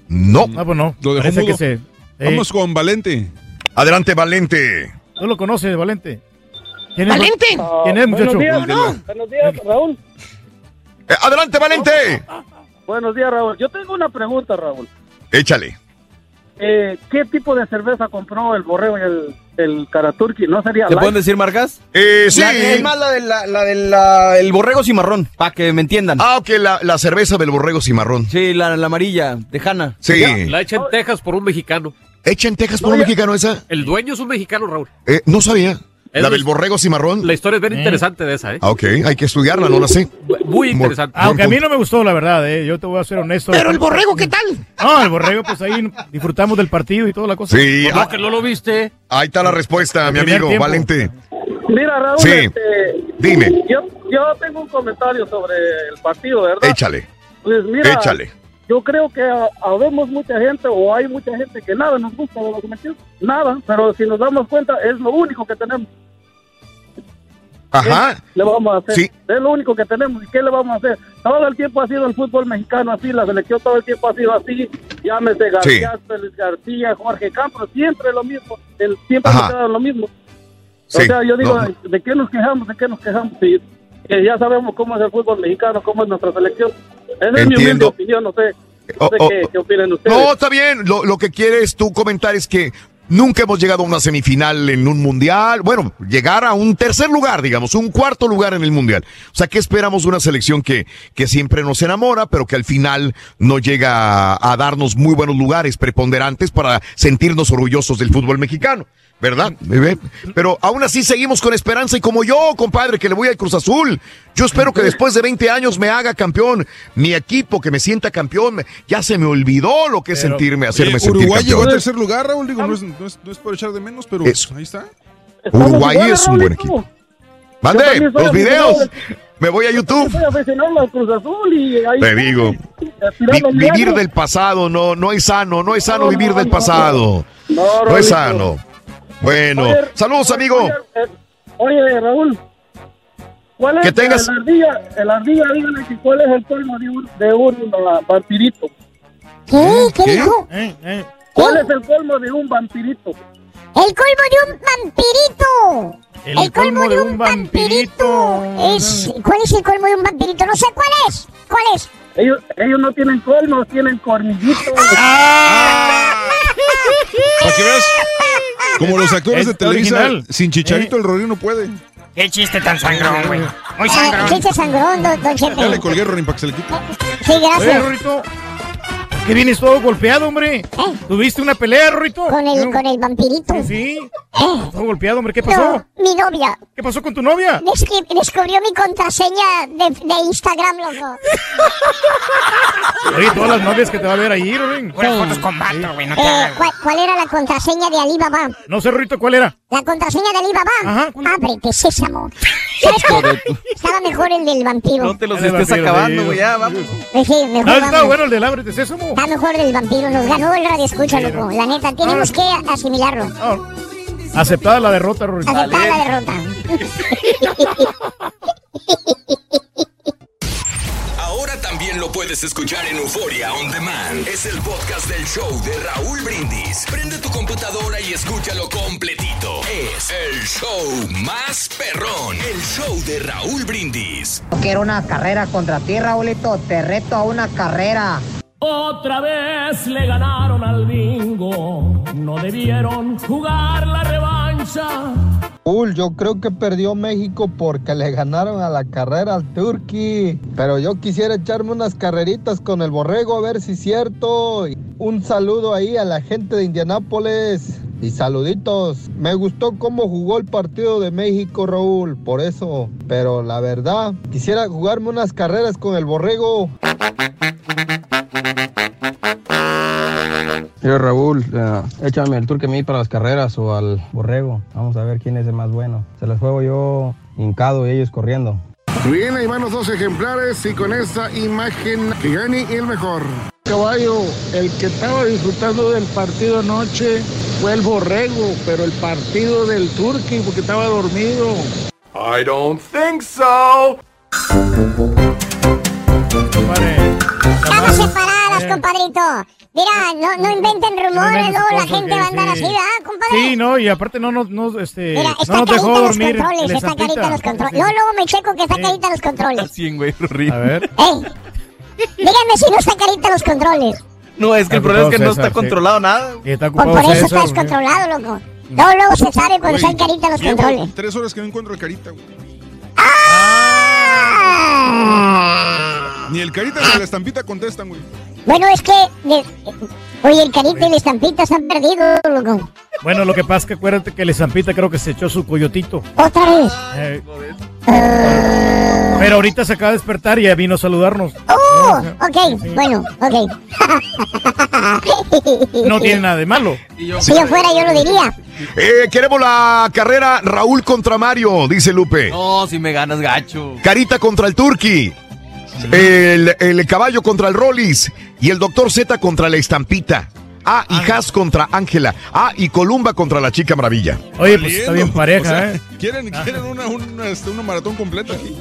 No. Ah, pues no. Lo dejó que se... Vamos con Valente. Adelante, Valente. ¿Tú lo conoces, Valente? ¿Quién es, ¡Valente! ¿Quién es, muchacho? Buenos días, buenos días, Raúl. Eh, adelante, Valente. Buenos días, Raúl. Yo tengo una pregunta, Raúl. Échale. Eh, ¿Qué tipo de cerveza compró el Borrego y el, el Caraturki? ¿No sería ¿Te light? pueden decir marcas? Eh, sí. La- es más la del la, del la- el borrego cimarrón, para que me entiendan. Ah, ok, la, la cerveza del borrego cimarrón. Sí, la, la amarilla, de Hanna. Sí. La echa en Texas por un mexicano. ¿Echa en Texas por un mexicano esa? El dueño es un mexicano, Raúl. Eh, no sabía. La del borrego cimarrón. La historia es bien interesante de esa, ¿eh? Ah, ok, hay que estudiarla, no la sé. Muy interesante. Aunque a mí no me gustó, la verdad, ¿eh? yo te voy a ser honesto. Pero el borrego, ¿qué tal? No, el borrego, pues ahí disfrutamos del partido y toda la cosa. Sí, ah, que no lo viste. Ahí está la respuesta, mi amigo tiempo. Valente. Mira, Raúl, Sí. este, Dime. Yo, yo tengo un comentario sobre el partido, ¿verdad? Échale, Pues mira, échale. Yo creo que ha- habemos mucha gente o hay mucha gente que nada nos gusta de la selección, nada, pero si nos damos cuenta es lo único que tenemos. Ajá. ¿Qué le vamos a hacer? Sí. Es lo único que tenemos. ¿Y qué le vamos a hacer? Todo el tiempo ha sido el fútbol mexicano así, la selección todo el tiempo ha sido así. Llámese García, Félix García, Jorge Campos, siempre lo mismo. El, siempre ha lo mismo. Sí, O sea, yo digo, no. ¿de, qué nos quejamos? ¿De qué nos quejamos? Sí, que ya sabemos cómo es el fútbol mexicano, cómo es nuestra selección. Esa es mi humilde Entiendo. opinión, no sé, no Oh, sé oh, qué, oh. qué opinan ustedes. No, está bien. Lo, lo que quieres tú comentar es que nunca hemos llegado a una semifinal en un mundial. Bueno, llegar a un tercer lugar, digamos, un cuarto lugar en el mundial. O sea, ¿qué esperamos de una selección que, que siempre nos enamora, pero que al final no llega a, a darnos muy buenos lugares preponderantes para sentirnos orgullosos del fútbol mexicano? ¿Verdad? Pero aún así seguimos con esperanza y como yo, compadre, que le voy al Cruz Azul. Yo espero que después de 20 años me haga campeón. Mi equipo, que me sienta campeón. Ya se me olvidó lo que es sentirme, hacerme sentir Uruguay llegó a tercer lugar, Raúl. Digo, no es, no es- no es por echar de menos, pero Eso. ahí está. Uruguay iguales, es un buen equipo. Mande, los videos. Me voy a YouTube. Soy aficionado al Cruz Azul y ahí Te digo. Vi- vivir del pasado no, no es sano, no es sano No, vivir no, del no. pasado. No, No es sano. Bueno, Oye, saludos, oye, amigo. Oye, eh, oye, Raúl. ¿Cuál es Que tengas- el ardilla? El ardilla, dígale que cuál es el colmo de un, de un ah, vampirito. ¿Qué? ¿Qué, ¿Qué? dijo? Eh, ¿Cuál es el colmo de un vampirito? El colmo de un vampirito. El colmo de un vampirito. Es, ¿Cuál es el colmo de un vampirito? No sé cuál es. ¿Cuál es? Ellos, ellos no tienen colmos, tienen cornillitos. Para que veas, como los actores Es de Televisa, original. sin chicharito el Rodríguez no puede. Qué chiste tan sangrón, güey. Muy Eh, sangrón. chiste sangrón, don, don Chepe. Ya le colgué, Rorín, para que se le quite. Sí, Oye, gracias. Rorito, ¿qué vienes todo golpeado, hombre? ¿Tuviste una pelea, Rorito? Con el, con el vampirito. Sí, sí. Eh, Todo golpeado, hombre. ¿Qué pasó? no, mi novia. ¿Qué pasó con tu novia? Descri- descubrió mi contraseña de, de Instagram, loco. Oye, todas las novias que te va a ver ahí, Rorín. Puras fotos con vato, güey, no te Eh, hagas. ¿cuál, cuál era la contraseña de Alibaba? No sé, Rorito, ¿cuál era? La contraseña de Alibaba. Ajá, Ábrete, sésamo. ¿Sabes qué? Estaba mejor el del vampiro. No te los estés acabando, sí. güey, ya, vamos. Sí, mejor No, está bueno el del abre de sésamo. Está mejor el vampiro. Nos ganó el radio escucha, loco. La neta, tenemos que asimilarlo. Aceptada la derrota, Rorito. Aceptar la derrota. Ahora también lo puedes escuchar en Euforia On Demand. Es el podcast del show de Raúl Brindis. Prende tu computadora y escúchalo completito. Es el show más perrón. El show de Raúl Brindis. Quiero una carrera contra ti, Raulito. Te reto a una carrera. Otra vez le ganaron al bingo. No debieron jugar la revancha. Raúl, yo creo que perdió México porque le ganaron a la carrera al Turqui. Pero yo quisiera echarme unas carreritas con el borrego a ver si es cierto. Un saludo ahí a la gente de Indianápolis. Y saluditos. Me gustó cómo jugó el partido de México, Raúl. Por eso. Pero la verdad, quisiera jugarme unas carreras con el borrego. Yo, Raúl, eh, échame el turque mí para las carreras o al borrego. Vamos a ver quién es el más bueno. Se las juego yo hincado y ellos corriendo. Bien, ahí van los dos ejemplares y con esta imagen que gane el mejor. Caballo, el que estaba disfrutando del partido anoche fue el borrego, pero el partido del Turqui porque estaba dormido. I don't think so. Estamos compadrito. Mira, no, no inventen rumores, luego la gente va a andar así, ¿verdad, compadre? Sí, no, y aparte no nos, no, este, Mira, no está nos dejó carita los dormir. controles, está carita Santita. los controles. Luego, luego me checo que está carita los controles. 100, güey, horrible. A ver. Ey, díganme si no está carita los controles. No, es que el problema es que no ocupado está César, sí. controlado nada. Y está Por, ocupado por eso César, está descontrolado, loco. Luego, luego se sabe cuando están carita los controles. Tres horas que no encuentro el carita, güey. ¡Ah! Ni el carita ni la estampita contestan, güey. Bueno, es que. oye, el carita y la estampita están perdidos, loco. Bueno, lo que pasa es que acuérdate que el Zampita creo que se echó su coyotito. Otra vez. Eh, pero ahorita se acaba de despertar y ya vino a saludarnos. Oh, ok, bueno, ok. No tiene nada de malo. Si yo fuera, yo lo diría. Eh, queremos la carrera Raúl contra Mario, dice Lupe. No, si me ganas gacho. Carita contra el Turqui. El, el caballo contra el Rollis. Y el doctor Z contra la estampita. Ah, y Haas contra Ángela. Ah, y Columba contra la chica maravilla. Oye, pues está bien pareja, O sea, ¿eh? ¿Quieren, quieren una, una, este, una maratón completa aquí?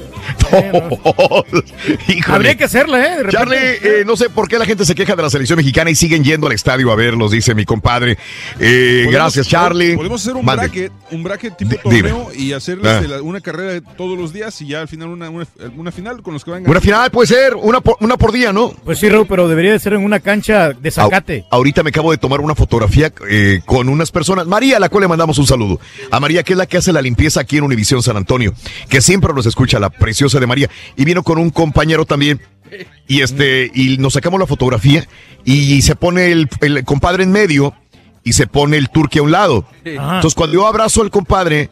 Habría que hacerla, ¿eh? De. Charlie, eh, no sé por qué la gente se queja de la selección mexicana y siguen yendo al estadio a verlos, dice mi compadre. Eh, gracias, Charlie. Podemos hacer un Mande. bracket, un bracket tipo dime. torneo y hacerles Ah. de la- una carrera todos los días y ya al final una, una, una final con los que vengan. Una final puede ser, una por, una por día, ¿no? Pues sí, Raúl, pero debería de ser en una cancha de zacate. Ahorita me acabo de tomar una fotografía eh, con unas personas. María, a la cual le mandamos un saludo. A María, que es la que hace la limpieza aquí en Univisión San Antonio, que siempre nos escucha, la preciosa de María. Y vino con un compañero también. Y este, y nos sacamos la fotografía y se pone el, el compadre en medio y se pone el turque a un lado. Ajá. Entonces, cuando yo abrazo al compadre,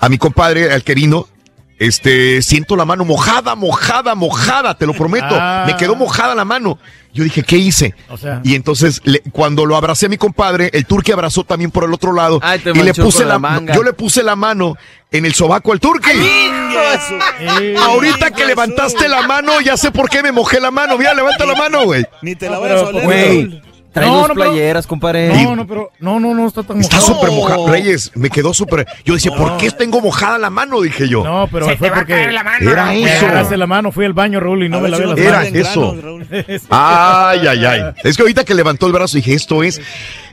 a mi compadre, al que vino, este, siento la mano mojada, mojada, mojada, te lo prometo. Ah. Me quedó mojada la mano. Yo dije, ¿qué hice? O sea. Y entonces, le- cuando lo abracé a mi compadre, el turque abrazó también por el otro lado. Ay, te y le puse la, la manga. yo le puse la mano en el sobaco al turque. Ahorita que levantaste la mano, ya sé por qué me mojé la mano. Mira, levanta la mano, güey. Ni te la voy a soler, Güey. Trae No, dos no, pero- playeras, compadre. No, no, pero no, no, no está tan Está mojado. súper mojado. Reyes, me quedó súper. Yo decía, ¿por qué tengo mojada la mano? Dije yo. No, pero fue porque Era me eso. agarraste la mano, fui al baño, Raúl, y no A me lavé las Era manos. eso. Ay, ay, ay. Es que ahorita que levantó el brazo dije, esto es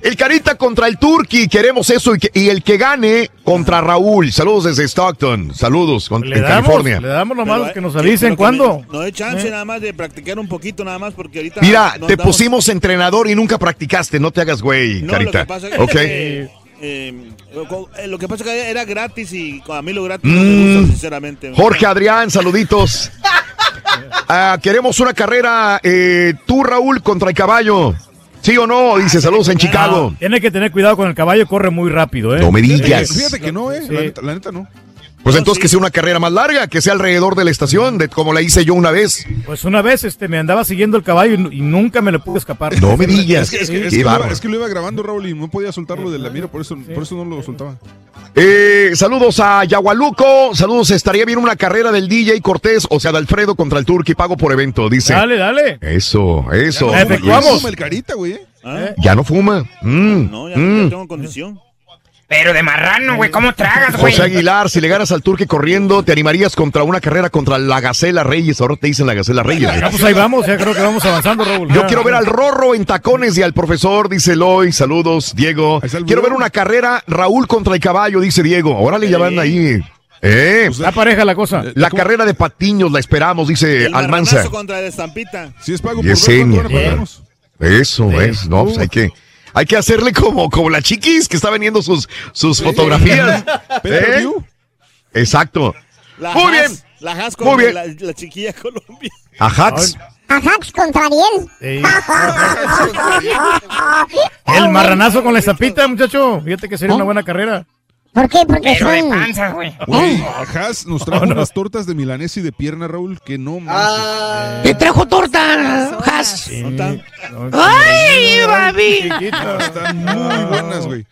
el Carita contra el Turqui. Queremos eso y, que- y el que gane contra Raúl. Saludos desde Stockton. Saludos con- en damos, California. le damos Pero, nomás eh, que nos avisen cuándo. me- No hay chance Eh. nada más de practicar un poquito nada más porque ahorita. Mira, no te pusimos entrenador y nunca practicaste. No te hagas güey, No, lo Carita. que pasa es ok. que, eh, lo- eh, lo que pasa es que era gratis y a mí lo gratis no me Mm. gusta, sinceramente. Jorge Adrián, saluditos. Ah, queremos una carrera, eh, tú Raúl contra el caballo. ¿Sí o no? Dice saludos en Chicago. Tiene que tener cuidado con el caballo, corre muy rápido, ¿eh? No me digas. fíjate que no, ¿eh? Sí. La, neta, la neta no. Pues entonces que sea una carrera más larga, que sea alrededor de la estación, de como la hice yo una vez. Pues una vez este, me andaba siguiendo el caballo y, y nunca me le pude escapar. No me digas. Es que, es, que, es, Qué que lo iba, bárbaro. es que lo iba grabando Raúl y no podía soltarlo de la mira, por eso, por eso no lo soltaba. Eh, saludos a Yagualuco, saludos, estaría bien una carrera del DJ Cortés, o sea, de Alfredo contra el Turqui, pago por evento, dice. Dale, dale. Eso, eso. Ya no fuma, Efectuamos. Ya no fuma el carita, güey. ¿eh? ¿Ah? Ya no fuma. Mm, No, ya, mm. ya tengo condición. Pero de marrano, güey, ¿cómo tragas, güey? José Aguilar, si le ganas al Turqui corriendo, ¿te animarías contra una carrera contra la Gacela Reyes? Ahora te dicen la Gacela Reyes. Ya, pues ahí vamos, ya creo que vamos avanzando, Raúl. Yo Ya. quiero ver al Rorro en tacones y al profesor, dice Eloy. Saludos, Diego. El Quiero ver una carrera Raúl contra el caballo, dice Diego. Órale, ya van ahí. Eh, Está pareja la cosa. la carrera de patiños la esperamos, dice El Almanza. contra la estampita. Si es pago por ver, ¿cuánto van a pagarnos? Eso es, no, pues hay que, hay que hacerle como, como la chiquis que está vendiendo sus, sus fotografías. ¿Eh? Exacto. La Muy Haas- bien. La Haas Muy contra bien. La, la chiquilla Colombia. Ajax. Ajax contra Ariel. Sí. El marranazo con la estampita, muchacho. Fíjate que sería una buena carrera. ¿Por qué? Porque Pero de son... panzas, güey. Güey, Haas nos trajo unas tortas de milanesa y de pierna, Raúl, que no manches. ¿Te trajo torta, Has? Sí. No, ¡Ay, baby! Están muy buenas, güey.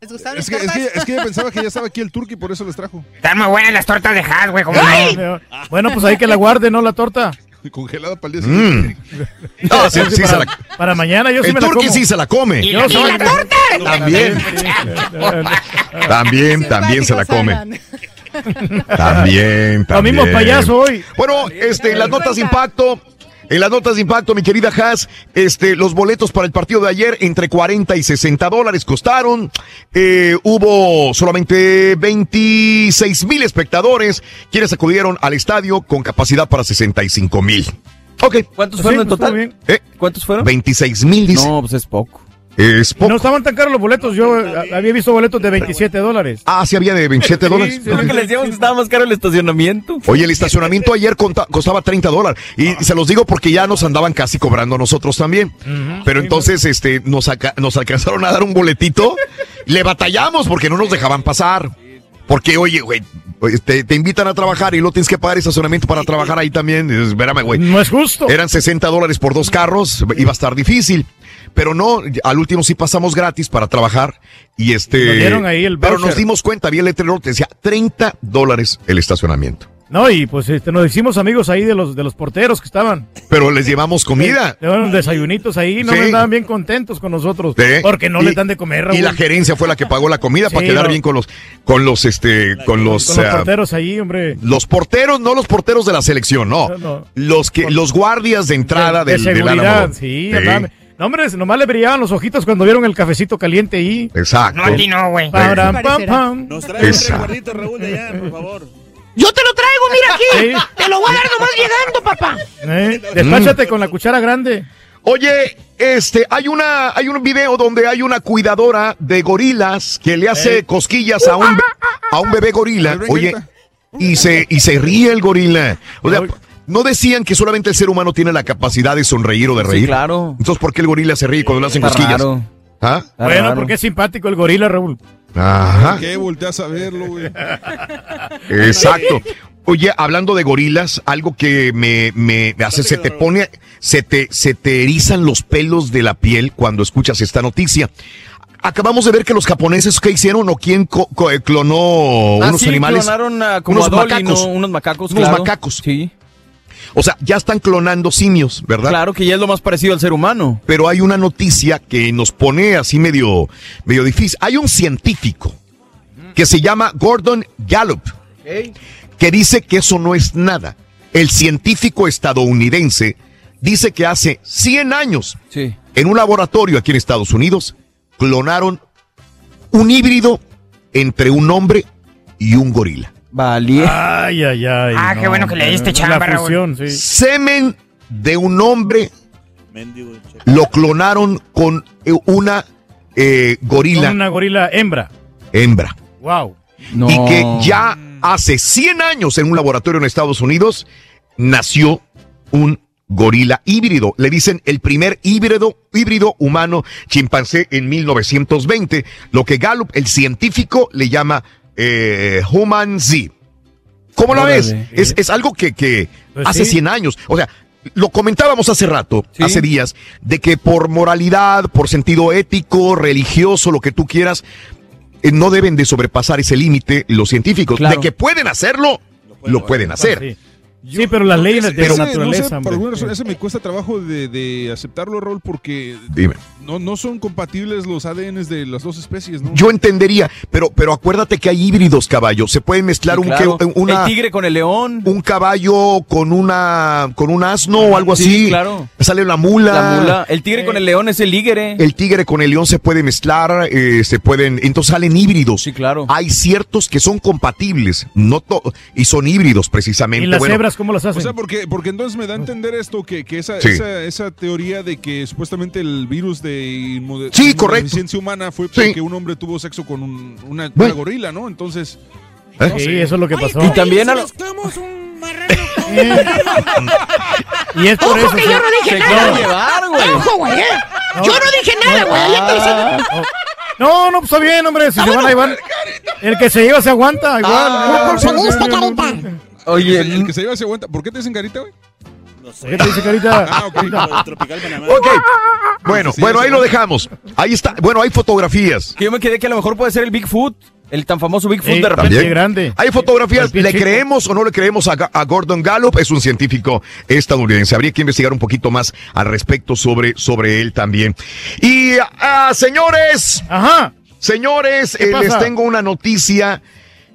¿Les gustaron Es que, es, que, tortas? es que ella pensaba que ya estaba aquí el turqui, por eso les trajo. Están muy buenas las tortas de Has, güey, como no. Bueno, pues ahí que la guarde, ¿no? La torta. Congelada para el día siguiente. Mm. No, sí, sí se para, la- para mañana yo sí el me la turqui como. sí se la come. ¿Y Yo y soy- la torta? También, también, también se la come. También, también. Lo mismo payaso hoy. Bueno, este, las notas de impacto, en las notas de impacto, mi querida Haas, este, los boletos para el partido de ayer entre 40 y 60 dólares costaron. Eh, hubo solamente 26 mil espectadores quienes acudieron al estadio con capacidad para 65 mil. Ok, ¿Cuántos Sí, fueron en pues, total? estuvo bien. eh, ¿Cuántos fueron? 26 mil, dice. No, pues es poco. Es Y poco. No estaban tan caros los boletos. Yo eh, había visto boletos de 27 dólares. Ah, sí había de 27 dólares. Sí, que les decíamos que estaba más caro el estacionamiento. Oye, el estacionamiento ayer costaba 30 dólares. Y se los digo porque ya nos andaban casi cobrando a nosotros también. Pero entonces este, nos, nos alcanzaron a dar un boletito. Le batallamos porque no nos dejaban pasar. Porque, oye, güey, pues, te, te invitan a trabajar y luego tienes que pagar estacionamiento para trabajar ahí también. Espérame, güey. No es justo. Eran 60 dólares por dos carros, iba a estar difícil. Pero no, al último sí pasamos gratis para trabajar. Y este. Nos dieron ahí el pero nos dimos cuenta, había el letrero que decía 30 dólares el estacionamiento. No, y pues este, nos hicimos amigos ahí de los, de los porteros que estaban. Pero les llevamos comida. Le daban desayunitos ahí, no Sí. andaban bien contentos con nosotros. Sí. Porque no Y- les dan de comer, Raúl. Y la gerencia fue la que pagó la comida para quedar no. bien con los, con los, este, con los, con los ah, porteros ahí, hombre. los porteros, no los porteros de la selección, no. No, no. Los que, los guardias de entrada de del, del seguridad, Álamo. sí, No, hombre, nomás le brillaban los ojitos cuando vieron el cafecito caliente ahí. Exacto. No, a ti no, güey. Nos trae un recuerdito, Raúl, de allá, por favor. Yo te lo traigo, mira aquí. Sí. Te lo voy a dar nomás llegando, papá. ¿Eh? Despáchate con la cuchara grande. Oye, este, hay una, hay un video donde hay una cuidadora de gorilas que le hace cosquillas a un, a un bebé gorila. Oye, y se, y se ríe el gorila. O sea, no decían que solamente el ser humano tiene la capacidad de sonreír o de Sí, reír. claro. Entonces, ¿por qué el gorila se ríe cuando le hacen Está cosquillas? raro. ¿Ah? Bueno, porque es simpático el gorila, Raúl. Ajá. ¿Qué? Volteas a verlo, güey. Exacto. Oye, hablando de gorilas, algo que me, me hace, se te pone, se te, se te erizan los pelos de la piel cuando escuchas esta noticia. Acabamos de ver que los japoneses, ¿qué hicieron? ¿O quién co- co- eh, clonó Ah, unos sí, animales? clonaron a- como unos a Dolly, macacos. ¿no? Unos macacos, Unos claro. macacos. Sí. O sea, ya están clonando simios, ¿verdad? Claro que ya es lo más parecido al ser humano. Pero hay una noticia que nos pone así medio, medio difícil. Hay un científico que se llama Gordon Gallup que dice que eso no es nada. El científico estadounidense dice que hace 100 años, Sí. en un laboratorio aquí en Estados Unidos, clonaron un híbrido entre un hombre y un gorila. Valía. Ay, ay, ay. Ah, qué bueno que le diste La Raúl. sí. Semen de un hombre Mendigo, lo clonaron con eh, una eh, gorila Con una gorila hembra. hembra. Wow. No. Y que ya hace 100 años en un laboratorio en Estados Unidos nació un gorila híbrido. Le dicen el primer híbrido, híbrido humano chimpancé en 1920, lo que Gallup, el científico, le llama eh, Human Z. ¿Cómo lo Órale. ves? Es, es algo que, que Pues hace sí. 100 años. O sea, lo comentábamos hace rato, Sí. hace días, de que por moralidad, por sentido ético, religioso, lo que tú quieras, eh, no deben de sobrepasar ese límite los científicos. Claro. De que pueden hacerlo, lo pueden hacer. Sí. Sí, pero las leyes de Ese, la no sé, naturaleza, por alguna razón, ese me cuesta trabajo de, de aceptarlo, Raúl, porque Dime. no, no son compatibles los ADNs de las dos especies, ¿no? Yo entendería, pero, pero acuérdate que hay híbridos, caballo. Se puede mezclar Sí, un, claro. que- una, El tigre con el león. un caballo con una con un asno o algo Sí, así. claro. Sale la mula. La mula. El tigre con el león es el lígere. El tigre con el león se puede mezclar, eh, se pueden, entonces salen híbridos. Sí, claro. Hay ciertos que son compatibles, no y son híbridos precisamente. ¿Y las Bueno, cebras cómo las O hacen? sea, porque, porque entonces me da a entender esto, que, que esa, Sí. esa, esa teoría de que supuestamente el virus de inmude- Sí, inmunodeficiencia humana fue Sí. porque un hombre tuvo sexo con un- una, una Bueno. gorila, ¿no? Entonces, ¿Eh? no Sí, sé. eso es lo que pasó. Y también a lo- un marrano con. Y es por Ojo eso. que sí. yo no dije nada, llevar, güey. Ojo, güey, eh. Yo no dije nada, güey. Te dije- No, no, pues está bien, hombre. Si se van a llevar. El que se lleva se aguanta, igual. Lo conseguiste, carita. Oye, el, el que se lleva se aguanta. ¿Por qué te dicen carita, güey? No ¿Qué te sé. dice, Carita? Ah, ok. Tropical Panamá. Ok. Bueno, Sí, bueno, ahí lo dejamos. Ahí está. Bueno, hay fotografías. que yo me quedé que a lo mejor puede ser el Bigfoot. El tan famoso Bigfoot de repente. También. Qué grande. Hay fotografías. ¿Le chico. creemos o no le creemos a, a Gordon Gallup? Es un científico estadounidense. Habría que investigar un poquito más al respecto sobre, sobre él también. Y, ah, señores, Ajá. señores, ¿Qué eh, les tengo una noticia.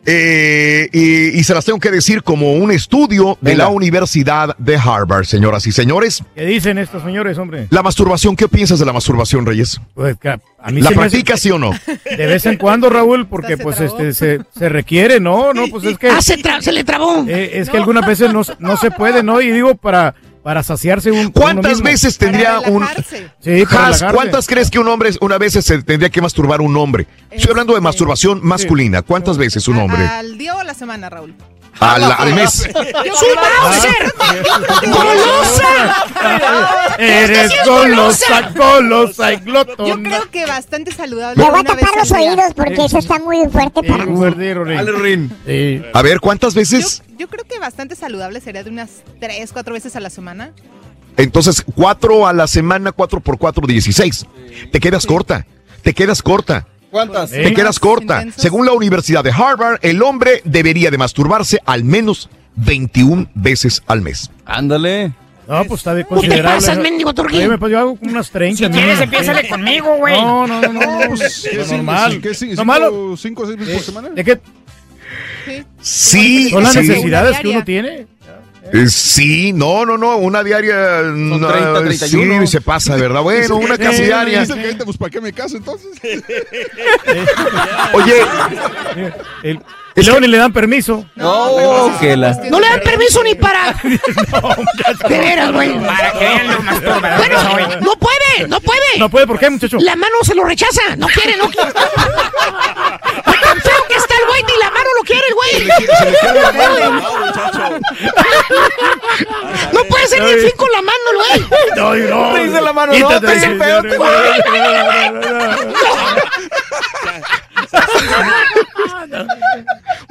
Eh, y, y se las tengo que decir como un estudio de Venga. la Universidad de Harvard, señoras y señores. ¿Qué dicen estos señores, hombre? La masturbación, ¿qué piensas de la masturbación, Reyes? Pues a mí ¿La se me hace- practicas sí o no? De vez en cuando, Raúl, porque Se pues trabó. este se, se requiere, ¿no? No, pues es que Ah, se le trabó. eh, es que algunas veces no, no se puede, ¿no? Y digo para para saciarse un. ¿Cuántas veces tendría un... Sí, para Has, relajarse. ¿Cuántas crees que un hombre una vez se tendría que masturbar un hombre? Estoy hablando de masturbación masculina. ¿Cuántas veces un hombre? ¿Al día o a la semana, Raúl? Al, al mes. ¡Su Mauser! ¡Golosa! Eres golosa, golosa y glotona. Yo creo que bastante saludable. Me voy a tapar los oídos porque eso está muy fuerte para mí. A ver, ¿cuántas veces? Yo creo que bastante saludable sería de unas tres, cuatro veces a la semana. Entonces, cuatro a la semana, cuatro por cuatro, dieciséis. Te quedas corta. Te quedas corta. ¿Cuántas? Te quedas corta. Según la Universidad de Harvard, el hombre debería de masturbarse al menos 21 veces al mes. Ándale. No, pues está de considerable. pasas, mendigo turquí? Oye, pues yo hago unas 30. Si quieres, empiézale conmigo, güey. No, no, no, no. no, Pues, ¿qué normal. qué malo. cinco- cinco o seis veces por semana? ¿De qué? Sí, Son las sí. necesidades que uno tiene. Eh, Sí, no, no, no, una diaria. no, 30, 31. Sí, se pasa, ¿verdad? Bueno, una casi Sí, diaria. pues ¿para qué me caso entonces? Oye, El, y luego ni le dan permiso. No, que la. No le dan permiso ni para. De veras, güey. Para que vean lo masturbador Bueno, no puede, no puede. No puede, ¿por qué, muchacho? La mano se lo rechaza. No quiere, no quiere. Ay, tan feo que está el güey, ni la mano lo quiere el güey. No puede ser ni el fin con la mano, güey. No, no. Te dice la mano, no, te dice sí, feo,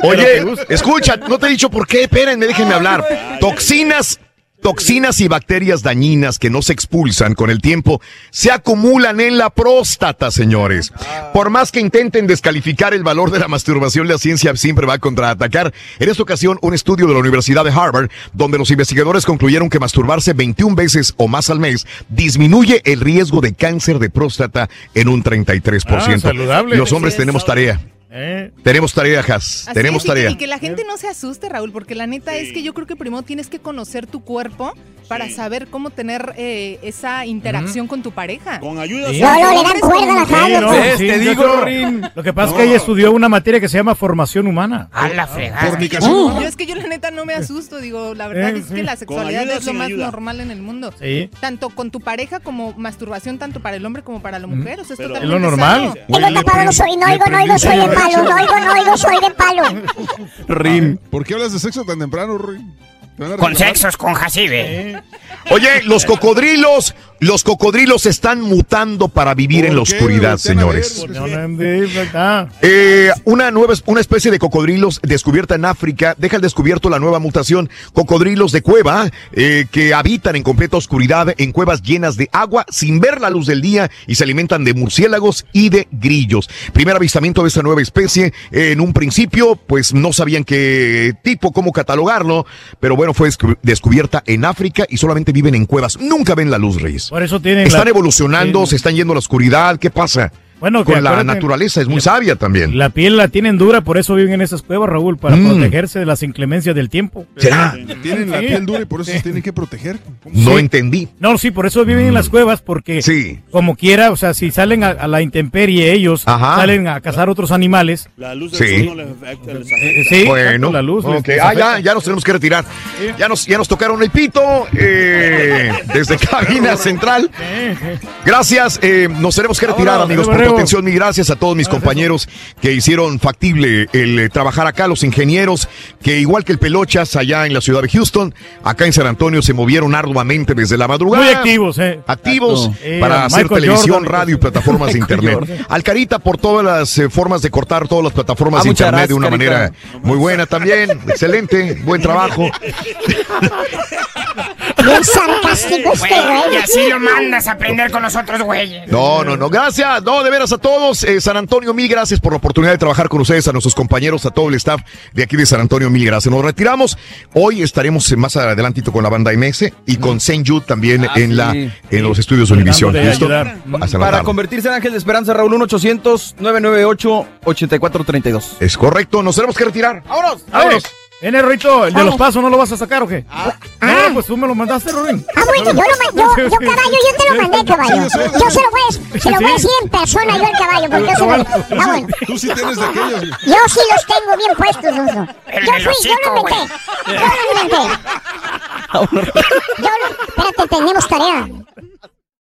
Oye, escucha, no te he dicho por qué, espérenme, déjenme hablar. Toxinas, toxinas y bacterias dañinas que no se expulsan con el tiempo se acumulan en la próstata, señores. Por más que intenten descalificar el valor de la masturbación, la ciencia siempre va a contraatacar. En esta ocasión, un estudio de la Universidad de Harvard, donde los investigadores concluyeron que masturbarse 21 veces o más al mes disminuye el riesgo de cáncer de próstata en un 33%. Ah, saludable. Los hombres tenemos tarea. Eh. Tenemos tarea, Has. Así Tenemos es, y que- tarea. Y que la gente no se asuste, Raúl, porque la neta es que yo creo que primero tienes que conocer tu cuerpo para saber cómo tener eh, esa interacción con tu pareja. Con ayuda. Sí. No, no, le dan cuerda a la no, pues. sí, te digo. Lo que pasa es que ella estudió una materia que se llama formación humana. A la fregada. Fornicación. Yo es que yo la neta no me asusto, digo, la verdad Eh, es sí. que la sexualidad es lo más ayuda? normal en el mundo. Sí. Tanto con tu pareja como masturbación, tanto para el hombre como para la mujer. O sea, es Pero- totalmente Es lo normal. sano. Tengo tapado los oídos, no oigo, no oigo, soy de palo, no oigo, no oigo, soy de palo. Rin. ¿Por qué hablas de sexo tan temprano, a Con sexos, con Jacibe. Oye, los cocodrilos, los cocodrilos están mutando para vivir en la oscuridad, señores. no, no, ah. Eh, una nueva, una especie de cocodrilos descubierta en África deja al descubierto la nueva mutación. Cocodrilos de cueva eh, que habitan en completa oscuridad en cuevas llenas de agua sin ver la luz del día y se alimentan de murciélagos y de grillos. Primer avistamiento de esta nueva especie. Eh, en un principio, pues no sabían qué tipo, cómo catalogarlo, pero bueno, fue descu- descubierta en África y solamente viven en cuevas. Nunca ven la luz, Reyes. Por eso tienen. Están la- evolucionando, se están yendo a la oscuridad. ¿Qué pasa? Bueno, Con la naturaleza es muy sabia también. La piel la tienen dura, por eso viven en esas cuevas, Raúl, para Mm. protegerse de las inclemencias del tiempo. ¿Será? Tienen la piel dura y por eso se tienen que proteger. No Sí. entendí. No, sí, por eso viven en las cuevas, porque Sí. como quiera, o sea, si salen a, a la intemperie ellos, Ajá. salen a cazar otros animales. La luz del Sí. sol no les afecta, les eh, afecta. sí, Bueno, la luz. les- ok. les Ah, ya, ya nos tenemos que retirar. Ya nos, ya nos tocaron el pito eh, desde cabina central. Gracias, eh, nos tenemos que retirar, amigos, por Tu atención. Mil gracias a todos mis compañeros que hicieron factible el eh, trabajar acá, los ingenieros, que igual que el Pelochas allá en la ciudad de Houston, acá en San Antonio se movieron arduamente desde la madrugada. Muy activos, ¿eh? activos Eh, para hacer Michael televisión, Jordan. radio y plataformas de internet. Jordan. Alcarita por todas las eh, formas de cortar todas las plataformas Ah, de internet de una manera muy buena también. Excelente, buen trabajo. Bien sarcástico este Güey, y güey. así lo mandas a aprender con los otros güeyes. No, no, no, gracias. No, de veras a todos. Eh, San Antonio, mil gracias por la oportunidad de trabajar con ustedes, a nuestros compañeros, a todo el staff de aquí de San Antonio, mil gracias. Nos retiramos. Hoy estaremos eh, más adelantito con la banda MS y con Saint Jude también Ah, en, la, en los estudios la Para convertirse en ángel de esperanza, Raúl 1-800-998-8432. Es correcto, nos tenemos que retirar. ¡Vámonos! Vámonos. Viene Rito, el de los pasos no lo vas a sacar o qué? No, pues tú me lo mandaste, Rurín. Ah, bueno, yo, lo ma- yo, yo, caballo, yo te lo mandé, caballo. Yo se lo voy a, se lo voy a decir en persona yo al caballo, porque yo se lo... Ah, bueno. Tú sí tienes de aquellos. Yo sí los tengo bien puestos. Pero Yo fui, yo lo inventé. Yo lo inventé. Yo lo... espérate, tenemos tarea.